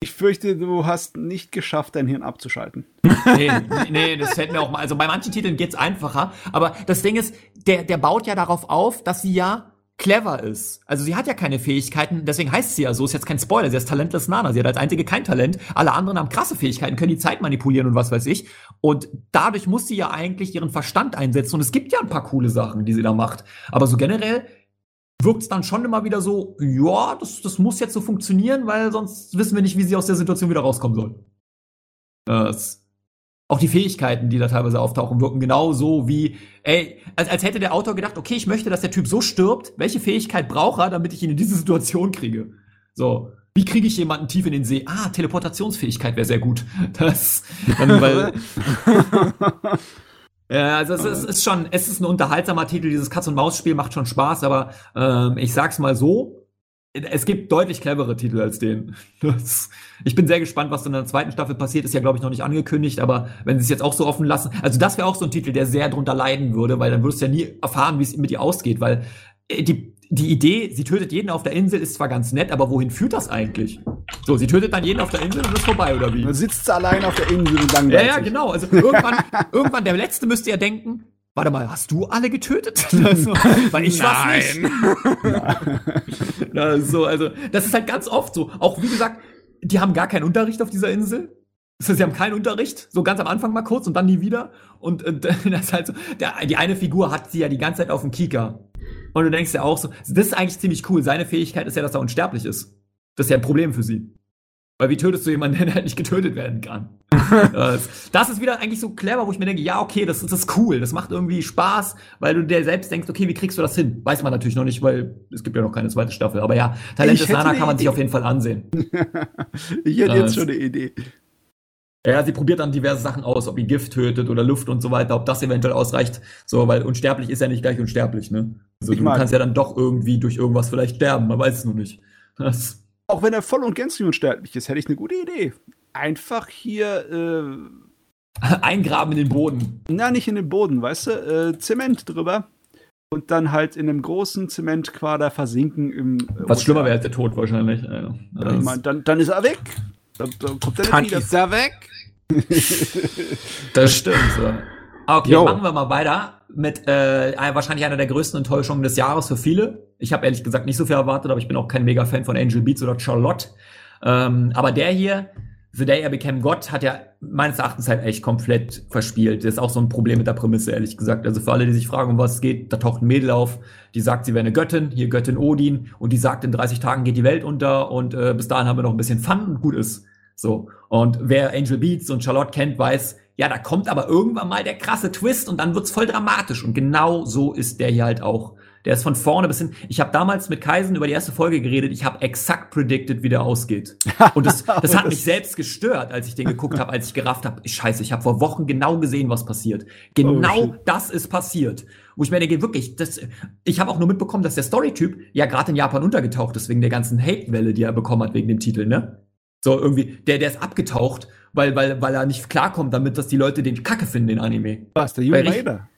ich fürchte, du hast nicht geschafft, dein Hirn abzuschalten. nee, nee, das fällt mir auch mal. Also bei manchen Titeln geht's einfacher, aber das Ding ist, der der baut ja darauf auf, dass sie ja clever ist. Also sie hat ja keine Fähigkeiten, deswegen heißt sie ja so, ist jetzt kein Spoiler, sie ist talentless Nana, sie hat als einzige kein Talent, alle anderen haben krasse Fähigkeiten, können die Zeit manipulieren und was weiß ich. Und dadurch muss sie ja eigentlich ihren Verstand einsetzen und es gibt ja ein paar coole Sachen, die sie da macht. Aber so generell wirkt es dann schon immer wieder so, ja, das, das muss jetzt so funktionieren, weil sonst wissen wir nicht, wie sie aus der Situation wieder rauskommen soll. Das auch die Fähigkeiten, die da teilweise auftauchen, wirken genauso wie, ey, als, als hätte der Autor gedacht, okay, ich möchte, dass der Typ so stirbt, welche Fähigkeit braucht er, damit ich ihn in diese Situation kriege? So, wie kriege ich jemanden tief in den See? Ah, Teleportationsfähigkeit wäre sehr gut. Das, dann, weil, ja, also es ist, ist, schon, es ist ein unterhaltsamer Titel. Dieses Katz-und-Maus-Spiel macht schon Spaß, aber ähm, ich sag's mal so, es gibt deutlich clevere Titel als den. Das, ich bin sehr gespannt, was in der zweiten Staffel passiert. Ist ja, glaube ich, noch nicht angekündigt, aber wenn sie es jetzt auch so offen lassen, also das wäre auch so ein Titel, der sehr drunter leiden würde, weil dann würdest du ja nie erfahren, wie es mit ihr ausgeht, weil äh, die, die Idee, sie tötet jeden auf der Insel, ist zwar ganz nett, aber wohin führt das eigentlich? So, sie tötet dann jeden auf der Insel und ist vorbei, oder wie? Dann sitzt sie allein auf der Insel und dann Ja, ja, genau. Also irgendwann, irgendwann der Letzte müsste ja denken, Warte mal, hast du alle getötet? Also, weil ich Nein. nicht. also, also, das ist halt ganz oft so. Auch wie gesagt, die haben gar keinen Unterricht auf dieser Insel. Das heißt, sie haben keinen Unterricht, so ganz am Anfang mal kurz und dann nie wieder. Und äh, das ist halt so, der, die eine Figur hat sie ja die ganze Zeit auf dem Kika. Und du denkst ja auch so, das ist eigentlich ziemlich cool. Seine Fähigkeit ist ja, dass er unsterblich ist. Das ist ja ein Problem für sie. Weil wie tötest du jemanden, der halt nicht getötet werden kann? das ist wieder eigentlich so clever, wo ich mir denke, ja, okay, das, das ist cool, das macht irgendwie Spaß, weil du dir selbst denkst, okay, wie kriegst du das hin? Weiß man natürlich noch nicht, weil es gibt ja noch keine zweite Staffel. Aber ja, Talent des Nana kann man sich auf jeden Fall ansehen. ich hätte jetzt schon eine Idee. Ja, sie probiert dann diverse Sachen aus, ob ihn Gift tötet oder Luft und so weiter, ob das eventuell ausreicht. So, weil unsterblich ist ja nicht gleich unsterblich, ne? Also ich du kannst ja dann doch irgendwie durch irgendwas vielleicht sterben, man weiß es nur nicht. Das auch wenn er voll und gänzlich unsterblich ist, hätte ich eine gute Idee. Einfach hier äh, eingraben in den Boden. Na, nicht in den Boden, weißt du? Äh, Zement drüber. Und dann halt in einem großen Zementquader versinken im. Äh, Was schlimmer wäre als der Tod wahrscheinlich. Ja, ich mein, dann, dann ist er weg. Dann, dann kommt er dann wieder. ist er weg. das stimmt. So. Okay, Yo. machen wir mal weiter mit äh, wahrscheinlich einer der größten Enttäuschungen des Jahres für viele. Ich habe ehrlich gesagt nicht so viel erwartet, aber ich bin auch kein Mega-Fan von Angel Beats oder Charlotte. Ähm, aber der hier, The Day I Became God, hat ja meines Erachtens halt echt komplett verspielt. Das ist auch so ein Problem mit der Prämisse, ehrlich gesagt. Also für alle, die sich fragen, um was es geht, da taucht ein Mädel auf, die sagt, sie wäre eine Göttin, hier Göttin Odin, und die sagt, in 30 Tagen geht die Welt unter und äh, bis dahin haben wir noch ein bisschen Fun und gut ist. So. Und wer Angel Beats und Charlotte kennt, weiß, ja, da kommt aber irgendwann mal der krasse Twist und dann wird's voll dramatisch. Und genau so ist der hier halt auch. Der ist von vorne bis hin. Ich habe damals mit Kaisen über die erste Folge geredet. Ich habe exakt predicted, wie der ausgeht. Und das, das hat mich selbst gestört, als ich den geguckt habe, als ich gerafft habe. Scheiße, ich habe vor Wochen genau gesehen, was passiert. Genau oh, das ist passiert. Wo ich mir denke, wirklich, das, ich habe auch nur mitbekommen, dass der Storytyp ja gerade in Japan untergetaucht ist, wegen der ganzen Hate-Welle, die er bekommen hat, wegen dem Titel, ne? So irgendwie, der, der ist abgetaucht, weil, weil, weil er nicht klarkommt damit, dass die Leute den Kacke finden, den Anime. Was, der Junge Raider?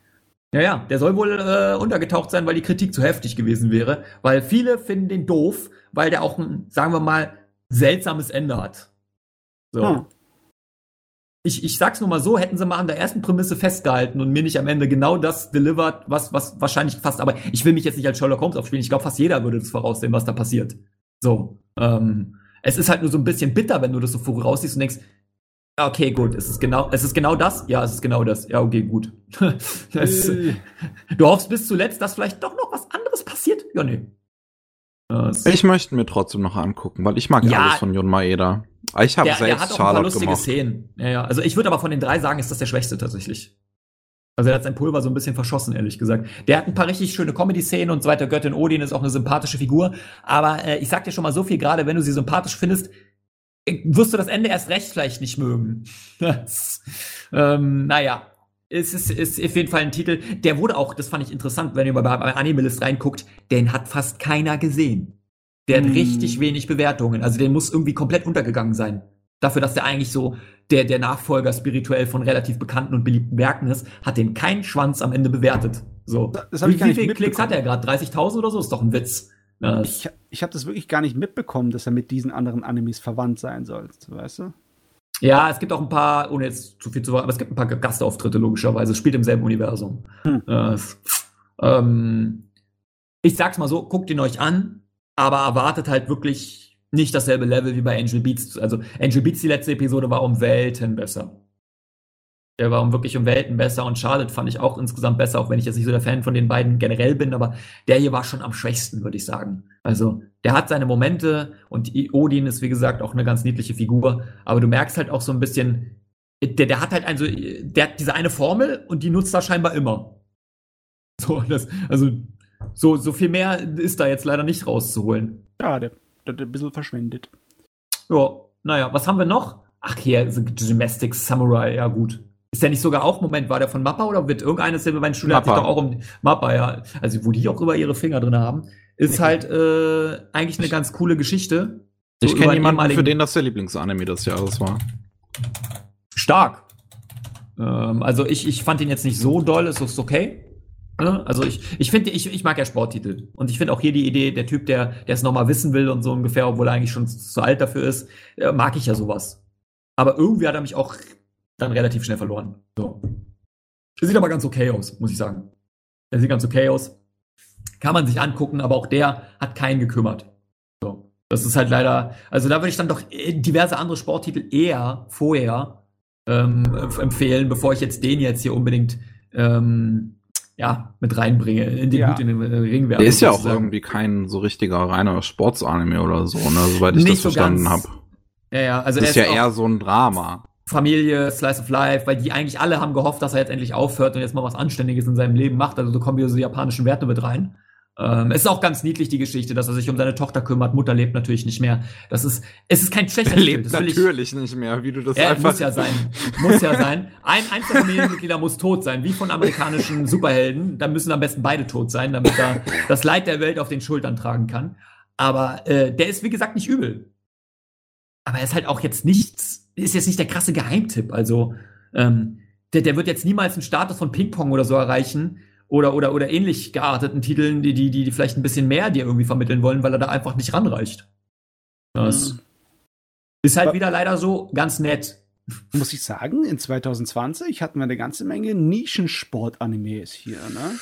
Ja, ja, der soll wohl äh, untergetaucht sein, weil die Kritik zu heftig gewesen wäre. Weil viele finden den doof, weil der auch ein, sagen wir mal, seltsames Ende hat. So. Hm. Ich, ich sag's nur mal so, hätten sie mal an der ersten Prämisse festgehalten und mir nicht am Ende genau das delivered, was, was wahrscheinlich fast, aber ich will mich jetzt nicht als Sherlock Holmes aufspielen. Ich glaube, fast jeder würde das voraussehen, was da passiert. So. Ähm, es ist halt nur so ein bisschen bitter, wenn du das so voraussiehst und denkst, Okay, gut. Es ist genau, es ist genau das. Ja, es ist genau das. Ja, okay, gut. das, äh. du hoffst bis zuletzt, dass vielleicht doch noch was anderes passiert? Ja, nee. Das ich möchte mir trotzdem noch angucken, weil ich mag ja alles von Jon Maeda. Ich habe selbst der hat auch Charlotte ein paar lustige gemacht. Szenen. Ja, ja. Also ich würde aber von den drei sagen, ist das der schwächste tatsächlich. Also er hat sein Pulver so ein bisschen verschossen, ehrlich gesagt. Der hat ein paar richtig schöne Comedy-Szenen und so weiter. Göttin Odin ist auch eine sympathische Figur. Aber äh, ich sag dir schon mal so viel, gerade wenn du sie sympathisch findest, wirst du das Ende erst recht vielleicht nicht mögen. Das, ähm, naja, es ist, ist auf jeden Fall ein Titel, der wurde auch, das fand ich interessant, wenn ihr mal bei Animalist reinguckt, den hat fast keiner gesehen. Der hat mm. richtig wenig Bewertungen. Also der muss irgendwie komplett untergegangen sein. Dafür, dass der eigentlich so der, der Nachfolger spirituell von relativ bekannten und beliebten Werken ist, hat den keinen Schwanz am Ende bewertet. So. Wie, wie viele Klicks hat er gerade? 30.000 oder so? Ist doch ein Witz. Ja, ich ich habe das wirklich gar nicht mitbekommen, dass er mit diesen anderen Animes verwandt sein soll, weißt du? Ja, es gibt auch ein paar, ohne jetzt zu viel zu sagen, aber es gibt ein paar Gastauftritte logischerweise. Es spielt im selben Universum. Hm. Äh, ähm, ich sag's mal so, guckt ihn euch an, aber erwartet halt wirklich nicht dasselbe Level wie bei Angel Beats. Also Angel Beats, die letzte Episode, war um Welten besser. Der war um wirklich um Welten besser und Charlotte fand ich auch insgesamt besser, auch wenn ich jetzt nicht so der Fan von den beiden generell bin, aber der hier war schon am schwächsten, würde ich sagen. Also, der hat seine Momente und Odin ist, wie gesagt, auch eine ganz niedliche Figur, aber du merkst halt auch so ein bisschen, der, der hat halt also, der hat diese eine Formel und die nutzt er scheinbar immer. So, das, also, so, so viel mehr ist da jetzt leider nicht rauszuholen. Ja, hat ein bisschen verschwendet. Ja, naja, was haben wir noch? Ach, hier, Domestic Samurai, ja gut. Ist der nicht sogar auch, Moment, war der von Mappa oder wird irgendeines der beiden hat sich doch auch um Mappa, ja, also wo die auch über ihre Finger drin haben, ist halt äh, eigentlich eine ganz coole Geschichte. So ich kenne jemanden, für den das der Lieblingsanime des Jahres war. Stark. Ähm, also ich, ich fand ihn jetzt nicht so doll, ist es okay. Ne? Also ich, ich finde, ich, ich mag ja Sporttitel. Und ich finde auch hier die Idee, der Typ, der, der es nochmal wissen will und so ungefähr, obwohl er eigentlich schon zu alt dafür ist, äh, mag ich ja sowas. Aber irgendwie hat er mich auch dann relativ schnell verloren. So. Sieht aber ganz okay aus, muss ich sagen. Der sieht ganz okay aus. Kann man sich angucken, aber auch der hat keinen gekümmert. So. Das ist halt leider, also da würde ich dann doch diverse andere Sporttitel eher vorher ähm, empfehlen, bevor ich jetzt den jetzt hier unbedingt ähm, ja, mit reinbringe, in den ja. Hut in den Ring werfe. Der ist ja auch irgendwie kein so richtiger reiner Sportsanime oder so, ne, soweit ich Nicht das so verstanden habe. Ja, ja, also das ist ja eher so ein Drama. Familie, Slice of Life, weil die eigentlich alle haben gehofft, dass er jetzt endlich aufhört und jetzt mal was Anständiges in seinem Leben macht. Also da kommen wieder so japanischen Werte mit rein. Ähm, es ist auch ganz niedlich, die Geschichte, dass er sich um seine Tochter kümmert. Mutter lebt natürlich nicht mehr. Das ist, es ist kein schlechter Lebt das natürlich ich, nicht mehr, wie du das er, einfach... Muss ja sein. Muss ja sein. Ein, eins der Familienmitglieder muss tot sein, wie von amerikanischen Superhelden. Da müssen am besten beide tot sein, damit er das Leid der Welt auf den Schultern tragen kann. Aber äh, der ist, wie gesagt, nicht übel. Aber er ist halt auch jetzt nichts ist jetzt nicht der krasse Geheimtipp. Also ähm, der, der wird jetzt niemals einen Status von Ping-Pong oder so erreichen oder, oder, oder ähnlich gearteten Titeln, die, die, die vielleicht ein bisschen mehr dir irgendwie vermitteln wollen, weil er da einfach nicht ranreicht. Das mhm. ist halt wieder leider so ganz nett. Muss ich sagen, in 2020 hatten wir eine ganze Menge Nischensport-Animes hier, ne?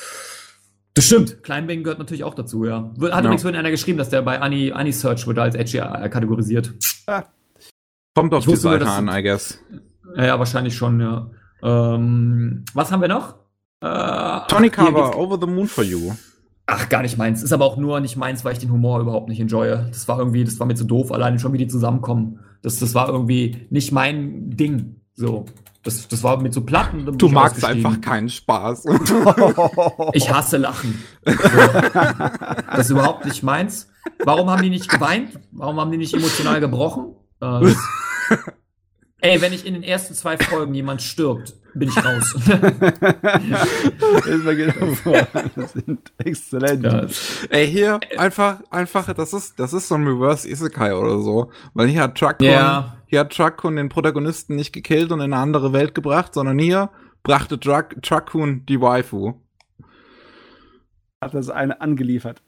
Das stimmt. Kleinbang gehört natürlich auch dazu, ja. Hat ja. übrigens einer geschrieben, dass der bei Ani, Ani Search wurde als edgy äh, kategorisiert. Ah. Kommt auf die Seite an, I guess. Ja, ja, wahrscheinlich schon, ja. Ähm, was haben wir noch? Äh, Tony Carver, Over the Moon for You. Ach, gar nicht meins. Ist aber auch nur nicht meins, weil ich den Humor überhaupt nicht enjoye. Das war irgendwie, das war mir zu doof, alleine schon, wie die zusammenkommen. Das, das war irgendwie nicht mein Ding. So. Das, das war mit so Platten. Du magst einfach keinen Spaß. ich hasse Lachen. So. Das ist überhaupt nicht meins. Warum haben die nicht geweint? Warum haben die nicht emotional gebrochen? Äh, Ey, wenn ich in den ersten zwei Folgen jemand stirbt, bin ich raus. das sind exzellent. Ja. Ey, hier einfach, einfach, das ist, das ist so ein Reverse Isekai oder so. Weil hier hat Truckun, ja. hier hat Truckun den Protagonisten nicht gekillt und in eine andere Welt gebracht, sondern hier brachte Truck, Truckun die Waifu. Hat das eine angeliefert.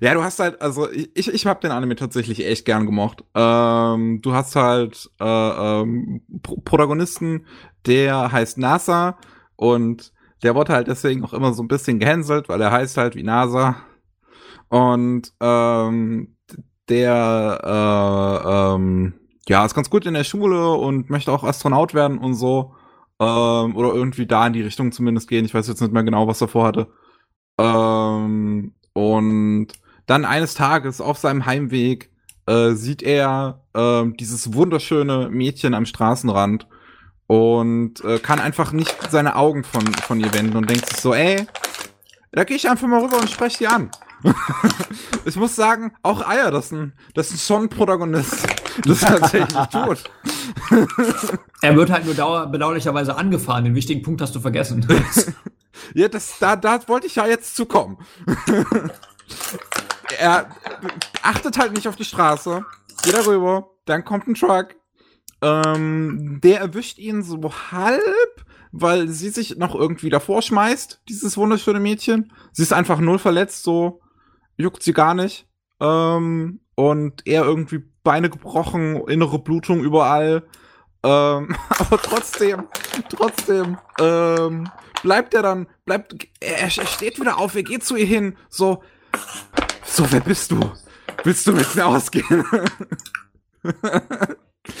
Ja, du hast halt, also ich, ich habe den Anime tatsächlich echt gern gemocht. Ähm, du hast halt äh, ähm, Pro Protagonisten, der heißt NASA und der wurde halt deswegen auch immer so ein bisschen gehänselt, weil er heißt halt wie NASA. Und ähm, der äh, ähm, ja, ist ganz gut in der Schule und möchte auch Astronaut werden und so. Ähm, oder irgendwie da in die Richtung zumindest gehen. Ich weiß jetzt nicht mehr genau, was er vorhatte. Ähm, und dann eines Tages auf seinem Heimweg äh, sieht er äh, dieses wunderschöne Mädchen am Straßenrand und äh, kann einfach nicht seine Augen von, von ihr wenden und denkt sich so, ey, da gehe ich einfach mal rüber und spreche sie an. ich muss sagen, auch Eier, das ist ein, das ist schon ein Protagonist, das tatsächlich tut. er wird halt nur dauer, bedauerlicherweise angefahren. Den wichtigen Punkt hast du vergessen. Ja, das, da, da wollte ich ja jetzt zukommen. er achtet halt nicht auf die Straße, geht darüber, dann kommt ein Truck, ähm, der erwischt ihn so halb, weil sie sich noch irgendwie davor schmeißt, dieses wunderschöne Mädchen. Sie ist einfach null verletzt, so juckt sie gar nicht. Ähm, und er irgendwie Beine gebrochen, innere Blutung überall. Ähm, aber trotzdem, trotzdem, ähm, bleibt er dann, bleibt, er, er steht wieder auf, er geht zu ihr hin, so, so, wer bist du? Willst du mit mir ausgehen?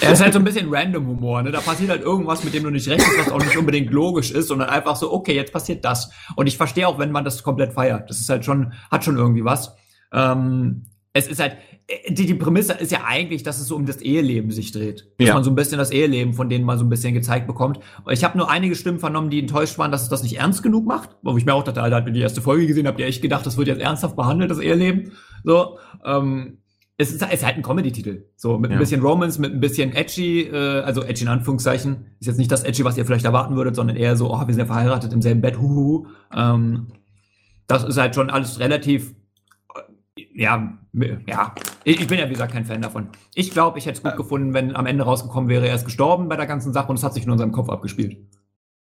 Er ist halt so ein bisschen random Humor, ne? Da passiert halt irgendwas, mit dem du nicht rechnest, was auch nicht unbedingt logisch ist, sondern einfach so, okay, jetzt passiert das. Und ich verstehe auch, wenn man das komplett feiert. Das ist halt schon, hat schon irgendwie was. Ähm, es ist halt, die, die Prämisse ist ja eigentlich, dass es so um das Eheleben sich dreht. Dass ja. man so ein bisschen das Eheleben von denen mal so ein bisschen gezeigt bekommt. Ich habe nur einige Stimmen vernommen, die enttäuscht waren, dass es das nicht ernst genug macht. Wo ich mir auch dachte, Alter, hat mir die erste Folge gesehen, habt ihr echt gedacht, das wird jetzt ernsthaft behandelt, das Eheleben. So, ähm, es ist, es ist halt ein Comedy-Titel. So, mit ja. ein bisschen Romance, mit ein bisschen edgy, äh, also edgy in Anführungszeichen. Ist jetzt nicht das edgy, was ihr vielleicht erwarten würdet, sondern eher so, oh, wir sind ja verheiratet im selben Bett, huhu. Ähm, das ist halt schon alles relativ ja, ja, ich bin ja wie gesagt kein Fan davon. Ich glaube, ich hätte es gut gefunden, wenn am Ende rausgekommen wäre, er ist gestorben bei der ganzen Sache und es hat sich in unserem Kopf abgespielt.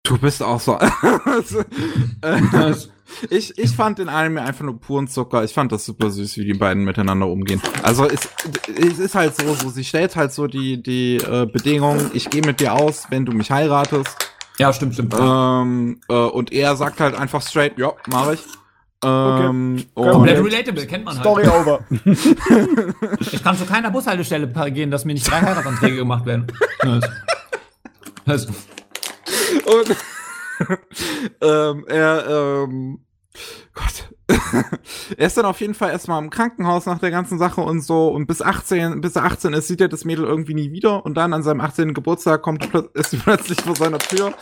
Du bist auch so. ich, ich fand den Anime einfach nur puren Zucker. Ich fand das super süß, wie die beiden miteinander umgehen. Also es, es ist halt so, so sie stellt halt so die, die äh, Bedingung, ich gehe mit dir aus, wenn du mich heiratest. Ja, stimmt, stimmt. Ähm, äh, und er sagt halt einfach straight, ja, mach ich. Ähm, okay. Komplett relatable, kennt man halt. Story over. ich kann zu keiner Bushaltestelle gehen, dass mir nicht drei Heiratsanträge gemacht werden. Das. Und ähm, er, ähm, Gott, er ist dann auf jeden Fall erstmal im Krankenhaus nach der ganzen Sache und so und bis 18, bis er 18 ist, sieht er das Mädel irgendwie nie wieder und dann an seinem 18. Geburtstag kommt ist sie plötzlich vor seiner Tür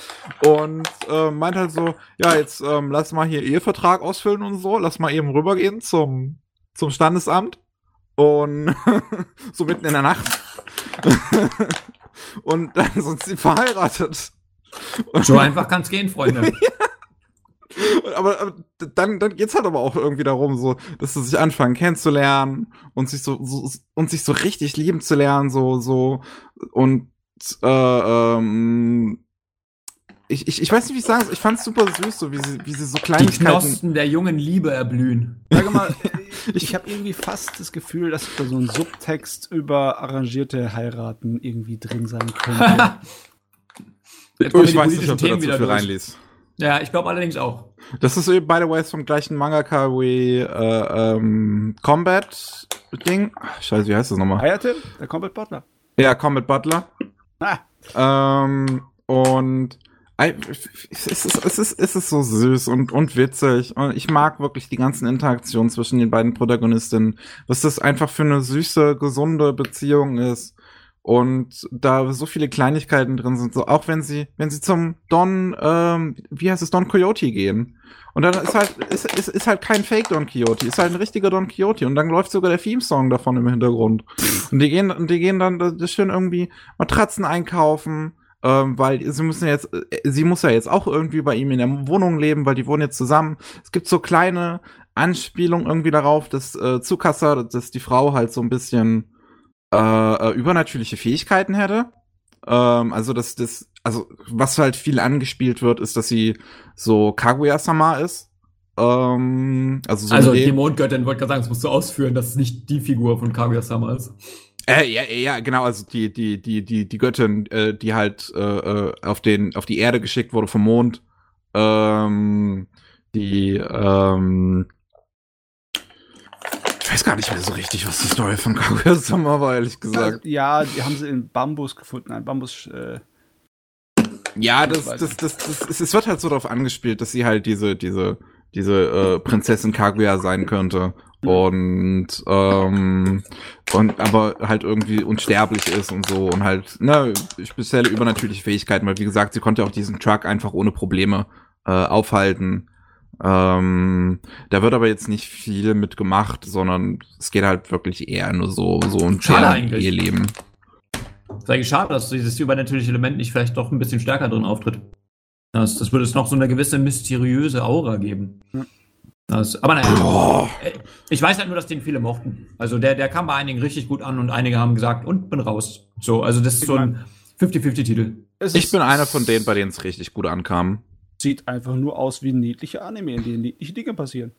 und äh, meint halt so, ja, jetzt ähm, lass mal hier Ehevertrag ausfüllen und so, lass mal eben rübergehen zum zum Standesamt und so mitten in der Nacht und dann sind sie verheiratet. So einfach kann's gehen, Freunde. Aber, aber dann, dann geht's halt aber auch irgendwie darum, so, dass sie sich anfangen kennenzulernen und sich so, so und sich so richtig lieben zu lernen, so, so und äh, ähm, ich, ich, ich weiß nicht, wie ich sagen soll. Ich fand's super süß, so wie sie, wie sie so Kleinigkeiten. Die Knospen der jungen Liebe erblühen. Sag mal, ich, ich habe irgendwie fast das Gefühl, dass da so ein Subtext über arrangierte Heiraten irgendwie drin sein könnte. oh, ich weiß nicht, ob du dazu viel reinliest. Ja, ich glaube allerdings auch. Das ist, by the way, vom gleichen Mangaka wie äh, ähm, Combat Ding. Scheiße, wie heißt das nochmal? Hayate? Der Combat Butler. Ja, Combat Butler. Ah. Ähm, und es ist, es, ist, es ist so süß und, und witzig. Und ich mag wirklich die ganzen Interaktionen zwischen den beiden Protagonistinnen. Was das einfach für eine süße, gesunde Beziehung ist. Und da so viele Kleinigkeiten drin sind, so auch wenn sie, wenn sie zum Don, ähm, wie heißt es, Don Coyote gehen. Und dann ist halt, ist, ist, ist halt kein Fake Don Quixote, ist halt ein richtiger Don Quixote. Und dann läuft sogar der Theme-Song davon im Hintergrund. Und die gehen, und die gehen dann das schön irgendwie Matratzen einkaufen, ähm, weil sie müssen jetzt, äh, sie muss ja jetzt auch irgendwie bei ihm in der Wohnung leben, weil die wohnen jetzt zusammen. Es gibt so kleine Anspielungen irgendwie darauf, dass äh, Zukasser, dass die Frau halt so ein bisschen äh, äh, übernatürliche Fähigkeiten hätte. Ähm, also dass das, also was halt viel angespielt wird, ist, dass sie so Kaguya-sama ist. Ähm, also so also die Mondgöttin wollte gerade sagen, das musst du ausführen, dass es nicht die Figur von Kaguya-sama ist. Äh, ja, ja, genau, also die, die, die, die, die Göttin, äh, die halt äh, äh, auf den, auf die Erde geschickt wurde vom Mond. Ähm, die, ähm, weiß gar nicht mehr so richtig, was die Story von Kaguya-sama war, ehrlich gesagt. Ja, die haben sie in Bambus gefunden, ein Bambus, äh, ja, das, das, das, das, das, es wird halt so darauf angespielt, dass sie halt diese, diese, diese äh, Prinzessin Kaguya sein könnte und ähm, und aber halt irgendwie unsterblich ist und so und halt ne spezielle übernatürliche Fähigkeiten, weil wie gesagt, sie konnte auch diesen Truck einfach ohne Probleme äh, aufhalten. Ähm, da wird aber jetzt nicht viel mit gemacht, sondern es geht halt wirklich eher nur so so um ihr Leben. Ist eigentlich schade, dass dieses übernatürliche Element nicht vielleicht doch ein bisschen stärker drin auftritt. Das, das würde es noch so eine gewisse mysteriöse Aura geben. Das, aber naja, oh. ich weiß halt nur, dass den viele mochten. Also der, der kam bei einigen richtig gut an und einige haben gesagt, und bin raus. So, also das ist so ein 50-50-Titel. Ich bin einer von denen, bei denen es richtig gut ankam. Sieht einfach nur aus wie ein niedlicher Anime, in dem niedliche Dinge passieren.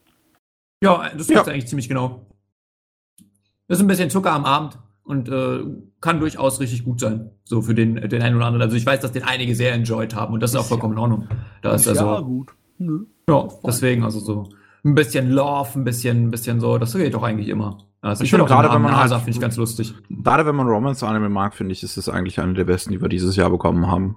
Ja, das ja. eigentlich ziemlich genau. Das ist ein bisschen Zucker am Abend und äh, kann durchaus richtig gut sein. So für den, den einen oder anderen. Also ich weiß, dass den einige sehr enjoyed haben und das ist auch vollkommen in Ordnung. Da ist also, ja gut. Nö. Ja, deswegen, also so ein bisschen Love, ein bisschen, ein bisschen so, das geht doch eigentlich immer. Also ich, ich finde gerade, wenn man NASA halt, finde ich ganz lustig. Gerade wenn man Romance-Anime mag, finde ich, ist es eigentlich eine der besten, die wir dieses Jahr bekommen haben.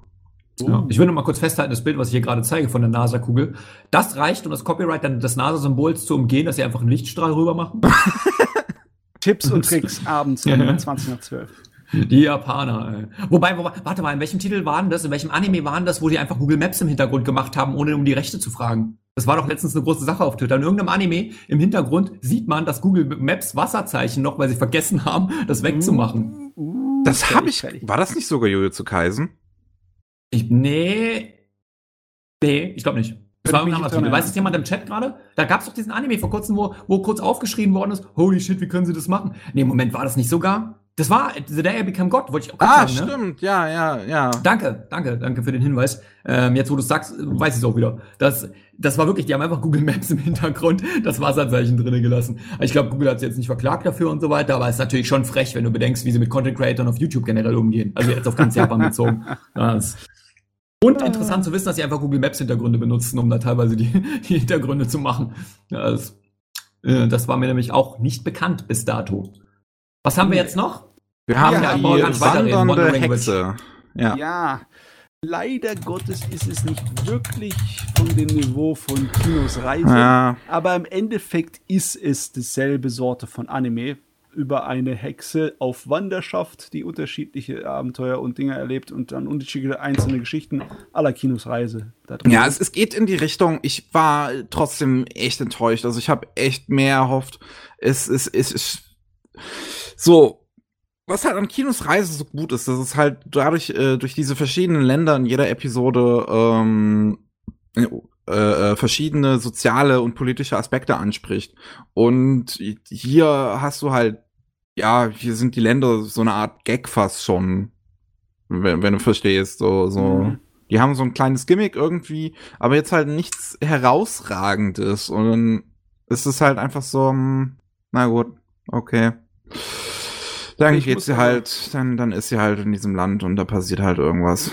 Ja. Ich will nur mal kurz festhalten, das Bild, was ich hier gerade zeige von der NASA-Kugel, das reicht, um das Copyright dann des NASA-Symbols zu umgehen, dass sie einfach einen Lichtstrahl rüber machen. Tipps und Tricks abends um 20 nach 12. Die Japaner, ey. Wobei, wobei, warte mal, in welchem Titel waren das? In welchem Anime waren das, wo die einfach Google Maps im Hintergrund gemacht haben, ohne um die Rechte zu fragen? Das war doch letztens eine große Sache auf Twitter. In irgendeinem Anime im Hintergrund sieht man das Google Maps Wasserzeichen noch, weil sie vergessen haben, das wegzumachen. Uh, uh, das habe ich. War das nicht sogar Jojo zu Kaisen? Ich, nee. Nee, ich glaube nicht. Das war irgendein anderes Weiß es jemand im Chat gerade? Da gab es doch diesen Anime vor kurzem, wo, wo kurz aufgeschrieben worden ist, holy shit, wie können sie das machen? Nee, Moment, war das nicht sogar? Das war The Day I Became God, wollte ich auch ah, sagen. Ah, stimmt, ne? ja, ja, ja. Danke, danke, danke für den Hinweis. Ähm, jetzt, wo du es sagst, weiß ich es auch wieder. Das, das war wirklich, die haben einfach Google Maps im Hintergrund das Wasserzeichen drinnen gelassen. Ich glaube, Google hat sie jetzt nicht verklagt dafür und so weiter, aber es ist natürlich schon frech, wenn du bedenkst, wie sie mit Content Creators auf YouTube generell umgehen. Also jetzt auf ganz Japan bezogen. Das. Und interessant zu wissen, dass sie einfach Google Maps Hintergründe benutzen, um da teilweise die, die Hintergründe zu machen. Das, äh, das war mir nämlich auch nicht bekannt bis dato. Was haben wir jetzt noch? Wir haben ja, die wandernde Hexe. Ja. ja, leider Gottes ist es nicht wirklich von dem Niveau von Kinos Reise. Ja. Aber im Endeffekt ist es dieselbe Sorte von Anime über eine Hexe auf Wanderschaft, die unterschiedliche Abenteuer und Dinge erlebt und dann unterschiedliche einzelne Geschichten aller Kinos Reise. Ja, es, es geht in die Richtung. Ich war trotzdem echt enttäuscht. Also ich habe echt mehr erhofft. Es, es, es, es so, was halt an Kinos Reise so gut ist, dass es halt dadurch, äh, durch diese verschiedenen Länder in jeder Episode ähm, äh, äh, verschiedene soziale und politische Aspekte anspricht. Und hier hast du halt, ja, hier sind die Länder so eine Art Gag fast schon, wenn, wenn du verstehst, so, so. Mhm. Die haben so ein kleines Gimmick irgendwie, aber jetzt halt nichts herausragendes. Und dann ist es halt einfach so, hm, na gut, okay. Dann ich geht sie halt, dann, dann ist sie halt in diesem Land und da passiert halt irgendwas.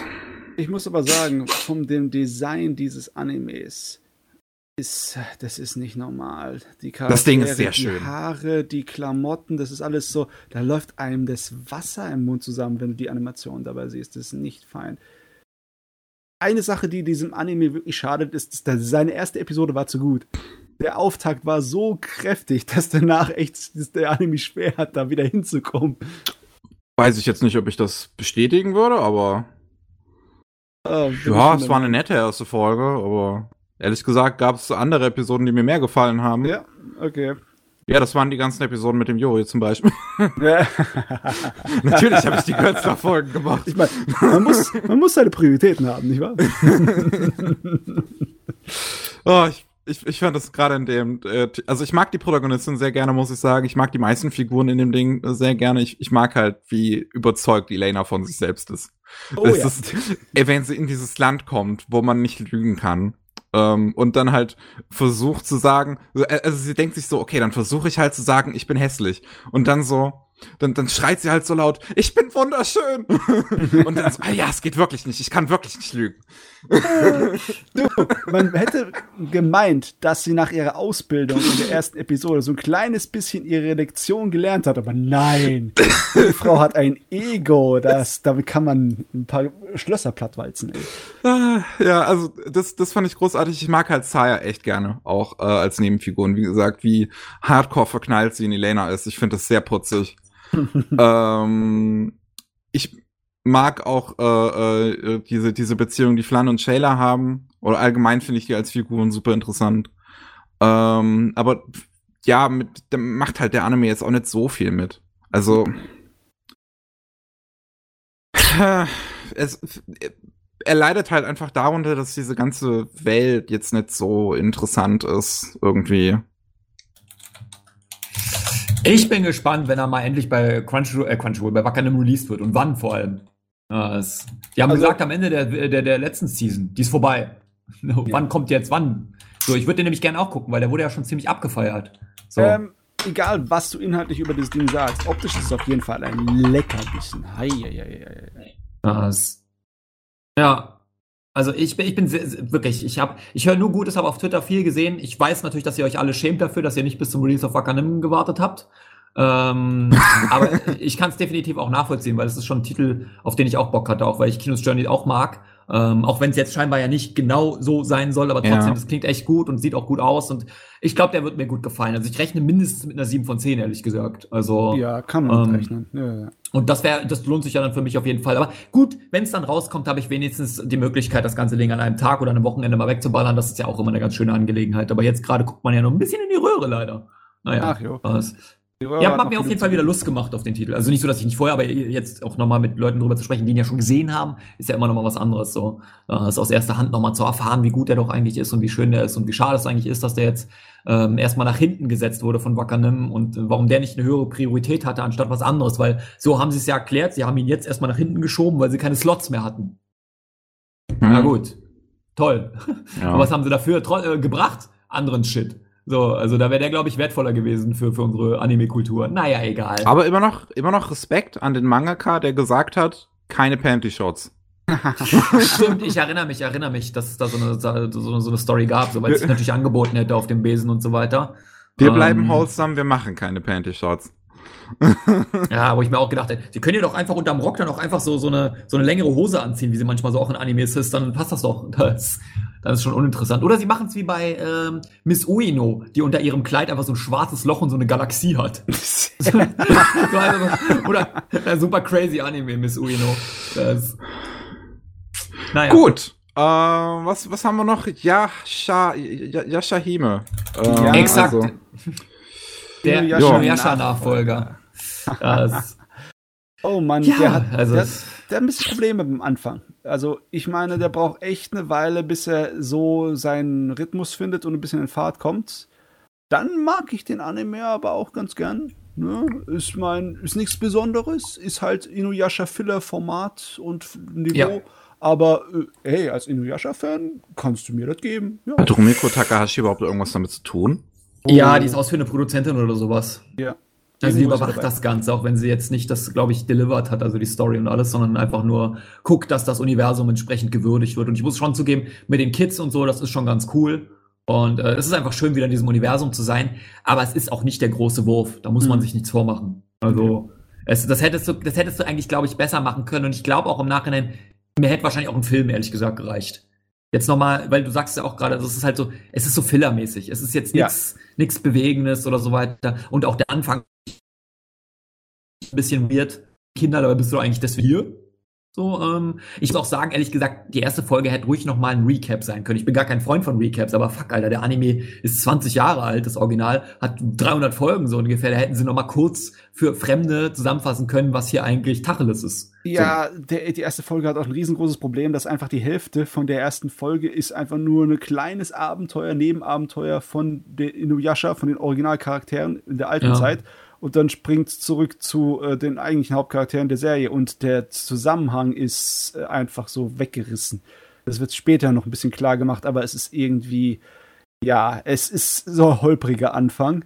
Ich muss aber sagen, von dem Design dieses Animes ist, das ist nicht normal. Die das Ding ist sehr die schön. Die Haare, die Klamotten, das ist alles so, da läuft einem das Wasser im Mund zusammen, wenn du die Animation dabei siehst. Das ist nicht fein. Eine Sache, die diesem Anime wirklich schadet, ist, dass seine erste Episode war zu gut. Der Auftakt war so kräftig, dass danach echt dass der Anime schwer hat, da wieder hinzukommen. Weiß ich jetzt nicht, ob ich das bestätigen würde, aber. Äh, ja, es war eine nette erste Folge, aber Ehrlich gesagt gab es andere Episoden, die mir mehr gefallen haben. Ja, okay. Ja, das waren die ganzen Episoden mit dem Juri zum Beispiel. Ja. Natürlich habe ich die Künstlerfolgen gemacht. Ich meine, man muss, man muss seine Prioritäten haben, nicht wahr? oh, ich, ich, ich fand das gerade in dem, äh, also ich mag die Protagonistin sehr gerne, muss ich sagen. Ich mag die meisten Figuren in dem Ding sehr gerne. Ich, ich mag halt, wie überzeugt Elena von sich selbst ist. Oh, ja. ist, wenn sie in dieses Land kommt, wo man nicht lügen kann ähm, und dann halt versucht zu sagen, äh, also sie denkt sich so, okay, dann versuche ich halt zu sagen, ich bin hässlich. Und dann so, dann, dann schreit sie halt so laut, ich bin wunderschön. und dann so, ah ja, es geht wirklich nicht, ich kann wirklich nicht lügen. du, man hätte gemeint, dass sie nach ihrer Ausbildung in der ersten Episode so ein kleines bisschen ihre Lektion gelernt hat, aber nein, die Frau hat ein Ego, das, damit kann man ein paar Schlösser plattwalzen. Ey. Ah, ja, also das, das fand ich großartig. Ich mag halt Saya echt gerne, auch äh, als Nebenfigur. Und wie gesagt, wie hardcore verknallt sie in Elena ist. Ich finde das sehr putzig. ähm, ich mag auch äh, äh, diese, diese Beziehung, die Flan und Shayla haben. Oder allgemein finde ich die als Figuren super interessant. Ähm, aber ja, mit, macht halt der Anime jetzt auch nicht so viel mit. Also. es, er leidet halt einfach darunter, dass diese ganze Welt jetzt nicht so interessant ist, irgendwie. Ich bin gespannt, wenn er mal endlich bei Crunchyroll, äh, Crunchyroll bei Wakanim released wird und wann vor allem. Ja, es, die haben also, gesagt, am Ende der, der, der letzten Season, die ist vorbei. Ja. Wann kommt jetzt wann? So, ich würde den nämlich gerne auch gucken, weil der wurde ja schon ziemlich abgefeiert. So. Ähm, egal, was du inhaltlich über das Ding sagst, optisch ist es auf jeden Fall ein Leckerbissen. Hei, hei, hei, hei. Ja, also ich bin, ich bin sehr, wirklich, ich habe, ich höre nur Gutes, habe auf Twitter viel gesehen. Ich weiß natürlich, dass ihr euch alle schämt dafür, dass ihr nicht bis zum Release of Wakanim gewartet habt. Ähm, aber ich kann es definitiv auch nachvollziehen, weil es ist schon ein Titel, auf den ich auch Bock hatte, auch weil ich Kinos Journey auch mag. Ähm, auch wenn es jetzt scheinbar ja nicht genau so sein soll, aber trotzdem, ja. klingt echt gut und sieht auch gut aus und ich glaube, der wird mir gut gefallen. Also ich rechne mindestens mit einer 7 von 10, ehrlich gesagt. Also Ja, kann man ähm, rechnen. Ja, ja. Und das wäre, das lohnt sich ja dann für mich auf jeden Fall. Aber gut, wenn es dann rauskommt, habe ich wenigstens die Möglichkeit, das ganze Ding an einem Tag oder einem Wochenende mal wegzuballern. Das ist ja auch immer eine ganz schöne Angelegenheit. Aber jetzt gerade guckt man ja noch ein bisschen in die Röhre leider. Naja. Ach jo. Was. Ja, hat mir auf jeden Fall wieder Lust gemacht auf den Titel. Also nicht so, dass ich nicht vorher, aber jetzt auch nochmal mit Leuten drüber zu sprechen, die ihn ja schon gesehen haben, ist ja immer nochmal was anderes. So, das aus erster Hand nochmal zu erfahren, wie gut der doch eigentlich ist und wie schön der ist und wie schade es eigentlich ist, dass der jetzt ähm, erstmal nach hinten gesetzt wurde von Wackernem und warum der nicht eine höhere Priorität hatte anstatt was anderes, weil so haben sie es ja erklärt, sie haben ihn jetzt erstmal nach hinten geschoben, weil sie keine Slots mehr hatten. Mhm. Na gut, toll. Ja. Aber was haben sie dafür äh, gebracht? Anderen Shit. So, also da wäre der, glaube ich, wertvoller gewesen für, für unsere Anime-Kultur. Naja, egal. Aber immer noch, immer noch Respekt an den Mangaka, der gesagt hat, keine Panty-Shots. Stimmt, ich erinnere mich, erinnere mich, dass es da so eine, so eine, so eine Story gab, so, weil es sich natürlich angeboten hätte auf dem Besen und so weiter. Wir bleiben ähm, wholesome, wir machen keine Panty-Shots. ja, wo ich mir auch gedacht hätte, sie können ja doch einfach unterm Rock dann auch einfach so, so, eine, so eine längere Hose anziehen, wie sie manchmal so auch in Animes ist, dann passt das doch. Das, das ist schon uninteressant. Oder sie machen es wie bei ähm, Miss Uino, die unter ihrem Kleid einfach so ein schwarzes Loch und so eine Galaxie hat. oder äh, super crazy Anime, Miss Uino. Das, naja. Gut. Äh, was, was haben wir noch? Yasha, Yashahime. Äh, ja, exakt. Also. Der Yasha-Nachfolger. oh Mann, ja, der, hat, also der, der hat ein bisschen Probleme am Anfang. Also ich meine, der braucht echt eine Weile, bis er so seinen Rhythmus findet und ein bisschen in Fahrt kommt. Dann mag ich den Anime aber auch ganz gern. Ne? Ist mein, ist nichts Besonderes, ist halt Inuyasha Filler Format und Niveau. Ja. Aber äh, hey, als Inuyasha-Fan kannst du mir das geben. Ja. Hat Rumiko Takahashi überhaupt irgendwas damit zu tun? Ja, die ist ausführende Produzentin oder sowas. Ja. Also sie überwacht das Ganze, auch wenn sie jetzt nicht das, glaube ich, delivered hat, also die Story und alles, sondern einfach nur guckt, dass das Universum entsprechend gewürdigt wird. Und ich muss schon zugeben, mit den Kids und so, das ist schon ganz cool. Und äh, es ist einfach schön, wieder in diesem Universum zu sein. Aber es ist auch nicht der große Wurf. Da muss mhm. man sich nichts vormachen. Also, es, das hättest du, das hättest du eigentlich, glaube ich, besser machen können. Und ich glaube auch im Nachhinein, mir hätte wahrscheinlich auch ein Film, ehrlich gesagt, gereicht. Jetzt nochmal, weil du sagst ja auch gerade, also es ist halt so, es ist so fillermäßig. Es ist jetzt nichts ja. nichts Bewegendes oder so weiter. Und auch der Anfang ein bisschen weird. Kinder, dabei bist du eigentlich das hier. So, ähm, ich muss auch sagen, ehrlich gesagt, die erste Folge hätte ruhig noch mal ein Recap sein können. Ich bin gar kein Freund von Recaps, aber fuck, Alter, der Anime ist 20 Jahre alt, das Original, hat 300 Folgen so ungefähr. Da hätten sie noch mal kurz für Fremde zusammenfassen können, was hier eigentlich Tacheles ist. Ja, so. der, die erste Folge hat auch ein riesengroßes Problem, dass einfach die Hälfte von der ersten Folge ist einfach nur ein kleines Abenteuer, Nebenabenteuer von den Inuyasha, von den Originalcharakteren in der alten ja. Zeit und dann springt zurück zu äh, den eigentlichen Hauptcharakteren der Serie und der Zusammenhang ist äh, einfach so weggerissen. Das wird später noch ein bisschen klar gemacht, aber es ist irgendwie, ja, es ist so ein holpriger Anfang.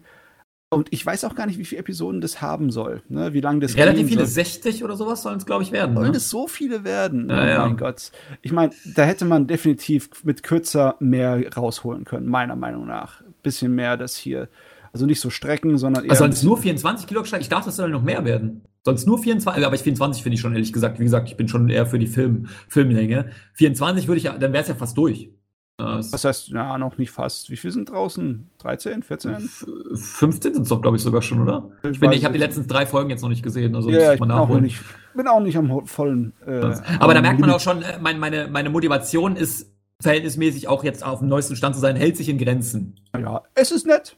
Und ich weiß auch gar nicht, wie viele Episoden das haben soll. Ne? Wie lange das Relativ viele, soll. 60 oder sowas sollen es, glaube ich, werden. Sollen ne? es so viele werden? Ja, oh ja. mein Gott. Ich meine, da hätte man definitiv mit kürzer mehr rausholen können, meiner Meinung nach. Bisschen mehr das hier also nicht so Strecken, sondern eher. Also es nur 24 Kilo? Ich dachte, es soll noch mehr werden. Sonst nur 24, aber ich 24 finde ich schon ehrlich gesagt. Wie gesagt, ich bin schon eher für die Film, Filmlänge. 24 würde ich ja, dann wäre es ja fast durch. Das, heißt, ja, noch nicht fast. Wie viel sind draußen? 13, 14? 15 sind es doch, glaube ich, sogar schon, oder? Ich, ich, ich habe die letzten drei Folgen jetzt noch nicht gesehen. Also ja, ich bin auch, nicht, bin auch nicht am vollen. Äh, aber da merkt man auch schon, äh, meine, meine, meine Motivation ist verhältnismäßig auch jetzt auf dem neuesten Stand zu sein, hält sich in Grenzen. Ja, es ist nett.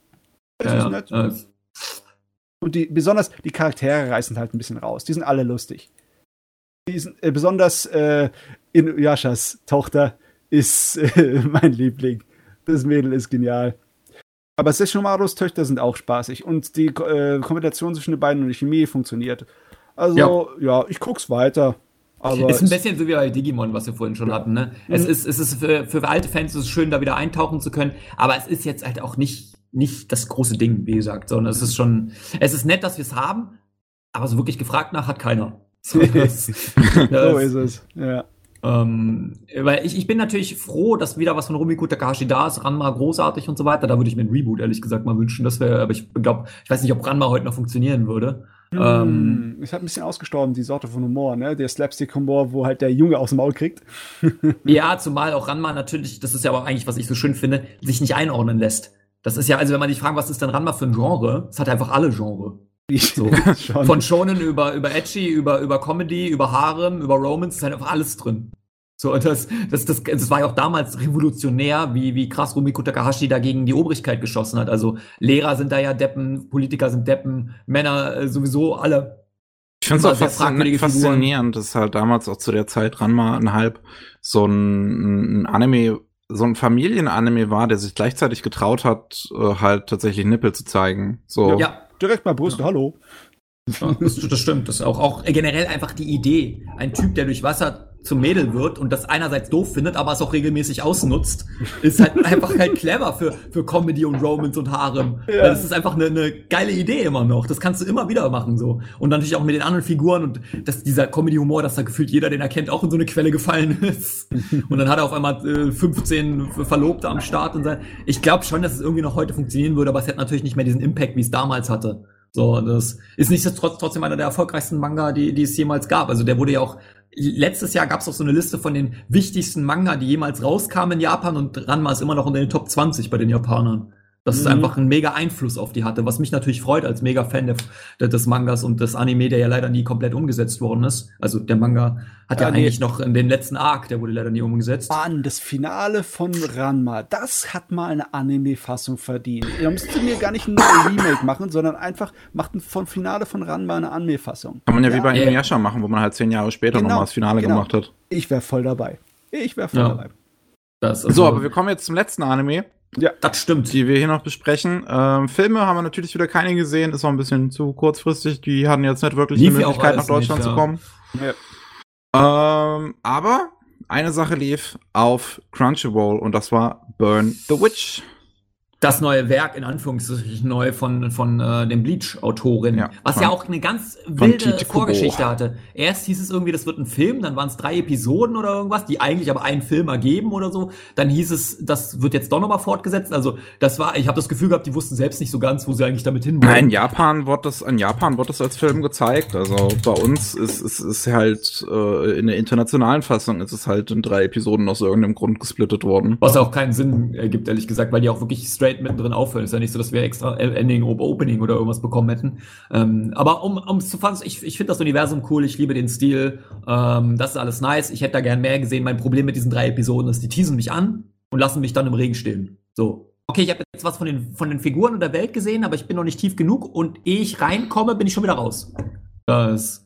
Ja, nett. Ja. Und die, besonders die Charaktere reißen halt ein bisschen raus. Die sind alle lustig. Die sind, äh, besonders äh, in Yashas Tochter ist äh, mein Liebling. Das Mädel ist genial. Aber Sesshomaros Töchter sind auch spaßig. Und die äh, Kombination zwischen den beiden und die Chemie funktioniert. Also, ja, ja ich guck's weiter. Aber ist ein bisschen so wie bei Digimon, was wir vorhin schon ja. hatten. Ne? Mhm. Es ist, es ist für, für alte Fans ist es schön, da wieder eintauchen zu können. Aber es ist jetzt halt auch nicht nicht das große Ding, wie gesagt, sondern es ist schon, es ist nett, dass wir es haben, aber so wirklich gefragt nach hat keiner. So, das, das, so ist es, ja. Ähm, weil ich, ich bin natürlich froh, dass wieder was von Rumiko Takahashi da ist, Ranma großartig und so weiter. Da würde ich mir ein Reboot ehrlich gesagt mal wünschen. Das wäre, aber ich glaube, ich weiß nicht, ob Ranma heute noch funktionieren würde. Hm, ähm, ist halt ein bisschen ausgestorben, die Sorte von Humor, ne? Der Slapstick-Humor, wo halt der Junge aus dem Maul kriegt. ja, zumal auch Ranma natürlich, das ist ja aber eigentlich, was ich so schön finde, sich nicht einordnen lässt. Das ist ja, also wenn man sich fragt, was ist denn Ranma für ein Genre? Es hat einfach alle Genre. So. Von Shonen über, über Edgy, über, über Comedy, über Harem, über Romance, ist halt einfach alles drin. So, und das, das, das, das war ja auch damals revolutionär, wie, wie krass Rumiko Takahashi dagegen die Obrigkeit geschossen hat. Also Lehrer sind da ja Deppen, Politiker sind Deppen, Männer äh, sowieso alle. Ich finde es auch faszinierend, faszinierend, dass halt damals auch zu der Zeit Ranma ein halb so ein, ein Anime so ein Familienanime war, der sich gleichzeitig getraut hat, äh, halt tatsächlich Nippel zu zeigen. So. Ja, direkt mal Brüste, ja. hallo. Ja, das, das, stimmt. Das ist auch, auch generell einfach die Idee. Ein Typ, der durch Wasser zum Mädel wird und das einerseits doof findet, aber es auch regelmäßig ausnutzt, ist halt einfach halt clever für, für Comedy und Romance und Harem. Ja. Das ist einfach eine, eine geile Idee immer noch. Das kannst du immer wieder machen so. Und natürlich auch mit den anderen Figuren und dass dieser Comedy-Humor, dass da gefühlt jeder, den er kennt, auch in so eine Quelle gefallen ist. und dann hat er auf einmal äh, 15 Verlobte am Start und so. Ich glaube schon, dass es irgendwie noch heute funktionieren würde, aber es hätte natürlich nicht mehr diesen Impact, wie es damals hatte. So, das ist nichtsdestotrotz trotzdem einer der erfolgreichsten Manga, die, die es jemals gab. Also der wurde ja auch letztes Jahr gab es auch so eine Liste von den wichtigsten Manga, die jemals rauskamen in Japan und Ranma ist immer noch in den Top 20 bei den Japanern dass mhm. es einfach einen mega Einfluss auf die hatte, was mich natürlich freut als mega Fan der, des Mangas und des Anime, der ja leider nie komplett umgesetzt worden ist. Also der Manga hat ja, ja eigentlich nee. noch in den letzten Arc, der wurde leider nie umgesetzt. Mann, das Finale von Ranma, das hat mal eine Anime-Fassung verdient. Ihr müsst mir gar nicht ein Remake machen, sondern einfach macht ein von Finale von Ranma eine Anime-Fassung. Kann man ja, ja, wie bei Inuyasha machen, wo man halt zehn Jahre später genau, nochmal das Finale genau. gemacht hat. Ich wäre voll dabei. Ich wäre voll ja. dabei. Also so, aber wir kommen jetzt zum letzten Anime. Ja, das stimmt. Die wir hier noch besprechen. Ähm, Filme haben wir natürlich wieder keine gesehen, ist auch ein bisschen zu kurzfristig. Die hatten jetzt nicht wirklich Lief die Möglichkeit, nach Deutschland nicht, ja. zu kommen. Ja. Ähm, aber eine Sache lief auf Crunchyroll und das war Burn the Witch das neue Werk in Anführungszeichen neu von von äh, dem Bleach Autorin, ja, was von, ja auch eine ganz wilde Vorgeschichte hatte. Erst hieß es irgendwie, das wird ein Film, dann waren es drei Episoden oder irgendwas, die eigentlich aber einen Film ergeben oder so. Dann hieß es, das wird jetzt doch nochmal fortgesetzt. Also das war, ich habe das Gefühl gehabt, die wussten selbst nicht so ganz, wo sie eigentlich damit hin wollen. In Japan wird das, in Japan wird das als Film gezeigt. Also bei uns ist es ist, ist halt äh, in der internationalen Fassung ist es halt in drei Episoden aus irgendeinem Grund gesplittet worden. Was auch keinen Sinn ergibt, ehrlich gesagt, weil die auch wirklich straight straight mittendrin aufhören. Ist ja nicht so, dass wir extra Ending Opening oder irgendwas bekommen hätten. Ähm, aber um um zu fassen, ich, ich finde das Universum cool, ich liebe den Stil. Ähm, das ist alles nice. Ich hätte da gern mehr gesehen. Mein Problem mit diesen drei Episoden ist, die teasen mich an und lassen mich dann im Regen stehen. So. Okay, ich habe jetzt was von den, von den Figuren und der Welt gesehen, aber ich bin noch nicht tief genug und ehe ich reinkomme, bin ich schon wieder raus. Das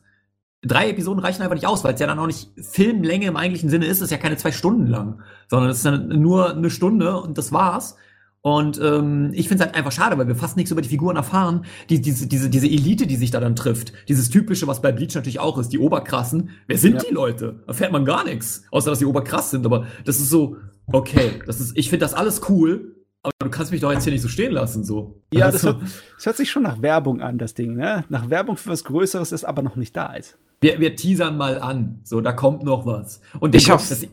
drei Episoden reichen einfach nicht aus, weil es ja dann auch nicht Filmlänge im eigentlichen Sinne ist. Es ist ja keine zwei Stunden lang, sondern es ist dann nur eine Stunde und das war's. Und ähm, ich finde es halt einfach schade, weil wir fast nichts über die Figuren erfahren. Die, diese, diese, diese Elite, die sich da dann trifft. Dieses typische, was bei Bleach natürlich auch ist, die Oberkrassen. Wer sind ja. die Leute? Da fährt man gar nichts. Außer, dass sie oberkrass sind. Aber das ist so, okay, das ist, ich finde das alles cool. Aber du kannst mich doch jetzt hier nicht so stehen lassen, so. Ja, das, also, hört, das hört sich schon nach Werbung an, das Ding, ne? Nach Werbung für was Größeres, das aber noch nicht da ist. Wir, wir teasern mal an. So, da kommt noch was. Und ich hab's.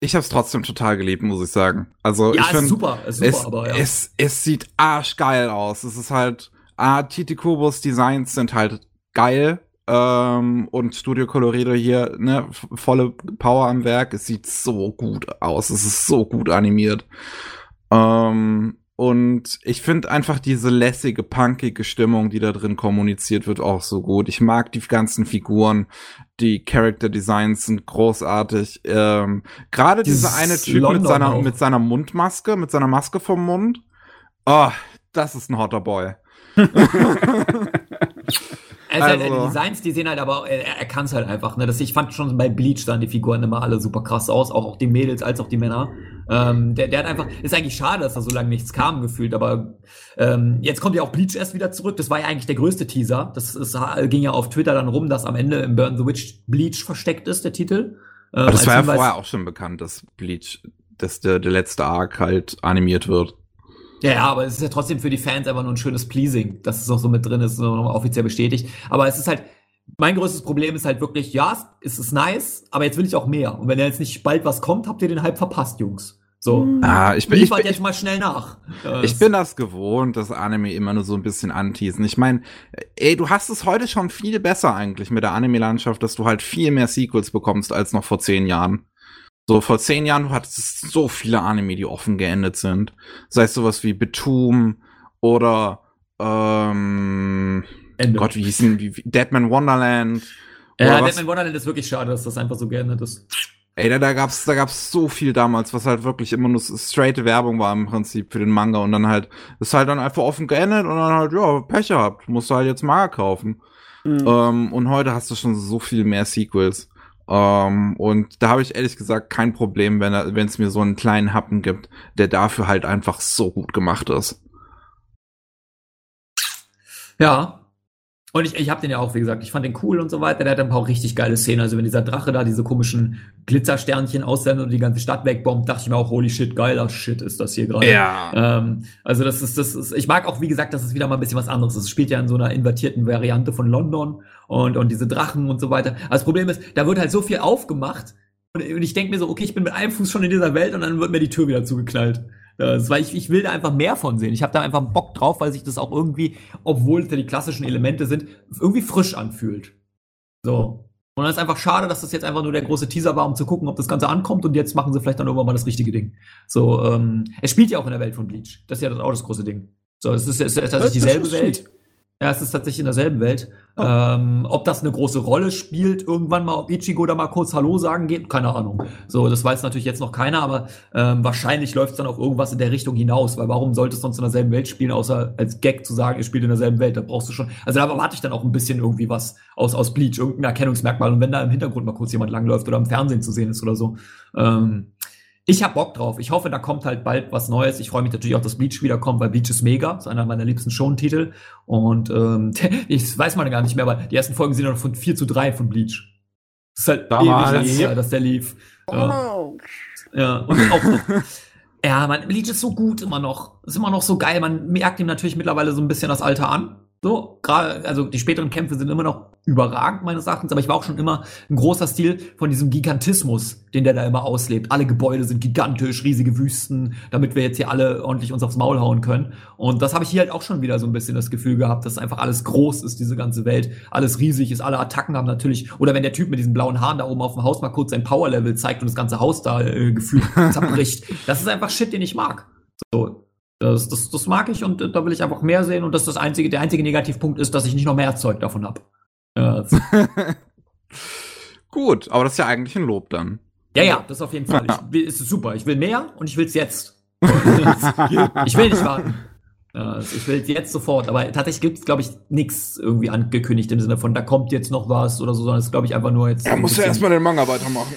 Ich habe es trotzdem total geliebt, muss ich sagen. Also ja, ich finde, super, ist super, es, aber ja. es, es sieht arschgeil aus. Es ist halt, ah, Titi Kubus Designs sind halt geil. Ähm, und Studio Colorido hier, ne, volle Power am Werk. Es sieht so gut aus. Es ist so gut animiert. Ähm, und ich finde einfach diese lässige, punkige Stimmung, die da drin kommuniziert wird, auch so gut. Ich mag die ganzen Figuren. Die Character Designs sind großartig. Ähm, Gerade dieser eine Typ mit seiner, mit seiner Mundmaske, mit seiner Maske vom Mund. Oh, das ist ein hotter Boy. Also, also, die Designs, die sehen halt aber, er, er kann es halt einfach. Ne? Das, ich fand schon bei Bleach sahen die Figuren immer alle super krass aus, auch, auch die Mädels als auch die Männer. Ähm, der, der hat einfach, ist eigentlich schade, dass da so lange nichts kam gefühlt, aber ähm, jetzt kommt ja auch Bleach erst wieder zurück. Das war ja eigentlich der größte Teaser. Das ist, ging ja auf Twitter dann rum, dass am Ende im Burn the Witch Bleach versteckt ist, der Titel. Ähm, das war ja vorher auch schon bekannt, dass Bleach, dass der, der letzte Arc halt animiert wird. Ja, ja, aber es ist ja trotzdem für die Fans einfach nur ein schönes Pleasing, dass es auch so mit drin ist, so offiziell bestätigt. Aber es ist halt, mein größtes Problem ist halt wirklich, ja, es ist nice, aber jetzt will ich auch mehr. Und wenn jetzt nicht bald was kommt, habt ihr den Hype verpasst, Jungs. So. Ah, ich bin, ich bin, jetzt mal schnell nach. Ich bin das gewohnt, dass Anime immer nur so ein bisschen anteasen. Ich meine, ey, du hast es heute schon viel besser eigentlich mit der Anime-Landschaft, dass du halt viel mehr Sequels bekommst als noch vor zehn Jahren. So, vor zehn Jahren, du hattest so viele Anime, die offen geendet sind. Sei es sowas wie Betum oder, ähm, Ende. Gott, wie hießen, wie, wie Deadman Wonderland. Ja, Deadman Wonderland ist wirklich schade, dass das einfach so geendet ist. Ey, da, da gab's, da gab's so viel damals, was halt wirklich immer nur straight Werbung war im Prinzip für den Manga und dann halt, ist halt dann einfach offen geendet und dann halt, ja, Pech gehabt, musst du halt jetzt Manga kaufen. Mhm. Ähm, und heute hast du schon so viel mehr Sequels. Um, ähm, und da habe ich ehrlich gesagt kein Problem, wenn es mir so einen kleinen Happen gibt, der dafür halt einfach so gut gemacht ist. Ja. Und ich, ich habe den ja auch, wie gesagt, ich fand den cool und so weiter. Der hat ein paar richtig geile Szenen. Also wenn dieser Drache da diese komischen Glitzersternchen aussendet und die ganze Stadt wegbombt, dachte ich mir auch, holy shit, geiler Shit ist das hier gerade. Ja. Ähm, also das ist, das ist, ich mag auch, wie gesagt, das ist wieder mal ein bisschen was anderes. Es spielt ja in so einer invertierten Variante von London und, und diese Drachen und so weiter. Also das Problem ist, da wird halt so viel aufgemacht und, und ich denke mir so, okay, ich bin mit einem Fuß schon in dieser Welt und dann wird mir die Tür wieder zugeknallt. Das, weil ich, ich will da einfach mehr von sehen. Ich habe da einfach Bock drauf, weil sich das auch irgendwie, obwohl es ja die klassischen Elemente sind, irgendwie frisch anfühlt. So. Und dann ist einfach schade, dass das jetzt einfach nur der große Teaser war, um zu gucken, ob das Ganze ankommt und jetzt machen sie vielleicht dann irgendwann mal das richtige Ding. So, ähm, es spielt ja auch in der Welt von Bleach. Das ist ja auch das große Ding. So, es ist, es ist tatsächlich dieselbe Welt. Ja, es ist tatsächlich in derselben Welt. Oh. Ähm, ob das eine große Rolle spielt, irgendwann mal, ob Ichigo da mal kurz Hallo sagen geht, keine Ahnung. So, das weiß natürlich jetzt noch keiner, aber ähm, wahrscheinlich läuft es dann auf irgendwas in der Richtung hinaus, weil warum sollte es sonst in derselben Welt spielen, außer als Gag zu sagen, ihr spielt in derselben Welt, da brauchst du schon, also da erwarte ich dann auch ein bisschen irgendwie was aus, aus Bleach, irgendein Erkennungsmerkmal und wenn da im Hintergrund mal kurz jemand langläuft oder im Fernsehen zu sehen ist oder so. Ähm, ich habe Bock drauf. Ich hoffe, da kommt halt bald was Neues. Ich freue mich natürlich auch, dass Bleach wiederkommt, weil Bleach ist mega. Das ist einer meiner liebsten Show-Titel. Und ähm, ich weiß mal gar nicht mehr, aber die ersten Folgen sind noch von 4 zu 3 von Bleach. Das ist halt Damals. ewig lang dass der lief. Ja. Oh. ja, und auch ja, man, Bleach ist so gut immer noch. Ist immer noch so geil. Man merkt ihm natürlich mittlerweile so ein bisschen das Alter an. So, gerade, also die späteren Kämpfe sind immer noch überragend meines Erachtens, aber ich war auch schon immer ein großer Stil von diesem Gigantismus, den der da immer auslebt. Alle Gebäude sind gigantisch, riesige Wüsten, damit wir jetzt hier alle ordentlich uns aufs Maul hauen können. Und das habe ich hier halt auch schon wieder so ein bisschen das Gefühl gehabt, dass einfach alles groß ist, diese ganze Welt, alles riesig ist, alle Attacken haben natürlich, oder wenn der Typ mit diesen blauen Haaren da oben auf dem Haus mal kurz sein Power-Level zeigt und das ganze Haus da äh, gefühlt zerbricht. Das ist einfach Shit, den ich mag. So, das, das, das mag ich und da will ich einfach mehr sehen und das ist das einzige, der einzige Negativpunkt ist, dass ich nicht noch mehr Zeug davon habe. Ja, Gut, aber das ist ja eigentlich ein Lob dann. Ja, ja, das auf jeden Fall. Ich will, ist super. Ich will mehr und ich will es jetzt. ich will nicht warten. ich will jetzt sofort, aber tatsächlich gibt es, glaube ich, nichts irgendwie angekündigt im Sinne von, da kommt jetzt noch was oder so, sondern es ist, glaube ich, einfach nur jetzt. Er muss ja erstmal den Manga weitermachen.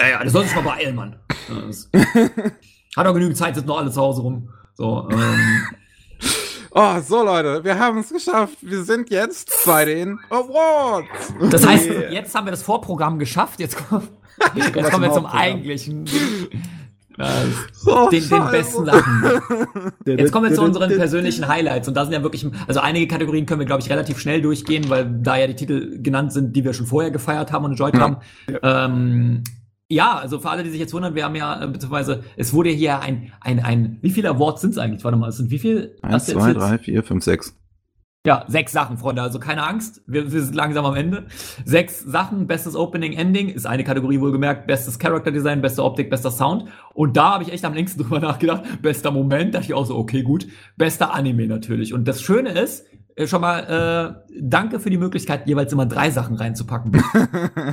Ja, ja, das soll sich mal beeilen, Mann. Hat auch genügend Zeit, sind noch alle zu Hause rum. So, ähm. Oh, so Leute, wir haben es geschafft. Wir sind jetzt bei den Awards. Das heißt, jetzt haben wir das Vorprogramm geschafft. Jetzt, kommen, jetzt kommen wir zum eigentlichen. Oh, den, den, besten Sachen. Jetzt kommen wir zu unseren persönlichen Highlights und da sind ja wirklich, also einige Kategorien können wir glaube ich relativ schnell durchgehen, weil da ja die Titel genannt sind, die wir schon vorher gefeiert haben und enjoyed ja. haben. Ähm, ja, also für alle, die sich jetzt wundern, wir haben ja, äh, beziehungsweise es wurde hier ein, ein, ein, wie viele Awards sind es eigentlich? Warte mal, es sind wie viel? Eins, zwei, drei, vier, fünf, sechs. Ja, sechs Sachen, Freunde, also keine Angst, wir, wir sind langsam am Ende. Sechs Sachen, bestes Opening, Ending, ist eine Kategorie wohlgemerkt, bestes Character Design, beste Optik, bester Sound. Und da habe ich echt am längsten drüber nachgedacht, bester Moment, dachte ich auch so, okay, gut, bester Anime natürlich. Und das Schöne ist, schon mal äh, danke für die Möglichkeit, jeweils immer drei Sachen reinzupacken.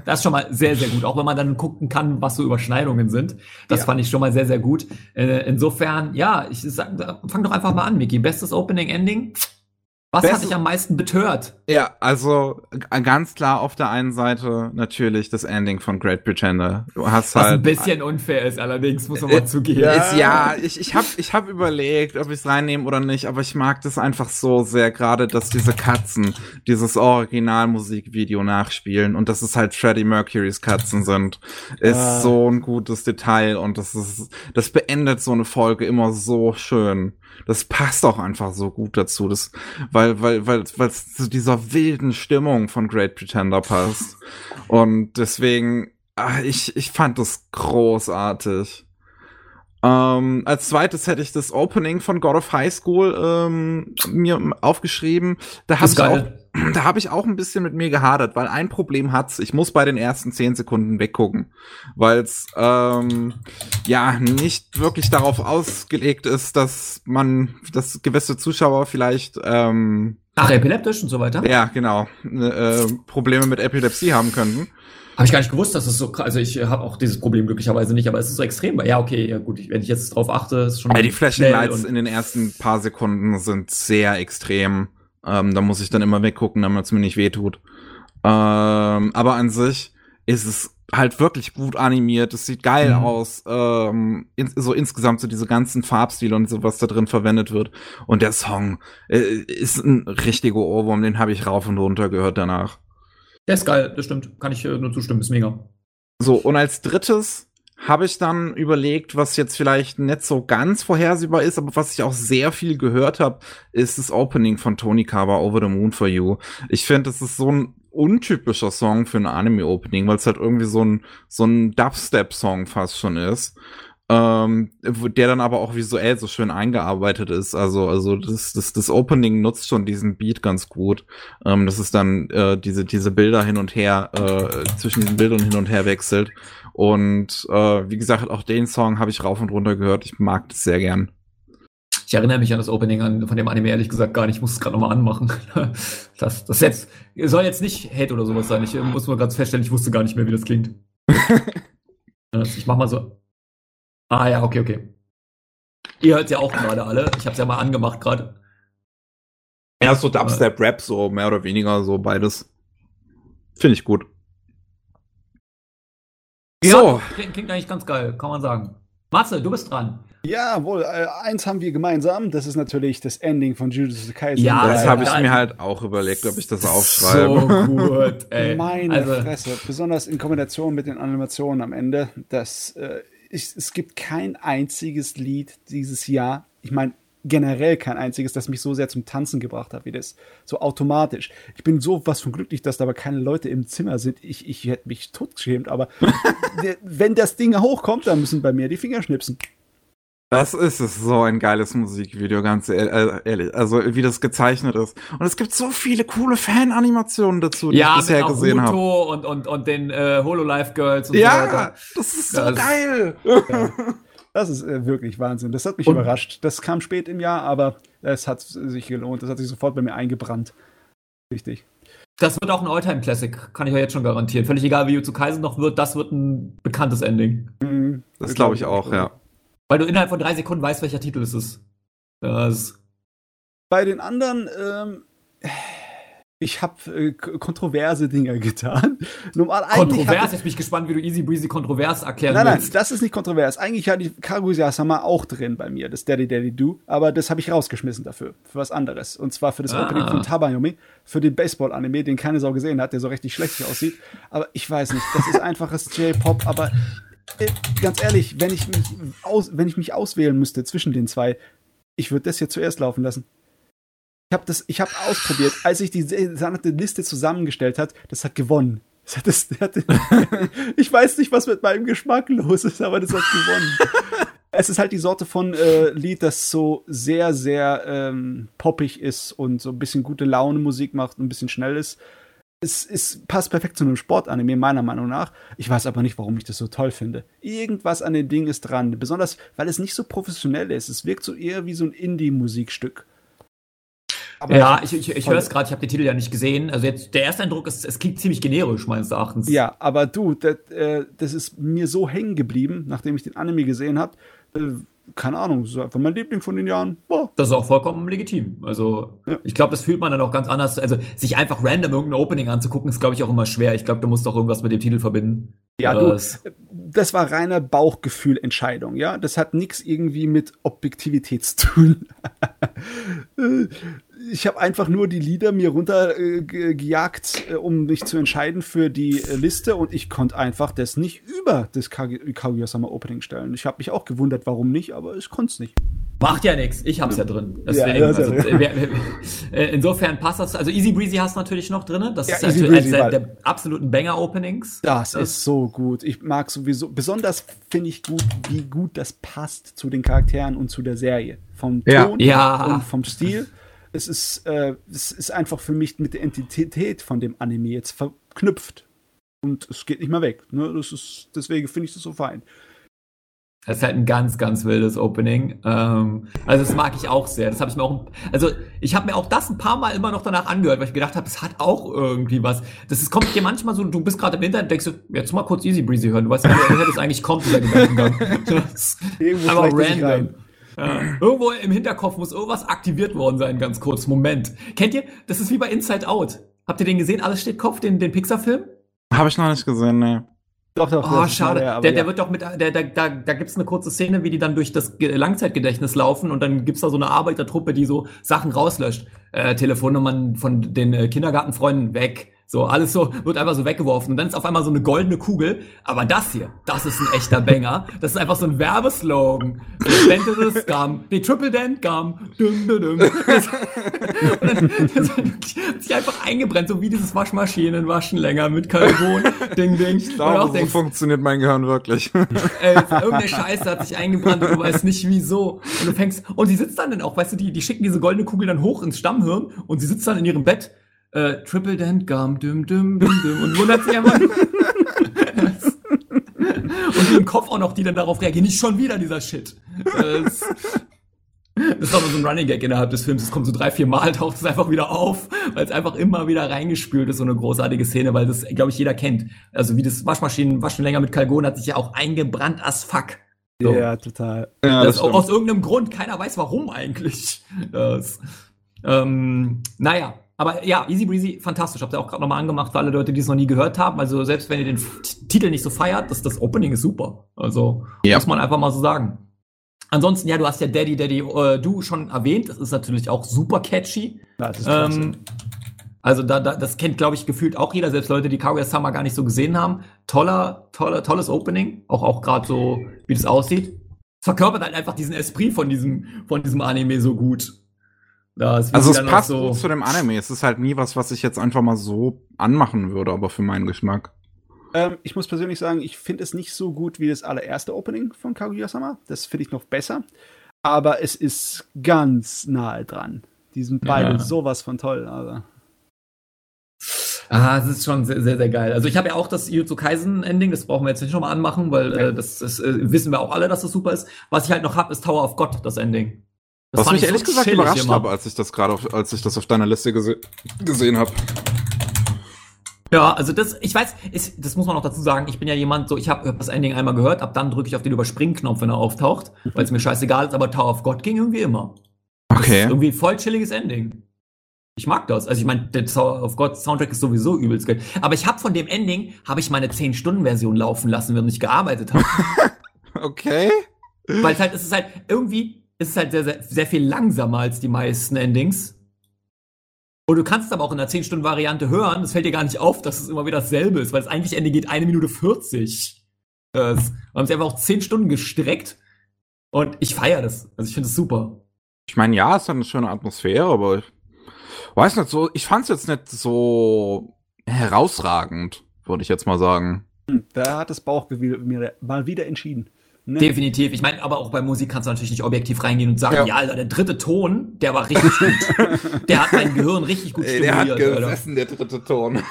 das ist schon mal sehr, sehr gut. Auch wenn man dann gucken kann, was so Überschneidungen sind. Das ja. fand ich schon mal sehr, sehr gut. Äh, insofern, ja, ich sag, fang doch einfach mal an, Miki. Bestes Opening, Ending. Was Best hat dich am meisten betört? Ja, also ganz klar auf der einen Seite natürlich das Ending von Great Pretender. Du hast Was halt ein bisschen unfair ist, allerdings muss man mal äh, zugeben. Ja, ja ich, ich habe ich hab überlegt, ob ich es reinnehme oder nicht, aber ich mag das einfach so sehr, gerade dass diese Katzen dieses Originalmusikvideo nachspielen und dass es halt Freddie Mercurys Katzen sind, ist ah. so ein gutes Detail und das ist, das beendet so eine Folge immer so schön. Das passt auch einfach so gut dazu, das, weil, weil, weil, weil es zu dieser wilden Stimmung von Great Pretender passt. Und deswegen, ach, ich, ich fand das großartig. Ähm, als zweites hätte ich das Opening von God of High School ähm, mir aufgeschrieben. Da habe ich auch da habe ich auch ein bisschen mit mir gehadert, weil ein Problem hat's. Ich muss bei den ersten zehn Sekunden weggucken, weil es ähm, ja nicht wirklich darauf ausgelegt ist, dass man, dass gewisse Zuschauer vielleicht ähm, Ach, epileptisch und so weiter? Ja, genau. Äh, Probleme mit Epilepsie haben könnten. Habe ich gar nicht gewusst, dass es so Also ich habe auch dieses Problem glücklicherweise nicht, aber es ist so extrem. Ja, okay, ja gut, wenn ich jetzt drauf achte, ist schon. Ja, die Flashing Lights in den ersten paar Sekunden sind sehr extrem. Ähm, da muss ich dann immer weggucken, damit es mir nicht wehtut. Ähm, aber an sich ist es halt wirklich gut animiert. Es sieht geil mhm. aus. Ähm, in, so insgesamt so diese ganzen Farbstile und so, was da drin verwendet wird. Und der Song äh, ist ein richtiger Ohrwurm. Den habe ich rauf und runter gehört danach. Der ist geil, das stimmt. Kann ich äh, nur zustimmen. Ist mega. So, und als drittes habe ich dann überlegt, was jetzt vielleicht nicht so ganz vorhersehbar ist, aber was ich auch sehr viel gehört habe, ist das Opening von Tony Kaba Over the Moon for You. Ich finde, das ist so ein untypischer Song für ein Anime-Opening, weil es halt irgendwie so ein, so ein Dubstep-Song fast schon ist. Ähm, der dann aber auch visuell so schön eingearbeitet ist. Also, also das, das, das Opening nutzt schon diesen Beat ganz gut. Ähm, das ist dann äh, diese, diese Bilder hin und her, äh, zwischen diesen Bildern hin und her wechselt. Und äh, wie gesagt, auch den Song habe ich rauf und runter gehört. Ich mag das sehr gern. Ich erinnere mich an das Opening an, von dem Anime ehrlich gesagt gar nicht. Ich muss es gerade nochmal anmachen. Das, das jetzt, soll jetzt nicht Hate oder sowas sein. Ich muss nur ganz feststellen, ich wusste gar nicht mehr, wie das klingt. ich mach mal so. Ah ja, okay, okay. Ihr hört ja auch gerade alle. Ich habe es ja mal angemacht gerade. Ja, so Dubstep-Rap, so mehr oder weniger, so beides. Finde ich gut. So. Ja, klingt, klingt, eigentlich ganz geil, kann man sagen. Matze, du bist dran. Ja, wohl. Äh, eins haben wir gemeinsam. Das ist natürlich das Ending von Jujutsu Kaisen. Ja, das habe ich mir halt auch überlegt, ob ich das aufschreibe. So gut, ey. Meine also. Fresse. Besonders in Kombination mit den Animationen am Ende. Das, äh, ich, es gibt kein einziges Lied dieses Jahr. Ich meine, generell kein einziges, das mich so sehr zum Tanzen gebracht hat wie das. So automatisch. Ich bin so was von glücklich, dass da aber keine Leute im Zimmer sind. Ich, ich hätte mich totgeschämt, aber wenn das Ding hochkommt, dann müssen bei mir die Finger schnipsen. Das ist es, so ein geiles Musikvideo, ganz äh, ehrlich. Also, wie das gezeichnet ist. Und es gibt so viele coole Fan-Animationen dazu, die ja, ich bisher gesehen habe. Und, und, und den äh, Hololive Girls und ja, so weiter. das ist so das, geil. Ja. Das ist äh, wirklich Wahnsinn. Das hat mich und, überrascht. Das kam spät im Jahr, aber es hat sich gelohnt. Das hat sich sofort bei mir eingebrannt. Richtig. Das wird auch ein Alltime Classic, kann ich euch jetzt schon garantieren. Völlig egal, wie zu Kaisen noch wird, das wird ein bekanntes Ending. Mhm, das glaube ich auch, ja. Weil du innerhalb von drei Sekunden weißt, welcher Titel es ist. Das Bei den anderen, ähm, ich habe äh, kontroverse Dinge getan. Normal, kontrovers? Jetzt bin ich gespannt, wie du Easy Breezy kontrovers erklären nein, willst. Nein, das ist nicht kontrovers. Eigentlich hatte ich Kaguya-sama auch drin bei mir, das Daddy Daddy Do, aber das habe ich rausgeschmissen dafür, für was anderes. Und zwar für das ah. Opening von Tabayomi, für den Baseball-Anime, den keine Sau gesehen hat, der so richtig schlecht aussieht. Aber ich weiß nicht, das ist einfaches J-Pop, aber äh, ganz ehrlich, wenn ich, mich aus, wenn ich mich auswählen müsste zwischen den zwei, ich würde das hier zuerst laufen lassen. Ich habe das, ich habe ausprobiert, als ich die Liste zusammengestellt hat, das hat gewonnen. Das hat, das, hat, ich weiß nicht, was mit meinem Geschmack los ist, aber das hat gewonnen. es ist halt die Sorte von äh, Lied, das so sehr, sehr ähm, poppig ist und so ein bisschen gute Laune Musik macht und ein bisschen schnell ist. Es, es passt perfekt zu einem Sportanime, meiner Meinung nach. Ich weiß aber nicht, warum ich das so toll finde. Irgendwas an dem Ding ist dran. Besonders, weil es nicht so professionell ist. Es wirkt so eher wie so ein Indie-Musikstück. Aber ja, ich, ich, ich höre es gerade, ich habe den Titel ja nicht gesehen. Also jetzt der erste Eindruck ist, es klingt ziemlich generisch, meines Erachtens. Ja, aber du, das, äh, das ist mir so hängen geblieben, nachdem ich den Anime gesehen habe. Äh, keine Ahnung, das ist einfach mein Liebling von den Jahren. Boah. Das ist auch vollkommen legitim. Also, ja. ich glaube, das fühlt man dann auch ganz anders. Also, sich einfach random irgendein Opening anzugucken, ist, glaube ich, auch immer schwer. Ich glaube, du musst auch irgendwas mit dem Titel verbinden. Ja, du, das war reine Bauchgefühlentscheidung, ja. Das hat nichts irgendwie mit Objektivität zu tun. Ich habe einfach nur die Lieder mir runtergejagt, äh, äh, um mich zu entscheiden für die äh, Liste und ich konnte einfach das nicht über das Kaguya-sama Opening stellen. Ich habe mich auch gewundert, warum nicht, aber ich konnte es nicht. Macht ja nichts, ich hab's ja, ja drin. Deswegen, ja, also, äh, insofern passt das. Also Easy Breezy hast du natürlich noch drin. Das ja, ist Easy eines der, absoluten Banger-Openings. Das, das, ist so gut. Ich mag sowieso, besonders finde ich gut, wie gut das passt zu den Charakteren und zu der Serie. Vom Ton ja. und vom Stil es ist, äh, es ist einfach für mich mit der Entität von dem Anime jetzt verknüpft. Und es geht nicht mehr weg. Ne? Das ist, deswegen finde ich das so fein. Das ist halt ein ganz, ganz wildes Opening. Ähm, also das mag ich auch sehr. Das habe ich mir auch. Also ich habe mir auch das ein paar Mal immer noch danach angehört, weil ich gedacht habe, es hat auch irgendwie was. Das ist, kommt dir manchmal so, du bist gerade im Internet, denkst du, jetzt mal kurz Easy Breezy hören. Du weißt nicht, woher das eigentlich kommt, dieser Gedankengang. aber random. Ja. Irgendwo im Hinterkopf muss irgendwas aktiviert worden sein, ganz kurz. Moment. Kennt ihr? Das ist wie bei Inside Out. Habt ihr den gesehen? Alles steht Kopf, den, den Pixar-Film? Habe ich noch nicht gesehen, ne. Doch, doch, oh, schade. Der, der, der wird doch mit, der, der, da, da gibt's eine kurze Szene, wie die dann durch das Langzeitgedächtnis laufen und dann gibt's da so eine Arbeitertruppe, die so Sachen rauslöscht. Äh, Telefonnummern von den äh, Kindergartenfreunden weg, so, alles so, wird einfach so weggeworfen. Und dann ist auf einmal so eine goldene Kugel. Aber das hier, das ist ein echter Banger. Das ist einfach so ein Werbeslogan. The Scum, die Triple Dent Gum. Dum, dum, dum. Das, und dann das hat sich einfach eingebrennt, so wie dieses Waschmaschinen waschen länger mit Carbon. Ding, ding. Ich glaube, so denkst, funktioniert mein Gehirn wirklich. Ey, irgendeine Scheiße hat sich eingebrannt und du weißt nicht wieso. Und du fängst, und sie sitzt dann dann auch, weißt du, die, die schicken diese goldene Kugel dann hoch ins Stammhirn und sie sitzt dann in ihrem Bett äh, Triple Dent Gum, düm, düm, düm, düm, und wundert sich einfach. und im Kopf auch noch, die dann darauf reagieren, nicht schon wieder dieser Shit. Das, das ist doch nur so ein Running Gag innerhalb des Films. Es kommt so drei, vier Mal, taucht es einfach wieder auf, weil es einfach immer wieder reingespült ist, so eine großartige Szene, weil das, glaube ich, jeder kennt. Also wie das Waschmaschinen, Waschen länger mit Kalgon hat sich ja auch eingebrannt as fuck. So. Ja, total. Ja, das das aus irgendeinem Grund, keiner weiß warum eigentlich. Das, ähm, naja, aber ja, Easy Breezy, fantastisch. Habt ihr auch gerade nochmal angemacht für alle Leute, die es noch nie gehört haben. Also selbst wenn ihr den Titel nicht so feiert, das, das Opening ist super. Also ja. muss man einfach mal so sagen. Ansonsten, ja, du hast ja Daddy Daddy äh, Du schon erwähnt. Das ist natürlich auch super catchy. Ja, das ist ähm, also da, da, das kennt, glaube ich, gefühlt auch jeder, selbst Leute, die Kaguya-sama gar nicht so gesehen haben. Toller, toller, tolles Opening. Auch, auch gerade so, wie das aussieht. Es verkörpert halt einfach diesen Esprit von diesem, von diesem Anime so gut. Also es passt so zu dem Anime. Es ist halt nie was, was ich jetzt einfach mal so anmachen würde, aber für meinen Geschmack. Ähm, ich muss persönlich sagen, ich finde es nicht so gut wie das allererste Opening von Kaguya-sama. Das finde ich noch besser. Aber es ist ganz nahe dran. Die sind beide ja. sowas von toll. Also. Ah, es ist schon sehr, sehr, sehr geil. Also ich habe ja auch das Jujutsu Kaisen Ending, das brauchen wir jetzt nicht nochmal anmachen, weil äh, das, das äh, wissen wir auch alle, dass das super ist. Was ich halt noch habe, ist Tower of God, das Ending. Das Was mich ehrlich so gesagt überrascht habe, als ich das gerade als ich das auf deiner Liste gese gesehen habe. Ja, also das, ich weiß, ist, das muss man auch dazu sagen, ich bin ja jemand, so ich habe hab das Ending einmal gehört, ab dann drücke ich auf den Überspringen-Knopf, wenn er auftaucht, weil es mir scheißegal ist, aber Tower of God ging irgendwie immer. Okay. irgendwie voll chilliges Ending. Ich mag das. Also ich meine, der Tower of God Soundtrack ist sowieso übelst geil. Aber ich habe von dem Ending, habe ich meine 10-Stunden-Version laufen lassen, während ich gearbeitet habe. okay. Weil es halt, es ist halt irgendwie, ist halt sehr, sehr, sehr viel langsamer als die meisten Endings. Und du kannst es aber auch in der 10-Stunden-Variante hören. Das fällt dir gar nicht auf, dass es immer wieder dasselbe ist, weil das eigentliche Ende geht eine Minute 40. Das, wir haben es einfach auch 10 Stunden gestreckt. Und ich feiere das. Also ich finde es super. Ich meine, ja, es hat eine schöne Atmosphäre, aber ich weiß nicht so, ich fand es jetzt nicht so herausragend, würde ich jetzt mal sagen. Hm, da hat das Bauchgefühl mir mal wieder entschieden. Ne? Definitiv. Ich meine, aber auch bei Musik kannst du natürlich nicht objektiv reingehen und sagen, ja, ja Alter, der dritte Ton, der war richtig gut. der hat mein Gehirn richtig gut stimuliert. Der hat gesessen, Alter. der dritte Ton.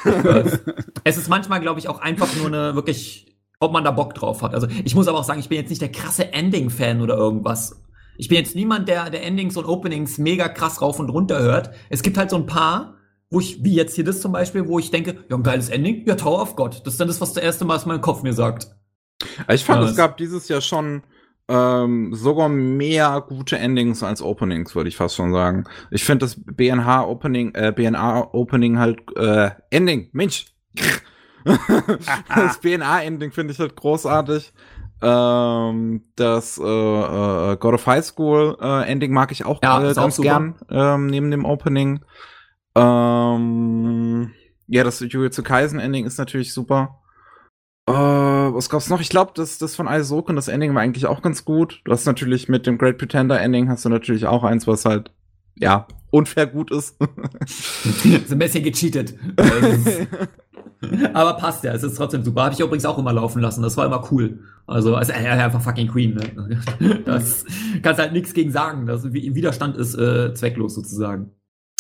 es ist manchmal, glaube ich, auch einfach nur eine wirklich, ob man da Bock drauf hat. Also ich muss aber auch sagen, ich bin jetzt nicht der krasse Ending-Fan oder irgendwas. Ich bin jetzt niemand, der, der Endings und Openings mega krass rauf und runter hört. Es gibt halt so ein paar, wo ich, wie jetzt hier das zum Beispiel, wo ich denke, ja, ein geiles Ending, ja, Tower of God. Das ist dann das, was das erste Mal aus meinem Kopf mir sagt. Ich fand, ja, es gab dieses Jahr schon ähm, sogar mehr gute Endings als Openings, würde ich fast schon sagen. Ich finde das BNH Opening, äh, BNA Opening halt äh, Ending, Mensch. das BNA Ending finde ich halt großartig. Ähm, das äh, äh, God of High School äh, Ending mag ich auch, ja, äh, ganz auch gern ähm, neben dem Opening. Ähm, ja, das Jujutsu Kaisen Ending ist natürlich super. Äh, was gab's noch? Ich glaube, das, das von Aizoken, das Ending war eigentlich auch ganz gut. Du hast natürlich mit dem Great Pretender Ending hast du natürlich auch eins, was halt, ja, unfair gut ist. ist ein bisschen gecheatet. Aber passt ja, es ist trotzdem super. Habe ich übrigens auch immer laufen lassen. Das war immer cool. Also, also äh, einfach fucking Queen. Ne? Das kannst halt nichts gegen sagen. Das Widerstand ist äh, zwecklos sozusagen.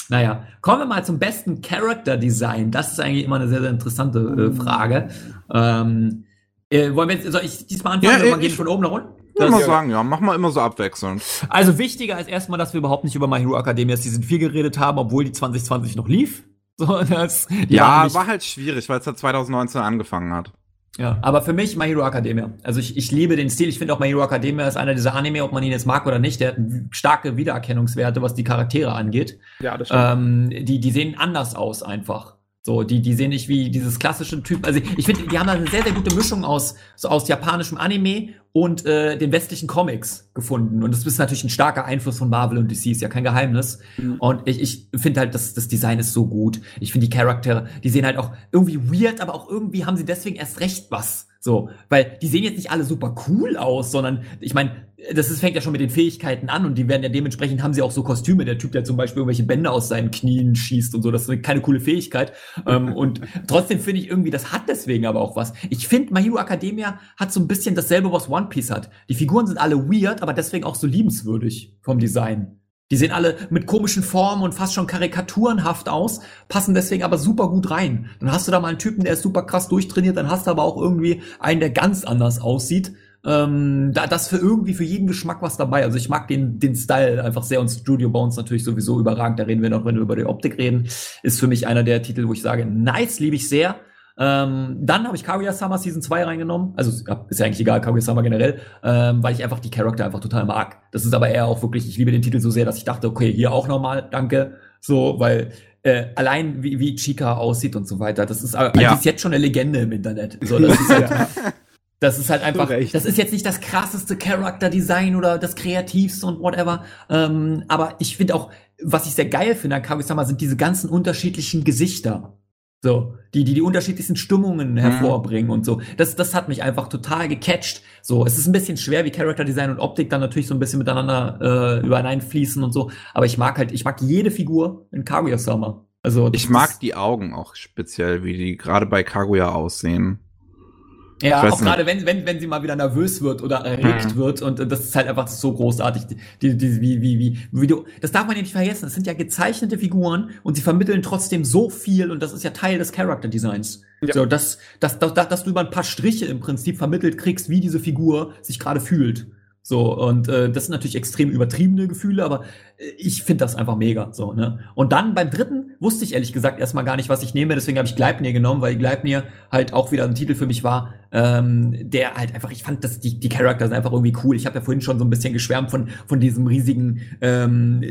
Naja, kommen wir mal zum besten Character Design. Das ist eigentlich immer eine sehr, sehr interessante äh, Frage. Ähm, äh, wollen wir jetzt, soll ich diesmal anfangen ja, oder gehen von oben nach unten? Ich mal sagen, ja, mach mal immer so abwechselnd. Also wichtiger ist erstmal, dass wir überhaupt nicht über My Hero Academia Season 4 geredet haben, obwohl die 2020 noch lief. So, das, ja, war halt schwierig, weil es halt 2019 angefangen hat. Ja, aber für mich My Hero Academia. Also ich, ich liebe den Stil. Ich finde auch My Hero Academia ist einer dieser Anime, ob man ihn jetzt mag oder nicht. Der hat starke Wiedererkennungswerte, was die Charaktere angeht. Ja, das stimmt. Ähm, die, die sehen anders aus einfach. So, die, die sehen nicht wie dieses klassische Typ. Also ich finde, die haben da eine sehr, sehr gute Mischung aus, so aus japanischem Anime und äh, den westlichen Comics gefunden. Und das ist natürlich ein starker Einfluss von Marvel und DC, ist ja kein Geheimnis. Mhm. Und ich, ich finde halt, das, das Design ist so gut. Ich finde die Charaktere, die sehen halt auch irgendwie weird, aber auch irgendwie haben sie deswegen erst recht was. So, weil die sehen jetzt nicht alle super cool aus, sondern ich meine, das ist, fängt ja schon mit den Fähigkeiten an und die werden ja dementsprechend haben sie auch so Kostüme. Der Typ, der zum Beispiel irgendwelche Bänder aus seinen Knien schießt und so, das ist keine coole Fähigkeit. ähm, und trotzdem finde ich irgendwie, das hat deswegen aber auch was. Ich finde, My Hero Academia hat so ein bisschen dasselbe, was One Piece hat. Die Figuren sind alle weird, aber deswegen auch so liebenswürdig vom Design. Die sehen alle mit komischen Formen und fast schon karikaturenhaft aus, passen deswegen aber super gut rein. Dann hast du da mal einen Typen, der ist super krass durchtrainiert, dann hast du aber auch irgendwie einen, der ganz anders aussieht. Ähm, da das für irgendwie für jeden Geschmack was dabei. Also ich mag den den Style einfach sehr und Studio Bones natürlich sowieso überragend. Da reden wir noch, wenn wir über die Optik reden. Ist für mich einer der Titel, wo ich sage, nice, liebe ich sehr. Ähm, dann habe ich Kaguya-sama Season 2 reingenommen. Also ist ja eigentlich egal, Kaguya-sama generell, ähm, weil ich einfach die Charakter einfach total mag. Das ist aber eher auch wirklich, ich liebe den Titel so sehr, dass ich dachte, okay, hier auch nochmal, danke. So, weil äh, allein wie, wie Chica aussieht und so weiter, das ist, äh, ja. die ist jetzt schon eine Legende im Internet. So, das ist halt, Das ist halt einfach, das ist jetzt nicht das krasseste Character-Design oder das kreativste und whatever. Ähm, aber ich finde auch, was ich sehr geil finde an Kaguya-sama, sind diese ganzen unterschiedlichen Gesichter. So, die, die die unterschiedlichsten Stimmungen mhm. hervorbringen mhm. und so. Das, das hat mich einfach total gecatcht. So, es ist ein bisschen schwer, wie Character Design und Optik dann natürlich so ein bisschen miteinander äh, übereinfließen und so. Aber ich mag halt, ich mag jede Figur in Kaguya-sama. Also ich mag die Augen auch speziell, wie die gerade bei Kaguya aussehen. Ja, auch gerade wenn, wenn, wenn sie mal wieder nervös wird oder erregt mhm. wird und das ist halt einfach so großartig, die, die, wie, wie, wie, wie du, das darf man ja nicht vergessen, das sind ja gezeichnete Figuren und sie vermitteln trotzdem so viel und das ist ja Teil des Character Designs. Ja. So, dass, dass, dass, dass du über ein paar Striche im Prinzip vermittelt kriegst, wie diese Figur sich gerade fühlt. So, und äh, das sind natürlich extrem übertriebene Gefühle, aber äh, ich finde das einfach mega. So, ne? Und dann beim dritten wusste ich ehrlich gesagt erstmal gar nicht, was ich nehme, deswegen habe ich Gleipnir genommen, weil Gleipnir halt auch wieder ein Titel für mich war, ähm, der halt einfach, ich fand dass die, die Charakter sind einfach irgendwie cool. Ich habe ja vorhin schon so ein bisschen geschwärmt von, von diesem riesigen ähm,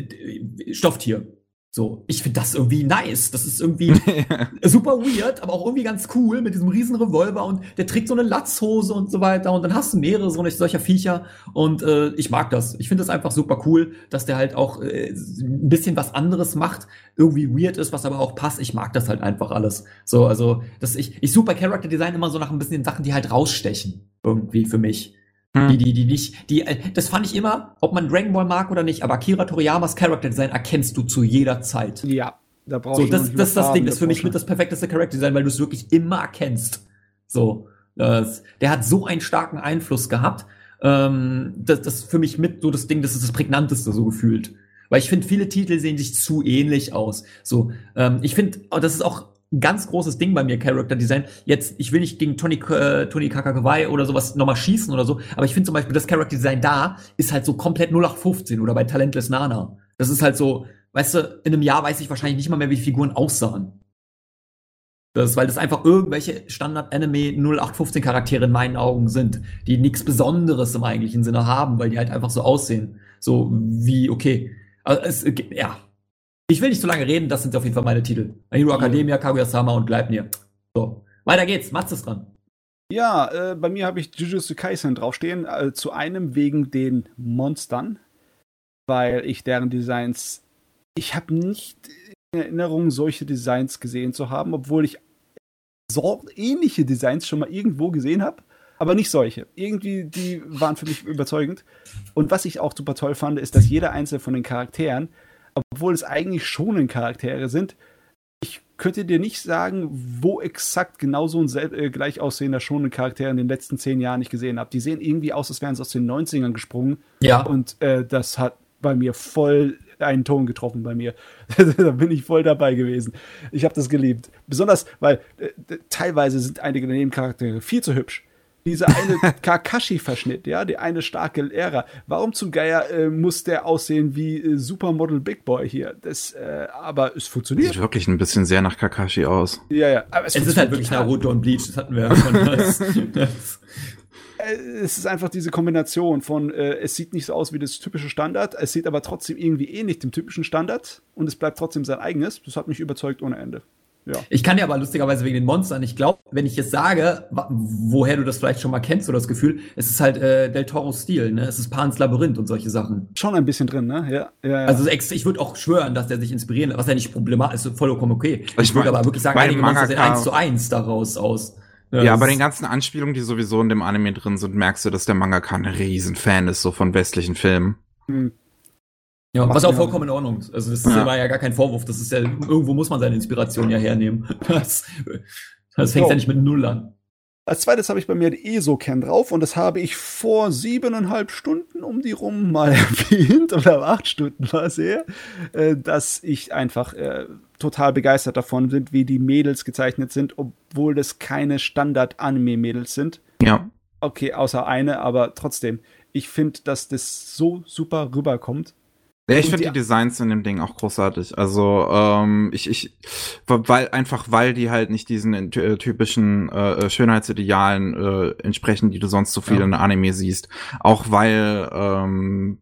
Stofftier. So, ich finde das irgendwie nice. Das ist irgendwie super weird, aber auch irgendwie ganz cool mit diesem riesen Revolver und der trägt so eine Latzhose und so weiter und dann hast du mehrere so solcher Viecher und äh, ich mag das. Ich finde das einfach super cool, dass der halt auch äh, ein bisschen was anderes macht, irgendwie weird ist, was aber auch passt. Ich mag das halt einfach alles. So, also, das ich ich suche bei Character Design immer so nach ein bisschen den Sachen, die halt rausstechen irgendwie für mich. Hm. Die, die, die nicht, die, äh, das fand ich immer, ob man Dragon Ball mag oder nicht, aber Akira Toriyamas Character Design erkennst du zu jeder Zeit. Ja, da brauchst so, das, das ist das Ding, das ist für mich mit das perfekteste Character Design, weil du es wirklich immer erkennst. So, das, der hat so einen starken Einfluss gehabt, ähm, das, das für mich mit so das Ding, das ist das prägnanteste so gefühlt. Weil ich finde, viele Titel sehen sich zu ähnlich aus. So, ähm, ich finde, oh, das ist auch ganz großes Ding bei mir, Character Design. Jetzt, ich will nicht gegen Tony, äh, Tony Kakakawai oder sowas nochmal schießen oder so, aber ich finde zum Beispiel, das Character Design da ist halt so komplett 0815 oder bei Talentless Nana. Das ist halt so, weißt du, in einem Jahr weiß ich wahrscheinlich nicht mal mehr, wie die Figuren aussahen. Das, weil das einfach irgendwelche Standard-Anime 0815 Charaktere in meinen Augen sind, die nichts Besonderes im eigentlichen Sinne haben, weil die halt einfach so aussehen. So wie, okay. Also es, ja, ich will nicht zu lange reden, das sind auf jeden Fall meine Titel. Hero Academia, Kaguya-sama und Gleipnir. So, weiter geht's. Mats ist dran. Ja, äh, bei mir habe ich Jujutsu Kaisen draufstehen. Äh, zu einem wegen den Monstern, weil ich deren Designs. Ich habe nicht in Erinnerung, solche Designs gesehen zu haben, obwohl ich so ähnliche Designs schon mal irgendwo gesehen habe, aber nicht solche. Irgendwie, die waren für mich überzeugend. Und was ich auch super toll fand, ist, dass jeder einzelne von den Charakteren obwohl es eigentlich schonen Charaktere sind. Ich könnte dir nicht sagen, wo exakt genau so ein äh, gleich aussehender schonen Charakter in den letzten zehn Jahren ich gesehen habe. Die sehen irgendwie aus, als wären sie aus den 90ern gesprungen. Ja. Und äh, das hat bei mir voll einen Ton getroffen bei mir. da bin ich voll dabei gewesen. Ich habe das geliebt. Besonders, weil äh, teilweise sind einige der Nebencharaktere viel zu hübsch dieser eine Kakashi-Verschnitt, ja, der eine starke Lehrer. Warum zum Geier äh, muss der aussehen wie äh, Supermodel Big Boy hier? Das, äh, aber es funktioniert. Sieht wirklich ein bisschen sehr nach Kakashi aus. Ja, ja. Aber es, es ist halt wirklich Naruto und Bleach, das hatten wir ja schon. das, das. Äh, es ist einfach diese Kombination von, äh, es sieht nicht so aus wie das typische Standard, es sieht aber trotzdem irgendwie ähnlich dem typischen Standard und es bleibt trotzdem sein eigenes. Das hat mich überzeugt ohne Ende. Ja. Ich kann dir aber lustigerweise wegen den Monstern, ich glaube, wenn ich jetzt sage, woher du das vielleicht schon mal kennst oder das Gefühl, es ist halt äh, Del Toro Stil, ne? Es ist Pans Labyrinth und solche Sachen. Schon ein bisschen drin, ne? Ja. ja, ja. Also ich würde auch schwören, dass der sich inspirieren, was ja nicht problematisch ist, vollkommen okay. Ich, ich würde aber wirklich sagen, einige Monster sehen eins zu eins daraus aus. Ja, ja bei den ganzen Anspielungen, die sowieso in dem Anime drin sind, merkst du, dass der Mangaka ein Riesenfan ist, so von westlichen Filmen. Hm. Ja, was auch vollkommen in Ordnung ist. Also das ja. war ja gar kein Vorwurf. Das ist ja, irgendwo muss man seine Inspiration ja hernehmen. Das, das fängt so. ja nicht mit Null an. Als zweites habe ich bei mir die ESO-Kern drauf und das habe ich vor siebeneinhalb Stunden um die rum mal erwähnt oder acht Stunden war es eher, äh, dass ich einfach äh, total begeistert davon bin, wie die Mädels gezeichnet sind, obwohl das keine Standard-Anime-Mädels sind. Ja. Okay, außer eine, aber trotzdem. Ich finde, dass das so super rüberkommt ja, ich finde die Designs in dem Ding auch großartig. Also ähm, ich, ich, weil einfach weil die halt nicht diesen äh, typischen äh, Schönheitsidealen äh, entsprechen, die du sonst so viel ja. in Anime siehst. Auch weil ähm,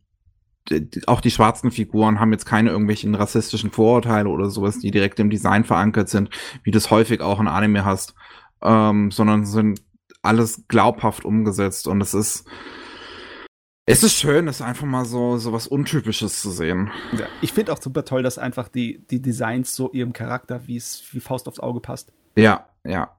auch die schwarzen Figuren haben jetzt keine irgendwelchen rassistischen Vorurteile oder sowas, die direkt im Design verankert sind, wie du es häufig auch in Anime hast, ähm, sondern sind alles glaubhaft umgesetzt und es ist es ist schön, es einfach mal so, so was Untypisches zu sehen. Ja, ich finde auch super toll, dass einfach die, die Designs so ihrem Charakter wie es wie Faust aufs Auge passt. Ja, ja.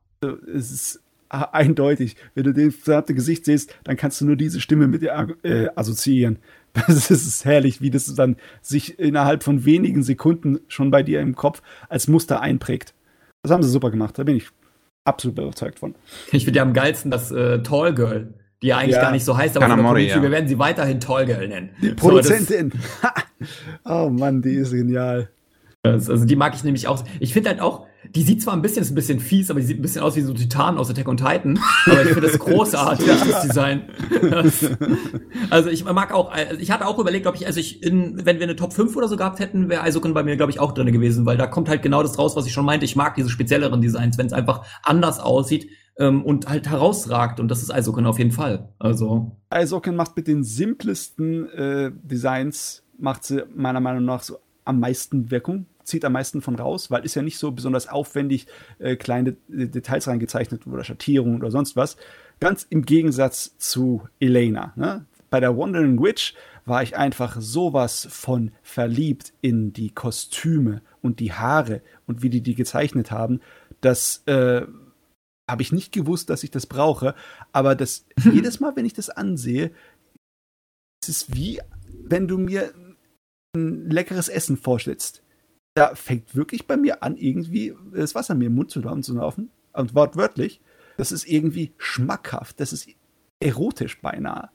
Es ist eindeutig. Wenn du das gesamte Gesicht siehst, dann kannst du nur diese Stimme mit dir äh, assoziieren. Das ist herrlich, wie das dann sich innerhalb von wenigen Sekunden schon bei dir im Kopf als Muster einprägt. Das haben sie super gemacht. Da bin ich absolut überzeugt von. Ich finde ja am geilsten das äh, Tall Girl die ja eigentlich ja. gar nicht so heißt, aber Kanamori, ja. wir werden sie weiterhin Tallgirl nennen. Die Produzentin. So, oh Mann, die ist genial. Also die mag ich nämlich auch. Ich finde halt auch, die sieht zwar ein bisschen, ist ein bisschen fies, aber die sieht ein bisschen aus wie so Titan aus Attack on Titan. Aber ich finde das großartig, das Design. also ich mag auch, also ich hatte auch überlegt, glaube ich, also ich, in, wenn wir eine Top 5 oder so gehabt hätten, wäre Eisokun bei mir, glaube ich, auch drin gewesen, weil da kommt halt genau das raus, was ich schon meinte. Ich mag diese spezielleren Designs, wenn es einfach anders aussieht ähm, und halt herausragt. Und das ist Eishockey auf jeden Fall. Also. Eishockey macht mit den simplesten äh, Designs, macht sie meiner Meinung nach so am meisten Wirkung, zieht am meisten von raus, weil ist ja nicht so besonders aufwendig äh, kleine äh, Details reingezeichnet oder Schattierungen oder sonst was. Ganz im Gegensatz zu Elena. Ne? Bei der Wandering Witch war ich einfach sowas von verliebt in die Kostüme und die Haare und wie die die gezeichnet haben, dass äh, habe ich nicht gewusst, dass ich das brauche. Aber das jedes Mal, wenn ich das ansehe, ist es wie, wenn du mir ein leckeres Essen vorstellst. Da fängt wirklich bei mir an, irgendwie das Wasser mir im Mund zu laufen. Und wortwörtlich. Das ist irgendwie schmackhaft. Das ist erotisch beinahe.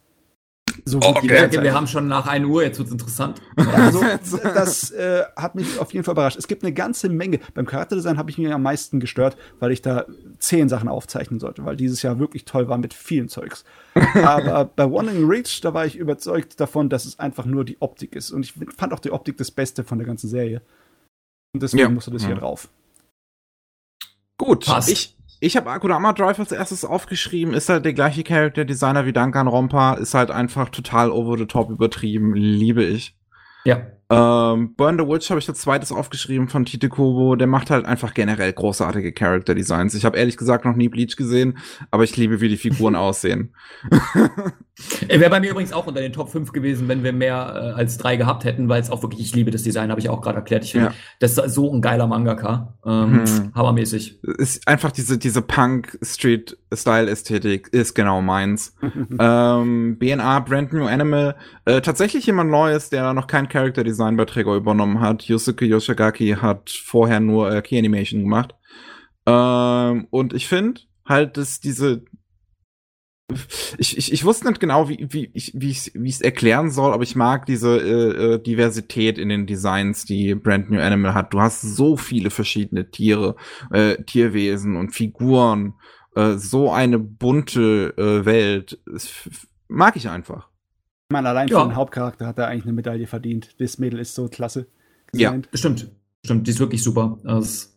So oh, okay. Danke, wir haben schon nach 1 Uhr, jetzt wird es interessant. Also, das äh, hat mich auf jeden Fall überrascht. Es gibt eine ganze Menge. Beim Charakterdesign habe ich mich am meisten gestört, weil ich da zehn Sachen aufzeichnen sollte, weil dieses Jahr wirklich toll war mit vielen Zeugs. Aber bei Wandering Reach, da war ich überzeugt davon, dass es einfach nur die Optik ist. Und ich fand auch die Optik das Beste von der ganzen Serie. Und deswegen ja. musste das hier drauf. Gut, Passt. ich, ich habe Akurama Drive als erstes aufgeschrieben, ist halt der gleiche Character Designer wie Duncan Rompa, ist halt einfach total over the top übertrieben, liebe ich. Ja. Ähm, Burn the Witch habe ich als zweites aufgeschrieben von Tite Kubo. Der macht halt einfach generell großartige Character Designs. Ich habe ehrlich gesagt noch nie Bleach gesehen, aber ich liebe, wie die Figuren aussehen. Er wäre bei mir übrigens auch unter den Top 5 gewesen, wenn wir mehr äh, als drei gehabt hätten, weil es auch wirklich, ich liebe das Design, habe ich auch gerade erklärt. Ich finde, ja. das ist so ein geiler Mangaka. Ähm, hm. Hammermäßig. Ist einfach diese, diese Punk-Street-Style-Ästhetik ist genau meins. ähm, BNA, Brand New Animal, äh, tatsächlich jemand Neues, der noch kein Character Design Design bei Trigger übernommen hat. Yusuke Yoshigaki hat vorher nur äh, Key Animation gemacht. Ähm, und ich finde halt, dass diese ich, ich, ich wusste nicht genau, wie, wie ich wie ich wie es erklären soll, aber ich mag diese äh, äh, Diversität in den Designs, die Brand New Animal hat. Du hast so viele verschiedene Tiere, äh, Tierwesen und Figuren, äh, so eine bunte äh, Welt. Das mag ich einfach. Ich meine, allein ja. für den Hauptcharakter hat er eigentlich eine Medaille verdient. Das Mädel ist so klasse. Designt. Ja, stimmt. Stimmt, die ist wirklich super. Das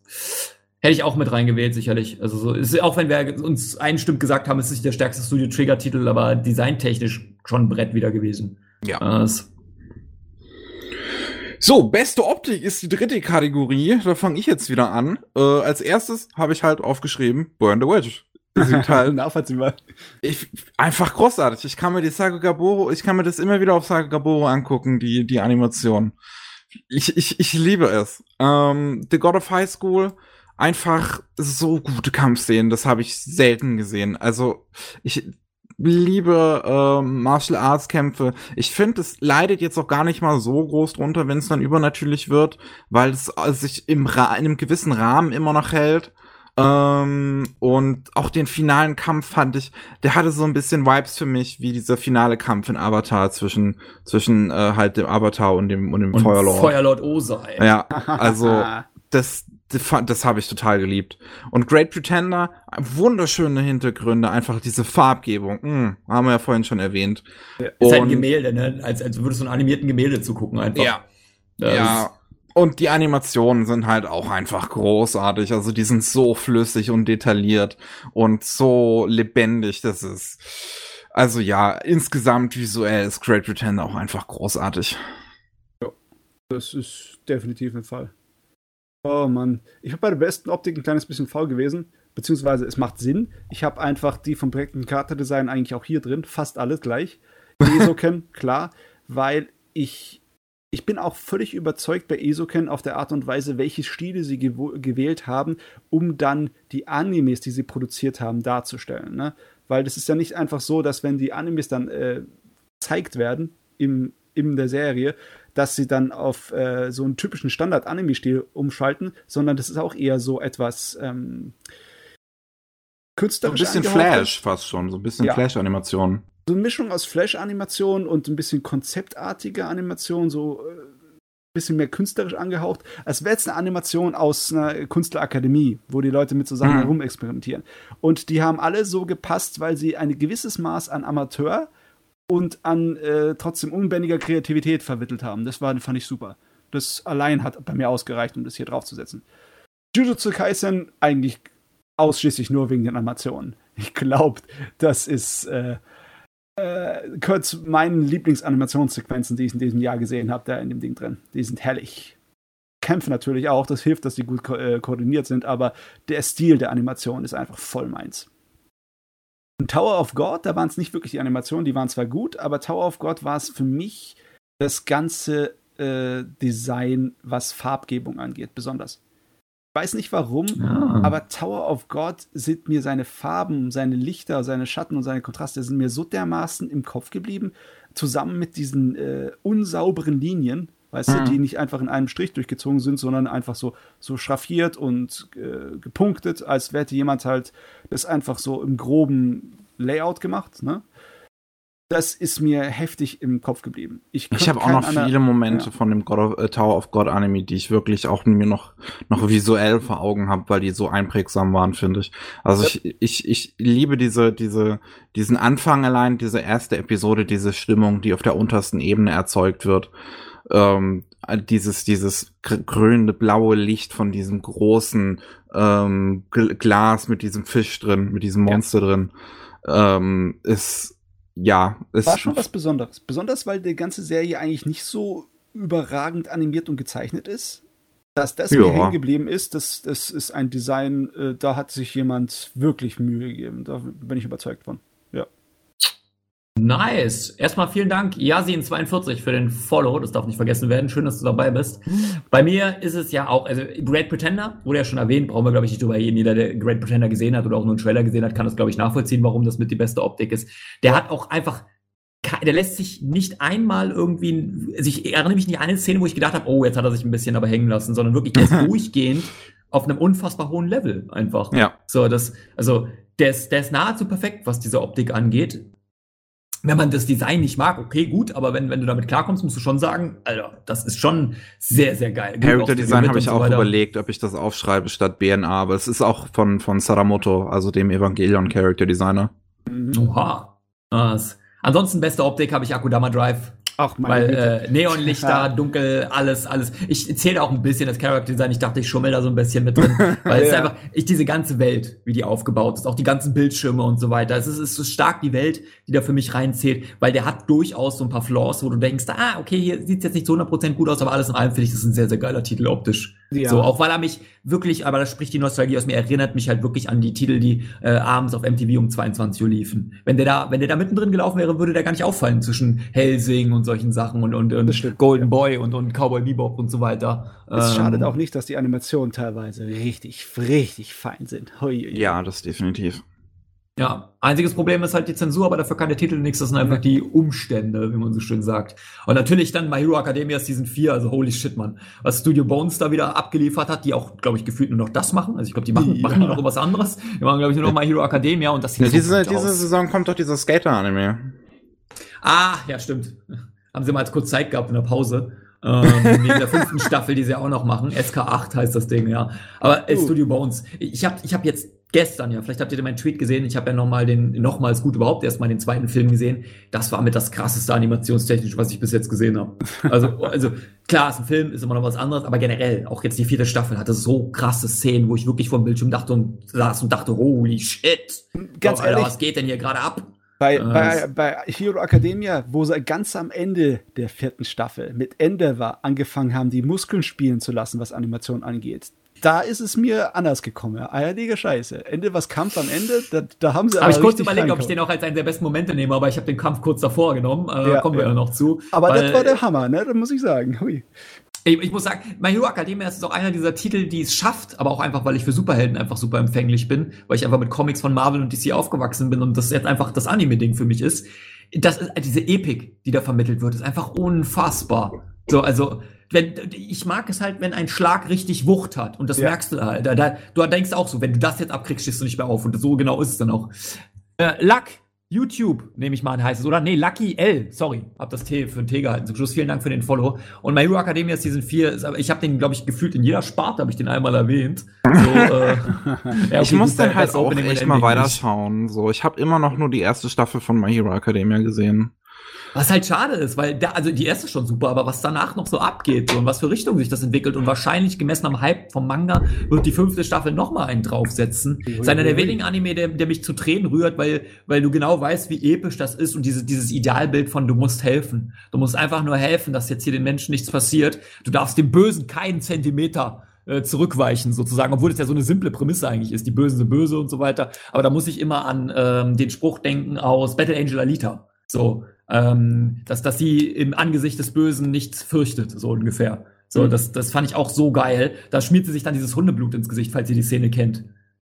hätte ich auch mit reingewählt, sicherlich. Also so, ist, auch wenn wir uns einstimmt gesagt haben, es ist nicht der stärkste Studio-Trigger-Titel, aber designtechnisch schon ein Brett wieder gewesen. Ja. Das so, beste Optik ist die dritte Kategorie. Da fange ich jetzt wieder an. Äh, als erstes habe ich halt aufgeschrieben Burn the Wedge sieht halt nachvollziehbar. Ich, einfach großartig. Ich kann mir die Saga Gaboro, ich kann mir das immer wieder auf Saga Gaboro angucken, die, die Animation. Ich, ich, ich liebe es. Ähm, The God of High School, einfach so gute Kampfszenen, das habe ich selten gesehen. Also, ich liebe ähm, Martial Arts Kämpfe. Ich finde, es leidet jetzt auch gar nicht mal so groß drunter, wenn es dann übernatürlich wird, weil es äh, sich im Ra in einem gewissen Rahmen immer noch hält. Ähm, und auch den finalen Kampf fand ich, der hatte so ein bisschen Vibes für mich, wie dieser finale Kampf in Avatar zwischen, zwischen äh, halt dem Avatar und dem, und dem und Feuerlord. Feuerlord Osai. Ja, also das, das, habe ich total geliebt. Und Great Pretender, wunderschöne Hintergründe, einfach diese Farbgebung, mh, hm, haben wir ja vorhin schon erwähnt. Ja, ist halt ein Gemälde, ne? Als, als würdest du einen animierten Gemälde zugucken einfach. Ja. Das ja, und die Animationen sind halt auch einfach großartig. Also die sind so flüssig und detailliert und so lebendig. Das ist, also ja, insgesamt visuell ist Great Pretender auch einfach großartig. Ja, das ist definitiv ein Fall. Oh Mann, ich habe bei der besten Optik ein kleines bisschen faul gewesen. beziehungsweise es macht Sinn. Ich habe einfach die vom Projekten Charakterdesign eigentlich auch hier drin, fast alles gleich. Esoken, klar, weil ich ich bin auch völlig überzeugt bei Esoken auf der Art und Weise, welche Stile sie gewählt haben, um dann die Animes, die sie produziert haben, darzustellen. Ne? Weil das ist ja nicht einfach so, dass wenn die Animes dann äh, gezeigt werden im, in der Serie, dass sie dann auf äh, so einen typischen Standard-Anime-Stil umschalten, sondern das ist auch eher so etwas ähm, künstlerisch. So ein bisschen Flash fast schon, so ein bisschen ja. Flash-Animation. So eine Mischung aus Flash-Animation und ein bisschen konzeptartige Animation, so ein äh, bisschen mehr künstlerisch angehaucht. Es wäre jetzt eine Animation aus einer Künstlerakademie, wo die Leute mit so Sachen mhm. herumexperimentieren. Und die haben alle so gepasst, weil sie ein gewisses Maß an Amateur und an äh, trotzdem unbändiger Kreativität vermittelt haben. Das war, fand ich super. Das allein hat bei mir ausgereicht, um das hier draufzusetzen. Jujutsu Kaisen eigentlich ausschließlich nur wegen den Animationen. Ich glaube, das ist äh, äh, zu meinen Lieblingsanimationssequenzen, die ich in diesem Jahr gesehen habe, da in dem Ding drin. Die sind herrlich. Kämpfe natürlich auch, das hilft, dass die gut ko äh, koordiniert sind, aber der Stil der Animation ist einfach voll meins. Tower of God, da waren es nicht wirklich die Animationen, die waren zwar gut, aber Tower of God war es für mich das ganze äh, Design, was Farbgebung angeht, besonders. Ich weiß nicht warum, ah. aber Tower of God sind mir seine Farben, seine Lichter, seine Schatten und seine Kontraste sind mir so dermaßen im Kopf geblieben, zusammen mit diesen äh, unsauberen Linien, weißt mhm. du, die nicht einfach in einem Strich durchgezogen sind, sondern einfach so, so schraffiert und äh, gepunktet, als hätte jemand halt das einfach so im groben Layout gemacht, ne? Das ist mir heftig im Kopf geblieben. Ich, ich habe auch noch viele Momente ja. von dem of, äh, Tower of God Anime, die ich wirklich auch mir noch, noch visuell vor Augen habe, weil die so einprägsam waren, finde ich. Also ja. ich, ich, ich liebe diese, diese, diesen Anfang allein, diese erste Episode, diese Stimmung, die auf der untersten Ebene erzeugt wird ähm, dieses, dieses grünende blaue Licht von diesem großen ähm, Glas mit diesem Fisch drin, mit diesem Monster ja. drin, ähm, ist ja. Ist War schon was Besonderes. Besonders, weil die ganze Serie eigentlich nicht so überragend animiert und gezeichnet ist. Dass das ja. mir hängen geblieben ist, das, das ist ein Design, äh, da hat sich jemand wirklich Mühe gegeben. Da bin ich überzeugt von. Nice. Erstmal vielen Dank, Yasin42, für den Follow. Das darf nicht vergessen werden. Schön, dass du dabei bist. Bei mir ist es ja auch, also Great Pretender wurde ja schon erwähnt, brauchen wir, glaube ich, nicht drüber reden. Jeder, der Great Pretender gesehen hat oder auch nur einen Trailer gesehen hat, kann das, glaube ich, nachvollziehen, warum das mit die beste Optik ist. Der hat auch einfach, der lässt sich nicht einmal irgendwie, also ich erinnere mich nicht an eine Szene, wo ich gedacht habe, oh, jetzt hat er sich ein bisschen aber hängen lassen, sondern wirklich, der ist durchgehend auf einem unfassbar hohen Level einfach. Ja. So, das, also, der ist, der ist nahezu perfekt, was diese Optik angeht wenn man das Design nicht mag, okay, gut, aber wenn, wenn du damit klarkommst, musst du schon sagen, Alter, das ist schon sehr, sehr geil. Character Design habe ich so auch weiter. überlegt, ob ich das aufschreibe statt BNA, aber es ist auch von, von Saramoto, also dem Evangelion Character Designer. Oha. Das. Ansonsten beste Optik habe ich Akudama Drive. Ach, Weil äh, Neonlichter, dunkel, alles, alles. Ich zähle auch ein bisschen das Character Design. Ich dachte, ich schummel da so ein bisschen mit drin. Weil ja. es ist einfach, ich diese ganze Welt, wie die aufgebaut ist, auch die ganzen Bildschirme und so weiter. Es ist, es ist so stark die Welt, die da für mich reinzählt, weil der hat durchaus so ein paar Flaws, wo du denkst, ah, okay, hier sieht's jetzt nicht zu 100% gut aus, aber alles in allem finde ich, das ist ein sehr, sehr geiler Titel optisch. Ja. So, auch weil er mich wirklich, aber das spricht die Nostalgie aus mir, erinnert mich halt wirklich an die Titel, die äh, abends auf MTV um 22 Uhr liefen. Wenn der da, wenn der da mittendrin gelaufen wäre, würde der gar nicht auffallen zwischen Helsing und solchen Sachen und, und, und Golden ja. Boy und, und Cowboy Bebop und so weiter. Es ähm, schadet auch nicht, dass die Animationen teilweise richtig, richtig fein sind. Hui, Ja, das definitiv. Ja, einziges Problem ist halt die Zensur, aber dafür kann der Titel nichts, das sind einfach die Umstände, wie man so schön sagt. Und natürlich dann My Hero Academia Season 4, also holy shit, man. Was Studio Bones da wieder abgeliefert hat, die auch, glaube ich, gefühlt nur noch das machen. Also ich glaube, die machen, ja. machen nur noch was anderes. Die machen, glaube ich, nur noch My Hero Academia und das sieht ja, diese, diese Saison kommt doch dieser Skater-Anime. Ah, ja, stimmt. Haben sie mal kurz Zeit gehabt in der Pause. ähm, neben der fünften Staffel, die sie auch noch machen. SK8 heißt das Ding, ja. Aber äh, uh. Studio Bones. Ich habe ich hab jetzt gestern, ja, vielleicht habt ihr meinen Tweet gesehen, ich habe ja nochmal den, nochmals gut überhaupt erstmal den zweiten Film gesehen. Das war mit das krasseste animationstechnisch, was ich bis jetzt gesehen habe. Also, also klar, ist ein Film, ist immer noch was anderes, aber generell, auch jetzt die vierte Staffel hatte so krasse Szenen, wo ich wirklich vor dem Bildschirm dachte und saß und dachte, holy shit. Ganz oh, Alter, was geht denn hier gerade ab? Bei, äh, bei, bei Hero Academia, wo sie ganz am Ende der vierten Staffel mit Endeavor angefangen haben, die Muskeln spielen zu lassen, was Animation angeht da ist es mir anders gekommen. Eierlige Scheiße. Ende was Kampf am Ende, da, da haben sie aber. Habe ich kurz überlegt, ob ich den auch als einen der besten Momente nehme, aber ich habe den Kampf kurz davor genommen. Äh, ja, kommen wir ja. noch zu. Aber weil, das war der Hammer, ne? Da muss ich sagen. Hui. Ich, ich muss sagen, My Hero Academia ist auch einer dieser Titel, die es schafft, aber auch einfach, weil ich für Superhelden einfach super empfänglich bin, weil ich einfach mit Comics von Marvel und DC aufgewachsen bin und das jetzt einfach das Anime-Ding für mich ist. Das ist diese Epik, die da vermittelt wird, ist einfach unfassbar. So, also wenn ich mag es halt, wenn ein Schlag richtig Wucht hat und das ja. merkst du halt. Da, da, du denkst auch so, wenn du das jetzt abkriegst, stehst du nicht mehr auf und so genau ist es dann auch. Äh, Luck YouTube, nehme ich mal an, heißt es, oder? Nee, Lucky L, sorry, hab das T für ein T gehalten. Zum Schluss vielen Dank für den Follow. Und My Hero Academia Season 4, ich habe den, glaube ich, gefühlt in jeder Sparte, habe ich den einmal erwähnt. So, äh, ja, ich muss dann halt auch echt mal weiterschauen. So, ich habe immer noch nur die erste Staffel von My Hero Academia gesehen. Was halt schade ist, weil der, also die erste ist schon super, aber was danach noch so abgeht so, und was für Richtung sich das entwickelt und wahrscheinlich gemessen am Hype vom Manga wird die fünfte Staffel noch mal einen draufsetzen. Das ist einer der wenigen Anime, der, der mich zu Tränen rührt, weil, weil du genau weißt, wie episch das ist und diese, dieses Idealbild von du musst helfen. Du musst einfach nur helfen, dass jetzt hier den Menschen nichts passiert. Du darfst dem Bösen keinen Zentimeter äh, zurückweichen, sozusagen, obwohl es ja so eine simple Prämisse eigentlich ist. Die Bösen sind böse und so weiter. Aber da muss ich immer an ähm, den Spruch denken aus Battle Angel Alita. So, ähm, dass, dass sie im Angesicht des Bösen nichts fürchtet, so ungefähr. So, mhm. das, das fand ich auch so geil. Da schmiert sie sich dann dieses Hundeblut ins Gesicht, falls ihr die Szene kennt.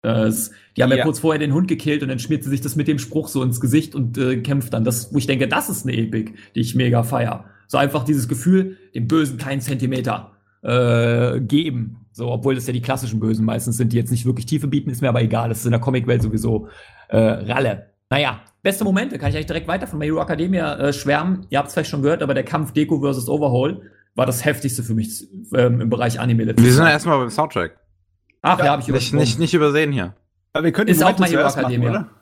Das, die haben ja. ja. kurz vorher den Hund gekillt und dann schmiert sie sich das mit dem Spruch so ins Gesicht und äh, kämpft dann. Das, wo ich denke, das ist eine Epik, die ich mega feier. So einfach dieses Gefühl, dem Bösen keinen Zentimeter äh, geben. So, obwohl das ja die klassischen Bösen meistens sind, die jetzt nicht wirklich Tiefe bieten, ist mir aber egal. Das ist in der Comicwelt sowieso äh, Ralle. Naja, beste Momente, kann ich eigentlich direkt weiter von My Hero Academia äh, schwärmen. Ihr habt es vielleicht schon gehört, aber der Kampf Deko versus Overhaul war das heftigste für mich ähm, im Bereich Anime. Wir sind ja erstmal beim Soundtrack. Ach ja, ja habe ich nicht, nicht, nicht übersehen hier. Aber wir können Ist auch My Hero Academia. Machen,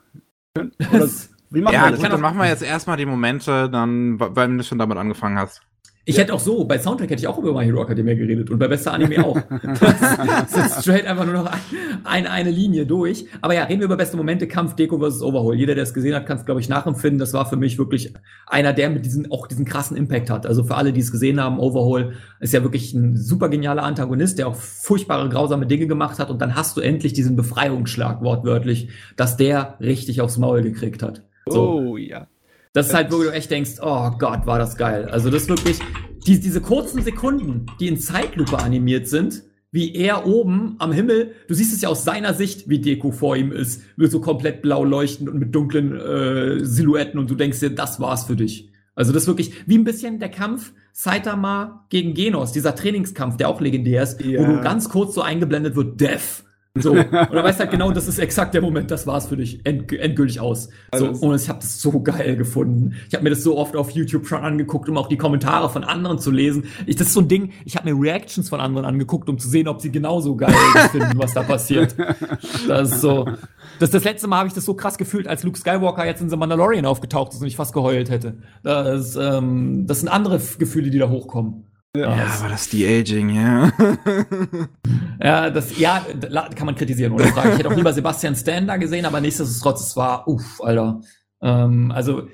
oder? oder wie machen ja, wir das? Gut, dann machen wir jetzt erstmal die Momente, dann, weil du schon damit angefangen hast. Ich hätte auch so, bei Soundtrack hätte ich auch über My Hero Academia geredet und bei bester Anime auch. das ist straight einfach nur noch ein, ein, eine Linie durch. Aber ja, reden wir über beste Momente, Kampf, Deko versus Overhaul. Jeder, der es gesehen hat, kann es, glaube ich, nachempfinden. Das war für mich wirklich einer, der mit diesen, auch diesen krassen Impact hat. Also für alle, die es gesehen haben, Overhaul ist ja wirklich ein super genialer Antagonist, der auch furchtbare, grausame Dinge gemacht hat. Und dann hast du endlich diesen Befreiungsschlag, wortwörtlich, dass der richtig aufs Maul gekriegt hat. So. Oh ja. Das ist halt, wo du echt denkst, oh Gott, war das geil. Also das wirklich, die, diese kurzen Sekunden, die in Zeitlupe animiert sind, wie er oben am Himmel, du siehst es ja aus seiner Sicht, wie Deko vor ihm ist, wird so komplett blau leuchtend und mit dunklen äh, Silhouetten und du denkst dir, das war's für dich. Also das ist wirklich wie ein bisschen der Kampf Saitama gegen Genos, dieser Trainingskampf, der auch legendär ist, ja. wo du ganz kurz so eingeblendet wird, Death. So. Und er weiß halt genau, das ist exakt der Moment, das war's für dich end, endgültig aus. So, also und ich habe das so geil gefunden. Ich habe mir das so oft auf YouTube schon angeguckt, um auch die Kommentare von anderen zu lesen. Ich, das ist so ein Ding, ich habe mir Reactions von anderen angeguckt, um zu sehen, ob sie genauso geil finden, was da passiert. Das ist so. Das, das letzte Mal habe ich das so krass gefühlt, als Luke Skywalker jetzt in The Mandalorian aufgetaucht ist und ich fast geheult hätte. Das, ähm, das sind andere Gefühle, die da hochkommen. Ja, aber das De-Aging, ja. ja, das, ja, kann man kritisieren, oder Frage. Ich hätte auch lieber Sebastian Stan da gesehen, aber nichtsdestotrotz, es war, uff, Alter. Ähm, also,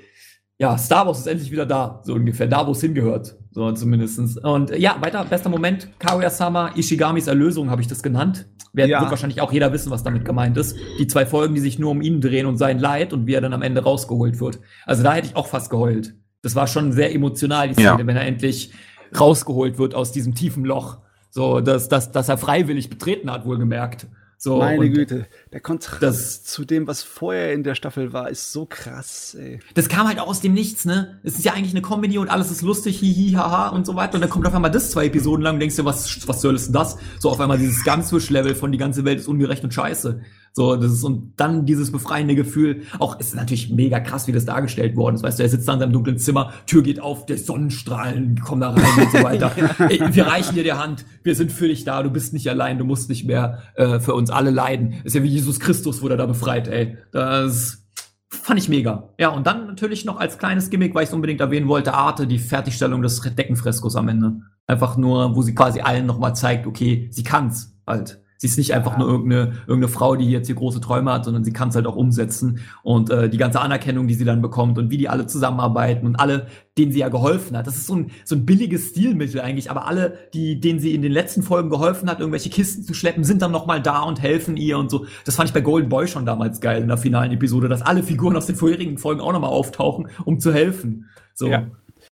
ja, Star Wars ist endlich wieder da, so ungefähr, da, wo es hingehört, so zumindestens. Und ja, weiter, bester Moment, Kaguya-sama, Ishigamis Erlösung habe ich das genannt. Wer, ja. Wird wahrscheinlich auch jeder wissen, was damit gemeint ist. Die zwei Folgen, die sich nur um ihn drehen und sein Leid und wie er dann am Ende rausgeholt wird. Also da hätte ich auch fast geheult. Das war schon sehr emotional, die Szene, ja. wenn er endlich rausgeholt wird aus diesem tiefen Loch. So, dass, dass, dass er freiwillig betreten hat, wohlgemerkt. So, Meine Güte, der Kontrast das, zu dem, was vorher in der Staffel war, ist so krass, ey. Das kam halt aus dem Nichts, ne? Es ist ja eigentlich eine Comedy und alles ist lustig, hihi, haha und so weiter. Und dann kommt auf einmal das zwei Episoden lang und denkst dir, was, was soll ist denn das? So auf einmal dieses ganz Level von die ganze Welt ist ungerecht und scheiße. So, das ist, und dann dieses befreiende Gefühl. Auch, es ist natürlich mega krass, wie das dargestellt worden ist. Weißt du, er sitzt da in seinem dunklen Zimmer, Tür geht auf, der Sonnenstrahlen kommen da rein und so weiter. Ey, wir reichen dir die Hand, wir sind für dich da, du bist nicht allein, du musst nicht mehr äh, für uns alle leiden. Ist ja wie Jesus Christus wurde da befreit, ey. Das fand ich mega. Ja, und dann natürlich noch als kleines Gimmick, weil ich es unbedingt erwähnen wollte, Arte, die Fertigstellung des Deckenfreskos am Ende. Einfach nur, wo sie quasi allen nochmal zeigt, okay, sie kann's halt. Sie ist nicht einfach nur irgendeine, irgendeine Frau, die jetzt hier große Träume hat, sondern sie kann es halt auch umsetzen. Und äh, die ganze Anerkennung, die sie dann bekommt und wie die alle zusammenarbeiten und alle, denen sie ja geholfen hat. Das ist so ein, so ein billiges Stilmittel eigentlich, aber alle, die, denen sie in den letzten Folgen geholfen hat, irgendwelche Kisten zu schleppen, sind dann nochmal da und helfen ihr und so. Das fand ich bei Golden Boy schon damals geil in der finalen Episode, dass alle Figuren aus den vorherigen Folgen auch nochmal auftauchen, um zu helfen. So. Ja.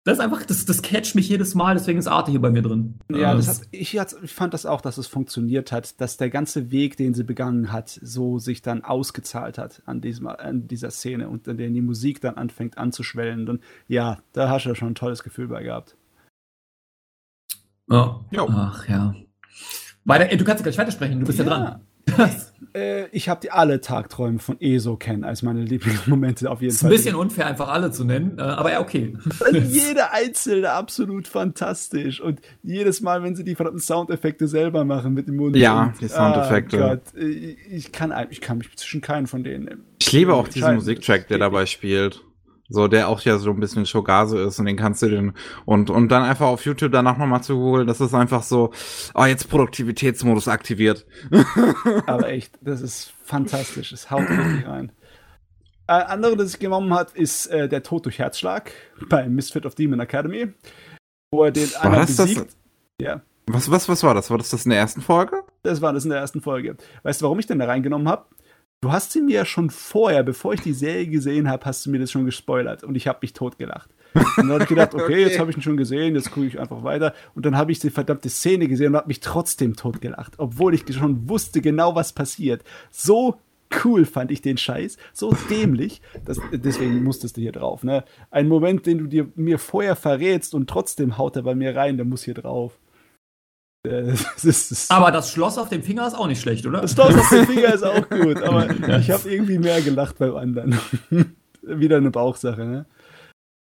Das ist einfach, das, das catcht mich jedes Mal, deswegen ist Arte hier bei mir drin. Ja, das hat, ich, ich fand das auch, dass es funktioniert hat, dass der ganze Weg, den sie begangen hat, so sich dann ausgezahlt hat an, diesem, an dieser Szene und in der die Musik dann anfängt anzuschwellen. Und ja, da hast du ja schon ein tolles Gefühl bei gehabt. Oh. Ach ja. Weiter, du kannst ja gleich weitersprechen, du bist ja, ja dran. Äh, ich habe die alle Tagträume von ESO kennen als meine Lieblingsmomente auf jeden ist Fall. Ist ein bisschen unfair, einfach alle zu nennen, äh, aber ja, okay. Jede einzelne absolut fantastisch. Und jedes Mal, wenn sie die verdammten Soundeffekte selber machen mit dem Mund. Ja, und, die Soundeffekte. Oh Gott, ich, kann, ich kann mich zwischen keinen von denen. Ich liebe auch diesen Musiktrack, der dabei spielt. So, der auch ja so ein bisschen Shogazo ist und den kannst du den und und dann einfach auf YouTube danach nochmal zu googeln, das ist einfach so, oh, jetzt Produktivitätsmodus aktiviert. Aber echt, das ist fantastisch, es haut wirklich rein. Äh, andere, das ich genommen hat, ist äh, der Tod durch Herzschlag bei Misfit of Demon Academy, wo er den war das besiegt. Das? Ja. Was, was, was war das? War das das in der ersten Folge? Das war das in der ersten Folge. Weißt du, warum ich den da reingenommen habe? Du hast sie mir ja schon vorher, bevor ich die Serie gesehen habe, hast du mir das schon gespoilert und ich habe mich totgelacht. Und dann habe ich gedacht, okay, okay. jetzt habe ich ihn schon gesehen, jetzt gucke ich einfach weiter. Und dann habe ich die verdammte Szene gesehen und habe mich trotzdem totgelacht, obwohl ich schon wusste genau, was passiert. So cool fand ich den Scheiß, so dämlich. Das, deswegen musstest du hier drauf. Ne? Ein Moment, den du dir mir vorher verrätst und trotzdem haut er bei mir rein, der muss hier drauf. Das aber das Schloss auf dem Finger ist auch nicht schlecht, oder? Das Schloss auf dem Finger ist auch gut, aber ich habe irgendwie mehr gelacht beim anderen. Wieder eine Bauchsache, ne?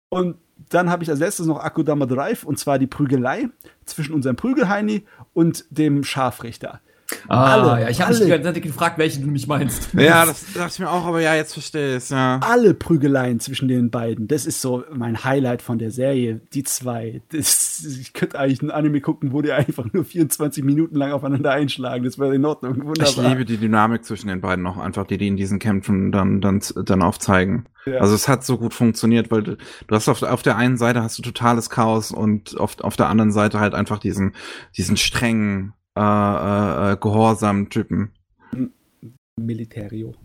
Und dann habe ich als letztes noch Akudama Drive und zwar die Prügelei zwischen unserem Prügelheini und dem Scharfrichter. Ah, alle, ja, ich habe mich gefragt, welche du mich meinst. Ja, das dachte ich mir auch, aber ja, jetzt verstehe ich es, ja. Alle Prügeleien zwischen den beiden, das ist so mein Highlight von der Serie, die zwei. Das, ich könnte eigentlich ein Anime gucken, wo die einfach nur 24 Minuten lang aufeinander einschlagen, das wäre in Ordnung, wunderbar. Ich liebe die Dynamik zwischen den beiden auch einfach, die die in diesen Kämpfen dann, dann, dann aufzeigen. Ja. Also es hat so gut funktioniert, weil du, du hast auf, auf der einen Seite hast du totales Chaos und auf, auf der anderen Seite halt einfach diesen, diesen strengen, äh, äh, äh, gehorsamen Typen. Militario.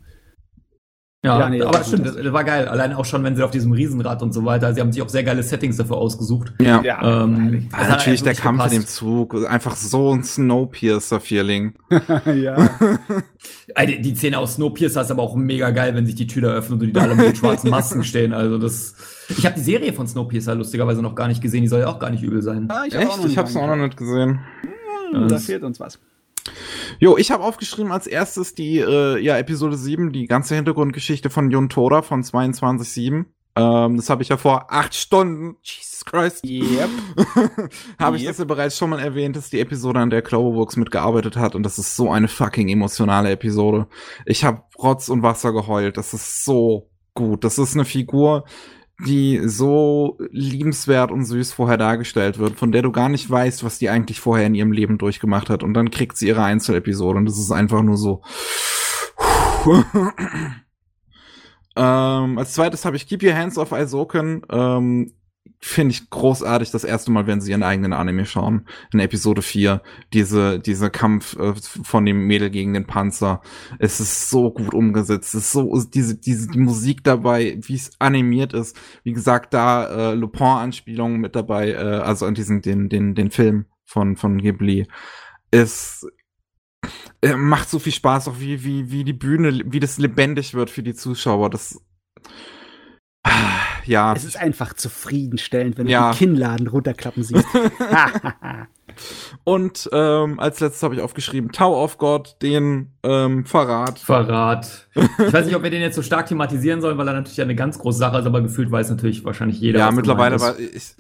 Ja, ja nee, aber das stimmt, das, war geil. Allein auch schon, wenn sie auf diesem Riesenrad und so weiter, sie haben sich auch sehr geile Settings dafür ausgesucht. Ja, ja ähm, also natürlich der Kampf gepasst. in dem Zug, einfach so ein Snowpiercer-Feeling. ja. die, die Szene aus Snowpiercer ist aber auch mega geil, wenn sich die Tür da öffnet und die da alle mit den schwarzen Masken stehen. Also das, ich habe die Serie von Snowpiercer lustigerweise noch gar nicht gesehen, die soll ja auch gar nicht übel sein. Ah, ich Echt? ich hab's auch noch nicht gesehen. Hm, da fehlt uns was. Jo, ich habe aufgeschrieben als erstes die äh, ja, Episode 7, die ganze Hintergrundgeschichte von Jon Tora von 22.7. Ähm, das habe ich ja vor acht Stunden, Jesus Christ, yep. habe ich yep. das ja bereits schon mal erwähnt, dass die Episode, an der Cloverworks mitgearbeitet hat und das ist so eine fucking emotionale Episode. Ich habe Rotz und Wasser geheult, das ist so gut. Das ist eine Figur, die so liebenswert und süß vorher dargestellt wird, von der du gar nicht weißt, was die eigentlich vorher in ihrem Leben durchgemacht hat. Und dann kriegt sie ihre Einzelepisode und das ist einfach nur so. ähm, als zweites habe ich Keep Your Hands Off Isoken. Ähm, finde ich großartig das erste Mal, wenn sie ihren eigenen Anime schauen. In Episode 4. Diese, dieser Kampf äh, von dem Mädel gegen den Panzer. Es ist so gut umgesetzt. Es ist so, diese, diese, die Musik dabei, wie es animiert ist. Wie gesagt, da äh, Lupin-Anspielungen mit dabei, äh, also an diesen, den, den, den Film von, von Ghibli. Es äh, macht so viel Spaß, auch wie, wie, wie die Bühne, wie das lebendig wird für die Zuschauer. Das, ja. Es ist einfach zufriedenstellend, wenn ja. du den Kinnladen runterklappen siehst. Und ähm, als letztes habe ich aufgeschrieben Tau of God, den ähm, Verrat. Verrat. Ich weiß nicht, ob wir den jetzt so stark thematisieren sollen, weil er natürlich eine ganz große Sache ist, aber gefühlt weiß natürlich wahrscheinlich jeder. Ja, mittlerweile war ich,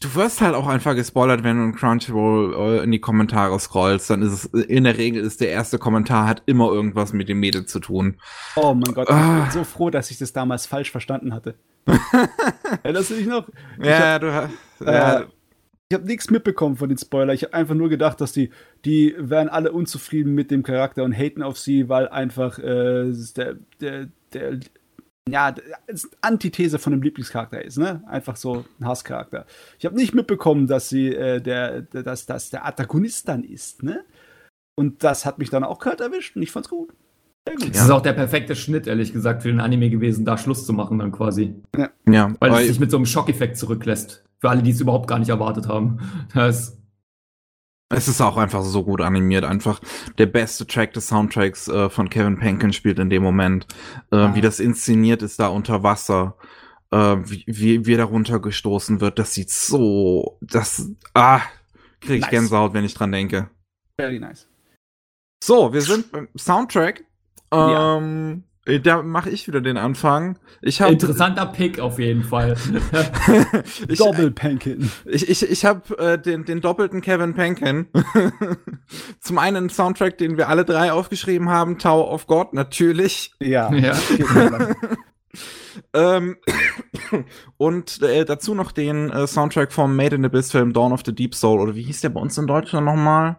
du wirst halt auch einfach gespoilert, wenn du in Crunchyroll äh, in die Kommentare scrollst, dann ist es in der Regel ist der erste Kommentar hat immer irgendwas mit dem Mädel zu tun. Oh mein Gott, ah. ich bin so froh, dass ich das damals falsch verstanden hatte. Erinnerst du dich noch? ja, hab, du hast. Äh, ich habe nichts mitbekommen von den Spoilern. Ich habe einfach nur gedacht, dass die, die wären alle unzufrieden mit dem Charakter und haten auf sie, weil einfach äh, der, der, der, ja, Antithese von dem Lieblingscharakter ist, ne? Einfach so ein Hasscharakter. Ich habe nicht mitbekommen, dass sie äh, der, der, dass das der Antagonist dann ist, ne? Und das hat mich dann auch kalt erwischt und ich fand's gut. gut. Das ist auch der perfekte Schnitt, ehrlich gesagt, für den Anime gewesen, da Schluss zu machen dann quasi. Ja. ja weil es sich mit so einem Schockeffekt zurücklässt. Für alle, die es überhaupt gar nicht erwartet haben. Das es ist auch einfach so gut animiert. Einfach der beste Track des Soundtracks äh, von Kevin Penkin spielt in dem Moment. Äh, ah. Wie das inszeniert ist da unter Wasser. Äh, wie, wie, wie er da runtergestoßen wird. Das sieht so. Das. Ah, krieg ich nice. Gänsehaut, wenn ich dran denke. Very nice. So, wir sind beim Soundtrack. Ähm, äh, da mache ich wieder den Anfang. Ich hab, Interessanter Pick auf jeden Fall. ich, Doppelpankin. Ich, ich, ich habe äh, den, den doppelten Kevin Pankin. Zum einen einen Soundtrack, den wir alle drei aufgeschrieben haben, Tower of God, natürlich. Ja. ja. ähm, und äh, dazu noch den äh, Soundtrack vom Made in Abyss Film Dawn of the Deep Soul. Oder wie hieß der bei uns in Deutschland nochmal?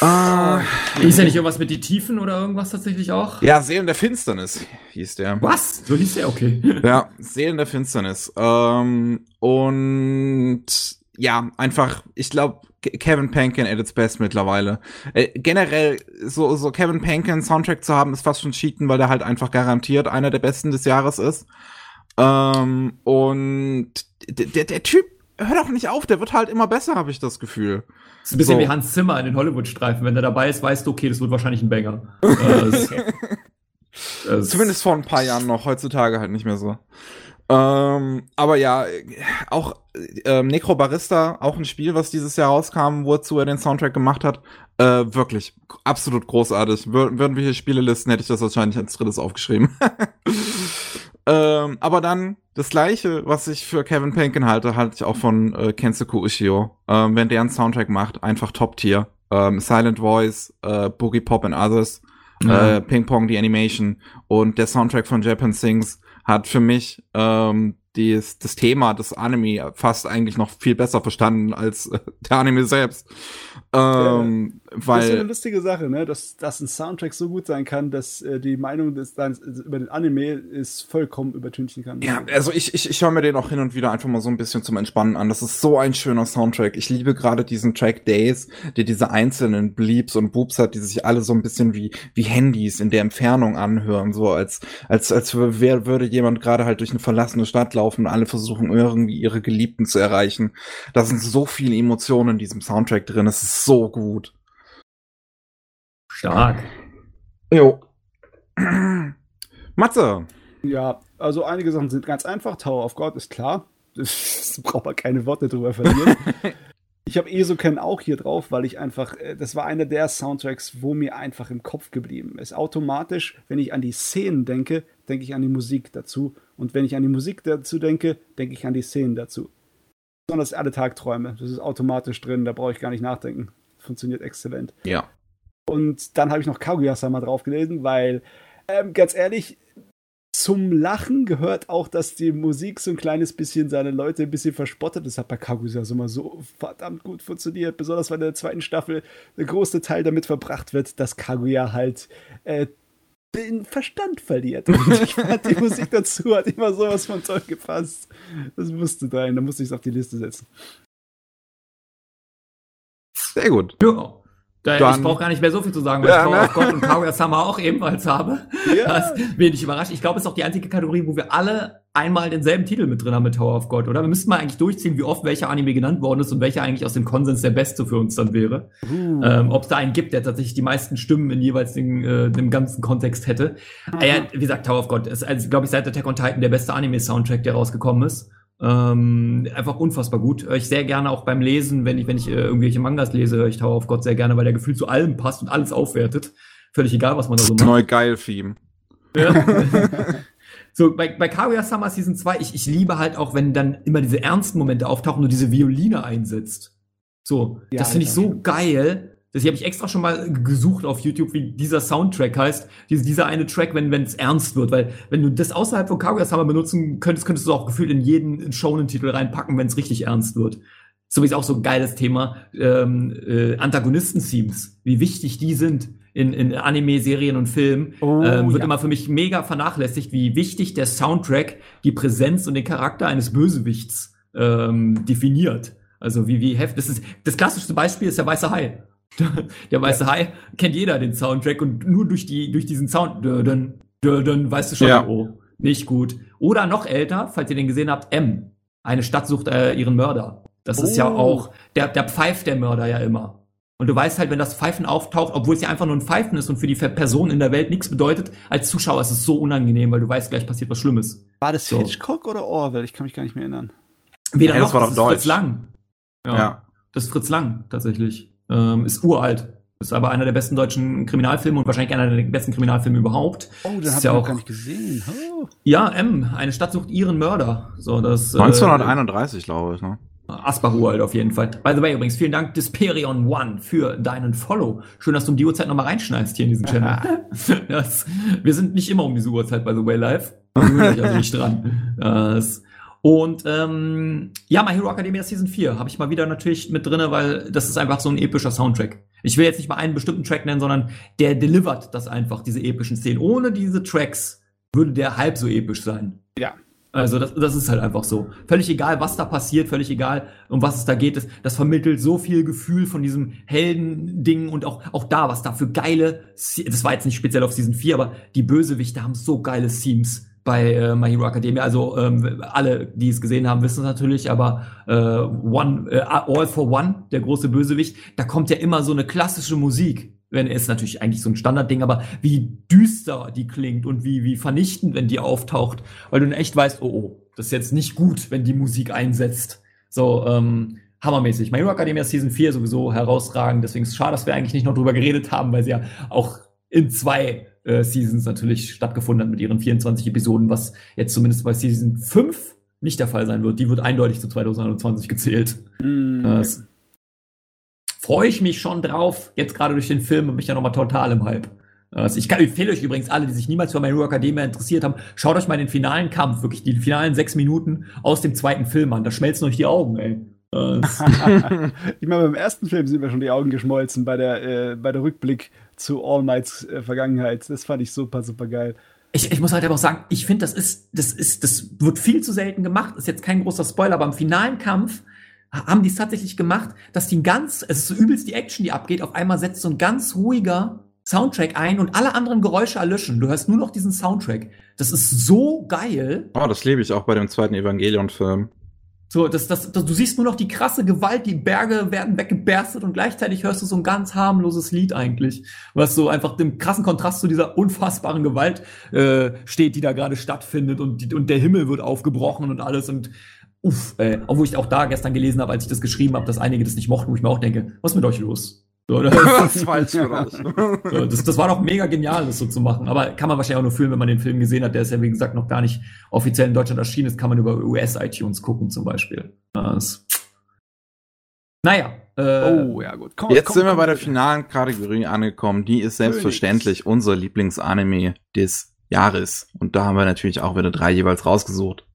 Ah, hieß ja nicht irgendwas mit die Tiefen oder irgendwas tatsächlich auch? Ja, Seelen der Finsternis hieß der. Was? So hieß der, okay. Ja, Seelen der Finsternis. Ähm, und ja, einfach, ich glaube, Kevin Pankin at its best mittlerweile. Äh, generell, so, so Kevin Pankin Soundtrack zu haben, ist fast schon cheaten, weil der halt einfach garantiert einer der besten des Jahres ist. Ähm, und der, der Typ hört auch nicht auf, der wird halt immer besser, habe ich das Gefühl. Ist ein bisschen so. wie Hans Zimmer in den Hollywood-Streifen. Wenn der dabei ist, weißt du, okay, das wird wahrscheinlich ein Banger. das, das Zumindest vor ein paar Jahren noch, heutzutage halt nicht mehr so. Ähm, aber ja, auch ähm, Necrobarista, auch ein Spiel, was dieses Jahr rauskam, wozu er den Soundtrack gemacht hat. Äh, wirklich, absolut großartig. Wür würden wir hier Spiele listen, hätte ich das wahrscheinlich als drittes aufgeschrieben. ähm, aber dann das gleiche, was ich für Kevin Penkin halte, halte ich auch von äh, Kensuke Ushio. Ähm, wenn der einen Soundtrack macht, einfach Top-Tier. Ähm, Silent Voice, äh, Boogie Pop and Others, ja. äh, Ping Pong, die Animation und der Soundtrack von Japan Sings hat für mich ähm, dies, das Thema des Anime fast eigentlich noch viel besser verstanden als äh, der Anime selbst. Ähm, weil, das ist eine lustige Sache, ne? dass, dass ein Soundtrack so gut sein kann, dass äh, die Meinung des, deins, über den Anime ist vollkommen übertünchen kann. Ja, also ich, ich, ich höre mir den auch hin und wieder einfach mal so ein bisschen zum Entspannen an. Das ist so ein schöner Soundtrack. Ich liebe gerade diesen Track Days, der diese einzelnen Bleeps und Boops hat, die sich alle so ein bisschen wie, wie Handys in der Entfernung anhören. So als, als, als wer würde jemand gerade halt durch eine verlassene Stadt laufen und alle versuchen irgendwie ihre Geliebten zu erreichen. Da sind so viele Emotionen in diesem Soundtrack drin. Es ist so gut. Stark. Jo. Matze. Ja, also einige Sachen sind ganz einfach. Tower of God ist klar. Das braucht man keine Worte drüber verlieren. ich habe Esoken auch hier drauf, weil ich einfach, äh, das war einer der Soundtracks, wo mir einfach im Kopf geblieben ist. Automatisch, wenn ich an die Szenen denke, denke ich an die Musik dazu. Und wenn ich an die Musik dazu denke, denke ich an die Szenen dazu. Besonders alle Tagträume. Das ist automatisch drin, da brauche ich gar nicht nachdenken. Funktioniert exzellent. Ja. Und dann habe ich noch Kaguya-sama draufgelesen, weil, ähm, ganz ehrlich, zum Lachen gehört auch, dass die Musik so ein kleines bisschen seine Leute ein bisschen verspottet. Das hat bei Kaguya-sama so verdammt gut funktioniert. Besonders weil in der zweiten Staffel der große Teil damit verbracht wird, dass Kaguya halt äh, den Verstand verliert. Und ich fand, die Musik dazu hat immer sowas von toll gepasst. Das musste rein, da musste ich es auf die Liste setzen. Sehr gut. Ja. Da, ich brauche gar nicht mehr so viel zu sagen, weil ja, ich ne? Gott und Kaguya-sama auch ebenfalls habe. Ja. Das wenig überrascht. Ich glaube, es ist auch die einzige Kategorie, wo wir alle einmal denselben Titel mit drin haben mit Tower of God, oder? Wir müssten mal eigentlich durchziehen, wie oft welcher Anime genannt worden ist und welcher eigentlich aus dem Konsens der beste für uns dann wäre. Uh. Ähm, Ob es da einen gibt, der tatsächlich die meisten Stimmen in jeweils den, äh, dem ganzen Kontext hätte. Mhm. Äh, wie gesagt, Tower of God ist, also, glaube ich, seit Attack on Titan der beste Anime-Soundtrack, der rausgekommen ist. Ähm, einfach unfassbar gut. Höre ich sehr gerne auch beim Lesen, wenn ich, wenn ich äh, irgendwelche Mangas lese, höre ich Tower of God sehr gerne, weil der Gefühl zu allem passt und alles aufwertet. Völlig egal, was man da so macht. Neu geil Theme. Ja. so, bei, bei Kaguya Summer Season 2, ich, ich liebe halt auch, wenn dann immer diese ernsten Momente auftauchen und diese Violine einsetzt. So, ja, das finde ich so geil. Das habe ich extra schon mal gesucht auf YouTube, wie dieser Soundtrack heißt. Diese, dieser eine Track, wenn es ernst wird. Weil wenn du das außerhalb von Kaguya Summer benutzen könntest, könntest du auch gefühlt in jeden Shonen-Titel reinpacken, wenn es richtig ernst wird. Sowieso auch so ein geiles Thema. Ähm, äh, Antagonisten-Themes, wie wichtig die sind in, in Anime, Serien und Filmen, oh, ähm, wird ja. immer für mich mega vernachlässigt, wie wichtig der Soundtrack die Präsenz und den Charakter eines Bösewichts ähm, definiert. Also wie, wie heftig. Das ist das klassischste Beispiel ist der weiße Hai. Der weiße ja. Hai kennt jeder den Soundtrack und nur durch die durch diesen Sound dann dann weißt du schon, ja. oh, nicht gut. Oder noch älter, falls ihr den gesehen habt, M. Eine Stadt sucht äh, ihren Mörder. Das oh. ist ja oh. auch, der, der pfeift der Mörder ja immer. Und du weißt halt, wenn das Pfeifen auftaucht, obwohl es ja einfach nur ein Pfeifen ist und für die Person in der Welt nichts bedeutet, als Zuschauer ist es so unangenehm, weil du weißt, gleich passiert was Schlimmes. War das so. Hitchcock oder Orwell? Ich kann mich gar nicht mehr erinnern. Weder ja, noch, das war das ist Deutsch. Fritz Lang. Ja, ja. Das ist Fritz Lang, tatsächlich. Ähm, ist uralt. Ist aber einer der besten deutschen Kriminalfilme und wahrscheinlich einer der besten Kriminalfilme überhaupt. Oh, den habe ich ja auch gar nicht gesehen. Oh. Ja, M, eine Stadt sucht ihren Mörder. So, das, 1931, äh, glaube ich, ne? Asbach uralt auf jeden Fall. By the way, übrigens, vielen Dank, Disperion One, für deinen Follow. Schön, dass du um die Uhrzeit nochmal reinschneidest hier in diesen Channel. das, wir sind nicht immer um diese Uhrzeit, by the way, live. Gewöhnt also nicht dran. Das, und ähm, ja, My Hero Academia Season 4 habe ich mal wieder natürlich mit drinne, weil das ist einfach so ein epischer Soundtrack. Ich will jetzt nicht mal einen bestimmten Track nennen, sondern der delivert das einfach, diese epischen Szenen. Ohne diese Tracks würde der halb so episch sein. Ja. Also das, das ist halt einfach so. Völlig egal, was da passiert, völlig egal, um was es da geht. Das, das vermittelt so viel Gefühl von diesem Helden-Ding und auch, auch da, was da für geile, das war jetzt nicht speziell auf Season 4, aber die Bösewichte haben so geile Themes bei äh, My Hero Academia. Also ähm, alle, die es gesehen haben, wissen es natürlich, aber äh, One, äh, All for One, der große Bösewicht, da kommt ja immer so eine klassische Musik. Wenn ist natürlich eigentlich so ein Standardding, aber wie düster die klingt und wie wie vernichtend, wenn die auftaucht, weil du in echt weißt, oh, oh, das ist jetzt nicht gut, wenn die Musik einsetzt. So ähm, hammermäßig. My Hero Academia Season 4 sowieso herausragend, deswegen ist es schade, dass wir eigentlich nicht noch drüber geredet haben, weil sie ja auch in zwei äh, Seasons natürlich stattgefunden hat mit ihren 24 Episoden, was jetzt zumindest bei Season 5 nicht der Fall sein wird. Die wird eindeutig zu 2021 gezählt. Mm. Das freue ich mich schon drauf. Jetzt gerade durch den Film und mich ja nochmal total im Hype. Also ich kann, empfehle euch übrigens alle, die sich niemals für My Hero Academia interessiert haben, schaut euch mal den finalen Kampf, wirklich die finalen sechs Minuten aus dem zweiten Film an. Da schmelzen euch die Augen, ey. ich meine, beim ersten Film sind mir schon die Augen geschmolzen bei der, äh, bei der Rückblick zu All Mights äh, Vergangenheit. Das fand ich super, super geil. Ich, ich muss halt aber auch sagen, ich finde, das ist, das ist, das wird viel zu selten gemacht. Ist jetzt kein großer Spoiler, aber im finalen Kampf haben die es tatsächlich gemacht, dass die ganz, es ist so übelst die Action, die abgeht, auf einmal setzt so ein ganz ruhiger Soundtrack ein und alle anderen Geräusche erlöschen. Du hörst nur noch diesen Soundtrack. Das ist so geil. Oh, das lebe ich auch bei dem zweiten Evangelion-Film. So, das, das, das, du siehst nur noch die krasse Gewalt, die Berge werden weggeberstet und gleichzeitig hörst du so ein ganz harmloses Lied eigentlich, was so einfach dem krassen Kontrast zu dieser unfassbaren Gewalt äh, steht, die da gerade stattfindet und, die, und der Himmel wird aufgebrochen und alles und uff, äh, obwohl ich auch da gestern gelesen habe, als ich das geschrieben habe, dass einige das nicht mochten, wo ich mir auch denke, was ist mit euch los? So, das, so, das, das war doch mega genial, das so zu machen. Aber kann man wahrscheinlich auch nur fühlen, wenn man den Film gesehen hat. Der ist ja, wie gesagt, noch gar nicht offiziell in Deutschland erschienen. Das kann man über US-iTunes gucken, zum Beispiel. Das, naja. Äh, oh, ja, gut. Komm, Jetzt komm, sind wir komm, bei der finalen Kategorie angekommen. Die ist selbstverständlich unser Lieblingsanime des Jahres. Und da haben wir natürlich auch wieder drei jeweils rausgesucht.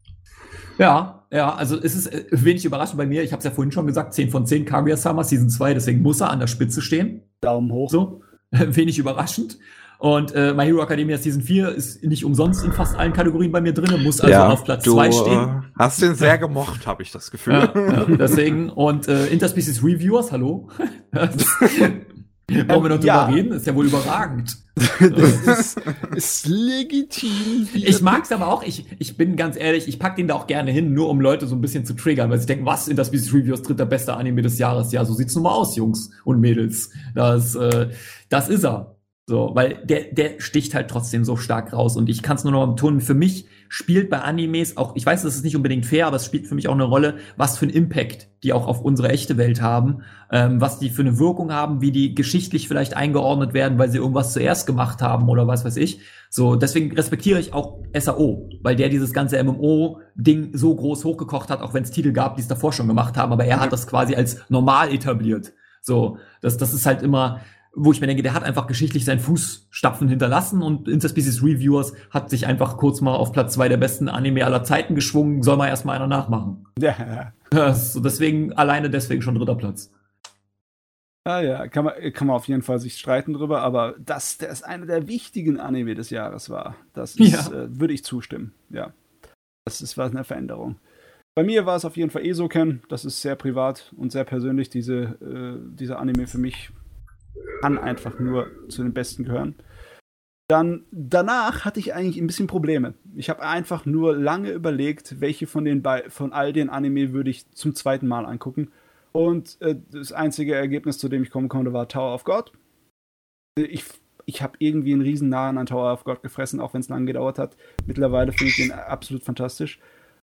Ja, ja, also es ist äh, wenig überraschend bei mir. Ich habe es ja vorhin schon gesagt, 10 von 10 Kaguya-sama Season 2, deswegen muss er an der Spitze stehen. Daumen hoch. So, wenig überraschend. Und äh, My Hero Academia Season 4 ist nicht umsonst in fast allen Kategorien bei mir drin, muss also ja, auf Platz 2 stehen. Hast den sehr gemocht, habe ich das Gefühl. Ja, ja, deswegen, und äh, Interspecies Reviewers, hallo. Wollen wir noch drüber ja. reden? Ist ja wohl überragend. das ist, ist legitim. Ich mag's aber auch. Ich, ich bin ganz ehrlich, ich pack den da auch gerne hin, nur um Leute so ein bisschen zu triggern, weil sie denken, was in das Species Reviews dritter bester Anime des Jahres? Ja, so sieht's nun mal aus, Jungs und Mädels. Das, äh, das ist er. So, weil der, der sticht halt trotzdem so stark raus. Und ich kann es nur noch betonen, für mich spielt bei Animes auch, ich weiß, das ist nicht unbedingt fair, aber es spielt für mich auch eine Rolle, was für einen Impact die auch auf unsere echte Welt haben, ähm, was die für eine Wirkung haben, wie die geschichtlich vielleicht eingeordnet werden, weil sie irgendwas zuerst gemacht haben oder was weiß ich. So, deswegen respektiere ich auch SAO, weil der dieses ganze MMO-Ding so groß hochgekocht hat, auch wenn es Titel gab, die es davor schon gemacht haben, aber er hat das quasi als normal etabliert. So, das, das ist halt immer, wo ich mir denke, der hat einfach geschichtlich seinen Fußstapfen hinterlassen und Interspecies Reviewers hat sich einfach kurz mal auf Platz zwei der besten Anime aller Zeiten geschwungen, soll mal erstmal einer nachmachen. Ja. Also deswegen, alleine deswegen schon dritter Platz. Ah ja, kann man, kann man auf jeden Fall sich streiten drüber, aber dass das einer der wichtigen Anime des Jahres war, das ist, ja. äh, würde ich zustimmen. Ja. Das ist was eine Veränderung. Bei mir war es auf jeden Fall Esoken. Das ist sehr privat und sehr persönlich. Diese, äh, dieser Anime für mich kann einfach nur zu den besten gehören. Dann danach hatte ich eigentlich ein bisschen Probleme. Ich habe einfach nur lange überlegt, welche von den von all den Anime würde ich zum zweiten Mal angucken. Und äh, das einzige Ergebnis, zu dem ich kommen konnte, war Tower of God. Ich, ich habe irgendwie einen riesen Nahen an Tower of God gefressen, auch wenn es lange gedauert hat. Mittlerweile finde ich den absolut fantastisch.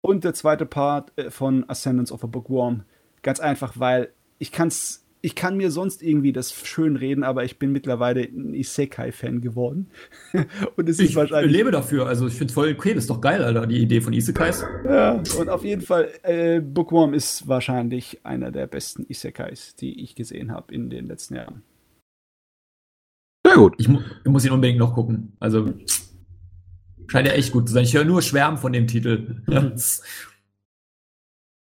Und der zweite Part äh, von Ascendance of a Bookworm. Ganz einfach, weil ich kann es ich kann mir sonst irgendwie das schön reden, aber ich bin mittlerweile ein Isekai-Fan geworden. und es ist ich wahrscheinlich. Ich lebe dafür, also ich finde es voll okay, das ist doch geil, Alter, die Idee von Isekais. Ja, und auf jeden Fall, äh, Bookworm ist wahrscheinlich einer der besten Isekais, die ich gesehen habe in den letzten Jahren. Sehr gut. Ich, mu ich muss ihn unbedingt noch gucken. Also scheint ja echt gut zu sein. Ich höre nur Schwärmen von dem Titel.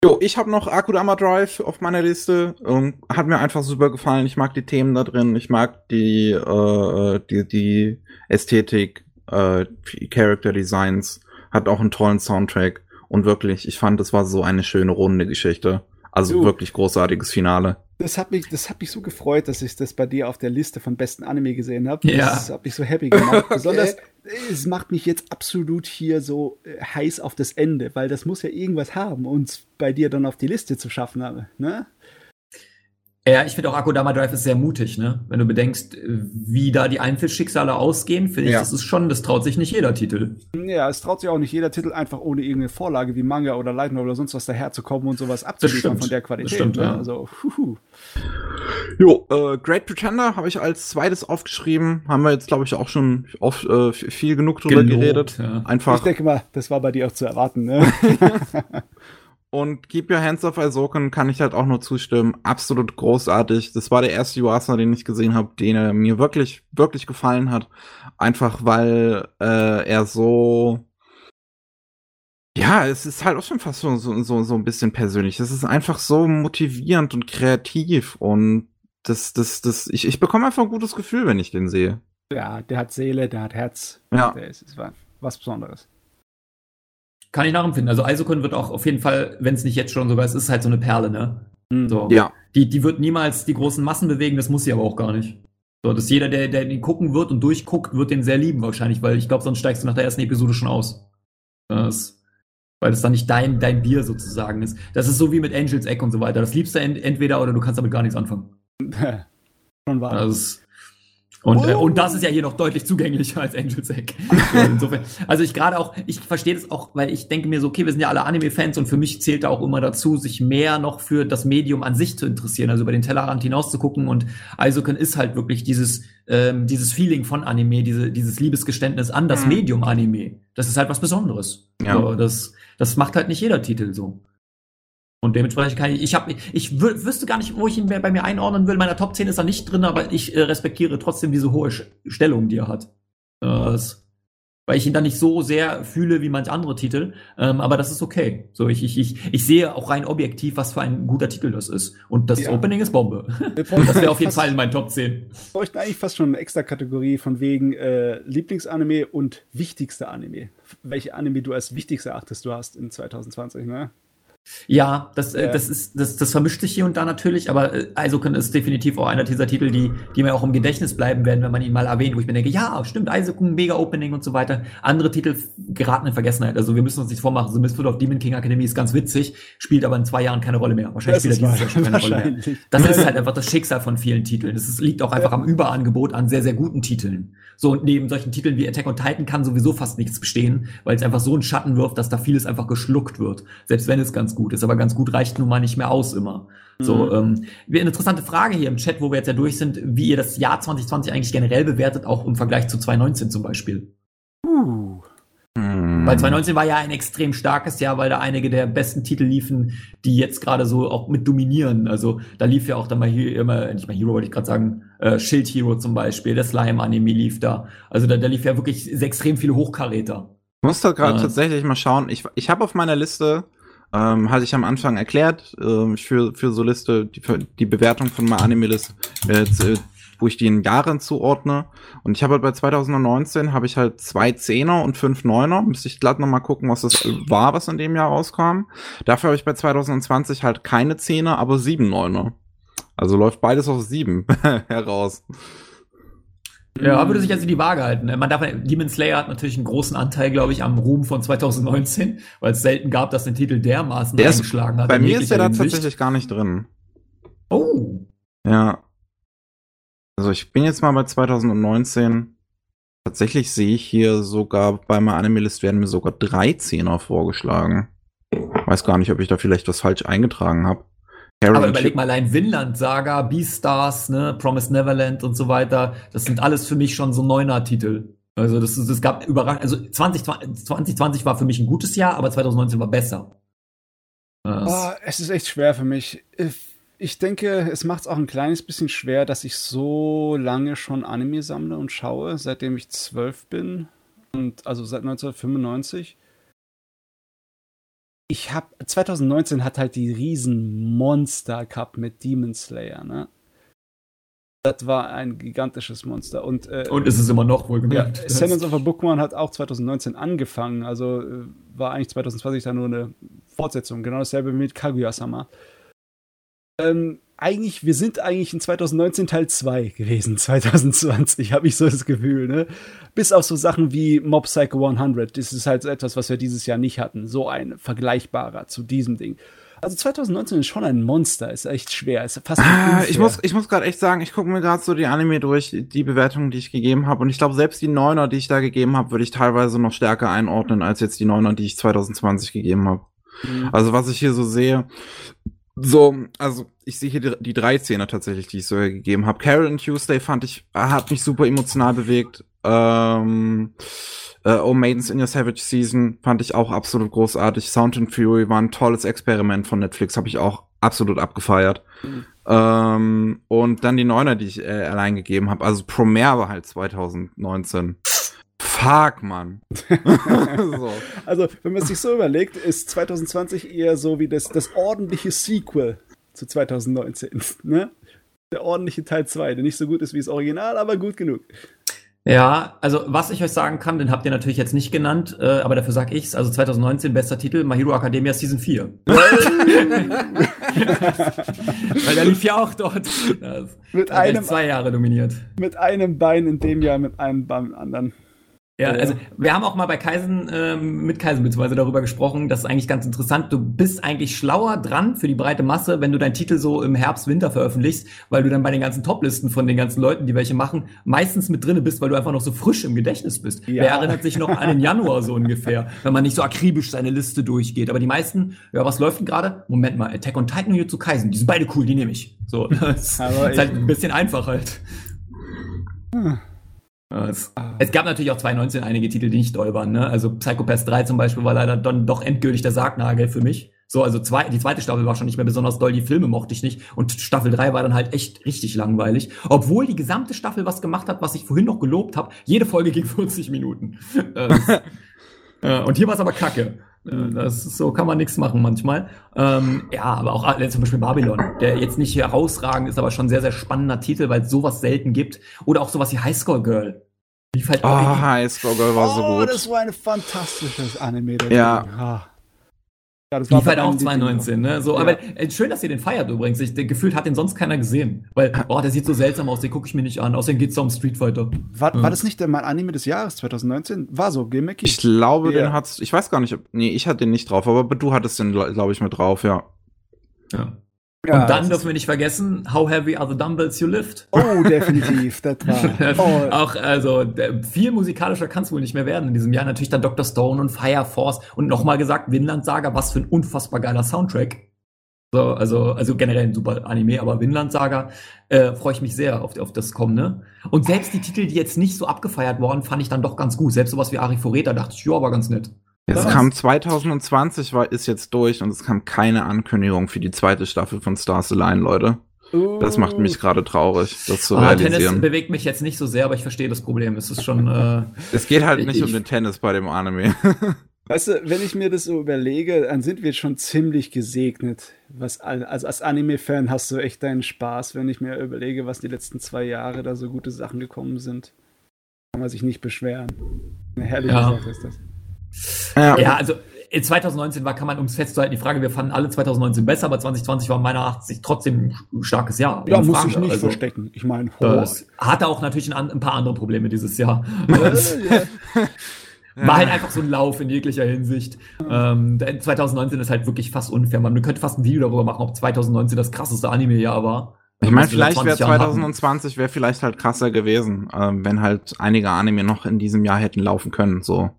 Jo, ich habe noch Akudama Drive auf meiner Liste. Ähm, hat mir einfach super gefallen. Ich mag die Themen da drin. Ich mag die, äh, die, die Ästhetik, äh, Character Designs. Hat auch einen tollen Soundtrack. Und wirklich, ich fand, es war so eine schöne runde Geschichte. Also du, wirklich großartiges Finale. Das hat mich, das hat mich so gefreut, dass ich das bei dir auf der Liste von besten Anime gesehen habe. Ja. Das hat mich so happy gemacht. okay. Besonders, es macht mich jetzt absolut hier so äh, heiß auf das Ende, weil das muss ja irgendwas haben, uns bei dir dann auf die Liste zu schaffen, ne? Ja, ich finde auch Akudama Drive ist sehr mutig, ne? Wenn du bedenkst, wie da die Einzelschicksale ausgehen, finde ich, ja. das ist schon, das traut sich nicht jeder Titel. Ja, es traut sich auch nicht jeder Titel einfach ohne irgendeine Vorlage wie Manga oder Light Novel oder sonst was daherzukommen und sowas abzuliefern von der Qualität. Das stimmt, ne? ja. Also, huhu. Jo, äh, Great Pretender habe ich als zweites aufgeschrieben. Haben wir jetzt, glaube ich, auch schon oft, äh, viel genug drüber Gelobt, geredet. Ja. Einfach. Ich denke mal, das war bei dir auch zu erwarten, ne? Und Keep Your Hands Off Isoken kann ich halt auch nur zustimmen. Absolut großartig. Das war der erste Yuasa, den ich gesehen habe, den er mir wirklich, wirklich gefallen hat. Einfach weil äh, er so. Ja, es ist halt auch schon fast so, so, so, so ein bisschen persönlich. Es ist einfach so motivierend und kreativ und das, das, das, ich, ich bekomme einfach ein gutes Gefühl, wenn ich den sehe. Ja, der hat Seele, der hat Herz. Ja. Der ist, ist was Besonderes. Kann ich nachempfinden. Also Eisokon wird auch auf jeden Fall, wenn es nicht jetzt schon sogar ist, ist halt so eine Perle, ne? Mhm. So. Ja. Die, die wird niemals die großen Massen bewegen, das muss sie aber auch gar nicht. So, dass jeder, der, der den gucken wird und durchguckt, wird den sehr lieben wahrscheinlich, weil ich glaube, sonst steigst du nach der ersten Episode schon aus. Das, weil das dann nicht dein, dein Bier sozusagen ist. Das ist so wie mit Angels Egg und so weiter. Das liebst du ent entweder oder du kannst damit gar nichts anfangen. schon wahr. Das, und, oh. äh, und das ist ja hier noch deutlich zugänglicher als Angel's Egg. Insofern, also ich gerade auch, ich verstehe das auch, weil ich denke mir so, okay, wir sind ja alle Anime-Fans und für mich zählt da auch immer dazu, sich mehr noch für das Medium an sich zu interessieren, also über den Tellerrand hinaus zu gucken und Isoken ist halt wirklich dieses, ähm, dieses Feeling von Anime, diese, dieses Liebesgeständnis an das mhm. Medium Anime. Das ist halt was Besonderes. Ja. So, das, das macht halt nicht jeder Titel so. Und dementsprechend kann ich, ich habe, ich wüsste gar nicht, wo ich ihn bei mir einordnen will. In meiner Top 10 ist er nicht drin, aber ich äh, respektiere trotzdem diese hohe Stellung, die er hat. Das, weil ich ihn dann nicht so sehr fühle wie manch andere Titel. Ähm, aber das ist okay. So, ich, ich, ich, ich sehe auch rein objektiv, was für ein guter Titel das ist. Und das ja. Opening ist Bombe. das wäre auf jeden Fall in meinen Top 10. Wir bräuchten eigentlich fast schon eine extra Kategorie von wegen äh, Lieblingsanime und wichtigste Anime. Welche Anime du als wichtigste achtest du hast in 2020, ne? Ja, das, äh, ja. das ist, das, das vermischt sich hier und da natürlich, aber äh, Eisokun ist definitiv auch einer dieser Titel, die, die mir auch im Gedächtnis bleiben werden, wenn man ihn mal erwähnt, wo ich mir denke, ja, stimmt, Eisokun, mega Opening und so weiter. Andere Titel geraten in Vergessenheit. Also wir müssen uns nicht vormachen. The Misfit of Demon King Academy ist ganz witzig, spielt aber in zwei Jahren keine Rolle mehr. Wahrscheinlich spielt er dieses Jahr schon keine Rolle mehr. Das ist halt einfach das Schicksal von vielen Titeln. Es liegt auch einfach ja. am Überangebot an sehr, sehr guten Titeln. So, und neben solchen Titeln wie Attack on Titan kann sowieso fast nichts bestehen, weil es einfach so einen Schatten wirft, dass da vieles einfach geschluckt wird. Selbst wenn es ganz gut ist. Aber ganz gut reicht nun mal nicht mehr aus immer. So, mhm. ähm, eine interessante Frage hier im Chat, wo wir jetzt ja durch sind, wie ihr das Jahr 2020 eigentlich generell bewertet, auch im Vergleich zu 2019 zum Beispiel. Mhm. Weil 2019 war ja ein extrem starkes Jahr, weil da einige der besten Titel liefen, die jetzt gerade so auch mit dominieren. Also da lief ja auch dann mal hier immer, nicht mal Hero wollte ich gerade sagen, äh, Shield Hero zum Beispiel, der Slime-Anime lief da. Also da, da lief ja wirklich extrem viele Hochkaräter. Ich muss da gerade äh, tatsächlich mal schauen. Ich, ich habe auf meiner Liste ähm, hatte ich am Anfang erklärt, äh, für, für so Liste, die, die Bewertung von MyAnimeList, äh, wo ich die in Jahren zuordne. Und ich habe halt bei 2019 habe ich halt zwei Zehner und fünf Neuner. Müsste ich glatt nochmal gucken, was das war, was in dem Jahr rauskam. Dafür habe ich bei 2020 halt keine Zehner, aber sieben Neuner. Also läuft beides auf sieben heraus. Ja, würde sich also die Waage halten. Man darf, Demon Slayer hat natürlich einen großen Anteil, glaube ich, am Ruhm von 2019, weil es selten gab, dass den Titel dermaßen der eingeschlagen hat. Bei mir ist der da tatsächlich gar nicht drin. Oh. Ja. Also ich bin jetzt mal bei 2019. Tatsächlich sehe ich hier sogar bei meiner Anime List werden mir sogar drei Zehner vorgeschlagen. Weiß gar nicht, ob ich da vielleicht was falsch eingetragen habe. Aber überleg mal allein Vinland Saga, Beastars, ne, Promise Neverland und so weiter. Das sind alles für mich schon so Neuner-Titel. Also das, das gab überraschend. Also 2020, 2020 war für mich ein gutes Jahr, aber 2019 war besser. Oh, es ist echt schwer für mich. Ich denke, es macht es auch ein kleines bisschen schwer, dass ich so lange schon Anime sammle und schaue, seitdem ich zwölf bin. Und also seit 1995 ich habe 2019 hat halt die riesen Monster Cup mit Demon Slayer, ne? Das war ein gigantisches Monster. Und, äh, und ist es immer noch, wohlgemerkt. Ja, Sentence of a Bookman hat auch 2019 angefangen, also äh, war eigentlich 2020 dann nur eine Fortsetzung. Genau dasselbe mit Kaguya-sama. Ähm, eigentlich, wir sind eigentlich in 2019 Teil 2 gewesen. 2020 habe ich so das Gefühl, ne? Bis auf so Sachen wie Mob Psycho 100. Das ist halt so etwas, was wir dieses Jahr nicht hatten. So ein vergleichbarer zu diesem Ding. Also 2019 ist schon ein Monster, ist echt schwer, ist fast ah, Ich muss, ich muss gerade echt sagen, ich gucke mir gerade so die Anime durch, die Bewertungen, die ich gegeben habe, und ich glaube, selbst die Neuner, die ich da gegeben habe, würde ich teilweise noch stärker einordnen als jetzt die Neuner, die ich 2020 gegeben habe. Mhm. Also was ich hier so sehe, so, also ich sehe hier die, die drei Szenen tatsächlich, die ich so gegeben habe. Carol and Tuesday fand ich, hat mich super emotional bewegt. Ähm, äh, Oh Maidens in Your Savage Season fand ich auch absolut großartig. Sound and Fury war ein tolles Experiment von Netflix, habe ich auch absolut abgefeiert. Mhm. Ähm, und dann die Neuner, die ich äh, allein gegeben habe. Also Promare war halt 2019. Fuck, Mann. so. Also, wenn man sich so überlegt, ist 2020 eher so wie das, das ordentliche Sequel zu 2019. Ne? Der ordentliche Teil 2, der nicht so gut ist wie das Original, aber gut genug. Ja, also was ich euch sagen kann, den habt ihr natürlich jetzt nicht genannt, äh, aber dafür sag ich's. Also 2019 bester Titel, My Hero Academia Season 4. Weil der lief ja auch dort. Das mit einem zwei Jahre dominiert. Mit einem Bein in dem Jahr, mit einem Bein im anderen. Ja, also wir haben auch mal bei Kaisen, ähm, mit Kaisen beziehungsweise darüber gesprochen, das ist eigentlich ganz interessant. Du bist eigentlich schlauer dran für die breite Masse, wenn du deinen Titel so im Herbst, Winter veröffentlichst, weil du dann bei den ganzen Toplisten von den ganzen Leuten, die welche machen, meistens mit drinne bist, weil du einfach noch so frisch im Gedächtnis bist. Ja. Wer erinnert sich noch an den Januar so ungefähr, wenn man nicht so akribisch seine Liste durchgeht. Aber die meisten, ja, was läuft denn gerade? Moment mal, Attack on Titan und zu Kaisen, die sind beide cool, die nehme ich. So, das ist halt ein bisschen einfach halt. Hm. Es, es, gab natürlich auch 2019 einige Titel, die nicht doll waren. Ne? Also Psychopath 3 zum Beispiel war leider dann doch endgültig der Sargnagel für mich. So, also zwei, die zweite Staffel war schon nicht mehr besonders doll, die Filme mochte ich nicht. Und Staffel 3 war dann halt echt richtig langweilig. Obwohl die gesamte Staffel was gemacht hat, was ich vorhin noch gelobt habe. Jede Folge ging 40 Minuten. äh, und hier war es aber kacke. Äh, das ist, so kann man nichts machen manchmal. Ähm, ja, aber auch äh, zum Beispiel Babylon, der jetzt nicht herausragend ist, aber schon sehr, sehr spannender Titel, weil es sowas selten gibt. Oder auch sowas wie Highscore Girl. Lief halt oh, Highscore Girl war oh, so gut. das war ein fantastisches Anime. Ja. Ja, das Lief halt auch 2019, ne? So, ja. aber äh, schön, dass ihr den feiert übrigens. Ich, der, gefühlt hat den sonst keiner gesehen. Weil, oh, der sieht so seltsam aus, den gucke ich mir nicht an. Außerdem geht's da um Street Fighter. War, ja. war das nicht der, mein Anime des Jahres 2019? War so, Gimmicky? Ich glaube, ja. den hat's, ich weiß gar nicht, ob, nee, ich hatte den nicht drauf, aber du hattest den, glaube ich, mit drauf, ja. Ja. Ja, und dann dürfen wir nicht vergessen, How Heavy Are the Dumbbells You Lift? Oh, definitiv. Das war, oh. Auch, also, viel musikalischer kann es wohl nicht mehr werden in diesem Jahr. Natürlich dann Dr. Stone und Fire Force und nochmal gesagt, Vinland Saga, was für ein unfassbar geiler Soundtrack. So, also, also generell ein super Anime, aber Vinland Saga äh, freue ich mich sehr auf, auf das kommende. Und selbst die Titel, die jetzt nicht so abgefeiert worden, fand ich dann doch ganz gut. Selbst sowas wie Arifureta dachte ich, ja, war ganz nett. Es kam 2020, war, ist jetzt durch und es kam keine Ankündigung für die zweite Staffel von Stars Align, Leute. Uh. Das macht mich gerade traurig, das zu ah, realisieren. Tennis bewegt mich jetzt nicht so sehr, aber ich verstehe das Problem. Es ist schon. Äh, es geht halt nicht ich, um den Tennis bei dem Anime. Weißt du, wenn ich mir das so überlege, dann sind wir schon ziemlich gesegnet. Was, also als Anime-Fan hast du echt deinen Spaß, wenn ich mir überlege, was die letzten zwei Jahre da so gute Sachen gekommen sind. Kann man sich nicht beschweren. Eine herrliche ja. Sache ist das. Ja, ja also 2019 war, kann man ums festzuhalten, die Frage, wir fanden alle 2019 besser, aber 2020 war meiner Achtung trotzdem ein starkes Jahr. Ja, muss ich nicht also, verstecken. Ich meine, hatte auch natürlich ein, ein, paar andere Probleme dieses Jahr. War halt einfach so ein Lauf in jeglicher Hinsicht. Ähm, 2019 ist halt wirklich fast unfair. Man könnte fast ein Video darüber machen, ob 2019 das krasseste Anime-Jahr war. Ich meine, vielleicht wäre 2020 wäre vielleicht halt krasser gewesen, äh, wenn halt einige Anime noch in diesem Jahr hätten laufen können. So.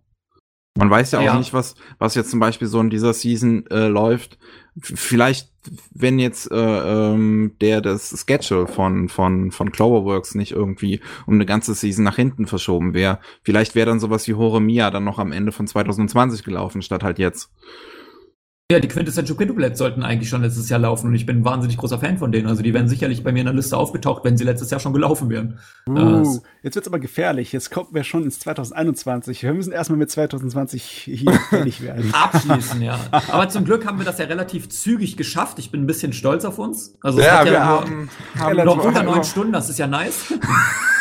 Man weiß ja auch ja. nicht, was, was jetzt zum Beispiel so in dieser Season äh, läuft. Vielleicht, wenn jetzt äh, ähm, der das Schedule von, von, von Cloverworks nicht irgendwie um eine ganze Season nach hinten verschoben wäre, vielleicht wäre dann sowas wie Horemia dann noch am Ende von 2020 gelaufen, statt halt jetzt. Ja, die Quintessential Quintuplets sollten eigentlich schon letztes Jahr laufen und ich bin ein wahnsinnig großer Fan von denen. Also die wären sicherlich bei mir in der Liste aufgetaucht, wenn sie letztes Jahr schon gelaufen wären. Uh, jetzt wird's aber gefährlich. Jetzt kommen wir schon ins 2021. Wir müssen erstmal mit 2020 hier fertig werden. Abschließen, ja. Aber zum Glück haben wir das ja relativ zügig geschafft. Ich bin ein bisschen stolz auf uns. Also es ja, hat ja wir haben, haben noch unter neun Stunden, das ist ja nice.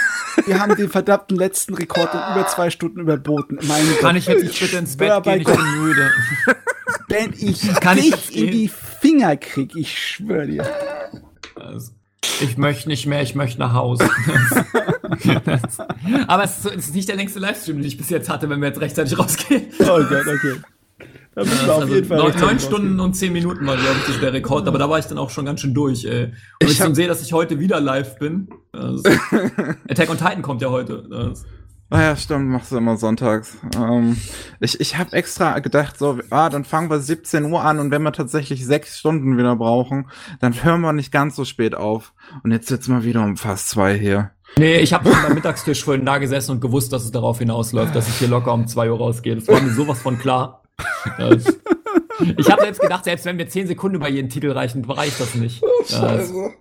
Wir haben den verdammten letzten Rekord in über zwei Stunden überboten. Kann Gott. ich jetzt nicht bitte ins Bett gehen? Ich bin müde. Wenn ich Kann dich ich in die Finger krieg, ich schwöre dir. Also, ich möchte nicht mehr, ich möchte nach Hause. das, aber es ist nicht der längste Livestream, den ich bis jetzt hatte, wenn wir jetzt rechtzeitig rausgehen. Oh Gott, okay. Da müssen wir auf also jeden Fall. Neun, neun Stunden und zehn Minuten war, glaube ich, der Rekord, aber da war ich dann auch schon ganz schön durch, ey. Und ich, ich hab... sehe, dass ich heute wieder live bin. Attack on Titan kommt ja heute. Das, Ah ja, stimmt, machst du immer sonntags. Ähm, ich ich habe extra gedacht, so, ah, dann fangen wir 17 Uhr an und wenn wir tatsächlich sechs Stunden wieder brauchen, dann hören wir nicht ganz so spät auf. Und jetzt sitzen wir wieder um fast zwei hier. Nee, ich habe beim Mittagstisch vorhin da gesessen und gewusst, dass es darauf hinausläuft, dass ich hier locker um zwei Uhr rausgehe. Das war mir sowas von klar. Ich habe selbst gedacht, selbst wenn wir zehn Sekunden über jeden Titel reichen, reicht das nicht. Oh, Scheiße.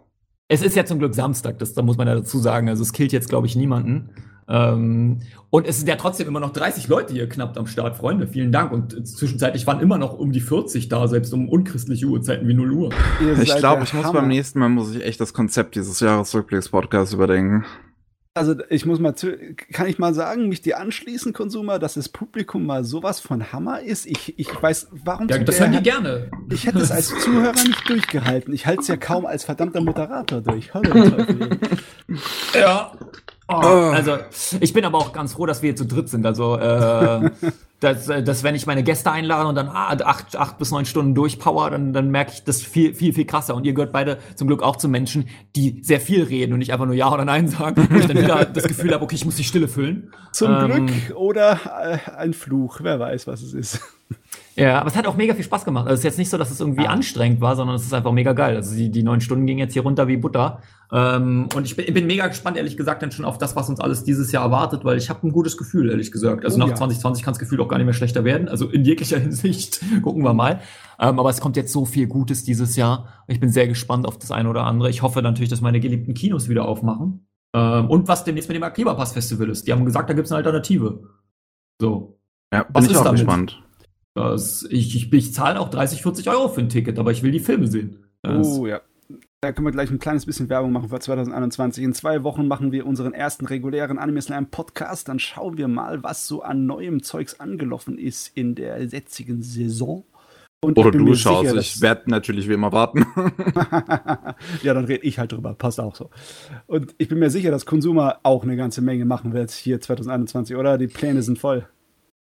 Es ist ja zum Glück Samstag, das da muss man ja dazu sagen. Also es killt jetzt, glaube ich, niemanden. Ähm, und es sind ja trotzdem immer noch 30 Leute hier knapp am Start, Freunde. Vielen Dank. Und zwischenzeitlich waren immer noch um die 40 da, selbst um unchristliche Uhrzeiten wie 0 Uhr. Ich glaube, ich muss beim nächsten Mal muss ich echt das Konzept dieses Jahresrückblicks-Podcasts überdenken. Also ich muss mal zu, kann ich mal sagen, mich dir anschließen, Konsumer, dass das Publikum mal sowas von Hammer ist. Ich, ich weiß, warum. Ja, das hören die gerne. Ich hätte es als Zuhörer nicht durchgehalten. Ich halte es ja kaum als verdammter Moderator durch. Hallo, ja. Oh. Also, ich bin aber auch ganz froh, dass wir hier zu dritt sind. Also, äh, dass, äh, dass wenn ich meine Gäste einlade und dann ah, acht, acht bis neun Stunden durchpower, dann, dann merke ich das viel, viel, viel krasser. Und ihr gehört beide zum Glück auch zu Menschen, die sehr viel reden und nicht einfach nur Ja oder Nein sagen, wo ich dann wieder das Gefühl habe, okay, ich muss die Stille füllen. Zum ähm, Glück oder äh, ein Fluch, wer weiß, was es ist. Ja, aber es hat auch mega viel Spaß gemacht. Also es ist jetzt nicht so, dass es irgendwie ah. anstrengend war, sondern es ist einfach mega geil. Also die, die neun Stunden gingen jetzt hier runter wie Butter. Ähm, und ich bin, bin mega gespannt, ehrlich gesagt, dann schon auf das, was uns alles dieses Jahr erwartet, weil ich habe ein gutes Gefühl, ehrlich gesagt. Also oh, nach ja. 2020 kann das Gefühl auch gar nicht mehr schlechter werden. Also in jeglicher Hinsicht gucken wir mal. Ähm, aber es kommt jetzt so viel Gutes dieses Jahr. Ich bin sehr gespannt auf das eine oder andere. Ich hoffe natürlich, dass meine geliebten Kinos wieder aufmachen. Ähm, und was demnächst mit dem Akiba Pass Festival ist. Die haben gesagt, da gibt's eine Alternative. So. Ja, bin was ich auch damit? gespannt. Das, ich, ich, ich zahle auch 30, 40 Euro für ein Ticket, aber ich will die Filme sehen. Das oh ja. Da können wir gleich ein kleines bisschen Werbung machen für 2021. In zwei Wochen machen wir unseren ersten regulären Anime Slam Podcast. Dann schauen wir mal, was so an neuem Zeugs angelaufen ist in der jetzigen Saison. Und Oder du schaust, sicher, ich werde natürlich wie immer warten. ja, dann rede ich halt drüber, passt auch so. Und ich bin mir sicher, dass Consumer auch eine ganze Menge machen wird hier 2021, oder? Die Pläne sind voll.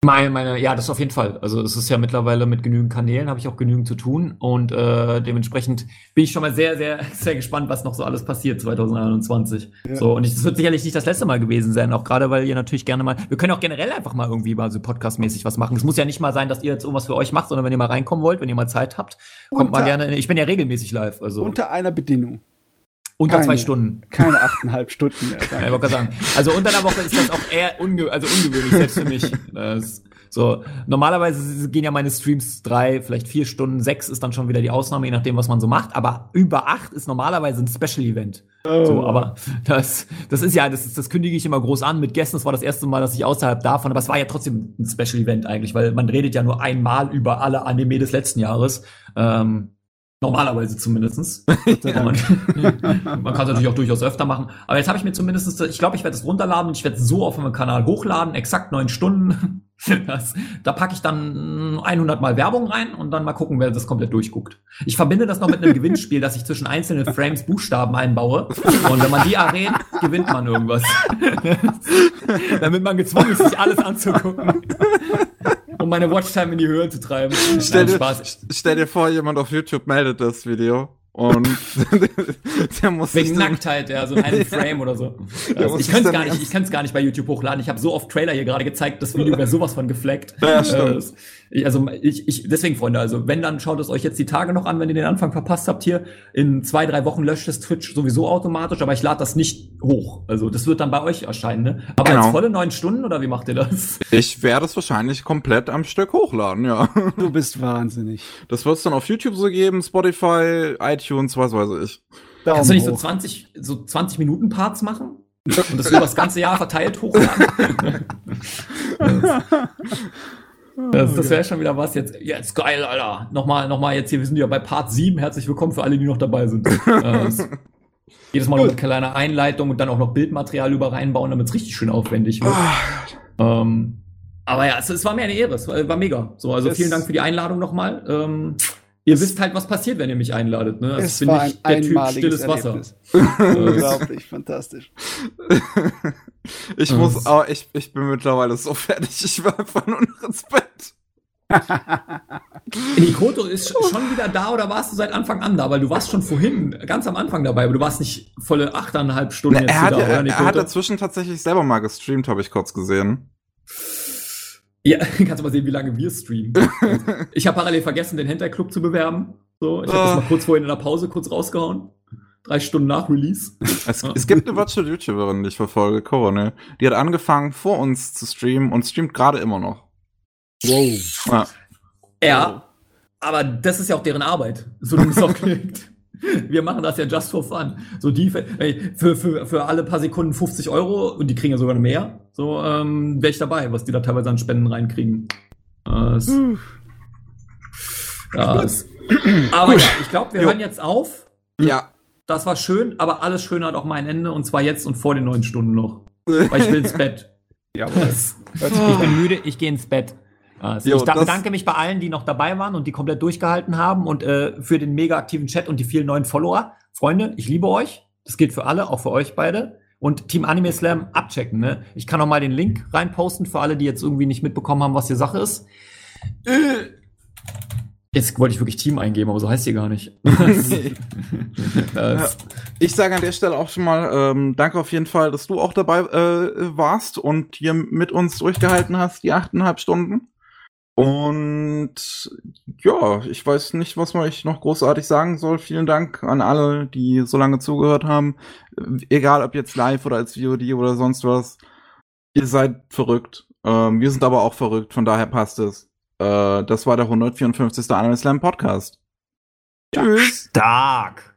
Meine, meine, ja, das auf jeden Fall. Also es ist ja mittlerweile mit genügend Kanälen, habe ich auch genügend zu tun. Und äh, dementsprechend bin ich schon mal sehr, sehr, sehr gespannt, was noch so alles passiert 2021. Ja. So, und es wird sicherlich nicht das letzte Mal gewesen sein, auch gerade weil ihr natürlich gerne mal, wir können auch generell einfach mal irgendwie mal so podcastmäßig was machen. Es muss ja nicht mal sein, dass ihr jetzt irgendwas für euch macht, sondern wenn ihr mal reinkommen wollt, wenn ihr mal Zeit habt, kommt unter, mal gerne. Ich bin ja regelmäßig live. Also. Unter einer Bedingung. Unter keine, zwei Stunden. Keine achteinhalb Stunden mehr. ja, ich sagen. Also unter einer Woche ist das auch eher unge also ungewöhnlich, selbst für mich. Das, So, normalerweise gehen ja meine Streams drei, vielleicht vier Stunden, sechs ist dann schon wieder die Ausnahme, je nachdem, was man so macht. Aber über acht ist normalerweise ein Special-Event. Oh. So, aber das, das ist ja, das, das kündige ich immer groß an mit Gästen. Das war das erste Mal, dass ich außerhalb davon, aber es war ja trotzdem ein Special-Event eigentlich, weil man redet ja nur einmal über alle Anime des letzten Jahres. Ähm, Normalerweise zumindestens. man, man kann es natürlich auch durchaus öfter machen. Aber jetzt habe ich mir zumindest, ich glaube, ich werde es runterladen und ich werde es so auf meinem Kanal hochladen, exakt neun Stunden. Das, da packe ich dann 100 Mal Werbung rein und dann mal gucken, wer das komplett durchguckt. Ich verbinde das noch mit einem Gewinnspiel, dass ich zwischen einzelnen Frames Buchstaben einbaue. Und wenn man die errät, gewinnt man irgendwas. Damit man gezwungen ist, sich alles anzugucken um meine Watchtime in die Höhe zu treiben. Stell dir, stell dir vor, jemand auf YouTube meldet das Video. Und der muss Wegen Nacktheit, ja, so ein Frame oder so. Also ich kann es gar nicht, ich kann es gar nicht bei YouTube hochladen. Ich habe so oft Trailer hier gerade gezeigt, das Video wäre sowas von gefleckt. Ja, stimmt. Also ich, ich, deswegen, Freunde, also wenn, dann schaut es euch jetzt die Tage noch an, wenn ihr den Anfang verpasst habt hier. In zwei, drei Wochen löscht es Twitch sowieso automatisch, aber ich lade das nicht hoch. Also das wird dann bei euch erscheinen, ne? Aber genau. als volle neun Stunden oder wie macht ihr das? Ich werde es wahrscheinlich komplett am Stück hochladen, ja. Du bist wahnsinnig. Das wird es dann auf YouTube so geben, Spotify, iTunes, was weiß ich. Daumen Kannst du nicht so 20, so 20 Minuten Parts machen? Und das über das ganze Jahr verteilt hochladen? Das, das wäre schon wieder was jetzt. Jetzt geil, Alter. Nochmal, nochmal jetzt hier, wir sind ja bei Part 7. Herzlich willkommen für alle, die noch dabei sind. äh, jedes Mal noch eine kleine Einleitung und dann auch noch Bildmaterial über reinbauen, damit es richtig schön aufwendig wird. Oh, ähm, aber ja, es, es, war mir eine Ehre, es war, war mega. So, also es vielen Dank für die Einladung nochmal. Ähm, Ihr wisst halt, was passiert, wenn ihr mich einladet. Ne? Also es bin war ich ein der Typ stilles Wasser. Unglaublich, fantastisch. Ich muss, aber ich, ich bin mittlerweile so fertig. Ich war einfach nur noch ins Bett. Nikoto ist schon wieder da oder warst du seit Anfang an da? Weil du warst schon vorhin ganz am Anfang dabei, aber du warst nicht volle achteinhalb Stunden Na, jetzt er hat, da, er, er hat dazwischen tatsächlich selber mal gestreamt, habe ich kurz gesehen. Ja, kannst du mal sehen, wie lange wir streamen. ich habe parallel vergessen, den Hentai Club zu bewerben. So, ich habe das ah. mal kurz vorhin in der Pause kurz rausgehauen. Drei Stunden nach Release. Es, es gibt eine Virtual YouTuberin, die ich verfolge, Corone. Die hat angefangen vor uns zu streamen und streamt gerade immer noch. Wow. Ja. ja. aber das ist ja auch deren Arbeit, so dumm es auch klingt. Wir machen das ja just for fun. So die für, für, für alle paar Sekunden 50 Euro und die kriegen ja sogar mehr. So ähm, wäre ich dabei, was die da teilweise an Spenden reinkriegen. Äh, ja, es, aber ja, ich glaube, wir jo. hören jetzt auf. Ja. Das war schön, aber alles Schöne hat auch mal ein Ende und zwar jetzt und vor den neun Stunden noch. Weil ich will ins Bett. Ja, ich bin müde, ich gehe ins Bett. Also jo, ich bedanke mich bei allen, die noch dabei waren und die komplett durchgehalten haben und äh, für den mega aktiven Chat und die vielen neuen Follower. Freunde, ich liebe euch. Das gilt für alle, auch für euch beide. Und Team Anime Slam abchecken. Ne? Ich kann noch mal den Link reinposten für alle, die jetzt irgendwie nicht mitbekommen haben, was hier Sache ist. Äh, Jetzt wollte ich wirklich Team eingeben, aber so heißt sie gar nicht. ja. Ich sage an der Stelle auch schon mal ähm, danke auf jeden Fall, dass du auch dabei äh, warst und hier mit uns durchgehalten hast, die achteinhalb Stunden. Und ja, ich weiß nicht, was man ich noch großartig sagen soll. Vielen Dank an alle, die so lange zugehört haben. Egal ob jetzt live oder als VOD oder sonst was. Ihr seid verrückt. Ähm, wir sind aber auch verrückt, von daher passt es. Äh, das war der 154. Anime Slam Podcast. Ja, Tschüss. Stark.